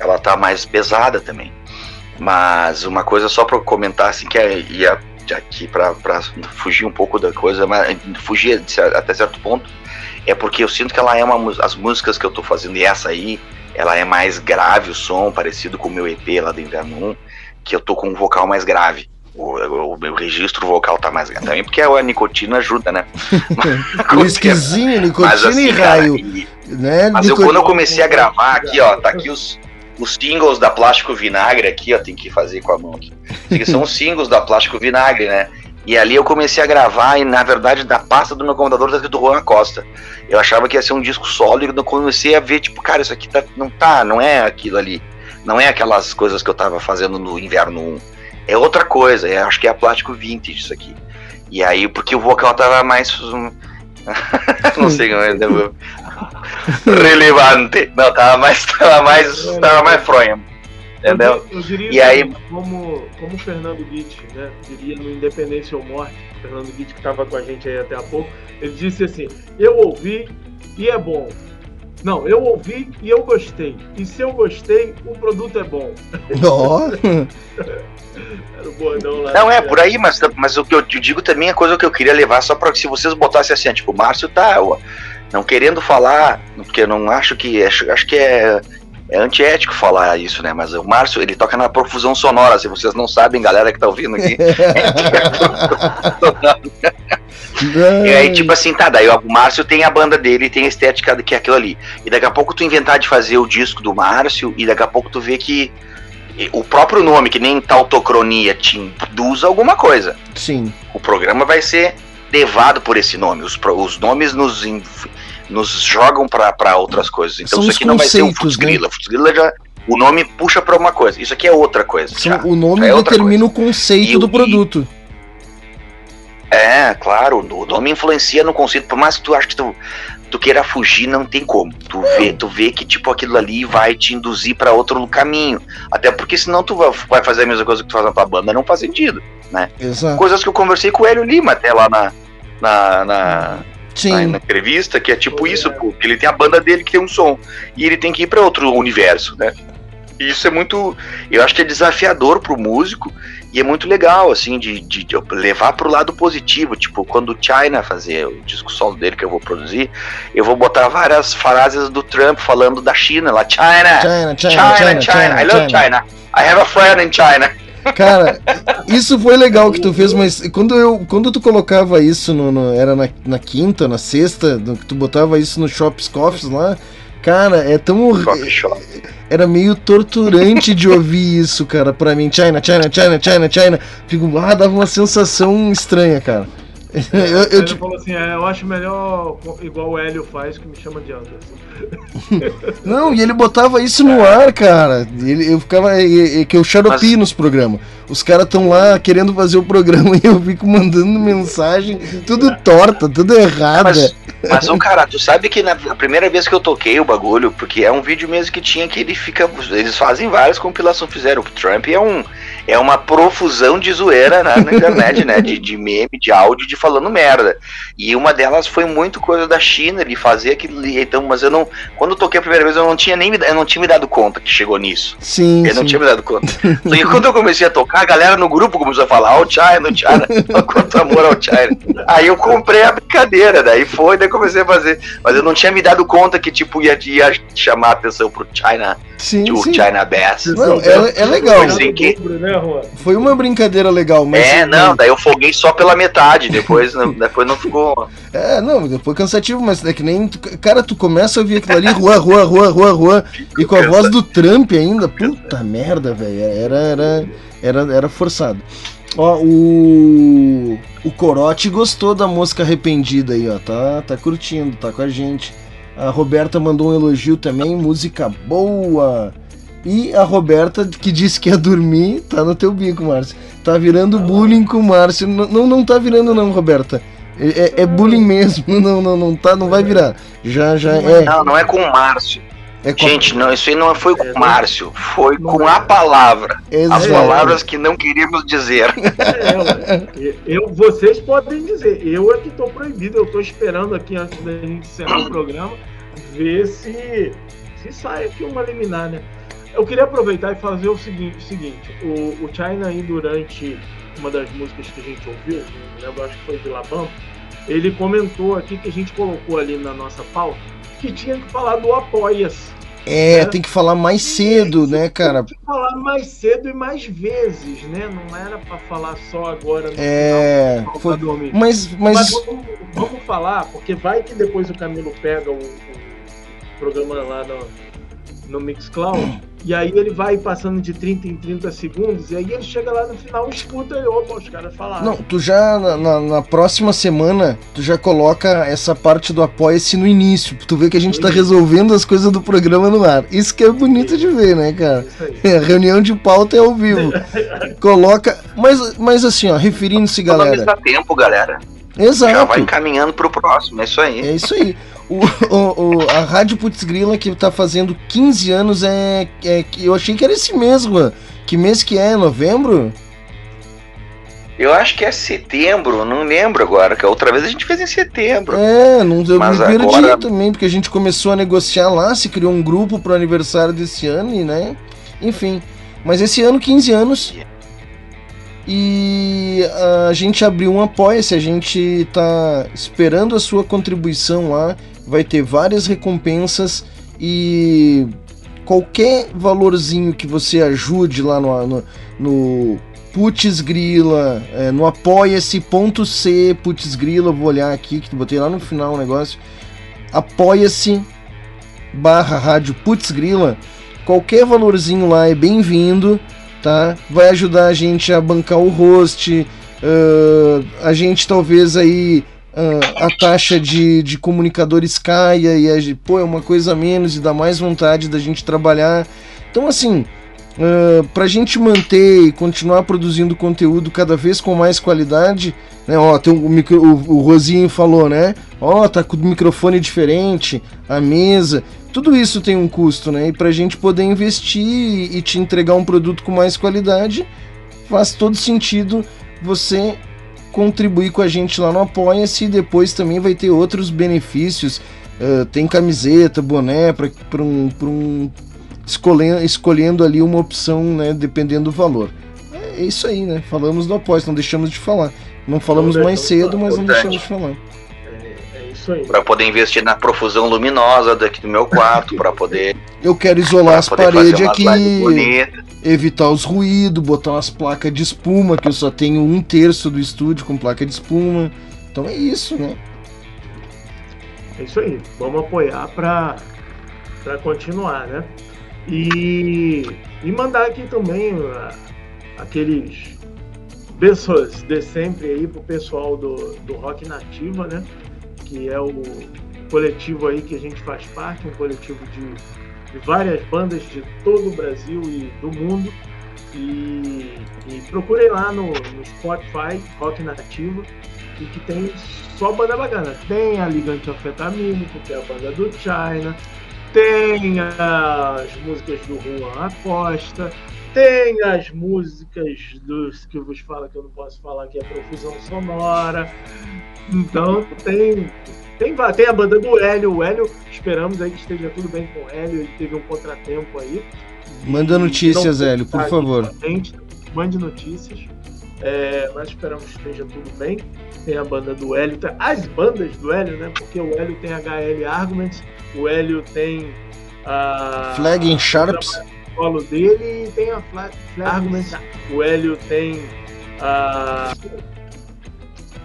[SPEAKER 8] Ela tá mais pesada também. Mas uma coisa só pra eu comentar, assim, que é, ia aqui pra fugir um pouco da coisa, mas fugir até certo ponto, é porque eu sinto que ela é uma. As músicas que eu tô fazendo, e essa aí, ela é mais grave o som, parecido com o meu EP lá do Inverno 1, que eu tô com um vocal mais grave. O, o meu registro vocal tá mais grave. Também porque a nicotina ajuda, né?
[SPEAKER 2] Whiskyzinho, nicotina
[SPEAKER 8] Mas assim,
[SPEAKER 2] e
[SPEAKER 8] cara,
[SPEAKER 2] raio.
[SPEAKER 8] e-
[SPEAKER 2] né?
[SPEAKER 8] Mas eu, quando eu comecei a gravar aqui, ó, tá aqui os, os singles da Plástico Vinagre aqui, ó, tem que fazer com a mão aqui. Que são os singles da Plástico Vinagre, né? E ali eu comecei a gravar e, na verdade, da pasta do meu computador tá escrito Juan Costa. Eu achava que ia ser um disco solo e eu comecei a ver, tipo, cara, isso aqui tá, não tá, não é aquilo ali. Não é aquelas coisas que eu tava fazendo no Inverno 1. É outra coisa, é, acho que é a Plástico Vintage isso aqui. E aí, porque o vocal tava mais... hum, não sei como é. relevante. Não, tava mais, tava mais, tava mais fronha. Entendeu?
[SPEAKER 1] Eu diria
[SPEAKER 8] E aí,
[SPEAKER 1] como, como o Fernando Guit, né? Diria no Independência ou Morte, o Fernando Guit que estava com a gente aí até há pouco, ele disse assim: Eu ouvi e é bom. Não, eu ouvi e eu gostei. E se eu gostei, o produto é bom.
[SPEAKER 2] Ó.
[SPEAKER 1] Era o bordão lá.
[SPEAKER 8] Não, é por aí, mas, mas o que eu te digo também é coisa que eu queria levar só pra que se vocês botassem assim, tipo, o Márcio tá ó, não querendo falar, porque eu não acho que. Acho, acho que é, é antiético falar isso, né? Mas o Márcio, ele toca na profusão sonora, se vocês não sabem, galera que tá ouvindo aqui. E aí, tipo assim, tá, daí o Márcio tem a banda dele, tem a estética que é aquilo ali. E daqui a pouco tu inventar de fazer o disco do Márcio, e daqui a pouco tu vê que o próprio nome, que nem tautocronia, te induz a alguma coisa.
[SPEAKER 2] Sim.
[SPEAKER 8] O programa vai ser levado por esse nome. Os, os nomes nos, nos jogam pra pra outras coisas. Então
[SPEAKER 2] São
[SPEAKER 8] isso aqui não vai ser um Futsgrila. Futsgrila já. O nome puxa pra uma coisa. Isso aqui é outra coisa. já.
[SPEAKER 2] O nome
[SPEAKER 8] Já é
[SPEAKER 2] determina o conceito
[SPEAKER 8] E
[SPEAKER 2] do produto.
[SPEAKER 8] É, claro, o nome influencia no conceito, por mais que tu ache que tu, tu queira fugir, não tem como. Tu vê, tu vê que tipo aquilo ali vai te induzir pra outro caminho. Até porque senão tu vai- fazer a mesma coisa que tu faz na tua banda, não faz sentido, né?
[SPEAKER 2] Exato.
[SPEAKER 8] Coisas que eu conversei com o Hélio Lima até lá na, na, na, na- na entrevista, que é tipo isso, pô, que ele tem a banda dele que tem um som e ele tem que ir pra outro universo, né? E isso é muito, eu acho que é desafiador pro músico e é muito legal, assim, de, de, de levar pro lado positivo. Tipo, quando o China fazer o disco solo dele que eu vou produzir, eu vou botar várias frases do Trump falando da China lá. China!
[SPEAKER 2] China, China,
[SPEAKER 8] China,
[SPEAKER 2] China,
[SPEAKER 8] China, I love
[SPEAKER 2] China.
[SPEAKER 8] China. I have a friend in China.
[SPEAKER 2] Cara, isso foi legal que tu fez, mas quando eu quando tu colocava isso no, no- era na, na quinta, na sexta, no- que tu botava isso no Shops Coffees lá, cara, é tão
[SPEAKER 8] Coffee shop.
[SPEAKER 2] Era meio torturante de ouvir isso, cara, pra mim. China, China, China, China, China. Fico, ah, dava uma sensação estranha, cara. eu, eu,
[SPEAKER 1] Ele
[SPEAKER 2] tipo,
[SPEAKER 1] falou assim: é, eu acho melhor igual o Hélio faz, que me chama de Anderson.
[SPEAKER 2] Não, e ele botava isso no ar, cara. Ele, eu ficava. e- e- que eu xaropi nos programas. Os caras estão lá querendo fazer o programa e eu fico mandando mensagem, tudo torta, tudo errada.
[SPEAKER 8] Mas, mas ô cara, tu sabe que na a primeira vez que eu toquei o bagulho, porque é um vídeo mesmo que tinha que ele fica. Eles fazem várias compilações, fizeram. O Trump é um. É uma profusão de zoeira na, na internet, né? De, de meme, de áudio, de falando merda. E uma delas foi muito coisa da China, ele fazia aquilo ali. Então, mas eu não. Quando eu toquei a primeira vez, eu não tinha nem me, eu não tinha me dado conta que chegou nisso.
[SPEAKER 2] Sim,
[SPEAKER 8] Eu não
[SPEAKER 2] sim.
[SPEAKER 8] tinha me dado conta. Só que quando eu comecei a tocar, a galera no grupo começou a falar, ó, o China, o China, quanto amor ao China. Aí eu comprei a brincadeira, daí foi, daí comecei a fazer. Mas eu não tinha me dado conta que, tipo, ia, ia chamar a atenção pro China,
[SPEAKER 2] Sim,
[SPEAKER 8] o
[SPEAKER 2] sim.
[SPEAKER 8] China Bass.
[SPEAKER 2] Não, é, é legal.
[SPEAKER 8] Foi sem que-
[SPEAKER 1] Dobro, né?
[SPEAKER 2] Foi uma brincadeira legal, mas.
[SPEAKER 8] É, não, daí eu folguei só pela metade, depois, não- depois não ficou.
[SPEAKER 2] É, não, depois cansativo, mas é que nem. Cara, tu começa a ouvir aquilo ali, rua, rua, rua, rua, rua, e com a voz do Trump ainda. Puta merda, velho. Era, era, era, era forçado. Ó, o. O Corote gostou da música arrependida aí, ó. Tá, tá curtindo, tá com a gente. A Roberta mandou um elogio também, música boa. E a Roberta, que disse que ia dormir, tá no teu bico, Márcio. Tá virando bullying com o Márcio. Não, não, não tá virando, não, Roberta. É, é- é bullying mesmo. Não, não, não tá, não vai virar. Já, já é.
[SPEAKER 8] Não, não é com o Márcio.
[SPEAKER 2] é com-
[SPEAKER 8] Gente, não, isso aí não foi com o Márcio, foi com a palavra. As
[SPEAKER 2] Exato.
[SPEAKER 8] palavras que não queríamos dizer.
[SPEAKER 1] É, eu, vocês podem dizer, eu é que tô proibido, eu tô esperando aqui antes da gente encerrar o programa, ver se, se sai aqui uma liminar, né? Eu queria aproveitar e fazer o seguinte, o seguinte o, o China aí durante uma das músicas que a gente ouviu, lembro, acho que foi de Labam, ele comentou aqui que a gente colocou ali na nossa pauta que tinha que falar do Apoia-se.
[SPEAKER 2] É, tem que falar mais cedo, né, cara?
[SPEAKER 1] Tem que falar mais cedo e mais vezes, né? Não era pra falar só agora no
[SPEAKER 2] É,
[SPEAKER 1] final,
[SPEAKER 2] foi-
[SPEAKER 1] dormir.
[SPEAKER 2] Mas, mas
[SPEAKER 1] Mas vamos, vamos falar, porque vai que depois o Camilo pega o, o programa lá no, no Mixcloud, e aí ele vai passando de 30 em 30 segundos, e aí ele chega lá no final, escuta e opa, os caras falaram.
[SPEAKER 2] Não, tu já na, na- na próxima semana, tu já coloca essa parte do apoia-se no início. Tu vê que a gente tá resolvendo as coisas do programa no ar. Isso que é bonito de ver, né, cara? É, reunião de pauta é ao vivo. Coloca. Mas, mas assim, ó, referindo-se, galera.
[SPEAKER 8] Economiza tempo, galera. Já
[SPEAKER 2] Exato.
[SPEAKER 8] vai encaminhando pro próximo, é isso aí.
[SPEAKER 2] É isso aí. O, o- o- a Rádio Putz Grila que tá fazendo 15 anos é, é eu achei que era esse mês, Juan. Que mês que é? Novembro?
[SPEAKER 8] Eu acho que é setembro, não lembro agora, que a outra vez a gente fez em setembro.
[SPEAKER 2] É, não eu
[SPEAKER 8] Mas
[SPEAKER 2] me perdi
[SPEAKER 8] agora-
[SPEAKER 2] também, porque a gente começou a negociar lá, se criou um grupo pro aniversário desse ano e, né? Enfim. Mas esse ano, 15 anos. E a gente abriu um apoia-se, a gente tá esperando a sua contribuição lá. Vai ter várias recompensas e qualquer valorzinho que você ajude lá no, no, no Putz Grila, é, no apoia-se.c Putz Grila, vou olhar aqui que botei lá no final o negócio. Apoia-se barra rádio Putz Grila. Qualquer valorzinho lá é bem-vindo, tá? Vai ajudar a gente a bancar o host, ah, a gente talvez aí ah, a taxa de, de comunicadores caia e a, pô, é uma coisa a menos e dá mais vontade da gente trabalhar. Então assim, Uh, pra gente manter e continuar produzindo conteúdo cada vez com mais qualidade, né? Ó, tem o, micro, o, o Rosinho falou, né? Ó, tá com o microfone diferente, a mesa, tudo isso tem um custo, né? E pra gente poder investir e, te entregar um produto com mais qualidade, faz todo sentido você contribuir com a gente lá no Apoia-se e depois também vai ter outros benefícios. Uh, tem camiseta, boné para um, pra um escolhendo, escolhendo ali uma opção, né, dependendo do valor. É isso aí, né? Falamos do após, não deixamos de falar. Não falamos
[SPEAKER 1] Não
[SPEAKER 2] mais cedo, mas não deixamos de falar.
[SPEAKER 1] Isso aí.
[SPEAKER 8] Pra poder investir na profusão luminosa daqui do meu quarto, pra poder,
[SPEAKER 2] Eu quero isolar
[SPEAKER 8] pra
[SPEAKER 2] as paredes aqui, evitar os ruídos, botar umas placas de espuma, que eu só tenho um terço do estúdio com placa de espuma. Então é isso, né?
[SPEAKER 1] É isso aí. Vamos apoiar para para continuar, né? E, e mandar aqui também ah, aqueles beijos de sempre aí pro pessoal do, do Rock Nativa, né? Que é o coletivo aí que a gente faz parte, um coletivo de, de várias bandas de todo o Brasil e do mundo. E, e lá no, no Spotify, Rock Nativa, e que tem só banda bacana. Tem a Liga Antianfetamínico, que é a banda do China, tem as músicas do Juan Acosta, tem as músicas dos que vos fala que eu não posso falar que é profusão sonora. Então tem tem, tem a banda do Hélio. O Hélio, esperamos aí que esteja tudo bem com o Hélio. Ele teve um contratempo aí.
[SPEAKER 2] Manda notícias,
[SPEAKER 1] Não
[SPEAKER 2] Hélio, por
[SPEAKER 1] tá
[SPEAKER 2] favor.
[SPEAKER 1] Mande notícias. É, nós esperamos que esteja tudo bem. Tem a banda do Hélio, as bandas do Hélio, né? Porque o Hélio tem HL Arguments, o Hélio tem a.
[SPEAKER 2] Flag in Sharps.
[SPEAKER 1] Solo dele e tem a Flag Arguments. O Hélio tem a.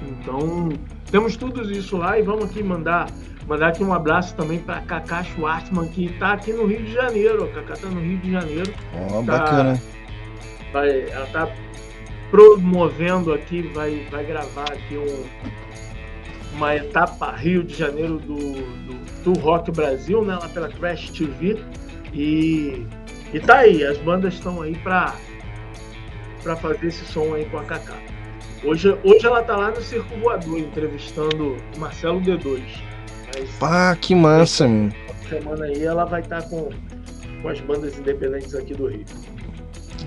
[SPEAKER 1] Então, temos tudo isso lá e vamos aqui mandar. Mandar aqui um abraço também para Cacá Schwartzman, que está aqui no Rio de Janeiro. A Cacá está no Rio de Janeiro
[SPEAKER 2] Ó,
[SPEAKER 1] Tá.
[SPEAKER 2] bacana.
[SPEAKER 1] vai, ela tá promovendo aqui, vai, vai gravar aqui um, uma etapa Rio de Janeiro do, do, do Rock Brasil, né, lá pela Crash TV. E, e tá aí, as bandas estão aí pra, pra fazer esse som aí com a Kaká. Hoje, hoje ela tá lá no Circo Voador, entrevistando o Marcelo D2. Mas
[SPEAKER 2] Pá, que massa, meu.
[SPEAKER 1] semana aí ela vai estar com, com as bandas independentes aqui do Rio.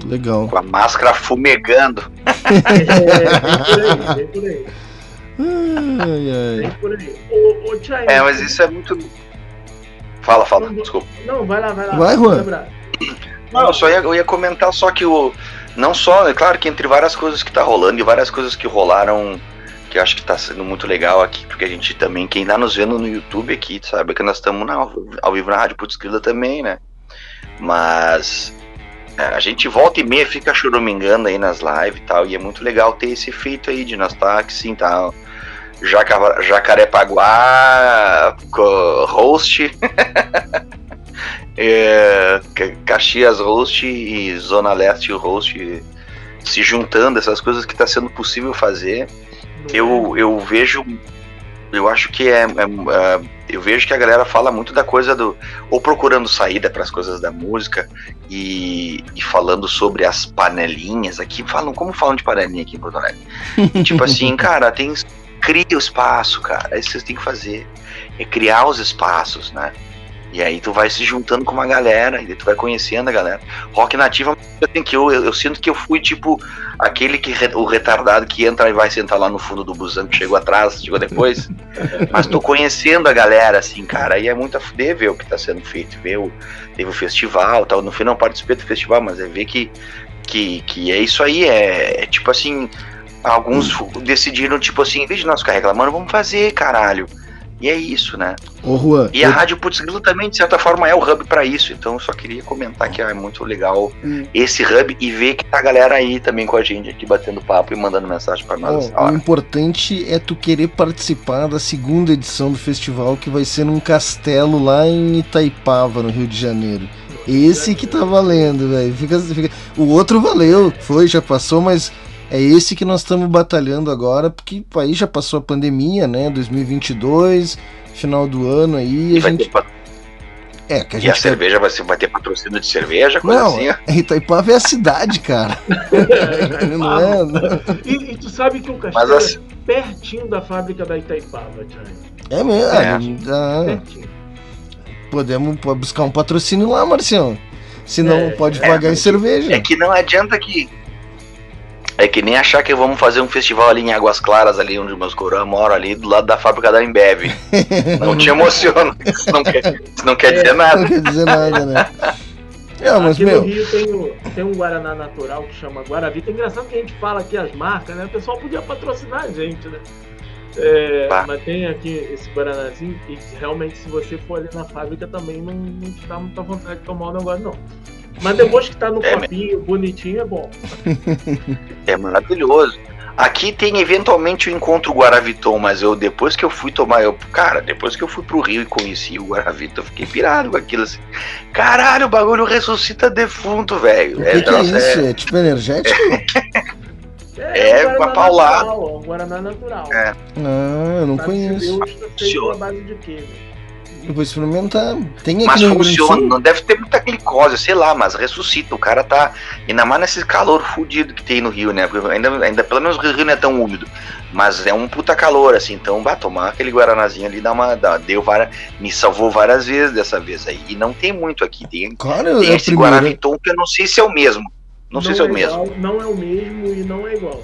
[SPEAKER 2] Legal.
[SPEAKER 8] Com a máscara fumegando.
[SPEAKER 1] É, vem por aí, vem por aí.
[SPEAKER 2] Ai,
[SPEAKER 1] Vem
[SPEAKER 2] ai.
[SPEAKER 1] por aí. Ô, ô Tchai,
[SPEAKER 8] É, mas isso é muito. Fala, fala, desculpa.
[SPEAKER 1] Não, vai lá, vai lá.
[SPEAKER 2] Vai, Juan.
[SPEAKER 8] Não, eu só ia, eu ia comentar só que o. Não só, é claro que entre várias coisas que tá rolando e várias coisas que rolaram, que eu acho que tá sendo muito legal aqui, porque a gente também, quem tá nos vendo no YouTube aqui, sabe que nós estamos ao vivo na Rádio Putz Grila também, né? Mas é, a gente volta e meia fica choramingando aí nas lives e tal, e é muito legal ter esse feito aí de nós tá que sim, tá. Jaca, Jacarepaguá, host, é, Ca- Caxias host e Zona Leste host se juntando, essas coisas que está sendo possível fazer. Eu, eu vejo, eu acho que é, é, é, eu vejo que a galera fala muito da coisa do ou procurando saída para as coisas da música e, e falando sobre as panelinhas aqui falam como falam de panelinha aqui em Porto Alegre. tipo assim, cara, tem cria o espaço, cara. É isso que vocês têm que fazer. É criar os espaços, né? E aí tu vai se juntando com uma galera, e tu vai conhecendo a galera. Rock nativa, assim, que eu, eu, eu sinto que eu fui tipo aquele que o retardado que entra e vai sentar lá no fundo do busão que chegou atrás, chegou depois. Mas tô conhecendo a galera, assim, cara, e é muito a fuder ver o que tá sendo feito. Ver o, teve o festival tal. No fim não participei do festival, mas é ver que, que, que é isso aí, é, é tipo assim, alguns decidiram, tipo assim, em vez de nós ficar reclamando, vamos fazer, caralho. E é isso, né?
[SPEAKER 2] Ô, Juan.
[SPEAKER 8] E a
[SPEAKER 2] eu-
[SPEAKER 8] Rádio Putz Grilo também, de certa forma, é o hub pra isso. Então eu só queria comentar que é muito legal
[SPEAKER 2] Hum.
[SPEAKER 8] esse hub e ver que tá a galera aí também com a gente aqui batendo papo e mandando mensagem pra nós.
[SPEAKER 2] O importante é tu querer participar da segunda edição do festival que vai ser num castelo lá em Itaipava, no Rio de Janeiro. Esse que tá valendo, velho. Fica, fica- O outro valeu, foi, já passou, mas é esse que nós estamos batalhando agora, porque aí já passou a pandemia, né? 2022, final do ano aí,
[SPEAKER 8] E
[SPEAKER 2] a
[SPEAKER 8] vai
[SPEAKER 2] gente.
[SPEAKER 8] ter pat-
[SPEAKER 2] É, que a
[SPEAKER 8] E a
[SPEAKER 2] gente.
[SPEAKER 8] cerveja vai, ser, vai ter patrocínio de cerveja, coisa
[SPEAKER 2] Não,
[SPEAKER 8] assim. ó.
[SPEAKER 2] Itaipava é a cidade, cara. não é? Não.
[SPEAKER 1] E, e tu sabe que o Castelo
[SPEAKER 8] assim,
[SPEAKER 1] é pertinho da fábrica da Itaipava, Tchai.
[SPEAKER 2] É mesmo.
[SPEAKER 8] É.
[SPEAKER 2] ah,
[SPEAKER 1] Pertinho.
[SPEAKER 2] Podemos buscar um patrocínio lá, Marcião. Se não,
[SPEAKER 1] É,
[SPEAKER 2] pode
[SPEAKER 8] é,
[SPEAKER 2] pagar em cerveja.
[SPEAKER 8] É que não adianta que. É que nem achar que vamos fazer um festival ali em Águas Claras, ali onde meus coroas moram, ali do lado da fábrica da Embev. Não te emociona. Isso não quer, isso não quer dizer
[SPEAKER 2] Não
[SPEAKER 8] nada.
[SPEAKER 2] quer dizer nada, né? É, mas,
[SPEAKER 1] aqui
[SPEAKER 2] meu,
[SPEAKER 1] no Rio tem, o- tem um Guaraná natural que chama Guaravita. É engraçado que a gente fala aqui as marcas, né? O pessoal podia patrocinar a gente, né? É, mas tem aqui esse Guaranazinho e realmente se você for ali na fábrica também não, não te dá muita vontade de tomar o negócio, não. Mas depois que tá no
[SPEAKER 8] É,
[SPEAKER 1] copinho, bonitinho, é bom.
[SPEAKER 8] É maravilhoso. Aqui tem eventualmente o encontro Guaraviton, mas eu depois que eu fui tomar, eu, cara, depois que eu fui pro Rio e conheci o Guaravita, eu fiquei pirado com aquilo assim. Caralho, o bagulho ressuscita defunto, velho.
[SPEAKER 2] o que, que é isso? É tipo energético?
[SPEAKER 8] É,
[SPEAKER 1] é um Guaraná natural.
[SPEAKER 8] É.
[SPEAKER 2] Ah, eu não
[SPEAKER 1] Sabe-se
[SPEAKER 2] conheço.
[SPEAKER 1] Deus, feito à base de quê, né?
[SPEAKER 2] Eu vou experimentar. Tem aqui
[SPEAKER 8] Mas funciona, não deve ter muita glicose, sei lá, mas ressuscita. O cara tá. Ainda mais nesse calor fudido que tem no Rio, né? Porque ainda, ainda pelo menos o Rio não é tão úmido. Mas é um puta calor, assim. Então, vai tomar aquele Guaranazinho ali, dá uma. Dá, deu várias, me salvou várias vezes dessa vez aí. E não tem muito aqui. Tem,
[SPEAKER 2] Cara,
[SPEAKER 8] tem
[SPEAKER 2] é
[SPEAKER 8] esse. Guaraviton que eu não sei se é o mesmo. Não, sei se é o mesmo.
[SPEAKER 1] igual, não é o mesmo e não é igual.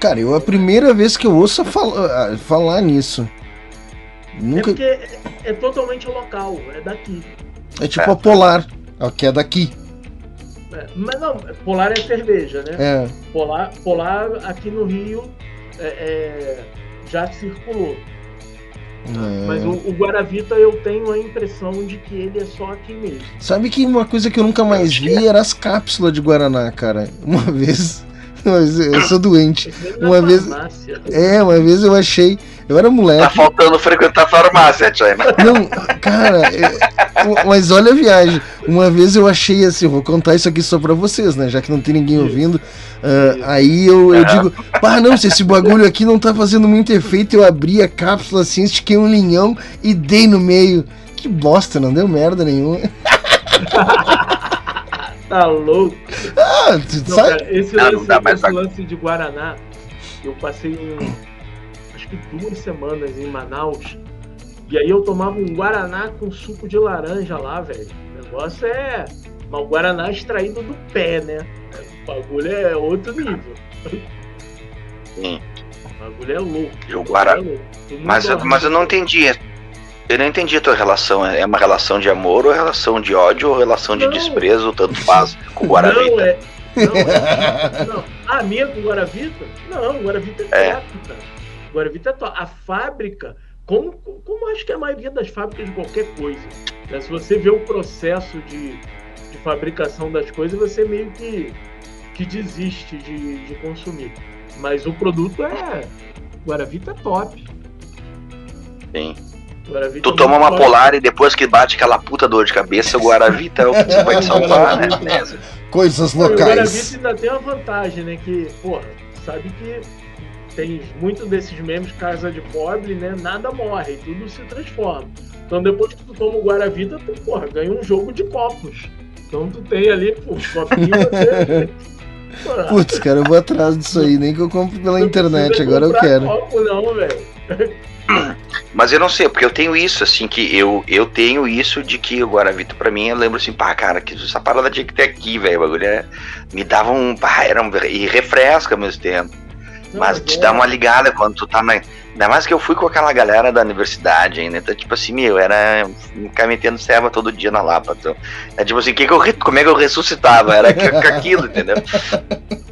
[SPEAKER 2] Cara, eu é a primeira vez que eu ouço falar, ah, falar nisso.
[SPEAKER 1] É
[SPEAKER 2] Nunca.
[SPEAKER 1] porque é, é totalmente local, é daqui.
[SPEAKER 2] É tipo a Polar, ó, que é daqui.
[SPEAKER 1] É, mas não, Polar é cerveja, né?
[SPEAKER 2] É.
[SPEAKER 1] Polar, Polar aqui no Rio é, é, já circulou.
[SPEAKER 2] É.
[SPEAKER 1] Mas o, o Guaravita eu tenho a impressão de que ele é só aqui mesmo.
[SPEAKER 2] Sabe que uma coisa que eu nunca mais vi era as cápsulas de Guaraná, cara. Uma vez. Eu sou doente. Uma vez. É, uma vez eu achei. Eu era
[SPEAKER 8] Tá
[SPEAKER 2] moleque.
[SPEAKER 8] faltando frequentar a farmácia, China.
[SPEAKER 2] Não, cara, é- mas olha a viagem. Uma vez eu achei assim, vou contar isso aqui só pra vocês, né? Já que não tem ninguém ouvindo. Ah, aí eu, eu digo, pá, não, se esse bagulho aqui não tá fazendo muito efeito, eu abri a cápsula assim, estiquei um linhão e dei no meio. Que bosta, não deu merda nenhuma.
[SPEAKER 1] Tá louco.
[SPEAKER 2] Ah, tu
[SPEAKER 1] Não,
[SPEAKER 2] sabe?
[SPEAKER 1] cara, esse,
[SPEAKER 8] Ah, não
[SPEAKER 1] lance, esse
[SPEAKER 8] pra-
[SPEAKER 1] lance de Guaraná, eu passei um, acho que duas semanas em Manaus. E aí eu tomava um Guaraná com suco de laranja lá, velho. O negócio é. Mas o Guaraná extraído do pé, né? O bagulho é outro nível.
[SPEAKER 8] Sim.
[SPEAKER 1] O bagulho é louco.
[SPEAKER 8] E o
[SPEAKER 1] bagulho
[SPEAKER 8] Guara-
[SPEAKER 1] é
[SPEAKER 8] Mas,
[SPEAKER 1] dorme.
[SPEAKER 8] mas eu não entendi. Eu não entendi a tua relação. É uma relação de amor ou relação de ódio ou relação de
[SPEAKER 1] Não.
[SPEAKER 8] desprezo, tanto faz, com o
[SPEAKER 1] Não,
[SPEAKER 8] Guaravita?
[SPEAKER 1] é. Não, é. Não. A minha com Guaravita? Não, Guaravita é
[SPEAKER 8] É.
[SPEAKER 1] top, cara. Guaravita é top. A fábrica, como, como acho que a maioria das fábricas de qualquer coisa, né? se você vê o processo de, de fabricação das coisas, você meio que, que desiste de, de consumir. Mas o produto é. Guaravita é top.
[SPEAKER 8] Sim.
[SPEAKER 1] Guaravita
[SPEAKER 8] Tu toma uma polar e depois que bate aquela puta dor de cabeça, o Guaravita é o que vai te salvar, né?
[SPEAKER 2] Coisas
[SPEAKER 1] e O
[SPEAKER 2] locais.
[SPEAKER 1] Guaravita ainda tem uma vantagem, né? Que, porra, sabe que tem muito desses memes casa de pobre, né? Nada morre, tudo se transforma. Então depois que tu toma o Guaravita, tu, porra, ganha um jogo de copos. Então tu tem ali, pô, os copinhos você. Porra,
[SPEAKER 2] Putz, cara, eu vou atrás disso aí, nem que eu compre pela
[SPEAKER 1] não
[SPEAKER 2] internet, agora eu quero.
[SPEAKER 1] Copo, não, velho.
[SPEAKER 8] Mas eu não sei, porque eu tenho isso, assim, que eu, eu tenho isso de que o Guaravita, pra mim, eu lembro assim, pá, cara, que essa parada tinha que ter aqui, velho. O bagulho é- me dava um. Pá, era um. E refresca ao mesmo tempo. Mas te
[SPEAKER 1] é-
[SPEAKER 8] dá uma ligada quando tu tá na. Ainda mais que eu fui com aquela galera da universidade ainda. Então, tipo assim, meu, era ficar metendo serva todo dia na Lapa. Então, é tipo assim, que que eu, como é que eu ressuscitava? Era aquilo, entendeu?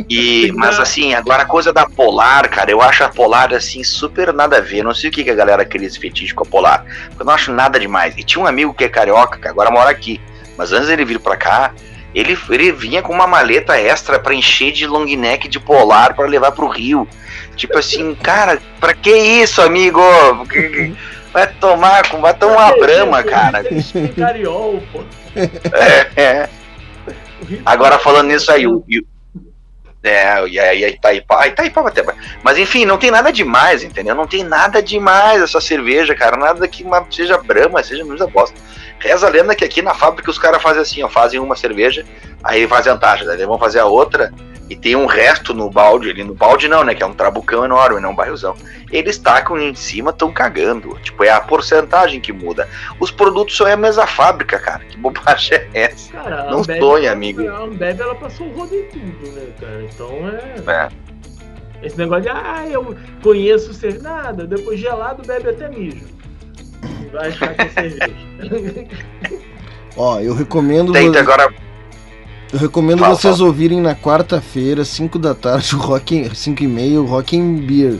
[SPEAKER 8] E, mas assim, agora a coisa da Polar, cara, eu acho a Polar assim, super nada a ver. Eu não sei o que, que a galera queria esse fetiche com a Polar. Eu não acho nada demais. E tinha um amigo que é carioca, que agora mora aqui. Mas antes dele vir pra cá, ele, ele vinha com uma maleta extra pra encher de long neck de Polar pra levar pro Rio. Tipo assim, cara, pra que isso, amigo? Vai tomar, vai tomar uma brama, cara.
[SPEAKER 1] Cariol, pô.
[SPEAKER 8] É, é. Agora falando nisso aí, o. e É, e aí a Itaipa, a Itaipa até. Mas enfim, não tem nada demais, entendeu? Não tem nada demais essa cerveja, cara. Nada que uma, seja brama, seja muita bosta. Reza a lenda que aqui na fábrica os caras fazem assim, ó, fazem uma cerveja, aí fazem a taxa, daí vão fazer a outra e tem um resto no balde ali. No balde não, né? Que é um trabucão enorme, não um barrilzão. Eles tacam em cima, estão cagando. Tipo, é a porcentagem que muda. Os produtos só é a mesma fábrica, cara. Que bobagem é essa?
[SPEAKER 1] Cara,
[SPEAKER 8] Não
[SPEAKER 1] Ambev,
[SPEAKER 8] sonha, amigo.
[SPEAKER 1] A Ambev, ela passou o rodo em tudo, né, cara? Então é...
[SPEAKER 8] É.
[SPEAKER 1] Esse negócio de, ah, eu conheço ser nada, depois gelado bebe até mijo. Vai achar que é cerveja.
[SPEAKER 2] Ó, eu recomendo. Vo-
[SPEAKER 8] agora
[SPEAKER 2] Eu recomendo
[SPEAKER 8] Fala,
[SPEAKER 2] vocês
[SPEAKER 8] fala.
[SPEAKER 2] ouvirem na quarta-feira, 5 da tarde, o Rock 5 e meia, o Rock and Beer.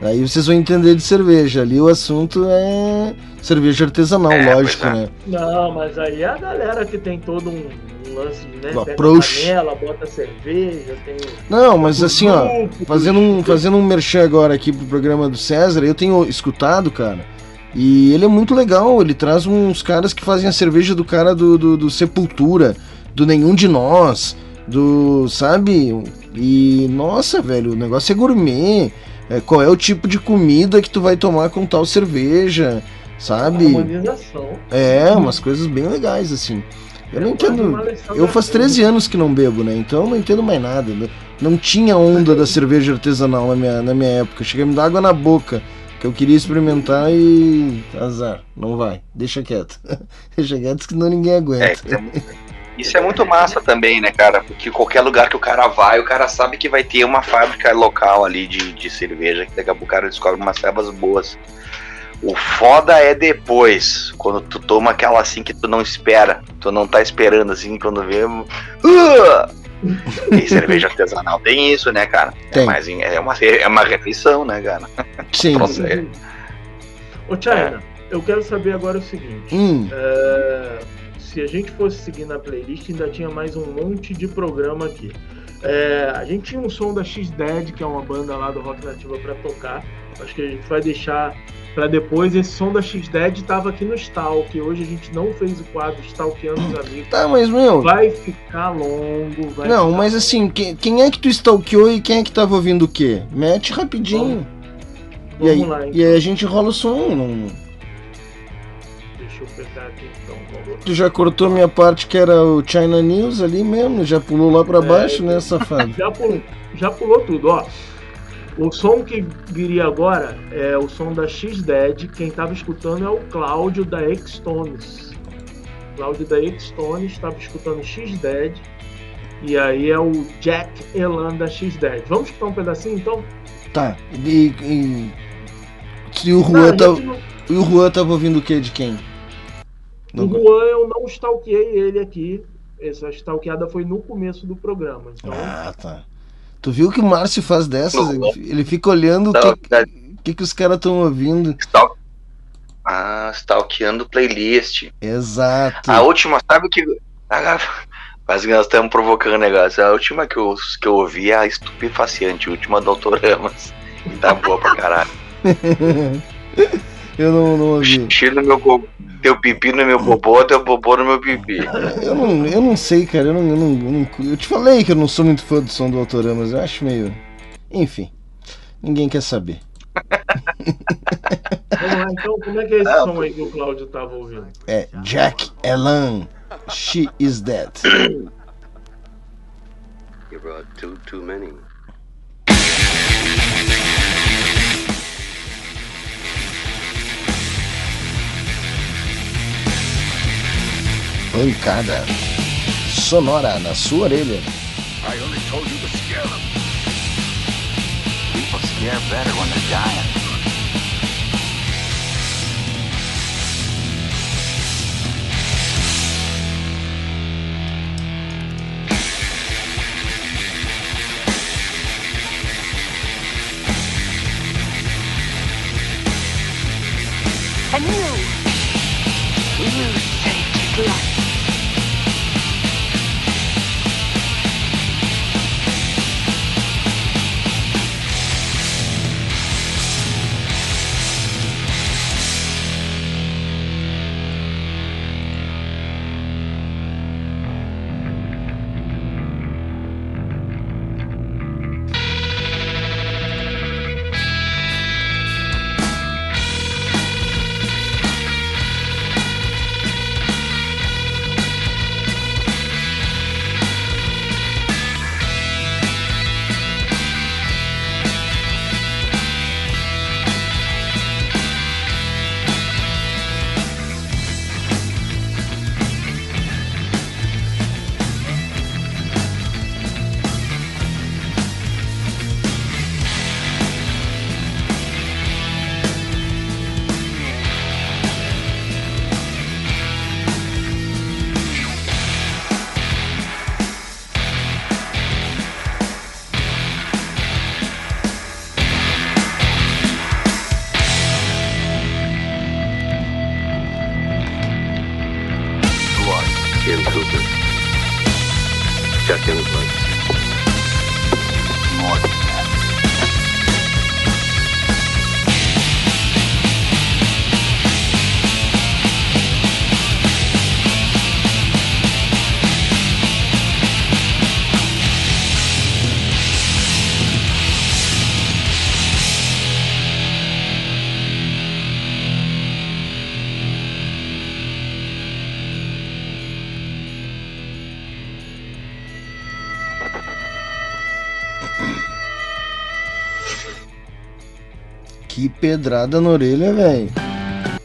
[SPEAKER 2] Aí vocês vão entender de cerveja. Ali o assunto é cerveja artesanal,
[SPEAKER 8] É,
[SPEAKER 2] lógico,
[SPEAKER 8] é.
[SPEAKER 2] né?
[SPEAKER 1] Não, mas aí é a galera que tem todo um, um lance, né? Pega
[SPEAKER 2] approach.
[SPEAKER 1] a panela, bota cerveja, tem...
[SPEAKER 2] Não, mas assim, ó, fazendo um, fazendo um merchan agora aqui pro programa do César, eu tenho escutado, cara, e ele é muito legal, ele traz uns caras que fazem a cerveja do cara do, do, do Sepultura, do Nenhum de Nós, do, sabe? E nossa, velho, o negócio é gourmet. É, qual é o tipo de comida que tu vai tomar com tal cerveja, sabe?
[SPEAKER 1] Harmonização.
[SPEAKER 2] É, umas coisas bem legais assim. Eu não
[SPEAKER 1] É
[SPEAKER 2] entendo. Eu faz
[SPEAKER 1] vida.
[SPEAKER 2] 13 anos que não bebo, né? Então eu não entendo mais nada. Não tinha onda da cerveja artesanal na minha, na minha época. Cheguei a me dar água na boca. Que eu queria experimentar e. Azar. Não vai. Deixa quieto. Deixa quieto, senão ninguém
[SPEAKER 8] É,
[SPEAKER 2] aguenta.
[SPEAKER 8] isso é muito- isso é muito massa também, né, cara? Porque qualquer lugar que o cara vai, o cara sabe que vai ter uma fábrica local ali de, de cerveja, que daqui a pouco o cara descobre umas cevas boas. O foda é depois, quando tu toma aquela assim que tu não espera, tu não tá esperando assim, quando vê. Uh! E cerveja artesanal tem isso, né, cara?
[SPEAKER 2] Tem.
[SPEAKER 8] É, mais, em- é, uma, é uma refeição, né, cara?
[SPEAKER 2] Sim.
[SPEAKER 8] Processo.
[SPEAKER 1] Ô, China, eu quero saber agora o seguinte.
[SPEAKER 2] Hum,
[SPEAKER 1] É, se a gente fosse seguir na playlist, ainda tinha mais um monte de programa aqui. É, a gente tinha um som da X-Dead, que é uma banda lá do Rock Nativa, pra tocar. Acho que a gente vai deixar pra depois. Esse som da X-Dead tava aqui no Stalk. Hoje a gente não fez o quadro Stalkeando os Amigos.
[SPEAKER 2] tá, mas meu.
[SPEAKER 1] Vai ficar longo. Vai
[SPEAKER 2] Não,
[SPEAKER 1] ficar
[SPEAKER 2] mas
[SPEAKER 1] longo.
[SPEAKER 2] assim, quem, quem é que tu stalkeou e quem é que tava ouvindo o quê? Mete rapidinho. E aí,
[SPEAKER 1] Vamos lá, então.
[SPEAKER 2] e aí a gente rola o som. Não...
[SPEAKER 1] Deixa eu pegar aqui então. Vamos
[SPEAKER 2] Tu já cortou minha parte que era o China News ali mesmo, já pulou lá pra
[SPEAKER 1] É,
[SPEAKER 2] baixo, né, safado?
[SPEAKER 1] Já pulou, já pulou tudo, ó. O som que viria agora é o som da X-Dead. Quem tava escutando é o Cláudio da X-Tones. Cláudio da X-Tones estava escutando X-Dead. E aí é o Jack Elan da X-Dead. Vamos escutar um pedacinho então?
[SPEAKER 2] Tá. E, e... Se o
[SPEAKER 1] Não,
[SPEAKER 2] Juan,
[SPEAKER 1] a
[SPEAKER 2] tá,
[SPEAKER 1] não-
[SPEAKER 2] e o Juan tava ouvindo o quê de quem?
[SPEAKER 1] O Juan eu não stalkeei ele aqui. Essa stalkeada foi no começo do programa. Então,
[SPEAKER 2] Ah, tá. Tu viu que o Márcio faz dessas?
[SPEAKER 8] Não.
[SPEAKER 2] Ele, fica olhando o que,
[SPEAKER 8] tá-
[SPEAKER 2] que, que os caras estão ouvindo.
[SPEAKER 8] Stal- Ah, stalkeando playlist.
[SPEAKER 2] Exato.
[SPEAKER 8] A última, sabe o que. Ah, que nós estamos provocando o negócio. A última que eu, que eu ouvi é a estupefaciente, a última do Autoramas. E tá boa pra caralho.
[SPEAKER 2] Eu não, não ouvi.
[SPEAKER 8] Xixi no meu bo- Teu pipi no meu bobô, teu bobô no meu pipi.
[SPEAKER 2] Eu não, eu não sei, cara. Eu, não, eu, não, eu, não- eu te falei que eu não sou muito fã do som do Autoramas. Eu acho meio. Enfim. Ninguém quer saber.
[SPEAKER 1] vamos lá, então, como é que é esse
[SPEAKER 8] Não,
[SPEAKER 1] som aí que o Cláudio tava ouvindo?
[SPEAKER 2] É Jack Elan. She is dead.
[SPEAKER 15] You brought too too many.
[SPEAKER 2] Pancada. Sonora na sua orelha.
[SPEAKER 16] I only told you to scare them. People scare better when they're dying.
[SPEAKER 12] And you, you saved his life.
[SPEAKER 2] Pedrada na orelha, velho.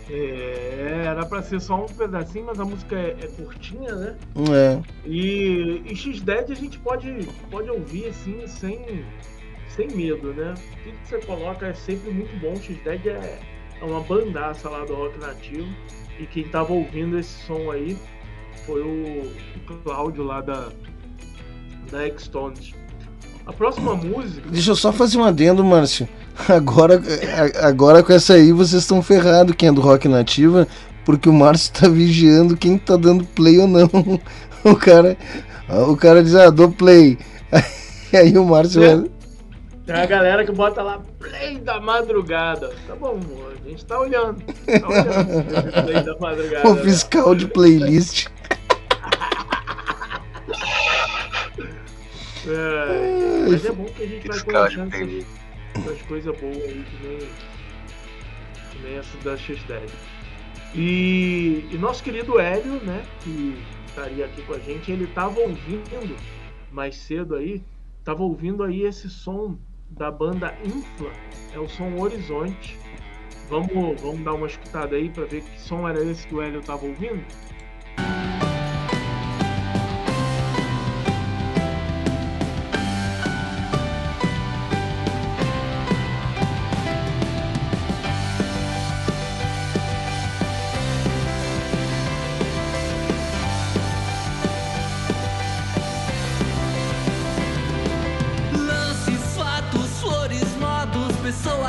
[SPEAKER 1] É, era pra ser só um pedacinho, mas a música é, é curtinha, né?
[SPEAKER 2] É.
[SPEAKER 1] E, e X-Dead a gente pode, pode ouvir assim, sem, sem medo, né? Tudo que você coloca é sempre muito bom. X-Dead é, é uma bandaça lá do rock nativo. E quem tava ouvindo esse som aí foi o, o Cláudio lá da, da X-Tones. A próxima música.
[SPEAKER 2] Deixa eu só fazer um adendo, Márcio. Agora, agora com essa aí vocês estão ferrados, quem é do Rock Nativa, porque o Márcio tá vigiando quem tá dando play ou não. O cara, o cara diz, ah, dou play. Aí o Márcio vai.
[SPEAKER 1] Tem a galera que bota lá play da madrugada. Tá bom, a gente tá olhando. Tá olhando play da madrugada.
[SPEAKER 2] O fiscal de playlist.
[SPEAKER 1] É, mas é bom que a gente vai
[SPEAKER 8] Fiscal de
[SPEAKER 1] essas coisas boas aí que nem, que nem essa da X10. E, e nosso querido Hélio, né, que estaria aqui com a gente, ele tava ouvindo mais cedo aí, tava ouvindo aí esse som da banda Infla, é o som Horizonte. Vamos, vamos dar uma escutada aí para ver que som era esse que o Hélio tava ouvindo?
[SPEAKER 17] Modos, pessoas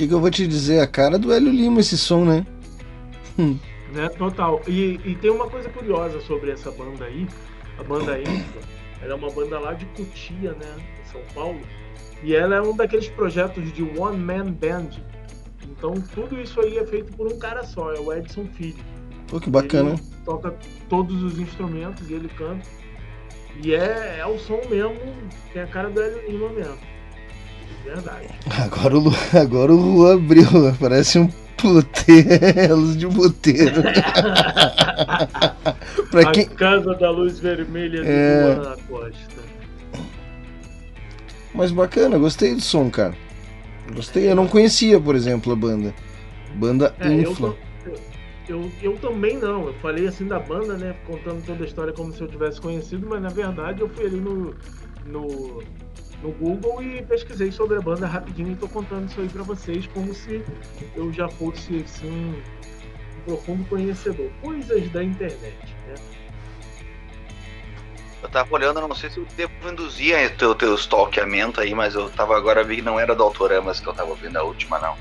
[SPEAKER 17] que,
[SPEAKER 2] que eu vou te dizer? A cara do Hélio Lima esse som, né? Hum.
[SPEAKER 1] Né, total. E, e tem uma coisa curiosa sobre essa banda aí, a banda Infla. Ela é uma banda lá de Cotia, né, em São Paulo. E ela é um daqueles projetos de one man band. Então tudo isso aí é feito por um cara só, é o Edson Filho.
[SPEAKER 2] Pô, que bacana.
[SPEAKER 1] Ele toca todos os instrumentos e ele canta. E é, é o som mesmo, tem a cara do Hélio Lima mesmo. Verdade.
[SPEAKER 2] Agora o, agora o Lu abriu, parece um puteiro, luz de puteiro. pra
[SPEAKER 1] a
[SPEAKER 2] quem,
[SPEAKER 1] Casa da Luz Vermelha de
[SPEAKER 2] É.
[SPEAKER 1] Luana Costa.
[SPEAKER 2] Mas bacana, gostei do som, cara. Gostei, eu não conhecia, por exemplo, a banda. Banda
[SPEAKER 1] É, eu,
[SPEAKER 2] Infla.
[SPEAKER 1] tô- eu, eu também não. Eu falei assim da banda, né? Contando toda a história como se eu tivesse conhecido, mas na verdade eu fui ali no, no, no Google e pesquisei sobre a banda rapidinho e tô contando isso aí pra vocês como se eu já fosse assim um profundo conhecedor. Coisas da internet, né?
[SPEAKER 8] Eu tava olhando, não sei se eu devo induzir o teu, teu stalkeamento aí, mas eu tava agora vi que não era do Autoramas que eu tava ouvindo a última, não.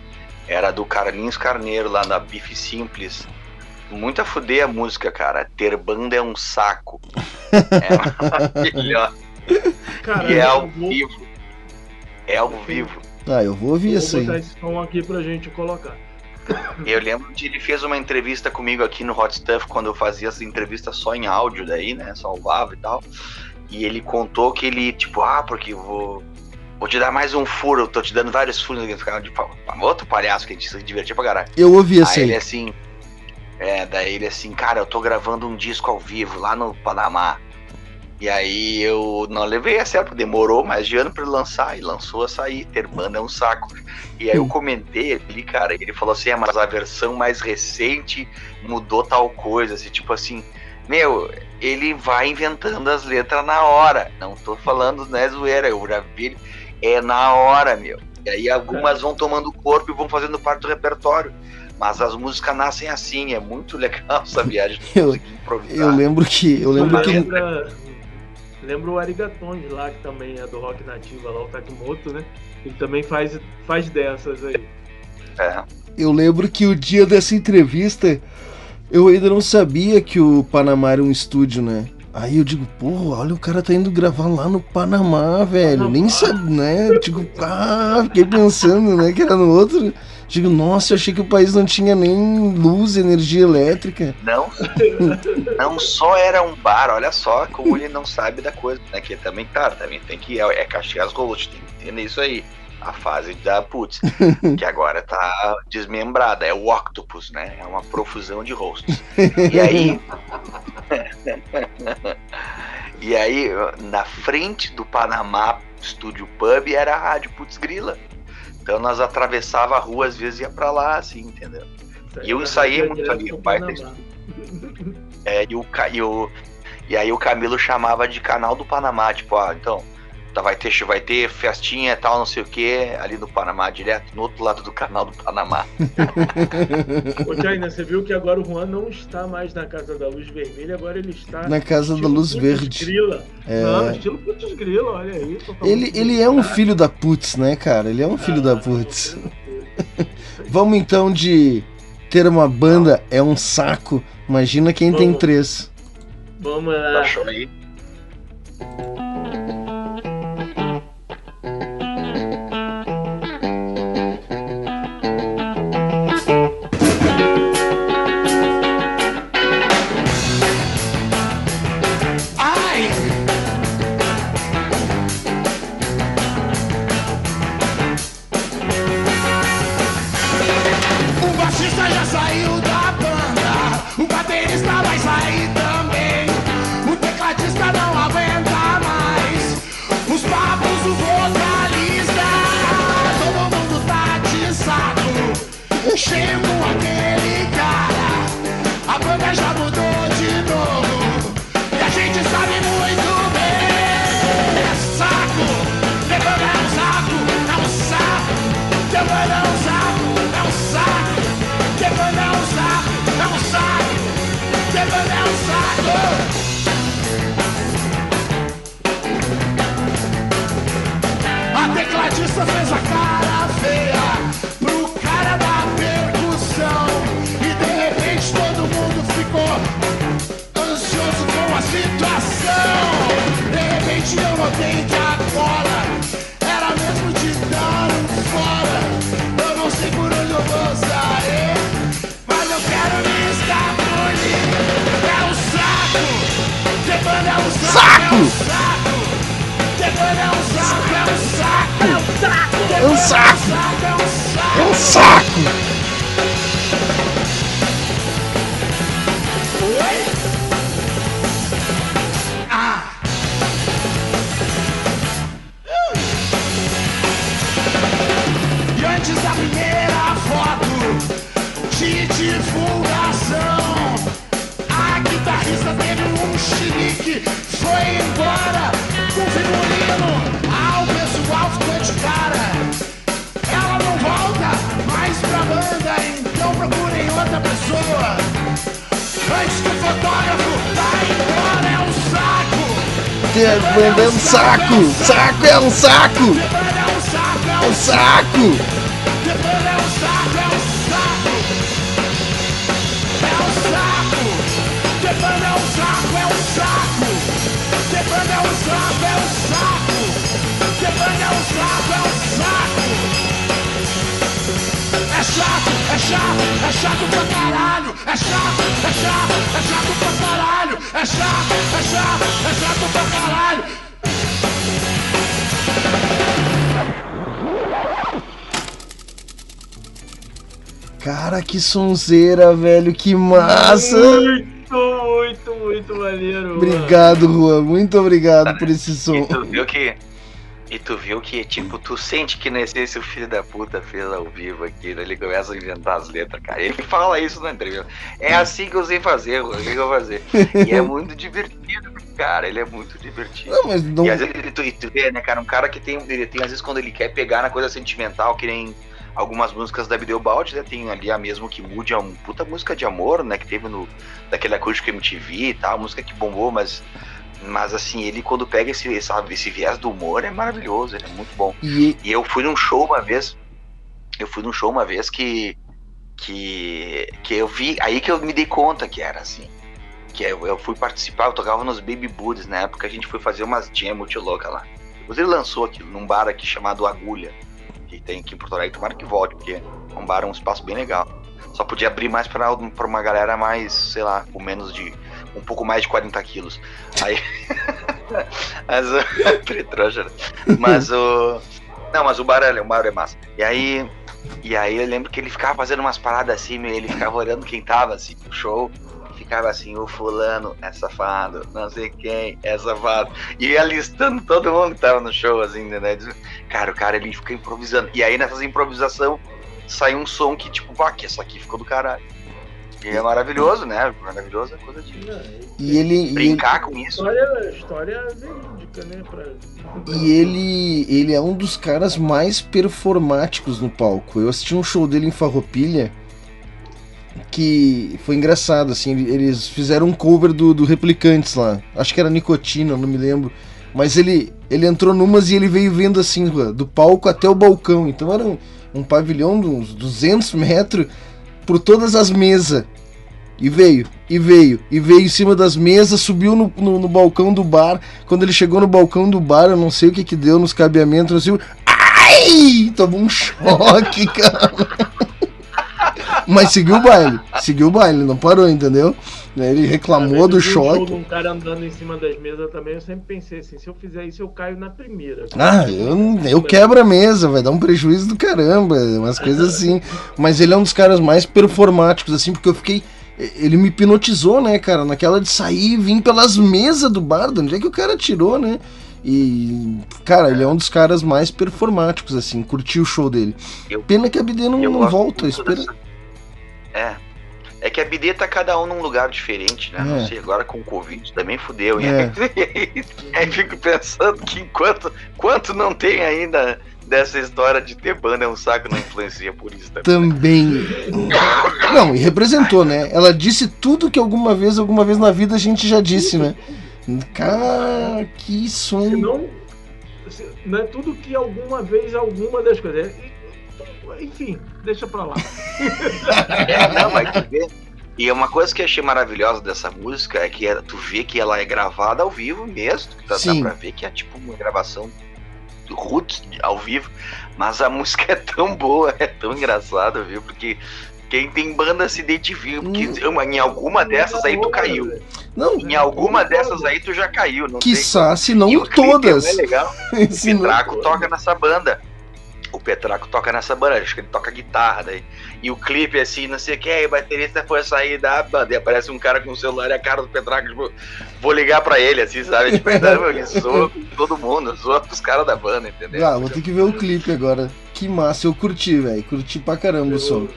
[SPEAKER 8] Era do Carlinhos Carneiro lá na Bife Simples. Muito a fuder a música, cara. Ter banda é um saco. É maravilhoso. E é ao
[SPEAKER 1] vou-
[SPEAKER 8] vivo. É ao vivo.
[SPEAKER 2] Ah, eu vou ouvir
[SPEAKER 1] Vou
[SPEAKER 2] isso aí.
[SPEAKER 1] botar esse som aqui pra gente colocar.
[SPEAKER 8] Eu lembro que ele fez uma entrevista comigo aqui no Hot Stuff quando eu fazia essa entrevista só em áudio daí, né? Salvava e tal. E ele contou que ele, tipo, ah, porque eu vou. Vou te dar mais um furo, eu tô te dando vários furos. Ele ficava de outro palhaço que a gente se divertia pra caralho.
[SPEAKER 2] Eu ouvi
[SPEAKER 8] Aí
[SPEAKER 2] aí.
[SPEAKER 8] ele assim. É, daí ele assim, cara, eu tô gravando um disco ao vivo lá no Panamá. E aí eu não levei a sério, porque demorou mais de ano pra ele lançar. E lançou a sair, ter banda é um saco. E aí eu comentei ali, cara, e ele falou assim, é, mas a versão mais recente mudou tal coisa, assim, tipo assim, meu, ele vai inventando as letras na hora. Não tô falando, né, zoeira, eu já vi, é na hora, meu. E aí algumas vão tomando corpo e vão fazendo parte do repertório. Mas as músicas nascem assim, é muito legal essa viagem de
[SPEAKER 2] Eu-. Eu lembro que. Eu lembro que.
[SPEAKER 1] Lembra, lembra o Arigatões lá, que também é do rock nativa lá, o Takimoto, né? Ele também faz, faz dessas aí.
[SPEAKER 8] É.
[SPEAKER 2] Eu lembro que o dia dessa entrevista eu ainda não sabia que o Panamá era um estúdio, né? Aí eu digo, pô, olha, o cara tá indo gravar lá no Panamá, velho. Nem sabe, né? Eu digo, ah, fiquei pensando, né? Que era no outro. Digo, nossa, eu achei que o país não tinha nem luz, energia elétrica.
[SPEAKER 8] Não, não só era um bar, olha só como ele não sabe da coisa, né? Que também, cara, também tem que. É, é castigar as rolos, tem que entender isso aí. A fase da putz, que agora tá desmembrada, é o octopus, né? É uma profusão de rostos. E aí. e aí, na frente do Panamá Studio Pub era a Rádio Putz Grila. Então nós atravessava a rua, às vezes ia pra lá, assim, entendeu? E eu ensaiei muito ali, o baita É, e, o, e, o, e aí o Camilo chamava de canal do Panamá, tipo, ah, então, tá, vai, ter, vai ter festinha e tal, não sei o que, ali no Panamá, direto no outro lado do canal do Panamá.
[SPEAKER 1] Ô, Jaina, você viu que agora o Juan não está mais na Casa da Luz Vermelha, agora ele está
[SPEAKER 2] Na Casa da
[SPEAKER 1] estilo
[SPEAKER 2] Luz
[SPEAKER 1] Putz
[SPEAKER 2] Verde.
[SPEAKER 1] Grila.
[SPEAKER 2] É.
[SPEAKER 1] Não, estilo Putz Grila, olha aí.
[SPEAKER 2] Ele, ele é um filho da putz, né, cara? Ele é um filho da putz. Vamos então de ter uma banda é um saco. Imagina quem tem
[SPEAKER 1] Vamos.
[SPEAKER 2] três.
[SPEAKER 1] Vamos lá.
[SPEAKER 8] Achou aí?
[SPEAKER 14] Repente eu notei que a cola era mesmo de dar um fora. Eu não sei por onde eu vou sair, mas eu quero me escapulir. É um saco, é um saco, é um saco. Debanda é um saco, é um saco, é um saco,
[SPEAKER 2] É um saco.
[SPEAKER 14] é um saco.
[SPEAKER 2] É um saco!
[SPEAKER 14] Banda é um saco!
[SPEAKER 2] Saco é um saco!
[SPEAKER 14] É um saco,
[SPEAKER 2] Cara, que sonzeira, velho, que massa!
[SPEAKER 1] Muito, muito, muito maneiro. mano.
[SPEAKER 2] Obrigado, Juan, muito obrigado por esse som.
[SPEAKER 8] E tu viu que. E tu viu que, tipo, tu sente que não é esse o filho da puta fez ao vivo aqui, né? Ele começa a inventar as letras, cara. Ele fala isso na entrevista. É assim que eu sei fazer, o que eu vou fazer? E é muito divertido, cara. Ele é muito divertido.
[SPEAKER 2] Não, mas não.
[SPEAKER 8] E às vezes ele, tu, e tu vê, né, cara, um cara que tem, ele tem, às vezes, quando ele quer pegar na coisa sentimental, que nem algumas músicas da Bideu Balde, né, tem ali a mesmo que mude, é uma puta música de amor, né, que teve no, daquele acústico MTV e tal, música que bombou, mas, mas assim, ele quando pega esse, esse, esse viés do humor é maravilhoso, ele é muito bom.
[SPEAKER 2] E,
[SPEAKER 8] E eu fui num show uma vez, eu fui num show uma vez que, que, que eu vi, aí que eu me dei conta que era assim. Que eu, eu fui participar, eu tocava nos Baby Buddies, na época a gente foi fazer umas jam muito louca lá. Depois ele lançou aquilo num bar aqui chamado Agulha, que tem aqui em Porto Alegre, tomara que volte, porque é um bar, é um espaço bem legal. Só podia abrir mais pra uma galera mais, sei lá, com menos de. um pouco mais de 40 quilos. Aí. mas o. Mas o. Não, mas o bar é, o bar é massa. E aí. E aí eu lembro que ele ficava fazendo umas paradas assim, ele ficava olhando quem tava assim no show. Ficava assim, o fulano é safado, não sei quem é safado. E ia listando todo mundo que tava no show, assim, né? Cara, o cara ele fica improvisando. E aí nessas improvisação sai um som que, tipo, pá, que isso aqui ficou do caralho. E é maravilhoso, né? Maravilhoso é coisa de
[SPEAKER 2] e ele, e ele,
[SPEAKER 8] brincar com isso.
[SPEAKER 1] História, história verídica, né? Pra...
[SPEAKER 2] e ele, ele é um dos caras mais performáticos no palco. Eu assisti um show dele em Farroupilha que foi engraçado, assim, ele- eles fizeram um cover do, do Replicantes lá. Acho que era Nicotina, não me lembro. Mas ele, ele entrou numas e ele veio vendo assim, do palco até o balcão. Então era um, um pavilhão de uns 200 metros por todas as mesas. E veio, e veio, e veio em cima das mesas, subiu no, no, no balcão do bar. Quando ele chegou no balcão do bar, eu não sei o que que deu nos cabeamentos, assim, ai! Tomou um choque, cara. Mas seguiu o baile, seguiu o baile, não parou, entendeu? Ele reclamou do
[SPEAKER 1] show
[SPEAKER 2] choque.
[SPEAKER 1] um cara andando em cima das mesas também, eu sempre pensei assim, se eu fizer isso, eu caio na primeira.
[SPEAKER 2] Ah, eu, eu quebro a mesa, vai dar um prejuízo do caramba, umas coisas assim. Mas ele é um dos caras mais performáticos, assim, porque eu fiquei. Ele me hipnotizou, né, cara? Naquela de sair e vir pelas mesas do bar, de onde é que o cara tirou, né? E, cara, ele é um dos caras mais performáticos, assim, curti o show dele.
[SPEAKER 8] Eu-
[SPEAKER 2] Pena que a BD não,
[SPEAKER 8] eu
[SPEAKER 2] não volta, espera.
[SPEAKER 8] dessa- É. É que a BD tá cada um num lugar diferente, né?
[SPEAKER 2] É.
[SPEAKER 8] Não sei, agora com o Covid também fudeu.
[SPEAKER 2] É.
[SPEAKER 8] E aí, aí fico pensando que enquanto quanto não tem ainda dessa história de ter banda, é um saco, não influencia por isso também.
[SPEAKER 2] Também. Não, e representou, né? Ela disse tudo que alguma vez, alguma vez na vida a gente já disse, né? Cara, que som.
[SPEAKER 1] Não, se- não é tudo que alguma vez, alguma das coisas. Enfim, deixa pra lá.
[SPEAKER 8] É, não, vai tu ver. E uma coisa que eu achei maravilhosa dessa música é que é- tu vê que ela é gravada ao vivo mesmo. Dá, dá
[SPEAKER 2] Sim.
[SPEAKER 8] pra ver que é tipo uma gravação do roots ao vivo. Mas a música é tão boa, é tão engraçada, viu? Porque quem tem banda se identifica. Porque
[SPEAKER 2] Hum.
[SPEAKER 8] em alguma dessas aí tu caiu.
[SPEAKER 2] Não,
[SPEAKER 8] Em alguma dessas aí tu já caiu. Não sei
[SPEAKER 2] quiçá, se não
[SPEAKER 8] E
[SPEAKER 2] todas.
[SPEAKER 8] É legal.
[SPEAKER 2] Se
[SPEAKER 8] Petraco toca nessa banda. O Petraco toca nessa banda, acho que ele toca guitarra daí. E o clipe assim, não sei o que, aí o baterista foi sair da banda e aparece um cara com o celular e a cara do Petraco, tipo, vou ligar pra ele, assim, sabe? Tipo, ele zoa com todo mundo, zoa com os caras da banda, entendeu?
[SPEAKER 2] Ah, vou ter que ver o clipe agora. Que massa, eu curti, velho. Curti pra caramba o som.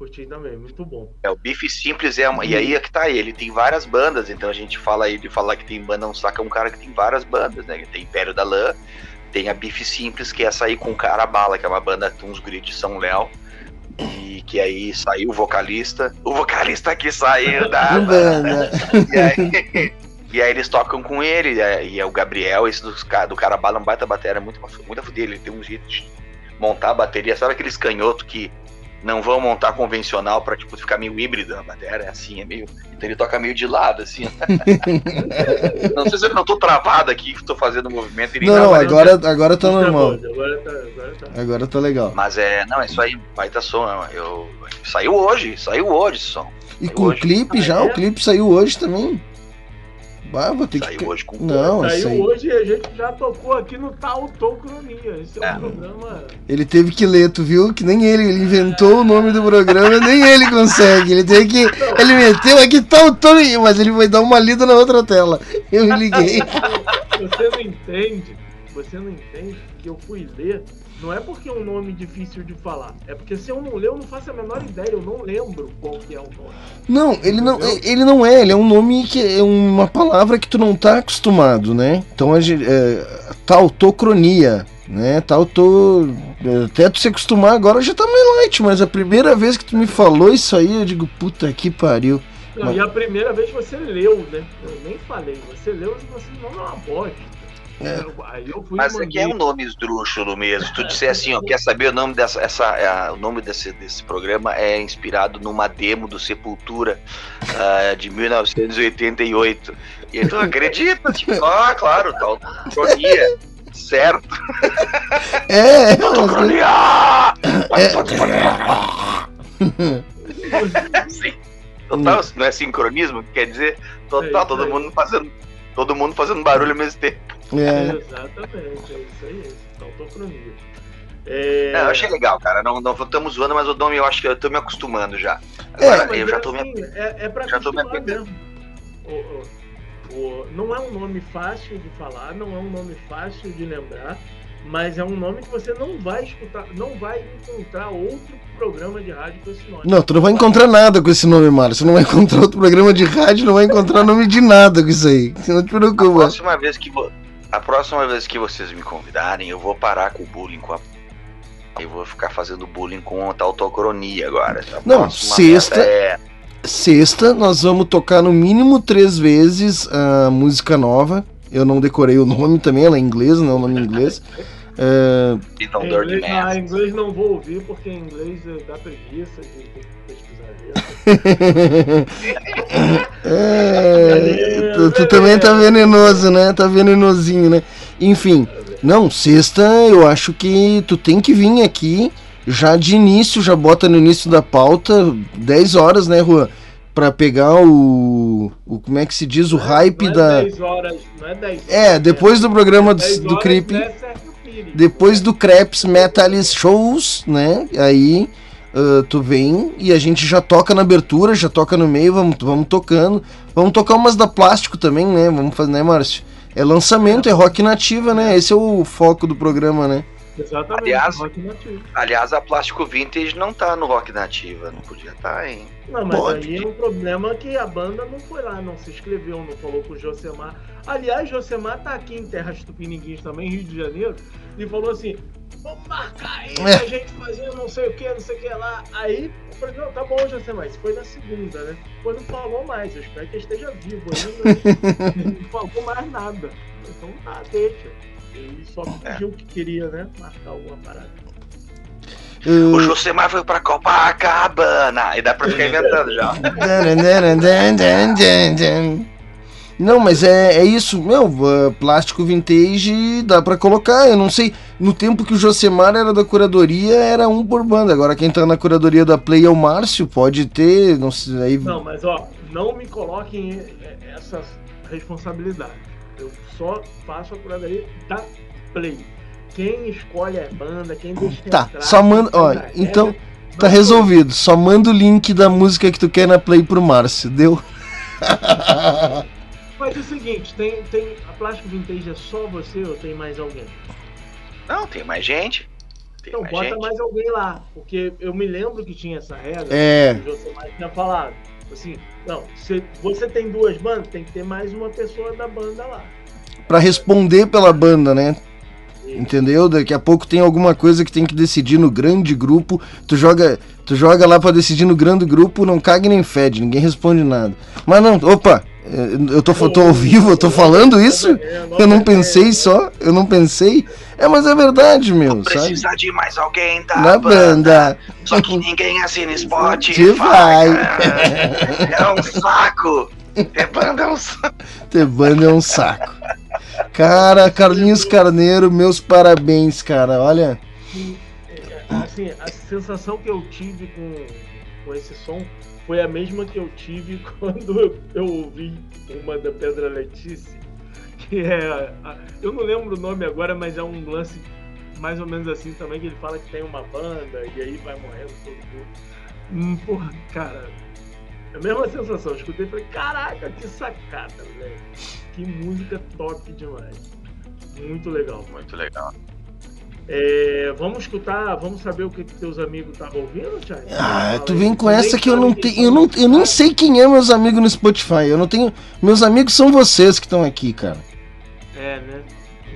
[SPEAKER 1] Curti também, muito bom.
[SPEAKER 8] É, o Bife Simples é uma. E aí é que tá, ele tem várias bandas, então a gente fala aí de falar que tem banda, não saca é um cara que tem várias bandas, né? Tem Império da Lã, tem a Bife Simples, que é aí com o cara bala, que é uma banda com uns guris de São Léo. E que aí saiu o vocalista. O vocalista que saiu da banda. E aí, e aí eles tocam com ele, e é- é o Gabriel, esse ca- do cara bala, um baita bateria, muito, muito a fuder, ele tem um jeito de montar a bateria, sabe aqueles canhoto que não vão montar convencional pra tipo, ficar meio híbrido. A bateria é assim, é meio. Então ele toca meio de lado, assim. não sei se eu não tô travado aqui, tô fazendo movimento. e nem
[SPEAKER 2] Não, não,
[SPEAKER 8] nada,
[SPEAKER 2] agora, agora tá normal.
[SPEAKER 1] Agora tá, agora tá.
[SPEAKER 2] Agora tá legal.
[SPEAKER 8] Mas é. Não, é isso aí, baita som. Eu, saiu hoje, saiu hoje esse som.
[SPEAKER 2] E
[SPEAKER 8] Saiu
[SPEAKER 2] com o
[SPEAKER 8] hoje.
[SPEAKER 2] clipe já,
[SPEAKER 1] é?
[SPEAKER 2] o clipe saiu hoje também. Bah, vou ter
[SPEAKER 8] Saiu
[SPEAKER 2] que.
[SPEAKER 8] hoje com
[SPEAKER 2] Não,
[SPEAKER 1] Saiu
[SPEAKER 2] aí.
[SPEAKER 1] hoje e a gente já tocou aqui no Tautocronia. Esse é,
[SPEAKER 8] É.
[SPEAKER 1] um programa.
[SPEAKER 2] Ele teve que ler, tu viu? Que nem ele, ele inventou o nome do programa, nem ele consegue. Ele teve que. Ele meteu aqui tal, tal, mas ele vai dar uma lida na outra tela. Eu me liguei.
[SPEAKER 1] Você não entende, você não entende que eu fui ler. Não é porque é um nome difícil de falar. É porque se eu não ler, eu não faço a menor ideia. Eu não lembro qual que é o nome.
[SPEAKER 2] Não, ele não, ele não é, ele é um nome que é uma palavra que tu não tá acostumado, né? Então gente. É, tautocronia, né? Tauto. Até tu se acostumar agora já tá mais light, mas a primeira vez que tu me falou isso aí, eu digo, puta que pariu.
[SPEAKER 1] Não,
[SPEAKER 2] Mas-
[SPEAKER 1] E a primeira vez você leu, né? Eu nem falei. Você leu e você não é uma bosta. Eu- Aí eu fui
[SPEAKER 8] Mas
[SPEAKER 1] e
[SPEAKER 8] é que é um nome esdrúxulo mesmo. Tu disser assim, ó, quer saber o nome dessa. Essa, é, o nome desse, desse programa é inspirado numa demo do Sepultura ah, de 1988. E aí tu acredita, tipo, ah, claro, tal. Cronia. Certo.
[SPEAKER 2] É,
[SPEAKER 8] Cronia! Sim. Total, não é sincronismo, que quer dizer total,
[SPEAKER 1] É
[SPEAKER 8] todo mundo fazendo. Todo mundo fazendo barulho ao mesmo tempo.
[SPEAKER 2] É.
[SPEAKER 1] Exatamente, é isso aí. Tautocronia. É...
[SPEAKER 8] Não, eu achei legal, cara. Não, não estamos zoando, mas o nome eu acho que eu tô me acostumando já.
[SPEAKER 2] É,
[SPEAKER 8] Agora,
[SPEAKER 1] Mas
[SPEAKER 8] eu
[SPEAKER 1] é
[SPEAKER 8] já tô me.
[SPEAKER 1] assim, é, é pra
[SPEAKER 8] já tô me apegando.
[SPEAKER 1] O- o- o- não é um nome fácil de falar, não é um nome fácil de lembrar, mas é um nome que você não vai escutar, não vai encontrar outro programa de rádio com esse nome.
[SPEAKER 2] Não, tu não vai encontrar nada com esse nome, Mário. Você não vai encontrar outro programa de rádio, não vai encontrar nome de nada com isso aí. Você não te
[SPEAKER 8] A
[SPEAKER 2] preocupa.
[SPEAKER 8] próxima vez que vo- a próxima vez que vocês me convidarem, eu vou parar com o bullying com a. Eu vou ficar fazendo bullying com a tautocronia agora. A
[SPEAKER 2] Não,
[SPEAKER 8] próxima
[SPEAKER 2] sexta-
[SPEAKER 8] É...
[SPEAKER 2] Sexta, nós vamos tocar no mínimo três vezes a música nova. Eu não decorei o nome também, ela é inglesa, não é o nome em inglês. É,
[SPEAKER 8] Então,
[SPEAKER 1] Em inglês, ah, inglês não vou ouvir, porque em inglês dá preguiça de que pesquisar.
[SPEAKER 2] É, tu, tu também tá venenoso, né? Tá venenosinho, né? Enfim, não, sexta eu acho que tu tem que vir aqui já de início, já bota no início da pauta, 10 horas, né, Juan? Pra pegar o, o. Como é que se diz? O hype
[SPEAKER 1] não é
[SPEAKER 2] da.
[SPEAKER 1] 10 horas, não é 10
[SPEAKER 2] É,
[SPEAKER 1] horas,
[SPEAKER 2] depois do programa do,
[SPEAKER 1] 10
[SPEAKER 2] do Creep.
[SPEAKER 1] é.
[SPEAKER 2] Depois do Creps Metalis Shows, né? Aí ah, tu vem e a gente já toca na abertura, já toca no meio, vamos, vamos tocando. Vamos tocar umas da plástico também, né? Vamos fazer, né, Márcio? É lançamento, é rock nativa, né? Esse é o foco do programa, né?
[SPEAKER 1] Exatamente,
[SPEAKER 8] Aliás-
[SPEAKER 1] rock nativo.
[SPEAKER 8] Aliás, a Plástico Vintage não tá no Rock Nativa. Não podia estar, hein?
[SPEAKER 1] Não, mas
[SPEAKER 2] Pode.
[SPEAKER 1] aí é um problema que a banda não foi lá, não se inscreveu, não falou com o Josemar. Aliás, Josemar tá aqui em Terras Tupiniquins também, Rio de Janeiro, e falou assim: vamos marcar aí
[SPEAKER 2] É.
[SPEAKER 1] pra gente fazer não sei o que, não sei o que lá. Aí eu falei: não, tá bom, Josemar, isso foi na segunda, né? Depois não falou mais, eu espero que esteja vivo ainda. Não falou mais nada. Então tá, deixa. Ele só pediu que queria, né? Marcar alguma parada.
[SPEAKER 8] O Josemar foi pra Copacabana. E dá pra ficar inventando já.
[SPEAKER 2] Não, mas é, é isso, meu, ah, plástico vintage dá pra colocar, eu não sei, no tempo que o Josemar era da curadoria, era um por banda, agora quem tá na curadoria da Play é o Márcio, pode ter, não sei, aí...
[SPEAKER 1] Não, mas ó, não me coloquem eh, essa responsabilidade. Eu só faço a curadoria da Play. Quem escolhe a banda, quem deixa
[SPEAKER 2] Tá,
[SPEAKER 1] entrar,
[SPEAKER 2] só manda, ó, então, tá resolvido, só manda o link da música que tu quer na Play pro Márcio, deu?
[SPEAKER 1] eu. Mas é o seguinte, tem, tem a Plástico Vintage é só você ou tem mais alguém?
[SPEAKER 8] Não, tem mais gente. Tem
[SPEAKER 1] Então
[SPEAKER 8] mais
[SPEAKER 1] bota
[SPEAKER 8] gente.
[SPEAKER 1] mais alguém lá, porque eu me lembro que tinha essa regra,
[SPEAKER 2] É.
[SPEAKER 1] que o Josemar tinha falado. Assim, não, se você tem duas bandas, tem que ter mais uma pessoa da banda lá.
[SPEAKER 2] Pra responder pela banda, né? Entendeu? Daqui a pouco tem alguma coisa que tem que decidir no grande grupo. Tu joga, tu joga lá pra decidir no grande grupo, não cague nem fede, ninguém responde nada. Mas não, opa, Eu eu tô, tô ao vivo, eu tô falando isso? Eu não pensei só, eu não pensei. É, mas é verdade, meu, sabe?
[SPEAKER 8] Precisa de mais alguém da
[SPEAKER 2] Na banda.
[SPEAKER 8] Só que ninguém assina Spotify.
[SPEAKER 2] Que vai.
[SPEAKER 8] É um saco. É banda é um saco.
[SPEAKER 2] Ter banda é um saco. Cara, Carlinhos Carneiro, meus parabéns, cara. Olha.
[SPEAKER 1] Assim, a sensação que eu tive com, com esse som foi a mesma que eu tive quando eu ouvi uma da Pedra Letícia, que é. Eu não lembro o nome agora, mas é um lance mais ou menos assim também, que ele fala que tem uma banda e aí vai morrendo todo mundo. Hum, porra, cara. É a mesma sensação. Eu escutei e falei, caraca, que sacada, velho. Que música top demais. Muito legal.
[SPEAKER 8] Muito legal.
[SPEAKER 1] É, vamos escutar, vamos saber o que, que teus amigos estavam ouvindo, Thiago?
[SPEAKER 2] Ah, tu vem com essa que eu não tenho. Eu, não, eu nem sei quem é meus amigos no Spotify. Eu não tenho. Meus amigos são vocês que estão aqui, cara.
[SPEAKER 1] É, né?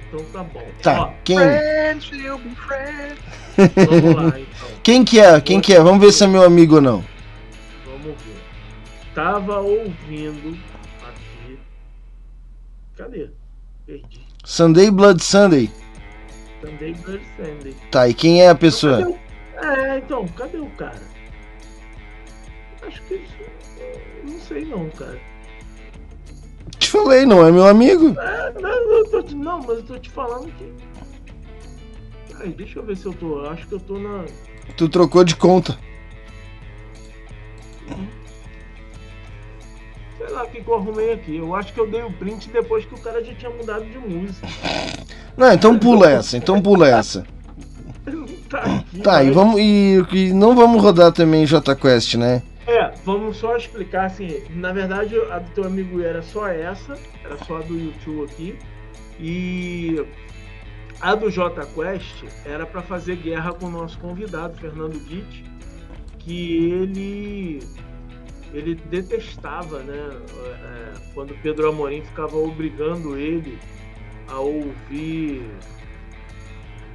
[SPEAKER 1] Então tá bom.
[SPEAKER 2] Tá,
[SPEAKER 1] Ó,
[SPEAKER 2] quem?
[SPEAKER 8] Friends friends.
[SPEAKER 1] vamos lá, então.
[SPEAKER 2] Quem que é? Quem que é? Vamos ver se é meu amigo ou não.
[SPEAKER 1] Vamos ver. Tava ouvindo aqui. Cadê? Perdi.
[SPEAKER 2] Sunday Blood Sunday.
[SPEAKER 1] Sunday Blood Sunday.
[SPEAKER 2] Tá, e quem é a pessoa?
[SPEAKER 1] Cadê o- É, então, cadê o cara? Acho que. Não sei não, cara.
[SPEAKER 2] Te falei, não é meu amigo.
[SPEAKER 1] É, não, tô te- não, mas eu tô te falando que. Peraí, deixa eu ver se eu tô. Acho que eu tô na.
[SPEAKER 2] Tu trocou de conta.
[SPEAKER 1] Sei lá o que, que eu arrumei aqui. Eu acho que eu dei o print depois que o cara já tinha mudado de música.
[SPEAKER 2] Não, então pula essa, então pula essa.
[SPEAKER 1] Tá aqui.
[SPEAKER 2] Tá, e
[SPEAKER 1] mas-
[SPEAKER 2] vamos. E, e não vamos rodar também J Quest, né?
[SPEAKER 1] É, vamos só explicar assim. Na verdade, a do teu amigo era só essa, era só a do YouTube aqui. E a do J Quest era para fazer guerra com o nosso convidado, Fernando Guit, que ele ele detestava, né? é, quando Pedro Amorim ficava obrigando ele a ouvir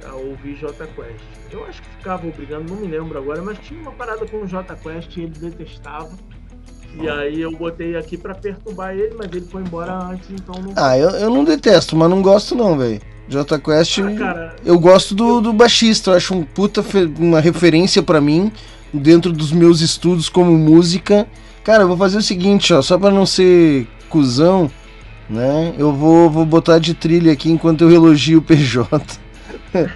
[SPEAKER 1] a ouvir J Quest. Eu acho que ficava obrigando, não me lembro agora, mas tinha uma parada com o J Quest e ele detestava. E aí eu botei aqui pra perturbar ele, mas ele foi embora antes, então não.
[SPEAKER 2] Ah, eu, eu não detesto, mas não gosto não, velho. J Quest,
[SPEAKER 1] Ah, cara,
[SPEAKER 2] eu gosto do, do baixista, eu acho um puta uma referência pra mim dentro dos meus estudos como música. Cara, eu vou fazer o seguinte, ó, só pra não ser cuzão, né? Eu vou, vou botar de trilha aqui enquanto eu elogio o PJ.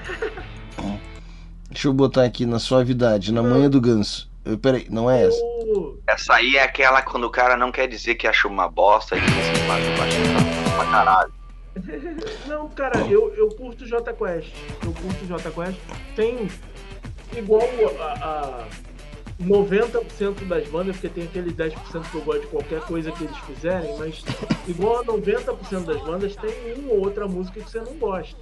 [SPEAKER 2] Deixa eu botar aqui na suavidade, na manhã do ganso. Eu, peraí, não é essa.
[SPEAKER 8] Essa aí é aquela quando o cara não quer dizer que achou uma bosta e diz assim, mas eu acho pra caralho.
[SPEAKER 1] Não, cara, eu, eu curto J Quest. Eu curto J Quest. Tem igual a, a 90% das bandas, porque tem aqueles 10% que eu gosto de qualquer coisa que eles fizerem, mas igual a 90% das bandas, tem uma ou outra música que você não gosta.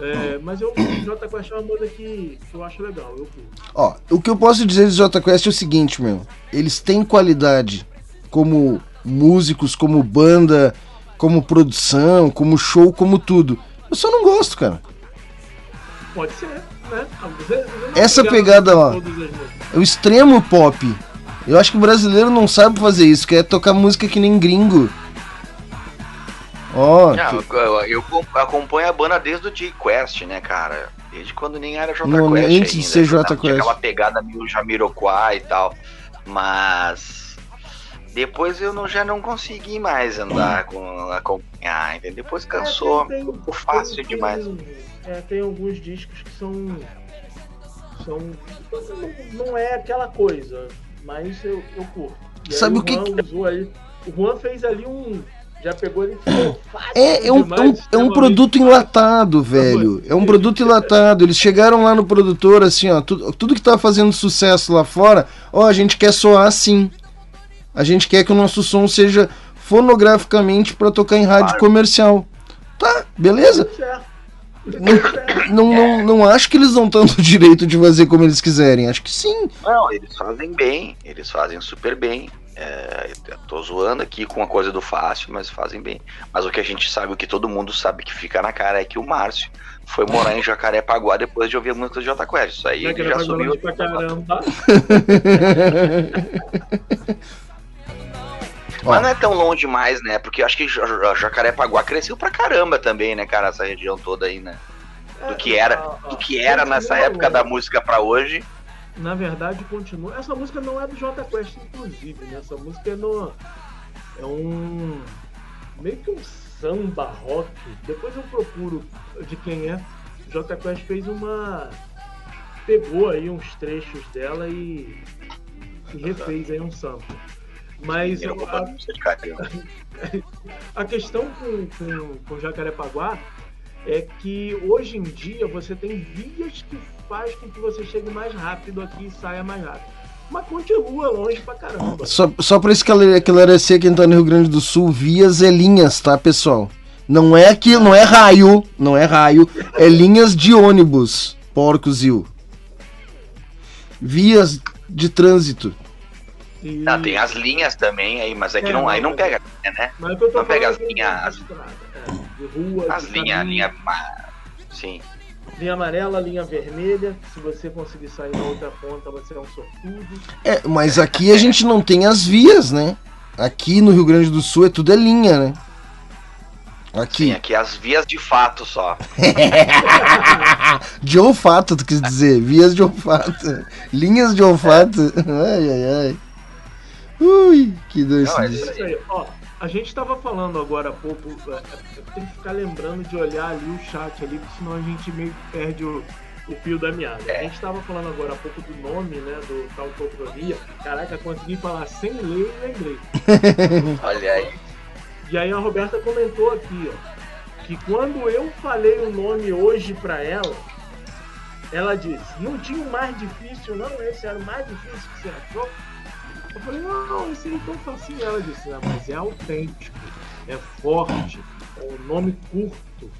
[SPEAKER 1] É, mas eu J Quest é uma banda que, eu acho legal, eu.
[SPEAKER 2] Ó, o que eu posso dizer de Jota Quest é o seguinte, meu. Eles têm qualidade como músicos, como banda, como produção, como show, como tudo. Eu só não gosto, cara.
[SPEAKER 1] Pode ser, né? Não
[SPEAKER 2] Essa pegada, ó. É o extremo pop. Eu acho que o brasileiro não sabe fazer isso, que é tocar música que nem gringo. Ó, que-
[SPEAKER 8] eu, eu acompanho a banda desde o J-Quest, né, cara? Desde quando nem era J-Quest
[SPEAKER 2] Não, antes de
[SPEAKER 8] ainda,
[SPEAKER 2] ser
[SPEAKER 8] Tinha
[SPEAKER 2] J-Quest.
[SPEAKER 8] aquela pegada meio Jamiroquai e tal. Mas... Depois eu não, já não consegui mais andar com acompanhar, entendeu? Depois cansou,
[SPEAKER 1] É, tem- tem-
[SPEAKER 8] ficou fácil
[SPEAKER 1] tem-
[SPEAKER 8] demais.
[SPEAKER 1] É, tem alguns discos que são. São não, não é aquela coisa, mas eu, eu curto. E aí
[SPEAKER 2] Sabe o que
[SPEAKER 1] Juan ali, o Juan fez ali um. Já pegou ali e ficou fácil
[SPEAKER 2] É, é um, é um- é um produto enlatado, velho. É um produto enlatado. Eles chegaram lá no produtor, assim, ó, tudo, tudo que tá fazendo sucesso lá fora, ó, a gente quer soar assim. A gente quer que o nosso som seja fonograficamente pra tocar em rádio comercial. Tá, beleza?
[SPEAKER 1] certo.
[SPEAKER 2] Não, não, não, não acho que eles não estão no direito de fazer como eles quiserem. Acho que sim.
[SPEAKER 8] Não, eles fazem bem, eles fazem super bem. É, eu tô zoando aqui com a coisa do fácil, mas fazem bem. Mas o que a gente sabe, o que todo mundo sabe que fica na cara é que o Márcio foi morar em Jacarepaguá depois de ouvir a música do Jota Quest. Isso aí
[SPEAKER 1] Já era
[SPEAKER 8] já subiu.
[SPEAKER 1] pra caramba.
[SPEAKER 8] Mas não é tão longe mais, né? Porque eu acho que Ja- Ja- Jacarepaguá cresceu pra caramba também, né, cara? Essa região toda aí, né? Do que era, do que era nessa época da música pra hoje.
[SPEAKER 1] Na verdade, continua. Essa música não é do Jota Quest, inclusive, né? Essa música é no. É um. meio que um samba rock. Depois eu procuro de quem é. O Jota Quest fez uma. pegou aí uns trechos dela e. e refez aí um sample. Mas
[SPEAKER 8] Eu
[SPEAKER 1] a, a questão com, com, com Jacarepaguá é que hoje em dia você tem vias que faz com que você chegue mais rápido aqui e saia mais rápido. Mas continua longe pra caramba.
[SPEAKER 2] Só, só pra esclare- esclarecer quem tá no Rio Grande do Sul, vias é linhas, tá, pessoal? Não é que não é raio, não é raio, é linhas de ônibus, porcozil. Vias de trânsito.
[SPEAKER 1] E-
[SPEAKER 8] Ah, tem as linhas também aí, mas é que
[SPEAKER 1] É,
[SPEAKER 8] não, aí
[SPEAKER 1] não,
[SPEAKER 8] pega linha, né?
[SPEAKER 1] Tô
[SPEAKER 8] Não pega as
[SPEAKER 1] é
[SPEAKER 8] linhas,
[SPEAKER 1] de
[SPEAKER 8] as,
[SPEAKER 1] estrada, é, de rua,
[SPEAKER 8] as
[SPEAKER 1] de
[SPEAKER 8] linhas, linha, sim.
[SPEAKER 1] linha amarela, linha vermelha. Se você conseguir sair na outra ponta, você é um sortudo.
[SPEAKER 2] É, mas aqui a gente não tem as vias, né? Aqui no Rio Grande do Sul é tudo é linha, né? Aqui.
[SPEAKER 8] Sim, aqui as vias de fato só.
[SPEAKER 2] de olfato, tu quis dizer. Vias de olfato. Linhas de olfato. Ai, ai, ai. Ui, que doce.
[SPEAKER 8] Não, é.
[SPEAKER 1] Isso aí, ó. A gente tava falando agora há pouco, é, é, tem que ficar lembrando de olhar ali o chat ali, porque senão a gente meio que perde o, o fio da meada. A gente tava falando agora há pouco do nome, né, do tautocronia. Caraca, consegui falar sem ler e lembrei.
[SPEAKER 8] Olha aí.
[SPEAKER 1] E aí a Roberta comentou aqui, ó, que quando eu falei o nome hoje pra ela, ela disse, não tinha o mais difícil, não, esse era o mais difícil que você achou. Eu falei, não, não, esse aí é tão facinho. Ela disse, não, mas é autêntico, é forte, é um nome curto.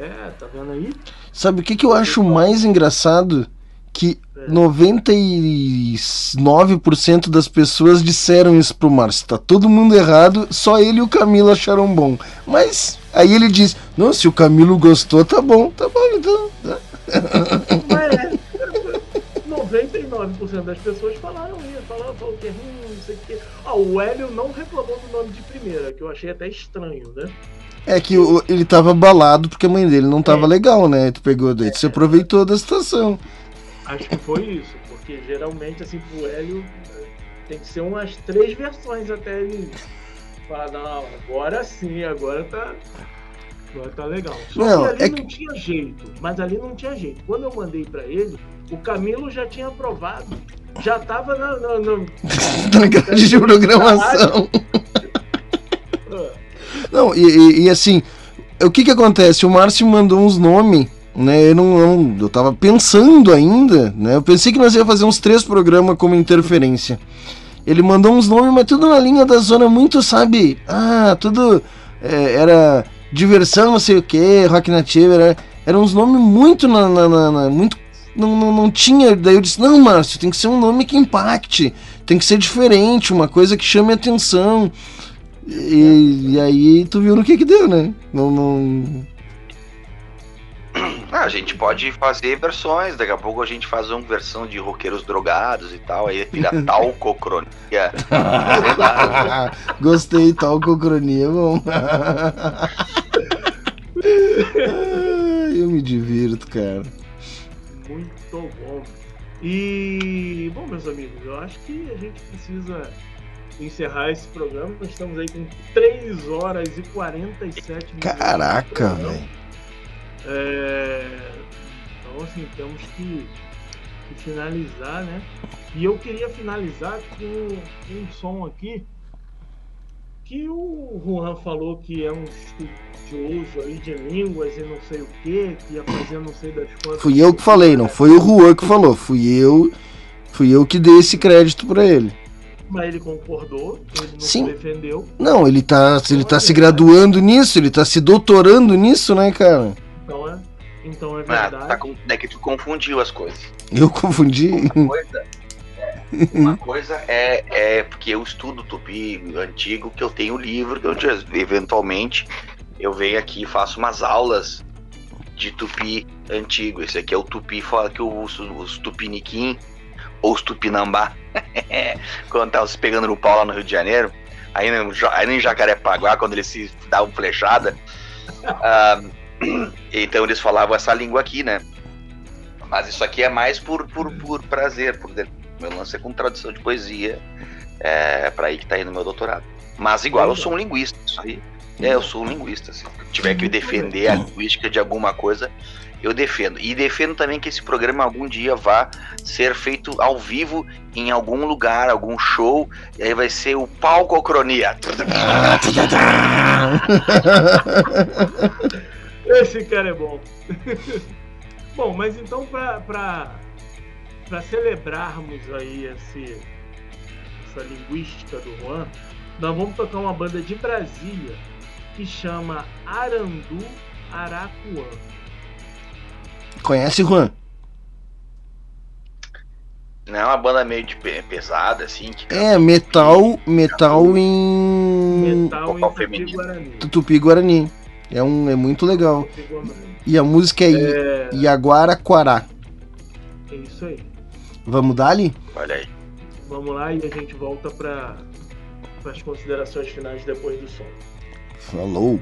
[SPEAKER 1] É, tá vendo aí?
[SPEAKER 2] Sabe o que, que eu acho mais engraçado? Que 99% das pessoas disseram isso pro Márcio. Tá todo mundo errado, só ele e o Camilo acharam bom. Mas aí ele diz: Não, se o Camilo gostou, tá bom, tá bom então. tá."
[SPEAKER 1] Mas é, 99% das pessoas falaram isso, falaram, falaram que é ruim, não sei o quê. Ó, o Hélio não reclamou do nome de primeira, que eu achei até estranho, né?
[SPEAKER 2] É que o- ele tava abalado porque a mãe dele não tava legal, né? Tu pegou daí, tu se aproveitou da situação.
[SPEAKER 1] Acho que foi isso, porque geralmente, assim, pro Hélio tem que ser umas três versões até ele falar, não, agora sim, agora tá. Agora tá legal. Só
[SPEAKER 2] Não,
[SPEAKER 1] que ali
[SPEAKER 2] é
[SPEAKER 1] não tinha jeito, mas ali não tinha jeito. Quando eu mandei pra ele, o Camilo já tinha aprovado. Já tava na. na, na-
[SPEAKER 2] Na grade de programação. Não, e, e- assim, o que que acontece? O Márcio mandou uns nomes, né? Eu não, não- eu tava pensando ainda, né? Eu pensei que nós ia fazer uns três programas como interferência. Ele mandou uns nomes, mas tudo na linha da zona muito, sabe? Ah, tudo é, era diversão, não sei o que, rock nativo, era, eram uns nomes muito na- na- na- muito não, não, não tinha. Daí eu disse: Não, Márcio, tem que ser um nome que impacte, tem que ser diferente, uma coisa que chame atenção. E, e aí tu viu no que que deu, né? Não, não...
[SPEAKER 8] Ah, a gente pode fazer versões, daqui a pouco a gente faz uma versão de roqueiros drogados e tal, aí vira talcocronia.
[SPEAKER 2] Gostei, tal cocronia, é bom. Eu me divirto, cara.
[SPEAKER 1] Muito bom. E, bom, meus amigos, eu acho que a gente precisa encerrar esse programa. Nós estamos aí com 3 horas e 47 minutos.
[SPEAKER 2] Caraca, velho.
[SPEAKER 1] É, Então, assim, temos que, que finalizar, né? E eu queria finalizar com um som aqui que o Juan falou que é um estudioso aí de línguas e não sei o que, que ia fazer não sei das quantas.
[SPEAKER 2] Fui eu que falei, não foi o Juan que falou, fui eu, fui eu que dei esse crédito pra ele.
[SPEAKER 1] Mas ele concordou, ele não
[SPEAKER 2] Sim.
[SPEAKER 1] se defendeu.
[SPEAKER 2] Não, ele tá, ele tá se graduando nisso, ele tá se doutorando nisso, né, cara?
[SPEAKER 1] Então é, então é
[SPEAKER 8] Ah,
[SPEAKER 1] verdade.
[SPEAKER 8] tá com- é que tu confundiu as coisas.
[SPEAKER 2] Eu confundi.
[SPEAKER 8] Uma coisa, é, uma coisa é, é porque eu estudo tupi antigo, que eu tenho livro, que eu eventualmente eu venho aqui e faço umas aulas de tupi antigo. Esse aqui é o tupi que os, os tupiniquim ou os tupinambá, quando tava se pegando no pau lá no Rio de Janeiro, aí, no, em Jacarepaguá, quando eles se davam flechada. ah, então eles falavam essa língua aqui, né? Mas isso aqui é mais por, por, por prazer, por meu lance é com tradução de poesia, é para aí que tá indo meu doutorado. Mas igual, eu sou um linguista, isso aí. É, eu sou um linguista. Se tiver que defender a linguística de alguma coisa, eu defendo. E defendo também que esse programa algum dia vá ser feito ao vivo em algum lugar, algum show, e aí vai ser o palcocronia.
[SPEAKER 1] Esse cara é bom. bom, mas então pra, pra, pra celebrarmos aí esse, essa linguística do Juan, nós vamos tocar uma banda de Brasília que chama Arandu Aracuã.
[SPEAKER 2] Conhece, Juan?
[SPEAKER 8] Não é uma banda meio de pe- pesada, assim, que
[SPEAKER 2] É, metal, metal em
[SPEAKER 1] Metal em
[SPEAKER 8] Vocal
[SPEAKER 1] Tupi
[SPEAKER 8] feminino.
[SPEAKER 1] Guarani.
[SPEAKER 2] Tupi Guarani. É, um, é muito legal. E a música é,
[SPEAKER 1] É,
[SPEAKER 2] Iaguaraquará.
[SPEAKER 1] é isso aí.
[SPEAKER 2] Vamos dar ali?
[SPEAKER 8] olha aí.
[SPEAKER 1] Vamos lá e a gente volta para as considerações finais depois do som.
[SPEAKER 2] Falou.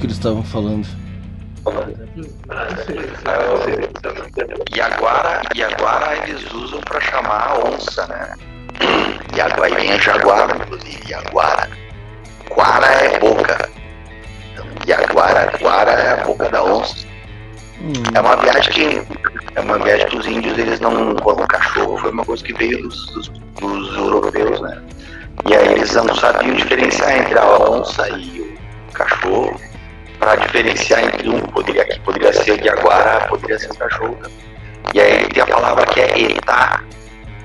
[SPEAKER 2] Que eles estavam falando.
[SPEAKER 8] Jaguara, Jaguara eles usam pra chamar a onça, né? Jaguara, aí vem a Jaguara, inclusive, Jaguara. Quara é boca. Então, Jaguara, Quara é a boca da onça. É uma viagem que. É uma viagem que os índios eles não colocam cachorro, foi uma coisa que veio dos, dos diferenciar entre um, poderia, que poderia ser o jaguara, poderia ser o cachorro. E aí tem a palavra que é etá,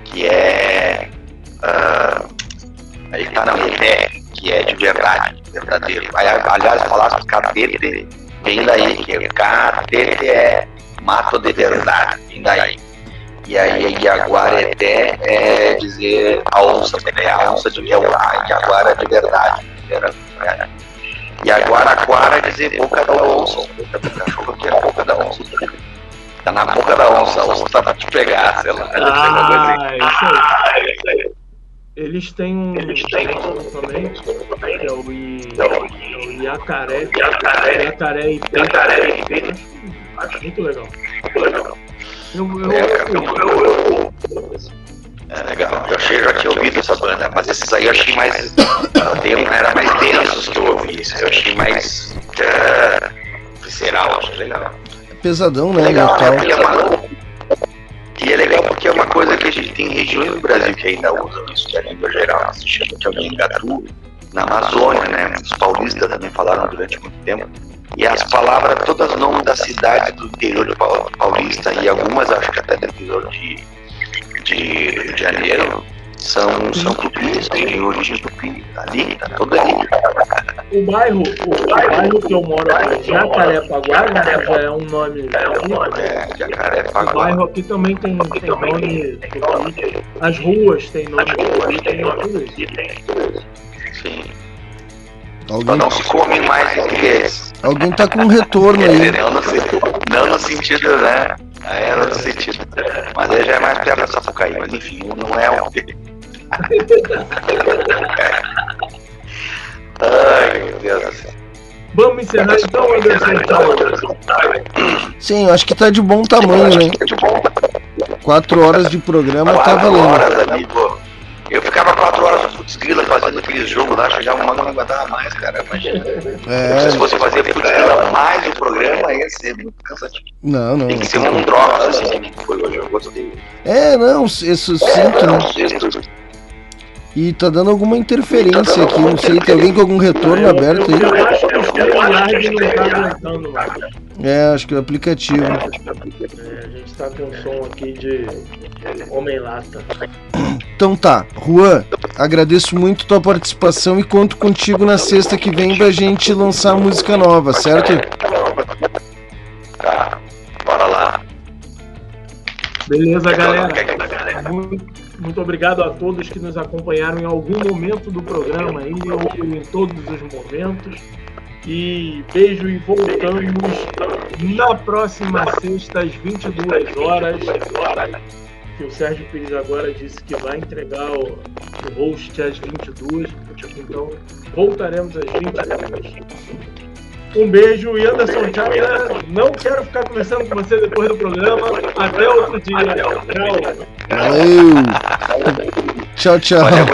[SPEAKER 8] que é. Uh, etá não, eté, que é de verdade, verdadeiro. Aí, aliás, a palavra catete vem daí, que é catete é mato de verdade, vem daí. E aí, Jaguara até é dizer a onça, né? a onça de é o Jaguara de verdade. Né? É dizer boca da onça, boca do cachorro que é a boca da onça. Tá na boca da onça, a onça tá pra te pegar, sei lá.
[SPEAKER 1] Ah, isso aí. Eles têm um Eles têm um também, que é o, I, é o Iacaré, Iacaré, Iacaré e Iacaré e Acho muito legal. Muito legal. Eu,
[SPEAKER 2] pesadão, né?
[SPEAKER 8] Legal,
[SPEAKER 2] metal.
[SPEAKER 8] né? É e é legal porque é uma coisa que a gente tem regiões do Brasil que ainda usam isso, que é a língua geral, se chama de alguém gatu, na Amazônia, né? Os paulistas também falaram durante muito tempo. E as palavras, todas os nomes da cidade do interior de Paulista e algumas acho que até do interior de, de Rio de Janeiro são, são tupis, tem origem tupi. Ali, tá tudo ali.
[SPEAKER 1] O bairro, o bairro que eu moro aqui, Jacarepaguá, né, já é um nome.
[SPEAKER 8] É,
[SPEAKER 1] O
[SPEAKER 8] Jacarepaguá.
[SPEAKER 1] bairro aqui também tem, tem nome. tupi. As ruas têm nome tupi, tem tudo isso.
[SPEAKER 8] Sim.
[SPEAKER 2] Alguém,
[SPEAKER 8] Não se come mais português.
[SPEAKER 2] alguém tá com um retorno aí.
[SPEAKER 8] Não no, sen- não no sentido, né? É no sentido. Mas aí já é mais perto da Sapucaí, mas enfim, não é um.
[SPEAKER 1] Vamos encerrar então, Anderson.
[SPEAKER 2] Sim, eu acho que tá de bom tamanho, né? Quatro horas de programa tá valendo.
[SPEAKER 8] horas, amigo. Eu ficava quatro horas no Putz Grila fazendo aquele jogo lá, chegava uma não aguentava mais, cara. Imagina.
[SPEAKER 2] É.
[SPEAKER 8] Se fosse fazer Putz Grila mais o programa, ia ser muito cansativo.
[SPEAKER 2] Não, não.
[SPEAKER 8] Tem que ser um drop, assim, que foi hoje, eu gostei.
[SPEAKER 2] É, não, é sucinto, né? E tá dando alguma interferência aqui, não sei, tem alguém com algum retorno aberto
[SPEAKER 1] Eu
[SPEAKER 2] aí?
[SPEAKER 1] acho que o não tá aguentando mais.
[SPEAKER 2] É, acho que é o aplicativo.
[SPEAKER 1] É, a gente tá com som aqui de Homem-Lata.
[SPEAKER 2] Então tá, Juan, agradeço muito tua participação e conto contigo na sexta que vem pra gente lançar música nova, certo?
[SPEAKER 8] Tá, bora lá.
[SPEAKER 1] Beleza, galera? Muito, muito obrigado a todos que nos acompanharam em algum momento do programa aí, ou em todos os momentos. E beijo e voltamos na próxima sexta às 22 horas. Que o Sérgio Pires agora disse que vai entregar o, host às 22. Então voltaremos às 22. Um beijo e Anderson China. Não quero ficar conversando com você depois do programa. Até outro dia. Tchau.
[SPEAKER 2] Valeu! Tchau, tchau.
[SPEAKER 8] Olha,